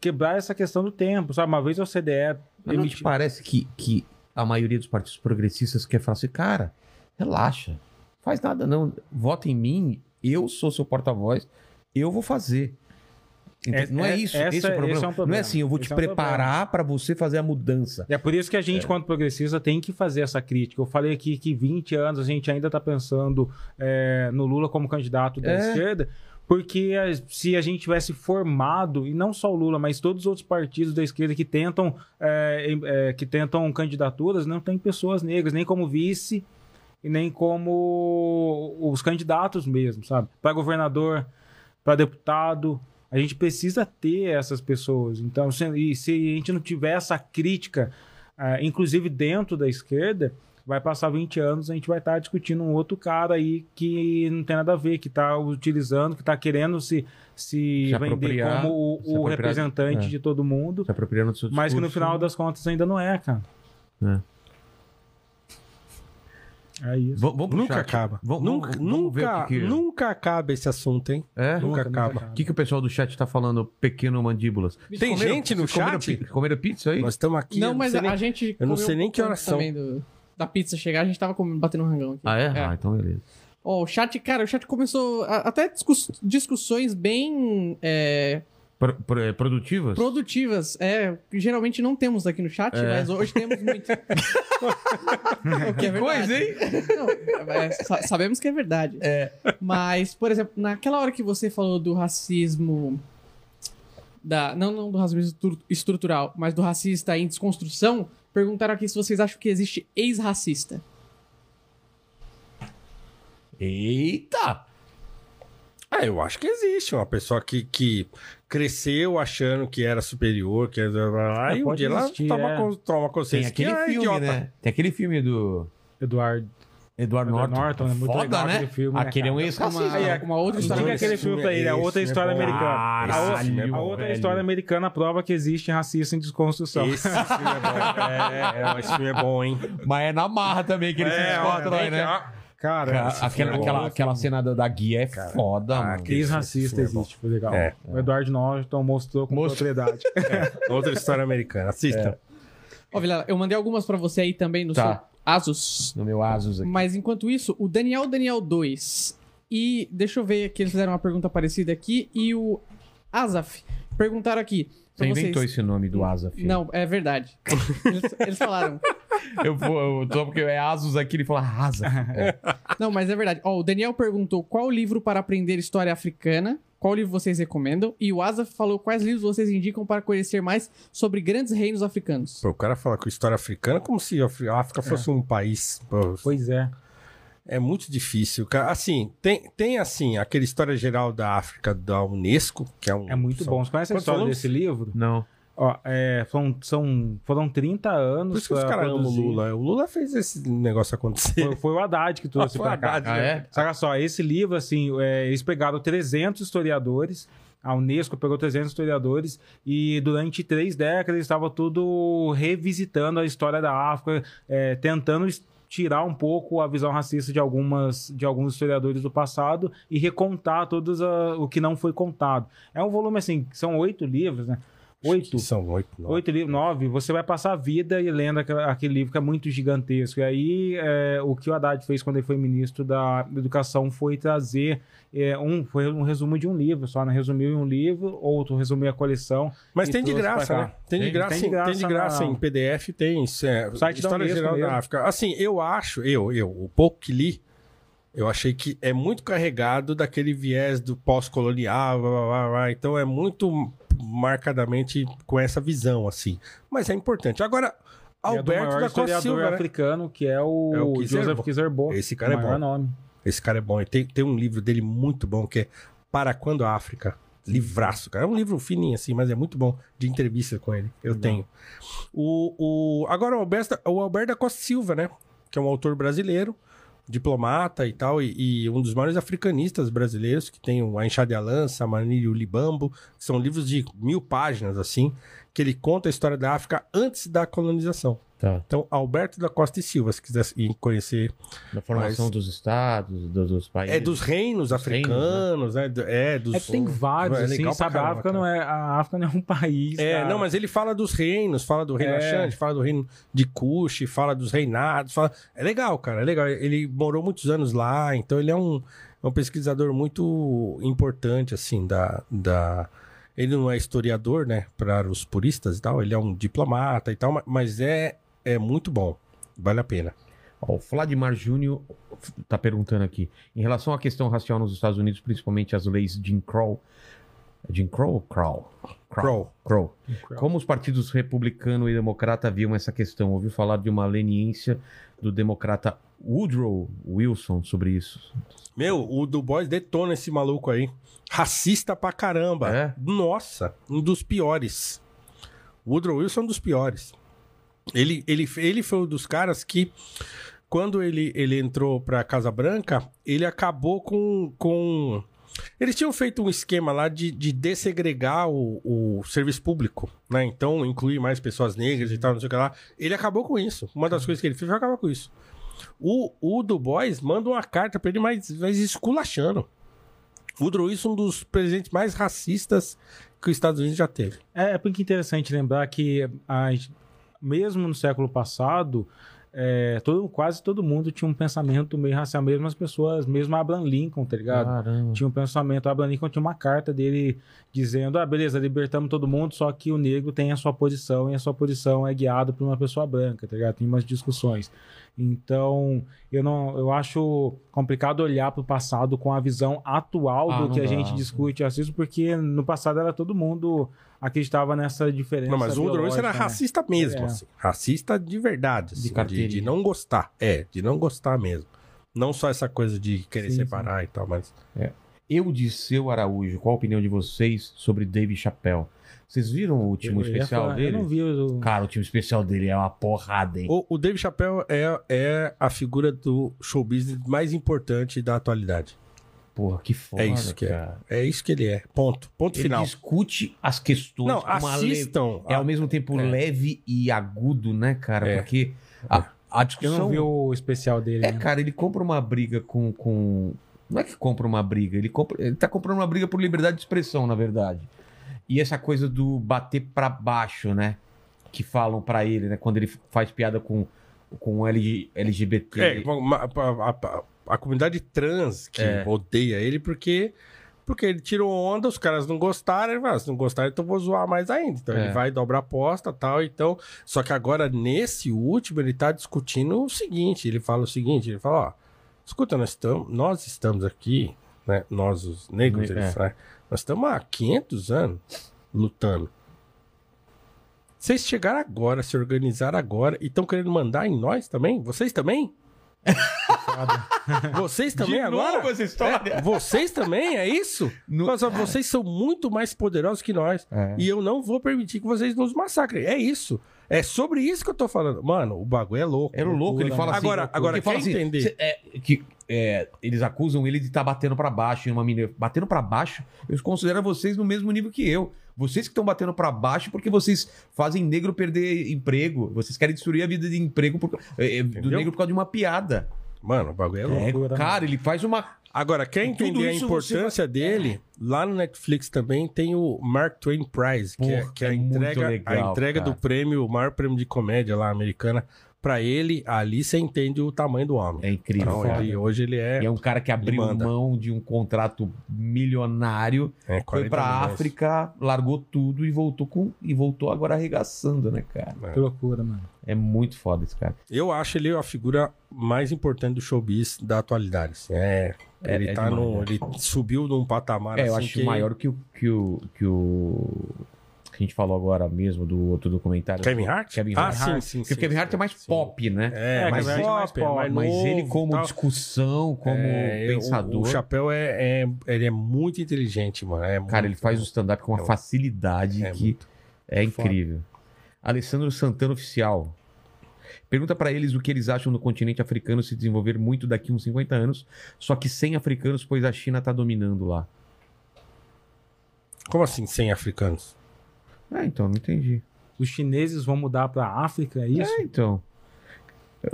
quebrar essa questão do tempo. Sabe? Uma vez a OCDE Mas não te emiti- parece que, que a maioria dos partidos progressistas quer falar assim, cara, relaxa, faz nada não, vota em mim, eu sou seu porta-voz, eu vou fazer. É- não é, é- isso, essa- esse é o problema. é um Não problema. é assim, eu vou Esse te é um preparar pra você fazer a mudança. É por isso que a gente, quando progressista, tem que fazer essa crítica. Eu falei aqui que 20 anos a gente ainda está pensando é, no Lula como candidato da É. esquerda, porque se a gente tivesse formado, e não só o Lula, mas todos os outros partidos da esquerda que tentam, é, é, que tentam candidaturas, não tem pessoas negras, nem como vice e nem como os candidatos mesmo, sabe? Para governador, para deputado. A gente precisa ter essas pessoas. Então, se, e se a gente não tiver essa crítica, ah, inclusive dentro da esquerda, vai passar 20 anos, a gente vai estar discutindo um outro cara aí que não tem nada a ver, que está utilizando, que está querendo se, se, Se vender como o, se o representante é. de todo mundo, Se apropriando do seu mas que no discurso. final das contas ainda não é, cara. É. É isso. Vamos, Nunca chat. acaba. Vamos, nunca, vamos- vamos ver nunca, o que, que... nunca acaba esse assunto, hein? É? Nunca Nunca, acaba. nunca O que, que o pessoal do chat tá falando, pequeno mandíbulas? Tem gente no comeram chat? Comeram pizza aí? Nós estamos aqui. não, eu mas sei a, nem- a gente. eu não sei nem que horas são. também do- da pizza chegar, a gente tava comendo, batendo um rangão aqui. Ah, é? É. Ah, então beleza. Ó, o chat, cara, o chat começou a- até discuss- discussões bem é, Pro- pro- é, produtivas? produtivas. É, geralmente não temos aqui no chat, É. mas hoje temos muito. o que é verdade. Coisa, hein? Não, é, sa- sabemos que é verdade. Mas, por exemplo, naquela hora que você falou do racismo. Da, não, não do racismo estru- estrutural, mas do racista em desconstrução, perguntaram aqui se vocês acham que existe ex-racista. Eita! É, eu acho que existe uma pessoa que, que cresceu achando que era superior, que era... Aí um pode dia ela existir, toma, é. toma Tem consciência aquele que é filme, idiota. né? Tem aquele filme do Eduardo. Eduardo Edward Norton. Norton, é muito Foda, legal né? aquele filme, né, aquele é um cara? ex-racista. Uma, Aí, é- uma outra história. Esse aquele filme pra ele, é- a outra esse história é americana. Ah, a, outra- filme é a bom, outra velho. história americana prova que existe racista em desconstrução. Esse filme é bom. É, é, esse filme é bom, hein? Mas é na marra também que ele se É, desconta né? Cara, Cara, aquela, é aquela, aquela cena da, da guia é foda, ah, mano. filme é existe, foi legal. É. O Eduardo Norton mostrou com Mostrou. propriedade. Outra história americana. Assista. Ó, Vilela, eu mandei algumas pra você aí também no Tá. seu Asus. No meu Asus aqui. Mas enquanto isso, o Daniel Daniel 2 e deixa eu ver que eles fizeram uma pergunta parecida aqui e o Azaf Perguntaram aqui. Você pra inventou vocês. esse nome do Asa, filho. Não, é verdade. Eles, eles falaram. Eu vou, eu tô porque é Asus aqui, ele fala Asa. É. Não, mas é verdade. Ó, o Daniel perguntou qual livro para aprender história africana, qual livro vocês recomendam, e o Asa falou quais livros vocês indicam para conhecer mais sobre grandes reinos africanos. Pô, o cara fala com história africana como se a África fosse um país. Pô, Pois é. É muito difícil. cara. Assim, tem, tem assim, aquela história geral da África da Unesco, que é um. É muito são- bom. Você conhece a história desse livro? Não. Ó, é, são, são, foram 30 anos. Por isso que os caras amam o. Lula. O Lula fez esse negócio acontecer. Foi, foi o Haddad que trouxe Ah, foi pra o cá. Haddad, Ah, né? é? Saca só, esse livro, assim, é, eles pegaram 300 historiadores, a Unesco pegou 300 historiadores, e durante três décadas eles estavam tudo revisitando a história da África, é, tentando tirar um pouco a visão racista de, algumas, de alguns historiadores do passado e recontar todos a- o que não foi contado. É um volume, assim, são oito livros, né? Oito. São oito. nove. Oito livros, nove, você vai passar a vida e lendo aquele livro que é muito gigantesco. E aí, é, o que o Haddad fez quando ele foi ministro da Educação foi trazer é, um, foi um resumo de um livro, só, né? Resumiu em um livro, outro resumiu a coleção. Mas tem de graça, né? Tem de Tem- graça, tem de em- tem de graça graça na- em PDF, tem. É, site da História Unesco Geral mesmo. da África. Assim, eu acho, eu, eu, o pouco que li, eu achei que é muito carregado daquele viés do pós-colonial, blá, blá, blá, blá. então é muito marcadamente com essa visão, assim. Mas é importante. Agora, é Alberto maior da Costa Silva, né? africano, que é o, É o Kizerbo. Joseph Kizerbo. Esse cara é bom. nome. Esse cara é bom. Tem, tem um livro dele muito bom que é Para Quando a África. Livraço, cara. É um livro fininho assim, mas é muito bom de entrevista com ele. Eu tenho. O, o, agora o Alberto, o Alberto da Costa Silva, né? Que é um autor brasileiro, diplomata e tal, e, e um dos maiores africanistas brasileiros, que tem o A Enxada e a Lança, Manilha e o Libambo, que são livros de mil páginas, assim, que ele conta a história da África antes da colonização. Tá. Então, Alberto da Costa e Silva, se quiser ir conhecer Da formação Mas- dos estados, do- dos países. é dos reinos Dos africanos, né? Do- É, dos. É que tem vários, É assim, sabe? A caramba, África, cara. não é, a África não é um país, É, cara. não, mas ele fala dos reinos, fala do reino É. Axante, fala do reino de Cush, fala dos reinados, fala... É legal, cara, é legal. Ele morou muitos anos lá, então ele é um, é um pesquisador muito importante, assim, da... da... Ele não é historiador, né, para os puristas e tal, ele é um diplomata e tal, ma- mas é, é muito bom, vale a pena. Ó, o Vladimir Júnior tá perguntando aqui. Em relação à questão racial nos Estados Unidos, principalmente as leis Jim Crow. Jim Crow ou Crow? Crow. Crow. Como os partidos republicano e democrata viam essa questão? Ouviu falar de uma leniência do democrata Woodrow Wilson sobre isso? Meu, o Du Bois detona esse maluco aí. Racista pra caramba. É? Nossa, um dos piores. O Woodrow Wilson é um dos piores. Ele, ele, ele foi um dos caras que, quando ele, ele entrou pra Casa Branca, ele acabou com. com... Eles tinham feito um esquema lá de, de dessegregar o, o serviço público, né? Então, incluir mais pessoas negras e tal, não sei o que lá. Ele acabou com isso. Uma das coisas que ele fez foi acabar com isso. O, o Du Bois manda uma carta pra ele, mas, mas esculachando. O Woodrow Wilson um dos presidentes mais racistas que os Estados Unidos já teve. É, é porque é interessante lembrar que a- mesmo no século passado, é, todo, quase todo mundo tinha um pensamento meio racial, mesmo as pessoas, mesmo Abraham Lincoln, tá ligado? Caramba. Tinha um pensamento, Abraham Lincoln tinha uma carta dele dizendo, ah, beleza, libertamos todo mundo, só que o negro tem a sua posição e a sua posição é guiada por uma pessoa branca, tá ligado? Tem umas discussões. Então, eu não, eu acho complicado olhar para o passado com a visão atual Ah, do que a dá. gente discute racismo, porque no passado era todo mundo acreditava nessa diferença. Não, mas o Woodrow era né? racista mesmo, É. assim. Racista de verdade, assim, de, carteirinha. de não gostar. É, de não gostar mesmo. Não só essa coisa de querer Sim, separar e tal, mas... Eu de seu Araújo, qual a opinião de vocês sobre Dave Chappelle? Vocês viram o último Eu ia especial falar, dele? Eu não vi o... Cara, o último especial dele é uma porrada, hein? O, o Dave Chappelle é, é a figura do show business mais importante da atualidade. Porra, que foda, É isso que é. cara. É isso que ele é. Ponto. Ponto Ele final. discute as questões Não, com uma leve- assistam. É ao mesmo tempo É. leve e agudo, né, cara? É. Porque a, a Eu discussão... não vi o especial dele. É, né? cara, ele compra uma briga com, com. Não é que compra uma briga, ele, compra... ele tá comprando uma briga por liberdade de expressão, na verdade. E essa coisa do bater pra baixo, né? Que falam pra ele, né? Quando ele faz piada com, com. LGBT. É, a, a- a- comunidade trans que É. odeia ele porque Porque ele tirou onda, os caras não gostaram, ele fala, "Ah, se não gostaram, então vou zoar mais ainda. Então É. ele vai dobrar a aposta tal, então... Só que agora, nesse último, ele tá discutindo o seguinte, ele fala o seguinte, ele fala, ó, escuta, nós estamos, nós estamos aqui, né, nós os negros, É. ele fala, nós estamos há 500 anos lutando. Vocês chegaram agora, se organizaram agora e estão querendo mandar em nós também? Vocês também? Vocês também De agora? novo essa história? É, vocês também, é isso? No- Mas, ó, vocês são muito mais poderosos que nós. É. E eu não vou permitir que vocês nos massacrem. É isso. É sobre isso que eu tô falando. Mano, o bagulho é louco. Era o louco, ele fala assim. Agora- agora, ele fala quer entender? cê- é, que é, eles acusam ele de estar batendo pra baixo em uma mina. Batendo pra baixo, eu considero vocês no mesmo nível que eu. Vocês que estão batendo pra baixo porque vocês fazem negro perder emprego. Vocês querem destruir a vida de emprego por- é, é, do negro por causa de uma piada. Mano, o bagulho é louco. É, loucura, cara, ele faz uma. Agora, quer entender a importância dele? Lá no Netflix também tem o Mark Twain Prize, que é, Porra, que é a é muito entrega, legal, a entrega cara. do prêmio, o maior prêmio de comédia lá americana. Pra ele, ali você entende o tamanho do homem. É incrível. Então, ele- hoje ele é, E é um cara que abriu mão de um contrato milionário, é foi 40 pra milhões. África, largou tudo e voltou com e voltou agora arregaçando, né, cara? Que loucura, mano. É muito foda esse cara. Eu acho ele a figura mais importante do showbiz da atualidade. assim. É, É- ele é tá demais, no, né? ele subiu num patamar É, eu assim acho que maior que o que o que o que a gente falou agora mesmo do outro documentário. Kevin Hart? Kevin ah, Hart. sim, sim, Porque o Kevin Hart é mais pop, né? É, É, mais é mais pop, é pop, mais Mas novo, ele como tal. discussão, como É, o- pensador, O, Chapéu é, é- ele é muito inteligente, mano. É cara, ele muito- faz o stand-up com uma É, facilidade é que muito é incrível. Alessandro Santana Oficial. Pergunta pra eles o que eles acham do continente africano se desenvolver muito daqui uns 50 anos, só que sem africanos, pois a China tá dominando lá. Como assim, sem africanos? Ah, então, não entendi. Os chineses vão mudar pra África, é isso? É, então.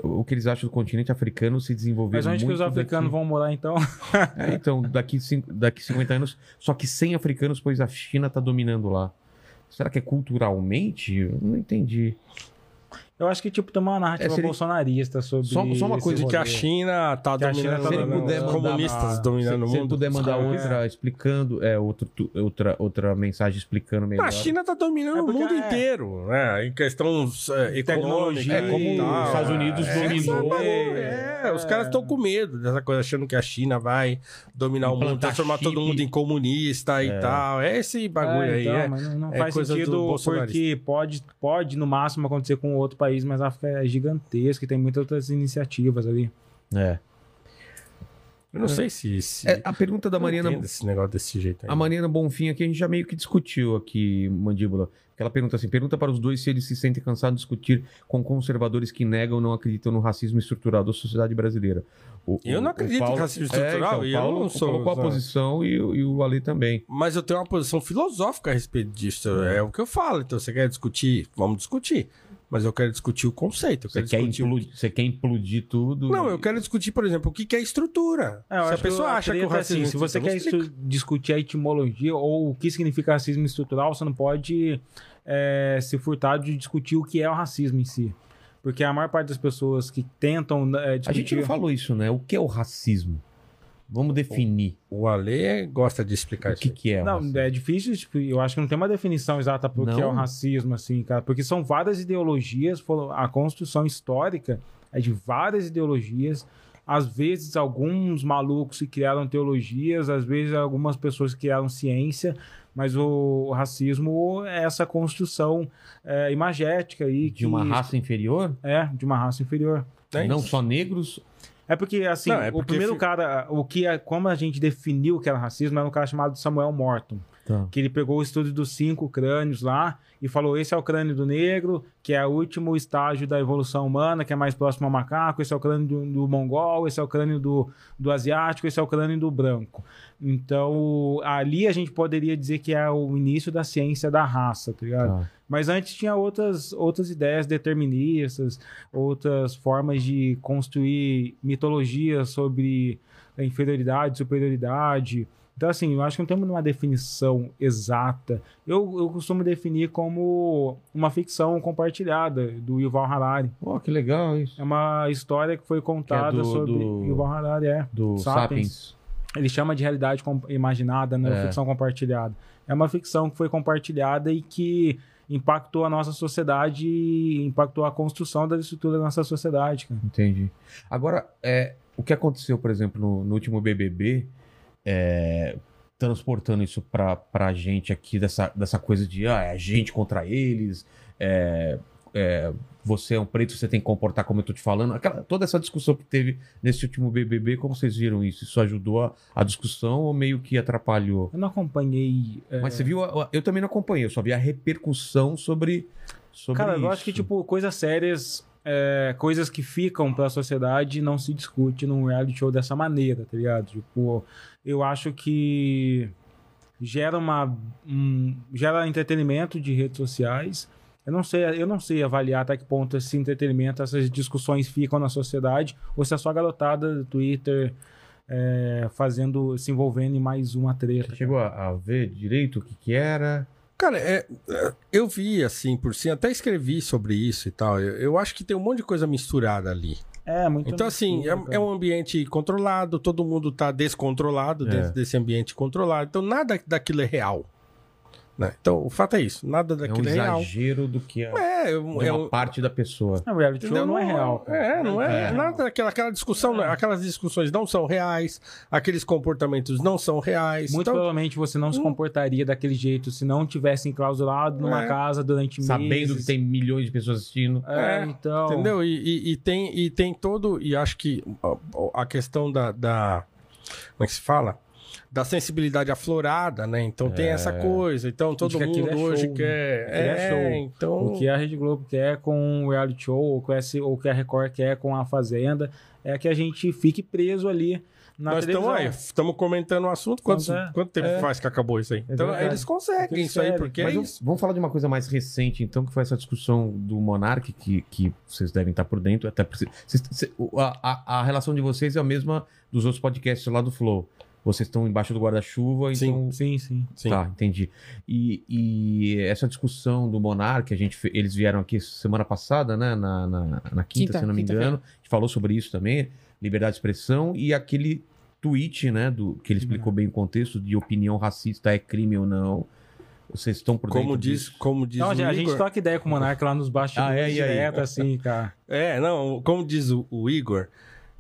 O que eles acham do continente africano se desenvolver Mas onde que os africanos daqui... vão morar então? É, então, daqui, cin- daqui 50 anos, só que sem africanos, pois a China tá dominando lá. Será que é culturalmente? Eu não entendi. Eu acho que tipo tem uma narrativa É, se ele- bolsonarista sobre Só- só uma coisa De que a. China tá Que a China dominando tá Se ele dominando- puder mandar comunistas uma- dominando o Se ele mundo. puder mandar É. outra explicando, é, outro, tu- outra, outra mensagem explicando melhor. A China tá dominando É o mundo é. inteiro, né? Em questão é, econômica. Tecnologia, É como tal. os Estados Unidos É, dominou. É, os caras estão com medo dessa coisa, achando que a China vai dominar o mundo, transformar chip. todo mundo em comunista e tal. É esse bagulho É, aí. então, é. mas não, não é faz sentido porque pode, pode no máximo acontecer com outro país, mas a África é gigantesca e tem muitas outras iniciativas ali. É. Eu não sei se. se... É, a pergunta da eu não Mariana. entendo esse negócio desse jeito aí. A Mariana Bonfim aqui, a gente já meio que discutiu aqui, Mandíbula. Ela pergunta assim: pergunta para os dois se eles se sentem cansados de discutir com conservadores que negam ou não acreditam no racismo estrutural da sociedade brasileira. O- Eu não acredito Paulo- em racismo É, estrutural, então, e o eu Paulo não sou- colocou a posição e, o- e o Ale também. Mas eu tenho uma posição filosófica a respeito disso. É o que eu falo. Então, você quer discutir? Vamos discutir. Mas eu quero discutir o conceito. Eu Você quer, discutir o- implodir, você quer implodir tudo. Não, e- eu quero discutir, por exemplo, o que que é estrutura. É, se a pessoa que acha que o é racismo... assim, se você quer discutir a etimologia ou o que significa racismo estrutural, você não pode é, se furtar de discutir o que é o racismo em si. Porque a maior parte das pessoas que tentam é, A discutir... gente não falou isso, né? O que é o racismo? Vamos definir. O Ale gosta de explicar O que, que é o Não, racismo. é difícil, tipo, eu acho que não tem uma definição exata pro que Não? é o racismo, assim, cara. Porque são várias ideologias, a construção histórica é de várias ideologias. Às vezes, alguns malucos que criaram teologias, às vezes, algumas pessoas que criaram ciência, mas o, o racismo é essa construção é, imagética aí. De uma que- raça inferior? É, de uma raça inferior. É não isso. só negros? É porque, assim, Não, é o porque primeiro fi- cara, o que é, como a gente definiu que era racismo, era um cara chamado Samuel Morton Tá. que ele pegou o estudo dos cinco crânios lá e falou: esse é o crânio do negro, que é o último estágio da evolução humana, que é mais próximo ao macaco, esse é o crânio do, do mongol, esse é o crânio do, do asiático, esse é o crânio do branco. Então, ali a gente poderia dizer que é o início da ciência da raça, tá ligado? Tá. Mas antes tinha outras, outras ideias deterministas, outras formas de construir mitologia sobre a inferioridade, superioridade. Então, assim, eu acho que não temos uma definição exata. Eu, eu costumo definir como uma ficção compartilhada do Yuval Harari. Oh, que legal isso. É uma história que foi contada do- sobre do- Yuval Harari, é. Do Sapiens. Sapiens. Ele chama de realidade imaginada, né? É. Ficção compartilhada. É uma ficção que foi compartilhada e que impactou a nossa sociedade e impactou a construção da estrutura da nossa sociedade, cara. Entendi. Agora, é, o que aconteceu, por exemplo, no, no último BBB, é, transportando isso pra, pra gente aqui, dessa, dessa coisa de ah, é a gente contra eles, é, é, você é um preto, você tem que comportar como eu tô te falando. Aquela, toda essa discussão que teve nesse último BBB, como vocês viram isso? Isso ajudou a, a discussão ou meio que atrapalhou? Eu não acompanhei. é, Mas você viu, a- eu também não acompanhei, eu só vi a repercussão sobre, sobre Cara, eu isso. acho que, tipo, coisas sérias, é, coisas que ficam pra sociedade não se discute num reality show dessa maneira, tá ligado? Tipo, eu acho que gera uma. um- gera entretenimento de redes sociais. Eu não sei, eu não sei avaliar até que ponto esse entretenimento, essas discussões ficam na sociedade, ou se é só a garotada do Twitter é, fazendo, se envolvendo em mais uma treta. Você chegou a, a ver direito o que que era? Cara, é, é, eu vi assim por cima, até escrevi sobre isso e tal. Eu, eu acho que tem um monte de coisa misturada ali. É, muito Então, assim, é, é um ambiente controlado, todo mundo tá descontrolado É. dentro desse ambiente controlado. Então, nada daquilo é real. Né? Então, o fato é isso, nada É um daquilo é, real. exagero do que é, É, é, um- é uma um- parte da pessoa. Não, o reality show Entendeu? não é real. É, não é, É. nada daquela aquela discussão, não- aquelas discussões não são reais, aqueles comportamentos não são reais. Muito então, provavelmente você não se comportaria daquele jeito se não tivesse enclausurado numa É. casa durante meses. Sabendo que tem milhões de pessoas assistindo. É, É, então. Entendeu? E, e- e tem, e tem todo. E acho que ó, a questão da, da- Como é que se fala? Da sensibilidade aflorada, né? Então tem essa coisa. Então todo mundo é hoje show, quer. Aquilo é show. então. O que a Rede Globo quer com o reality show, ou, com esse, ou que a Record quer com a Fazenda, é que a gente fique preso ali na Nós estamos aí, estamos comentando o assunto. Quanto, Então, é. quanto tempo É. faz que acabou isso aí? Então eles conseguem Eles isso aí, porque Mas é vamos, isso. vamos falar de uma coisa mais recente, então, que foi essa discussão do Monark, que, que vocês devem estar por dentro. Até porque vocês- a, a- a relação de vocês é a mesma dos outros podcasts lá do Flow. Vocês estão embaixo do guarda-chuva, Sim. então. Sim, sim. Sim. Tá, entendi. E, e essa discussão do Monark, a gente, eles vieram aqui semana passada, né? Na, na, na quinta, Quinta, se não me engano. A gente falou sobre isso também, liberdade de expressão e aquele tweet, né? Do, que ele explicou bem o contexto de opinião racista é crime ou não. Vocês estão por Como dentro diz, disso? como diz Então, o a gente troca ideia com o Monark lá nos bastidores Ah, é? E aí? direto, assim, cara. É, não, como diz o, o Igor,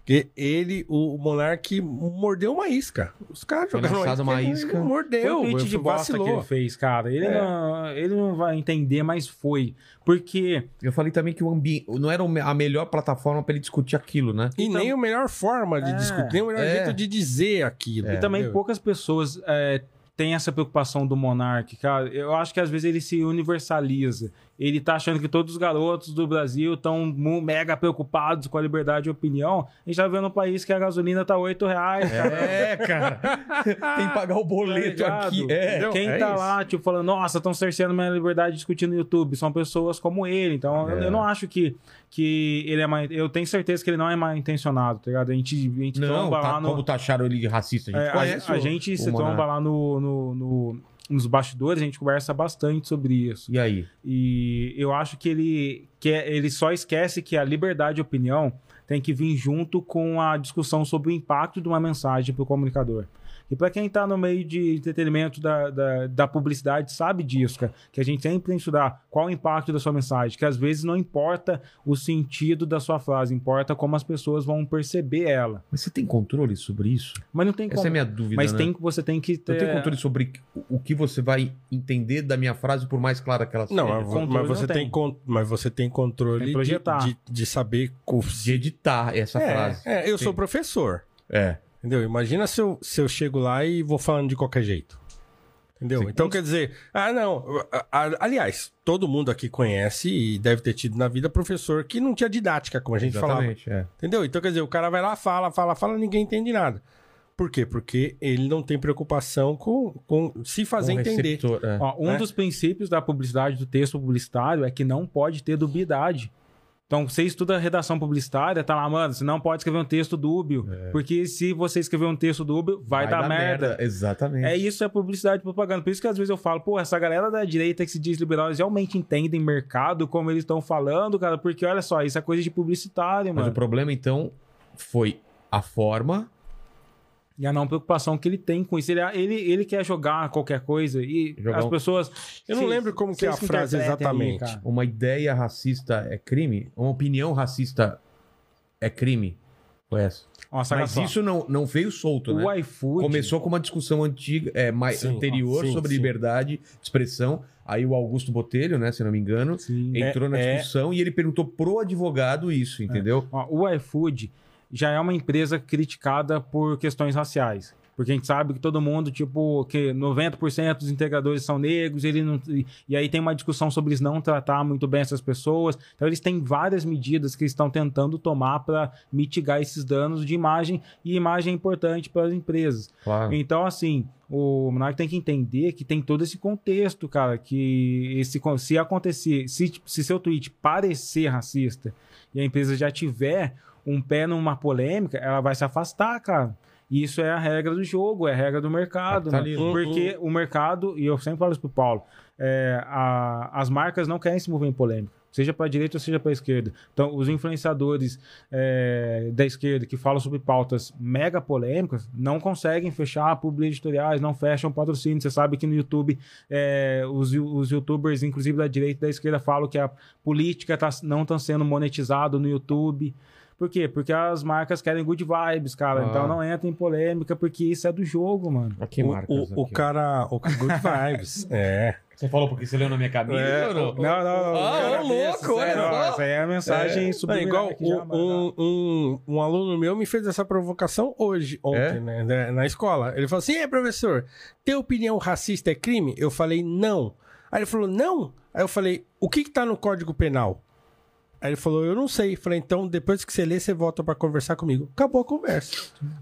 que ele, o, o Monark, mordeu uma isca. Os caras jogaram uma ele isca. Mordeu, Foi um tweet de bosta que ele fez, cara. Ele, É. não, ele não vai entender, mas foi. Porque Eu falei também que o ambiente não era a melhor plataforma para ele discutir aquilo, né? E Então- nem a melhor forma de É. discutir, nem o melhor É. jeito de dizer aquilo. É. E também entendeu? poucas pessoas é, têm essa preocupação do Monark, cara. Eu acho que às vezes ele se universaliza. Ele tá achando que todos os garotos do Brasil estão mega preocupados com a liberdade de opinião. A gente tá vendo um país que a gasolina tá 8 reais, cara. É, cara. Tem que pagar o boleto Tá aqui. É, Entendeu? Quem é tá isso. lá, tipo, falando, nossa, estão cerceando minha liberdade discutindo no YouTube, são pessoas como ele. Então, eu, É. eu não acho que, que ele é mal. Eu tenho certeza que ele não é mal intencionado, tá ligado? A gente, a gente Não, tromba tá, lá no. como taxaram ele de racista, a gente É, conhece a o- gente o se Monark. tromba lá no, no- no- nos bastidores, a gente conversa bastante sobre isso. E aí? E eu acho que ele, que é- ele só esquece que a liberdade de opinião tem que vir junto com a discussão sobre o impacto de uma mensagem para o comunicador. E para quem está no meio de entretenimento da, da, da publicidade, sabe disso, cara, que a gente sempre tem que estudar qual o impacto da sua mensagem, que às vezes não importa o sentido da sua frase, importa como as pessoas vão perceber ela. Mas você tem controle sobre isso? Mas não tem Essa como. é a minha dúvida, Mas né? tem, você tem que ter. Eu tenho controle sobre o- que você vai entender da minha frase, por mais clara que ela seja. Não, mas, mas você não tem. con- mas você tem controle Tem de, projetar. de, de saber. De editar essa é, frase. é, eu Sim. sou professor. É. Entendeu? Imagina se eu, se eu chego lá e vou falando de qualquer jeito. Entendeu? Sim. Então quer dizer, ah, não. aliás, todo mundo aqui conhece e deve ter tido na vida professor que não tinha didática, como a gente falava. Exatamente, é. Entendeu? Então, quer dizer, o cara vai lá, fala, fala, fala, ninguém entende nada. Por quê? Porque ele não tem preocupação com, com se fazer Um entender. é. Ó, um né? dos princípios da publicidade, do texto publicitário, é que não pode ter dubiedade. Então, você estuda redação publicitária, tá lá, mano, você não pode escrever um texto dúbio. Porque se você escrever um texto dúbio, vai, dar, merda. Exatamente. É isso, é publicidade e propaganda. Por isso que às vezes eu falo, pô, essa galera da direita que se diz liberal, eles realmente entendem mercado, como eles estão falando, cara, porque olha só, isso é coisa de publicitário, Mas o mano. problema, então, foi a forma E a não preocupação que ele tem com isso. Ele, ele, ele quer jogar qualquer coisa e Jogar as um- pessoas. Eu não lembro como que é a frase exatamente. Uma ideia racista é crime? Uma opinião racista é crime? Essa. Nossa, Mas só. isso não, não veio solto, né? o iFood. Começou com uma discussão antiga, é, mais Sim, anterior sim, sobre sim. liberdade de expressão. Aí o Augusto Botelho, né, se não me engano, Sim. entrou na é- discussão e ele perguntou pro advogado isso, entendeu? Ó, o iFood já é uma empresa criticada por questões raciais. Porque a gente sabe que todo mundo, tipo, que 90% dos integradores são negros, ele não, e- aí tem uma discussão sobre eles não tratar muito bem essas pessoas. Então eles têm várias medidas que estão tentando tomar para mitigar esses danos de imagem, e imagem é importante para as empresas. Claro. Então, assim, o Monark tem que entender que tem todo esse contexto, cara, que esse, se acontecer, se, se seu tweet parecer racista e a empresa já tiver um pé numa polêmica, ela vai se afastar, cara. Isso é a regra do jogo, é a regra do mercado. né? Porque o mercado, e eu sempre falo isso pro Paulo, é, a- as marcas não querem se mover em polêmica. Seja para a direita ou seja para a esquerda. Então, os influenciadores é, da esquerda que falam sobre pautas mega polêmicas não conseguem fechar publi editoriais, não fecham patrocínio. Você sabe que no YouTube é, os, os youtubers, inclusive da direita e da esquerda, falam que a política tá, não está sendo monetizado no YouTube. Por quê? Porque as marcas querem good vibes, cara. Ah. Então não entra em polêmica, porque isso é do jogo, mano. Aqui O, marcas o, o aqui. cara. O Good Vibes. é. Você falou porque você leu na minha camisa É, não? Não, não. Ah, ô, louco, olha só. Essa aí é a mensagem É, subliminar igual que já um, um, um, um aluno meu me fez essa provocação hoje, ontem, É? né, na- na escola. Ele falou assim: é, professor, ter opinião racista é crime? Eu falei, não. Aí ele falou, não. Aí eu falei, o que que tá no Código Penal? Aí ele falou, eu não sei. Falei, então depois que você lê, você volta pra conversar comigo. Acabou a conversa.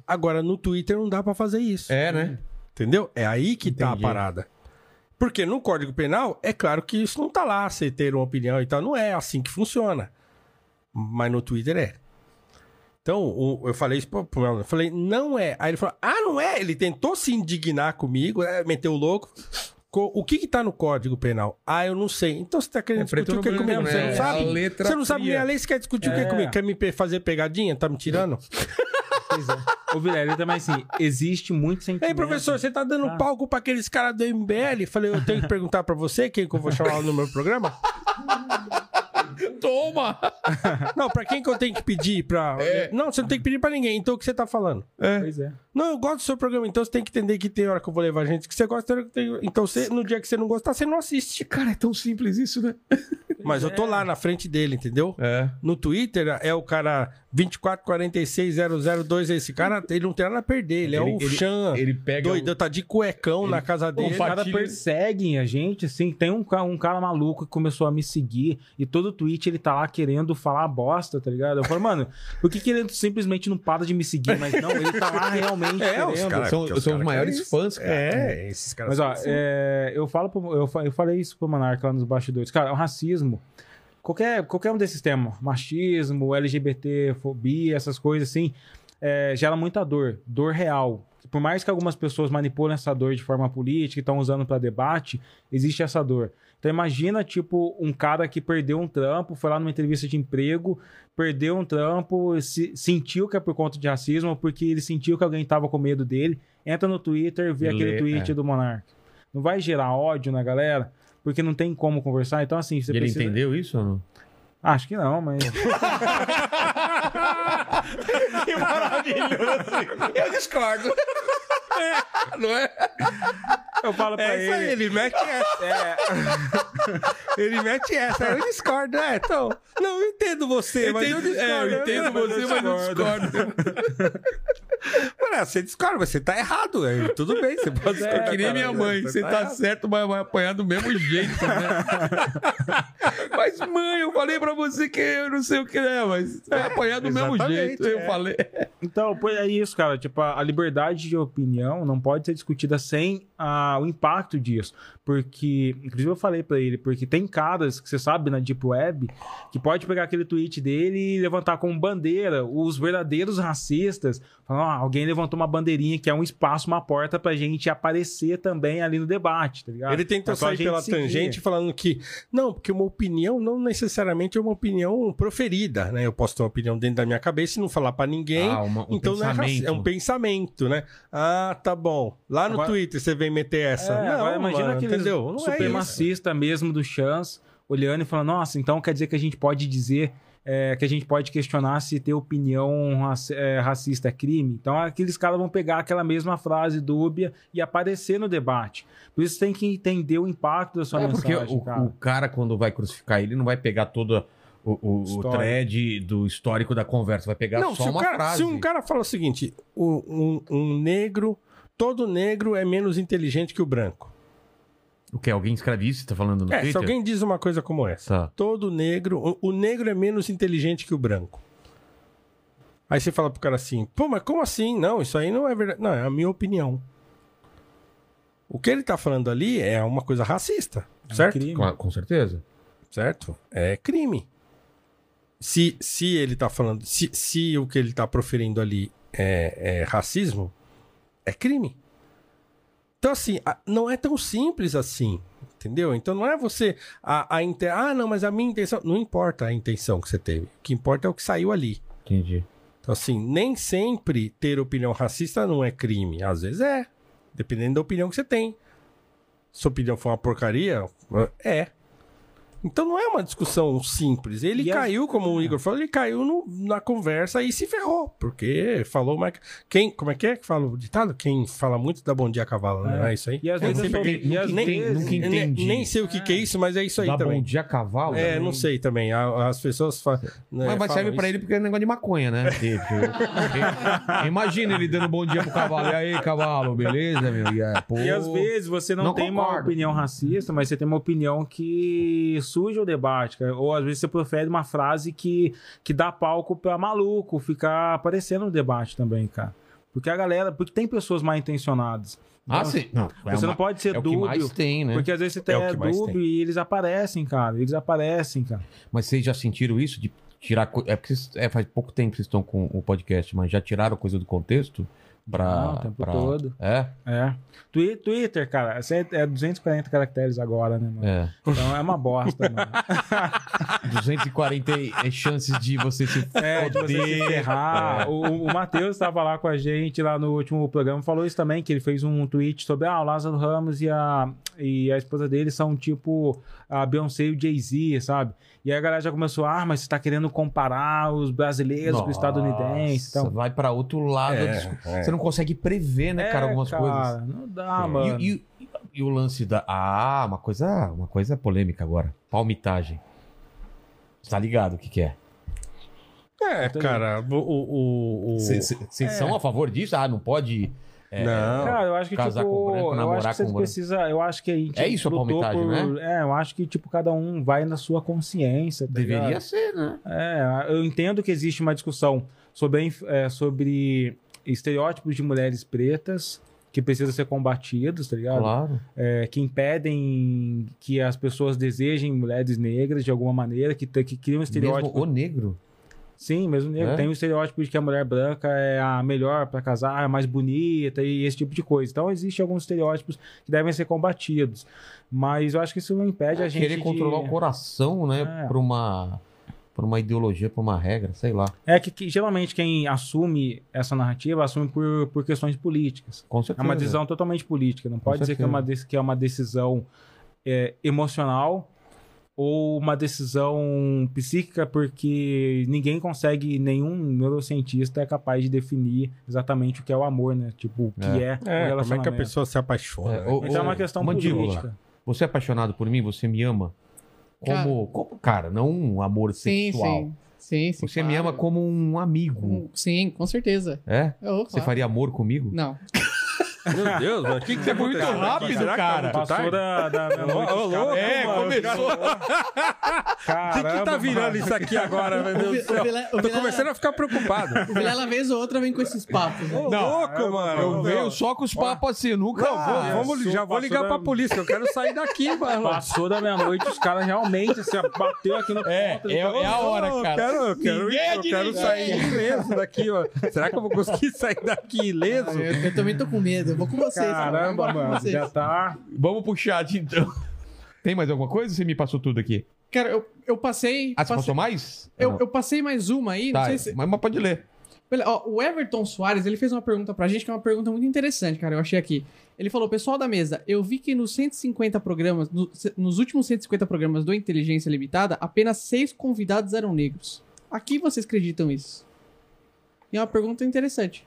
Agora no Twitter não dá pra fazer isso. É, né? Entendeu? É aí que tá a Entendi. parada. Porque no Código Penal, é claro que isso não tá lá, você ter uma opinião e tal. Não é assim que funciona. Mas no Twitter é. Então, eu falei isso pro, pro meu aluno. Eu falei, não é. Aí ele falou, ah, não é? Ele tentou se indignar comigo, é, meteu o louco. Co- O que que tá no Código Penal? Ah, eu não sei. Então você tá querendo É discutir o que comigo? Você né? não É sabe? a letra Você não sabe nem a lei, você quer discutir o que É. comigo? Quer me fazer pegadinha? Tá me tirando? Pois é. Ô, Vilela, também assim, existe muito sentimento. Ei, professor, você tá dando Ah. palco pra aqueles caras do MBL? Falei, eu tenho que perguntar pra você quem que eu vou chamar no meu programa? Toma! Não, pra quem que eu tenho que pedir pra... É. Não, você não tem que pedir pra ninguém. Então o que você tá falando? Pois é. Não, eu gosto do seu programa. Então você tem que entender que tem hora que eu vou levar gente que você gosta. tem hora que tem- Então você, no dia que você não gostar, você não assiste. Cara, é tão simples isso, né? Mas eu tô lá na frente dele, entendeu? É. No Twitter é o cara 2446002. Esse cara, ele não tem nada a perder. Ele, é Ele- o ele- Chan. Ele pega. Doidão, tá de cuecão na casa dele. Os caras perseguem a gente, assim. Tem um, um cara maluco que começou a me seguir e todo tweet ele tá lá querendo falar bosta, tá ligado? Eu falo, mano, por que, que ele simplesmente não para de me seguir? Mas não, ele tá lá realmente É, os querendo. caras- são, porque os são os maiores isso. fãs, cara. É, esses caras Mas ó, são assim. é, eu falo pro- eu, eu falei isso pro Monarca lá nos bastidores. Cara, o racismo, qualquer, qualquer um desses temas, machismo, LGBT, fobia, essas coisas assim, é, gera muita dor, dor real. Por mais que algumas pessoas manipulem essa dor de forma política e estão usando para debate, existe essa dor. Então imagina, tipo, um cara que perdeu um trampo, foi lá numa entrevista de emprego, perdeu um trampo, se- sentiu que é por conta de racismo, porque ele sentiu que alguém tava com medo dele, entra no Twitter, vê E aquele lê, tweet é. do Monark. Não vai gerar ódio na galera, porque não tem como conversar. Então, assim, você E ele precisa... entendeu isso ou não? Acho que não, mas... Que maravilhoso! Eu discordo. Não é? Eu falo pra É isso aí, ele... ele mete essa. É, Ele mete essa. Eu discordo, é. Então, não, eu entendo você, mas eu discordo. é, eu entendo você, mas eu discordo. Mano, você discorda, mas você tá errado. É, tudo bem, você pode É que nem minha mãe, você tá errado. certo, mas vai apanhar do mesmo jeito, né? mas, mãe, eu falei pra você que eu não sei o que é, mas vai apanhar do mesmo Exatamente, jeito. Eu é. falei. Então, pô, é isso, cara. Tipo, a a liberdade de opinião não pode ser discutida sem ah, o impacto disso. Porque, inclusive eu falei pra ele, porque tem caras que você sabe na Deep Web que pode pegar aquele tweet dele e levantar como bandeira os verdadeiros racistas. Falar, "Ah, alguém levantou uma bandeirinha que é um espaço, uma porta pra gente aparecer também ali no debate, tá ligado? Ele tentou É só a sair gente pela seguir. tangente falando que. Não, porque uma opinião não necessariamente é uma opinião proferida, né? Eu posso ter uma opinião dentro da minha cabeça e não falar pra ninguém. Ah, uma- um então não é, raci- é um pensamento, né? Ah, tá bom. Lá no Agora- Twitter você vem meter essa. É, não, agora imagina mano, aquele entendeu? Não é supremacista mesmo do Chance olhando e falando, nossa, então quer dizer que a gente pode dizer é, que a gente pode questionar se ter opinião raci- é, racista é crime. Então aqueles caras vão pegar aquela mesma frase dúbia e aparecer no debate. Por isso tem que entender o impacto da sua É porque mensagem, o, cara. o cara, quando vai crucificar ele, não vai pegar todo o, o, o thread do histórico da conversa, vai pegar Não, só uma cara, frase. se um cara fala o seguinte: um, um negro, todo negro é menos inteligente que o branco. O que? Alguém escreve isso? Você tá falando no É, se Twitter? alguém diz uma coisa como essa, Tá. todo negro, o, o negro é menos inteligente que o branco. Aí você fala pro cara assim, pô, mas como assim? Não, isso aí não é verdade. Não, é a minha opinião. O que ele tá falando ali é uma coisa racista, É um certo? crime. Com, com certeza. certo? É crime. Se, se ele tá falando, se, se o que ele tá proferindo ali é, é racismo, é crime. Então, assim, não é tão simples assim, entendeu? Então não é você. A, a inte- Ah, não, mas a minha intenção. Não importa a intenção que você teve. O que importa é o que saiu ali. Entendi. Então, assim, nem sempre ter opinião racista não é crime. Às vezes é. Dependendo da opinião que você tem. Se a opinião for uma porcaria, é. Então não é uma discussão simples. Ele E as- caiu, como o Igor falou, ele caiu no- na conversa e se ferrou. Porque falou mais. Quem, como é que é que fala o ditado? Quem fala muito dá bom dia a cavalo, né? É. Não é isso aí? E às Nem vezes, eu e às nem, vezes- nunca nem- entendi. nem sei o que, que é isso, mas é isso aí Dá também. bom dia a cavalo? É, né? não sei também. As pessoas falam. Mas, mas serve pra ele porque é negócio de maconha, né? Imagina ele dando bom dia pro cavalo. E aí, cavalo, beleza, meu? E, é, pô, E às vezes você não, Não tem uma concordo. opinião racista, mas você tem uma opinião que suja o debate, cara. Ou às vezes você profere uma frase que, que dá palco pra maluco ficar aparecendo no debate também, cara. Porque a galera, porque tem pessoas mal intencionadas. Ah, Então, sim. Não, é Você uma- não pode ser é dúbio. mais tem, né? Porque às vezes você É tem o que mais dúbio tem. e eles aparecem, cara. Eles aparecem, cara. Mas vocês já sentiram isso de tirar. É porque vocês- é, faz pouco tempo que vocês estão com o podcast, mas já tiraram coisa do contexto? Pra, Não, o tempo pra- todo. É? É. Twi- Twitter, cara, você é 240 caracteres agora, né, mano? É. Então é uma bosta, mano. 240 e- chances de você se É, de você se ferrar. O, o Matheus estava lá com a gente lá no último programa, falou isso também, que ele fez um tweet sobre ah, o Lázaro Ramos e a, e a esposa dele são tipo a Beyoncé e o Jay-Z, sabe? E aí a galera já começou, ah, mas você tá querendo comparar os brasileiros com os estadunidenses. Nossa, Então, vai pra outro lado. É, é. Você não consegue prever, né, cara, É, algumas cara, coisas. Não dá, mano. E, e- e o lance da. Ah, uma coisa, uma coisa polêmica agora. Palmitagem. Você tá ligado o que, que é? É, cara, o. o, o- Vocês É. são a favor disso? Ah, não pode. É, Não. Cara, eu acho que, Casar tipo, com branco, eu acho que branco. precisam, eu acho que a gente É isso a lutou palmitagem, por- né? É, eu acho que, tipo, cada um vai na sua consciência, tá Deveria ligado? ser, né? É, eu entendo que existe uma discussão sobre, é, sobre estereótipos de mulheres pretas que precisam ser combatidos, tá ligado? Claro. É, que impedem que as pessoas desejem mulheres negras de alguma maneira, que, que criam um estereótipo. Mesmo o negro. Sim, mesmo negro. É? Tem o estereótipo de que a mulher branca é a melhor pra casar, é mais bonita e esse tipo de coisa. Então, existem alguns estereótipos que devem ser combatidos. Mas eu acho que isso não impede a gente Querer de- controlar o coração, né? É. Por uma. Por uma ideologia, por uma regra, sei lá. É que, que geralmente quem assume essa narrativa assume por, por questões políticas. Com É certeza. uma decisão totalmente política. Não pode dizer que é, uma, que é uma decisão é, emocional ou uma decisão psíquica, porque ninguém consegue, nenhum neurocientista é capaz de definir exatamente o que é o amor, né? Tipo, o que é, o É, como é que a pessoa se apaixona? É, né? o- Então é uma questão Mandíbula. política. Você é apaixonado por mim? Você me ama? Como, como cara, não um amor Sim, sexual. sim. Sim, sim. Você me claro. ama como um amigo. Sim, com certeza. É? Oh, Você claro. faria amor comigo? Não. Meu Deus, mano. O que, que você É muito aconteceu? rápido, Será que tá cara. muito Passou tarde? da, da meia-noite. Ô, louco, É, mano. começou. O que, que tá virando mano. isso aqui agora, meu Deus do céu? o Vila- o Tô Vilela- começando a ficar preocupado. O Vilela, vez ou outra, vem com esses papos. Ô, Não, louco, mano. Eu venho só com os papos assim, nunca. Não, vou- vamos, já vou ligar pra polícia, eu quero sair daqui, mano. Passou da meia-noite, os caras realmente assim, ó, bateu aqui no É, ponto, é, é a hora, Eu cara. quero, eu quero, Ninguém é eu quero sair ileso daqui, ó. Será que eu vou conseguir sair daqui ileso? Eu, eu também tô com medo. Eu vou com vocês. cara. Caramba, mano, vocês. já tá. Vamos pro chat, então. Tem mais alguma coisa você me passou tudo aqui? Cara, eu, eu passei. Ah, você passei- passou mais? eu, Não. eu passei mais uma aí, não Tá, sei se. mas, pode ler. Ó, o Everton Soares, ele fez uma pergunta pra gente que é uma pergunta muito interessante, cara. Eu achei aqui. Ele falou, pessoal da mesa, eu vi que nos 150 programas, no- nos últimos 150 programas do Inteligência Limitada, apenas seis convidados eram negros. A que vocês acreditam isso? E é uma pergunta interessante.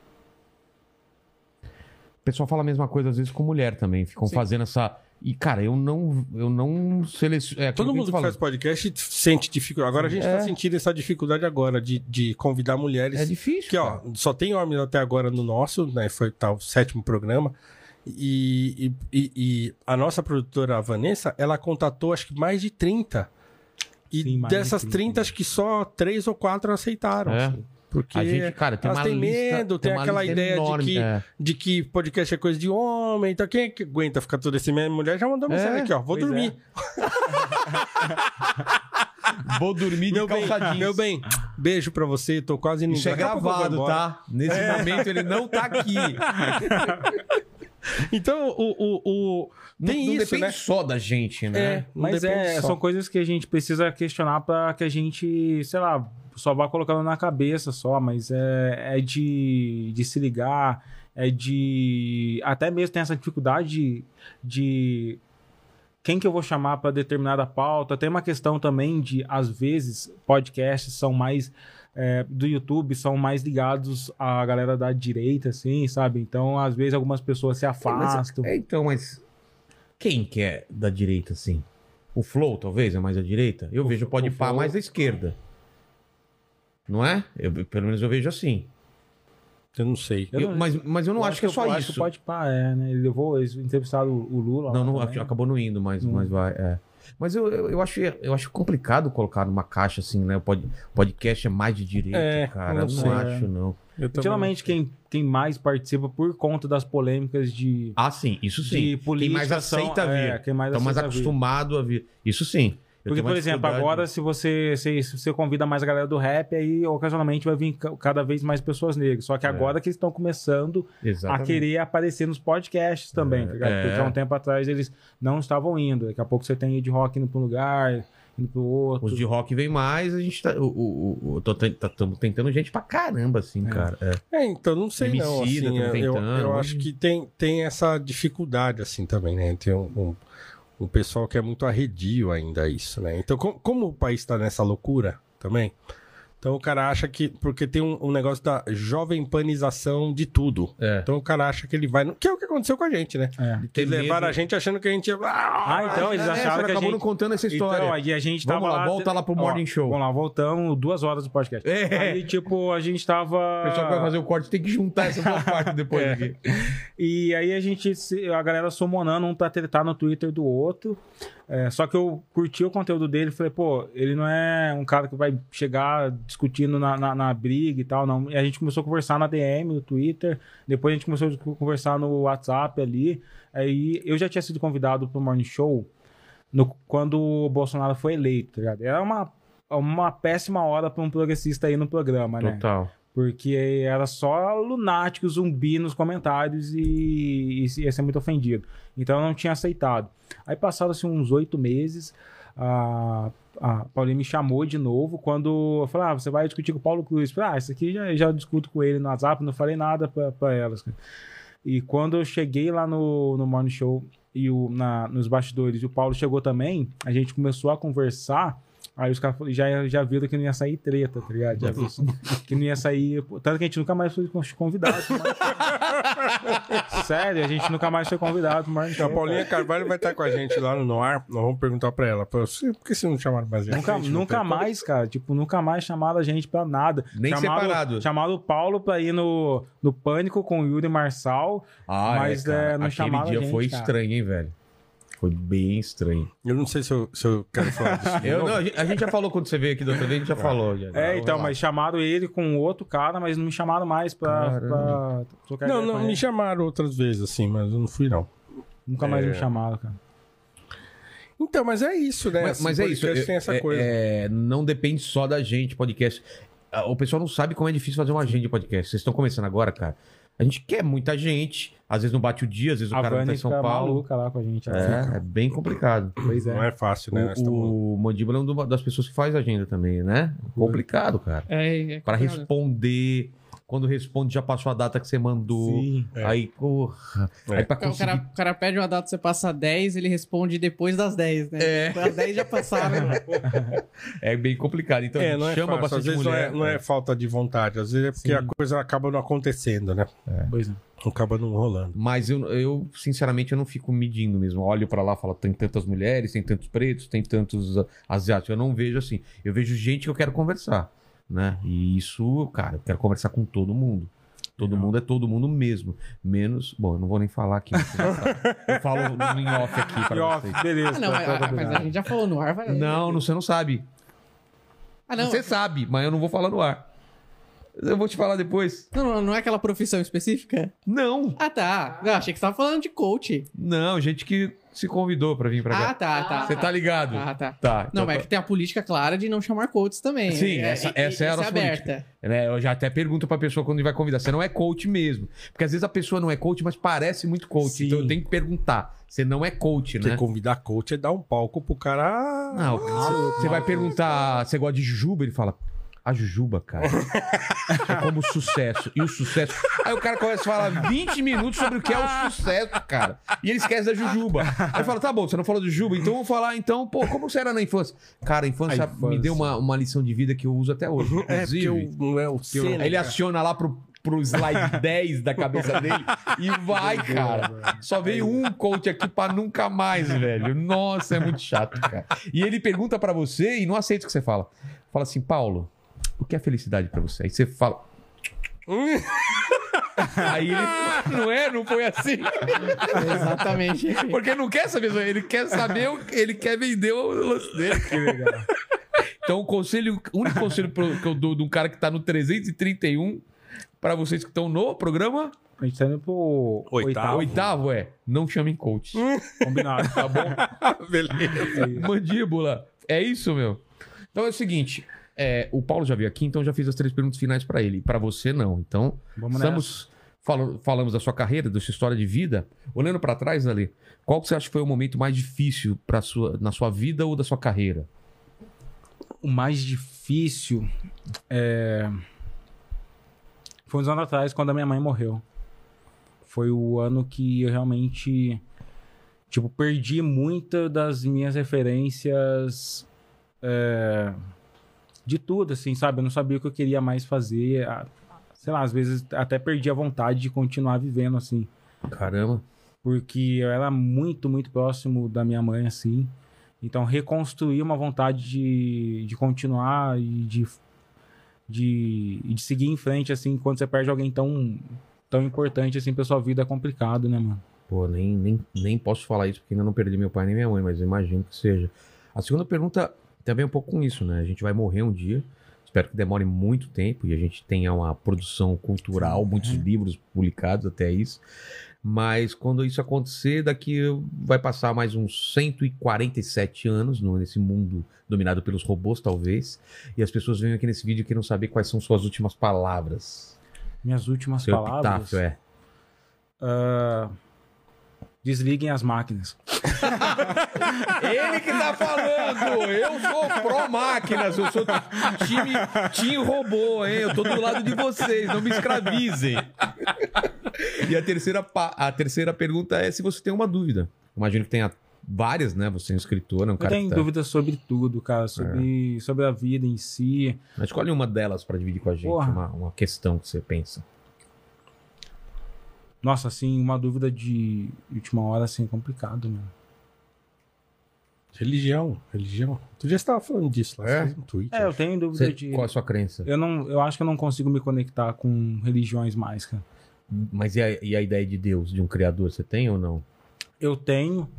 O pessoal fala a mesma coisa às vezes com mulher também. Ficam Sim. fazendo essa. E, cara, eu não, eu não seleciono. É, Todo mundo que faz podcast sente dificuldade. Agora a gente É. tá sentindo essa dificuldade agora de, de convidar mulheres. É difícil. Que, ó, só tem homens até agora no nosso, né? Foi tá, o sétimo programa. E, e, e- e a nossa produtora, a Vanessa, ela contatou acho que mais de 30. E Sim, mais de dessas 30, 30, acho que só três ou quatro aceitaram. É. assim. Porque A gente, cara, tem elas têm medo, tem uma aquela ideia de enorme, que- é. de que podcast é coisa de homem. Então quem é que aguenta ficar todo esse mesmo? Mulher já mandou mensagem É, aqui, ó. Vou pois dormir. Vou dormir de Meu bem, calça jeans. meu bem, beijo pra você. Tô quase indo Isso é gravado, tá? Nesse momento ele não tá aqui. Então, o, o, o... Não- tem não isso, depende né? só da gente, né? É, Mas é, só. são coisas que a gente precisa questionar pra que a gente, sei lá, só vá colocando na cabeça só, mas é, é de, de se ligar, é de. Até mesmo tem essa dificuldade de. de quem que eu vou chamar para determinada pauta. Tem uma questão também de, às vezes, podcasts são mais. é, do YouTube são mais ligados à galera da direita, assim, sabe? Então, às vezes, algumas pessoas se afastam. É, então, mas quem que é da direita, assim? O Flow, talvez, é mais da direita? Eu vejo o Pode o Flow- mais da esquerda. Não é? Eu- pelo menos eu vejo assim. Eu não sei. Eu mas, mas eu não Eu acho que é só eu acho isso. que pode pá, é, né? Ele levou, eles entrevistaram o o Lula. Não, não também. acabou não indo, mas, Hum. mas vai. é. Mas eu, eu, eu acho, eu acho complicado colocar numa caixa assim, né? O pod, podcast é mais de direita, É, cara. eu não não, sei. acho, não. Geralmente quem, quem mais participa por conta das polêmicas de, Ah, sim, isso sim. de Quem mais aceita são- vir. É, quem mais Estão mais vir. acostumado a vir. Isso sim. Porque, por exemplo, agora se você, se, se você convida mais a galera do rap, aí ocasionalmente vai vir ca- cada vez mais pessoas negras. Só que É. agora que eles estão começando Exatamente. a querer aparecer nos podcasts também, tá ligado? É. Porque há um tempo atrás eles não estavam indo. Daqui a pouco você tem de rock indo para um lugar, indo para o outro. Os de rock vem mais, a gente tá. O, o, o, tô tá- tamo tentando gente pra caramba, assim, cara. É. É, então não sei não, Emicida, assim, tão eu, eu, tentando, eu acho que tem, tem essa dificuldade assim também, né? Tem um, um, um pessoal que é muito arredio ainda isso, né? Então, com- como o país tá nessa loucura também, então o cara acha que, porque tem um, um negócio da jovem panização de tudo. É. Então o cara acha que ele vai, no- que é o que aconteceu com a gente, né? É. Eles levaram medo. a gente achando que a gente ia... Ah, então eles É, acharam que a acabou gente... não contando essa história. Então, aí a gente Vamos tava lá, volta lá pro Morning Show. Vamos lá, voltamos duas horas do podcast. É. Aí, tipo, a gente tava... O pessoal que vai fazer o corte tem que juntar essa duas partes depois É. aqui. E aí a gente, a galera sumonando um pra tretar no Twitter do outro. É, só que eu curti o conteúdo dele falei, pô, ele não é um cara que vai chegar discutindo na, na, na briga e tal, não. E a gente começou a conversar na DM, no Twitter. Depois a gente começou a conversar no WhatsApp ali. Aí eu já tinha sido convidado pro Morning Show no- quando o Bolsonaro foi eleito, tá ligado? Era uma, uma péssima hora pra um progressista aí no programa, né? Total. Porque era só lunático, zumbi nos comentários e, e ia ser muito ofendido. Então eu não tinha aceitado. Aí passaram-se uns oito meses, a, a Paulinha me chamou de novo quando eu falei, ah, você vai discutir com o Paulo Cruz. Eu falei, ah, isso aqui já, já discuto com ele no WhatsApp, não falei nada pra elas. E quando eu cheguei lá no, no Morning Show e o, na, nos bastidores e o Paulo chegou também, a gente começou a conversar. Aí os caras já, já viram que não ia sair treta, tá ligado? Já viram que não ia sair. Tanto que a gente nunca mais foi convidado. mas- Sério, a gente nunca mais foi convidado. Mas A Paulinha Carvalho vai estar com a gente lá no Noir. Nós vamos perguntar pra ela. Por que vocês não chamaram mais gente? Nunca, A nunca mais, cara. Tipo, nunca mais chamaram a gente pra nada. Nem chamaram, separado. Chamaram o Paulo pra ir no, no Pânico com o Yuri Marçal. Ah, Mas, é, cara. é, não Aquele chamaram a dia gente, foi cara. estranho, hein, velho? Foi bem estranho. Eu não sei se eu, se eu quero falar disso. Eu, não, a gente- já falou quando você veio aqui da outra vez, a gente já falou. Já, É, então, lá. mas chamaram ele com outro cara, mas não me chamaram mais pra, pra trocar Não, não, me chamaram outras vezes, assim, mas eu não fui, não. Nunca mais É. me chamaram, cara. Então, mas é isso, né? Mas, Assim, mas é podcast isso. tem essa é- coisa. é, não depende só da gente, podcast. Ah, O pessoal não sabe como é difícil fazer uma agenda de podcast. Vocês estão começando agora, cara. A gente quer muita gente. Às vezes não bate o dia, às vezes o a cara não tá Vânia em São Paulo. maluca lá com a gente. É, é bem complicado. Pois é. Não é fácil, né? O, o Mandíbula é uma das pessoas que faz agenda também, né? Complicado, cara. É, é Para responder quando responde já passou a data que você mandou. Sim. É. Aí, porra. É. Aí pra O cara, conseguir... o cara pede uma data, você passa 10, ele responde depois das 10, né? É. Depois das 10 já passaram. É bem complicado. Então, É, não é chama fácil. Às bastante vezes não mulher. é, não é falta de vontade, às vezes é porque Sim. a coisa acaba não acontecendo, né? Pois é. Acaba não rolando. Mas eu, eu, sinceramente, eu não fico medindo mesmo. Olho pra lá e falo, tem tantas mulheres, tem tantos pretos, tem tantos asiáticos. Eu não vejo assim. Eu vejo gente que eu quero conversar, né? E isso, cara, eu quero conversar com todo mundo. Todo mundo é todo mundo mesmo. Menos. Bom, eu não vou nem falar aqui. Eu falo em off aqui pra vocês. beleza. Ah, não, tá mas, todo ah, mas a gente já falou no ar. Vai... Não, não, você não sabe. Ah, não. Você sabe, mas eu não vou falar no ar. Eu vou te falar depois. Não, não, não é aquela profissão específica? Não, Ah, tá. Não, achei que você tava falando de coach. não, gente que se convidou pra vir pra Ah, cá. tá, tá. Você tá ligado? Ah, tá. Tá. Não, então mas é que tem a política clara de não chamar coaches também. Sim, essa- essa é a nossa aberta. né, eu já até pergunto pra pessoa quando vai convidar. Você não é coach mesmo. Porque às vezes a pessoa não é coach, mas parece muito coach. Sim. Então eu tenho que perguntar. Você não é coach, Porque né? convidar coach é dar um palco pro cara. Não, você- você vai perguntar, você gosta de Jujuba? Ele fala, a Jujuba, cara, é como sucesso. E o sucesso... Aí o cara começa a falar 20 minutos sobre o que é o sucesso, cara. E ele esquece da Jujuba. Aí fala, tá bom, você não falou de Jujuba, então vamos falar, então, pô, como você era na infância? Cara, a infância, A infância. me deu uma, uma lição de vida que eu uso até hoje. É, Inclusive, o- não é o Aí ele cara. aciona lá pro, pro slide 10 da cabeça dele e vai, cara. Só veio um coach aqui pra nunca mais, velho. Nossa, é muito chato, cara. E ele pergunta pra você e não aceita o que você fala. Fala assim, Paulo, o que é felicidade pra você? Aí você fala. Aí ele. Não é? Não foi assim? Exatamente. Porque não quer saber, ele quer saber, o- ele quer vender o lance dele. Que legal. Então, o conselho, o único conselho que eu dou de um cara que tá no 331, pra vocês que estão no programa, A gente tá indo pro Oitavo. oitavo é, não chamem coach. Combinado. Tá bom? Beleza. Mandíbula. É isso, meu. Então é o seguinte, é, o Paulo já veio aqui, então já fiz as três perguntas finais pra ele. Pra você, não. Então, Vamos estamos... falamos da sua carreira, da sua história de vida. Olhando pra trás, Ali, qual que você acha que foi o momento mais difícil pra sua, na sua vida ou da sua carreira? O mais difícil é... foi uns anos atrás, quando a minha mãe morreu. Foi o ano que eu realmente, tipo, perdi muita das minhas referências é, de tudo, assim, sabe? Eu não sabia o que eu queria mais fazer. Sei lá, às vezes até perdi a vontade de continuar vivendo, assim. Caramba. porque eu era muito, muito próximo da minha mãe, assim. Então, reconstruir uma vontade de, de continuar e de, de, de seguir em frente, assim, quando você perde alguém tão, tão importante, assim, pra sua vida é complicado, né, mano? Pô, nem, nem, nem posso falar isso porque ainda não perdi meu pai nem minha mãe, mas imagino que seja. A segunda pergunta ver um pouco com isso, né? A gente vai morrer um dia. Espero que demore muito tempo e a gente tenha uma produção cultural, muitos livros publicados até isso. Mas quando isso acontecer, daqui vai passar mais uns 147 anos no- nesse mundo dominado pelos robôs, talvez. E as pessoas vêm aqui nesse vídeo e querem saber quais são suas últimas palavras. Minhas últimas Seu palavras. epitáfio é. ah, desliguem as máquinas. Ele que tá falando! Eu sou pró-máquinas, eu sou time, time robô, hein? Eu tô do lado de vocês, não me escravizem. E a terceira, a terceira pergunta é se você tem uma dúvida. Imagino que tenha várias, né? Você é um escritor, né? Um Eu tenho tá... dúvidas sobre tudo, cara, sobre, sobre a vida em si. Mas Escolhe uma delas pra dividir com a gente, uma, uma questão que você pensa. Nossa, assim, uma dúvida de última hora, assim, é complicado, mano. Religião, religião. Tu já estava falando disso lá, É? fez um tweet. É, eu acho. tenho dúvida Você- de. Qual é a sua crença? Eu, não, eu acho que eu não consigo me conectar com religiões mais, cara. Mas e a, e a ideia de Deus, de um criador, você tem ou não? Eu tenho.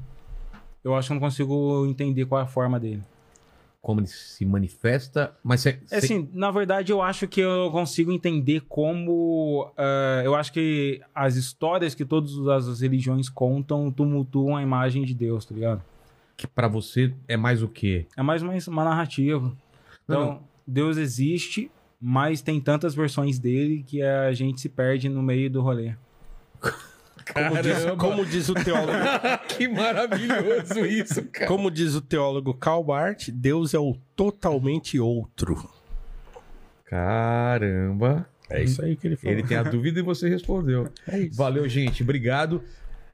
Eu acho que eu não consigo entender qual é a forma dele. Como ele se manifesta, mas você... É Assim, na verdade, eu acho que eu consigo entender como. ah, eu acho que as histórias que todas as religiões contam tumultuam a imagem de Deus, tá ligado? que pra você é mais o quê? É mais uma, uma narrativa. Então, Não, Deus existe, mas tem tantas versões dele que a gente se perde no meio do rolê. Como diz, como diz o teólogo, que maravilhoso isso, cara. como diz o teólogo Karl Barth, Deus é o totalmente outro. Caramba. É isso aí que ele falou. Ele tem a dúvida e você respondeu. É isso. Valeu, gente. Obrigado.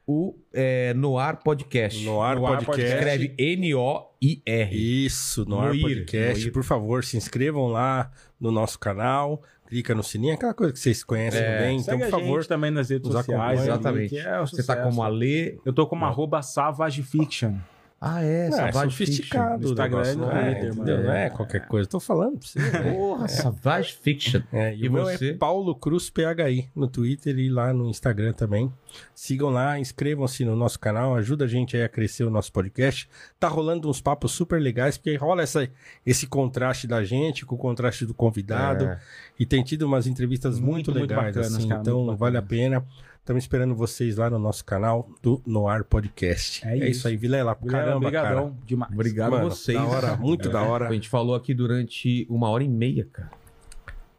O é, Noar Podcast. Noar Noar Podcast. Escreve N-O-I-R. Isso, no Ar Noir, Podcast. Noir. Por favor, se inscrevam lá no nosso canal. Clica no sininho, aquela coisa que vocês conhecem É, bem. Então, por a favor. também nas redes sociais. ali, Exatamente. é Você tá sucesso. como Alê. Eu tô como arroba Savage Fiction. Ah, é. Não, é Savage sofisticado No o Instagram negócio, e no não é, Twitter, entendeu? mano. Não é qualquer coisa. Tô falando pra você. Fiction. né? Porra, Savage Fiction. É, e, E o meu você? é Paulo Cruz PHI no Twitter e lá no Instagram também. Sigam lá, inscrevam-se no nosso canal, ajuda a gente aí a crescer o nosso podcast. Tá rolando uns papos super legais, porque rola essa, esse contraste da gente com o contraste do convidado. É. E tem tido umas entrevistas muito, Muito, muito legais, bacanas, assim, cara, então muito vale a pena. Estamos esperando vocês lá no nosso canal do Noar Podcast. É É, isso isso. aí, Vilela. Caramba, Obrigadão cara. demais. Obrigado a Mano, vocês. Da hora, muito da hora. A gente falou aqui durante uma hora e meia, cara.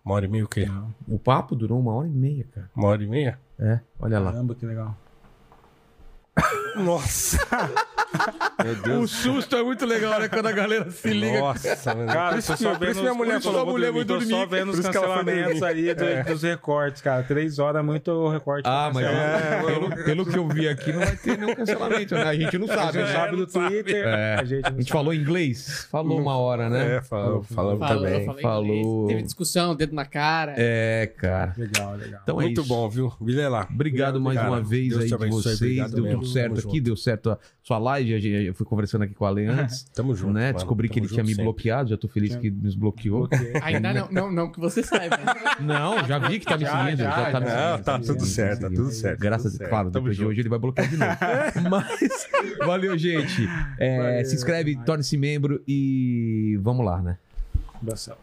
Uma hora e meia o quê? O papo durou uma hora e meia, cara. Uma hora e meia? É, olha lá. Caramba, que legal. Nossa! Meu O Deus. susto é muito legal, né? Quando a galera se liga. Nossa, mano. Cara, isso, só vendo isso minha mulher falou, sua vou mulher dormir. Tô dormir. só vendo os cancelamentos ali do- dos recortes, cara. Três horas é muito recorte. Ah, mas cancelar. pelo, pelo que eu vi aqui, não vai ter nenhum cancelamento, né? A gente não A sabe, gente né? sabe do Twitter. É. A gente A gente falou inglês? Falou uma hora, né? É, falou, falamos Falou, também. falou. Teve discussão, dedo na cara. É, cara. Legal, legal. Então é Muito isso. bom, viu? Vilela. Obrigado mais Cara, uma vez Deus aí de vocês. obrigado Deu certo aqui, junto. deu certo a sua live. a gente- Eu fui conversando aqui com a Ale antes. Tamo junto. né? mano. Descobri que ele tinha me sempre. bloqueado, já tô feliz que desbloqueou. Ainda não, não, não que você saiba. Não, já vi que tá me Já, seguindo, já, já, tá me já. seguindo. Não, tá me tudo certo, me tá tudo certo, Graças a certo. claro, depois de hoje ele vai bloquear de novo. Mas, valeu, gente. É, Valeu, se inscreve, torne-se membro e vamos lá, né? Abração.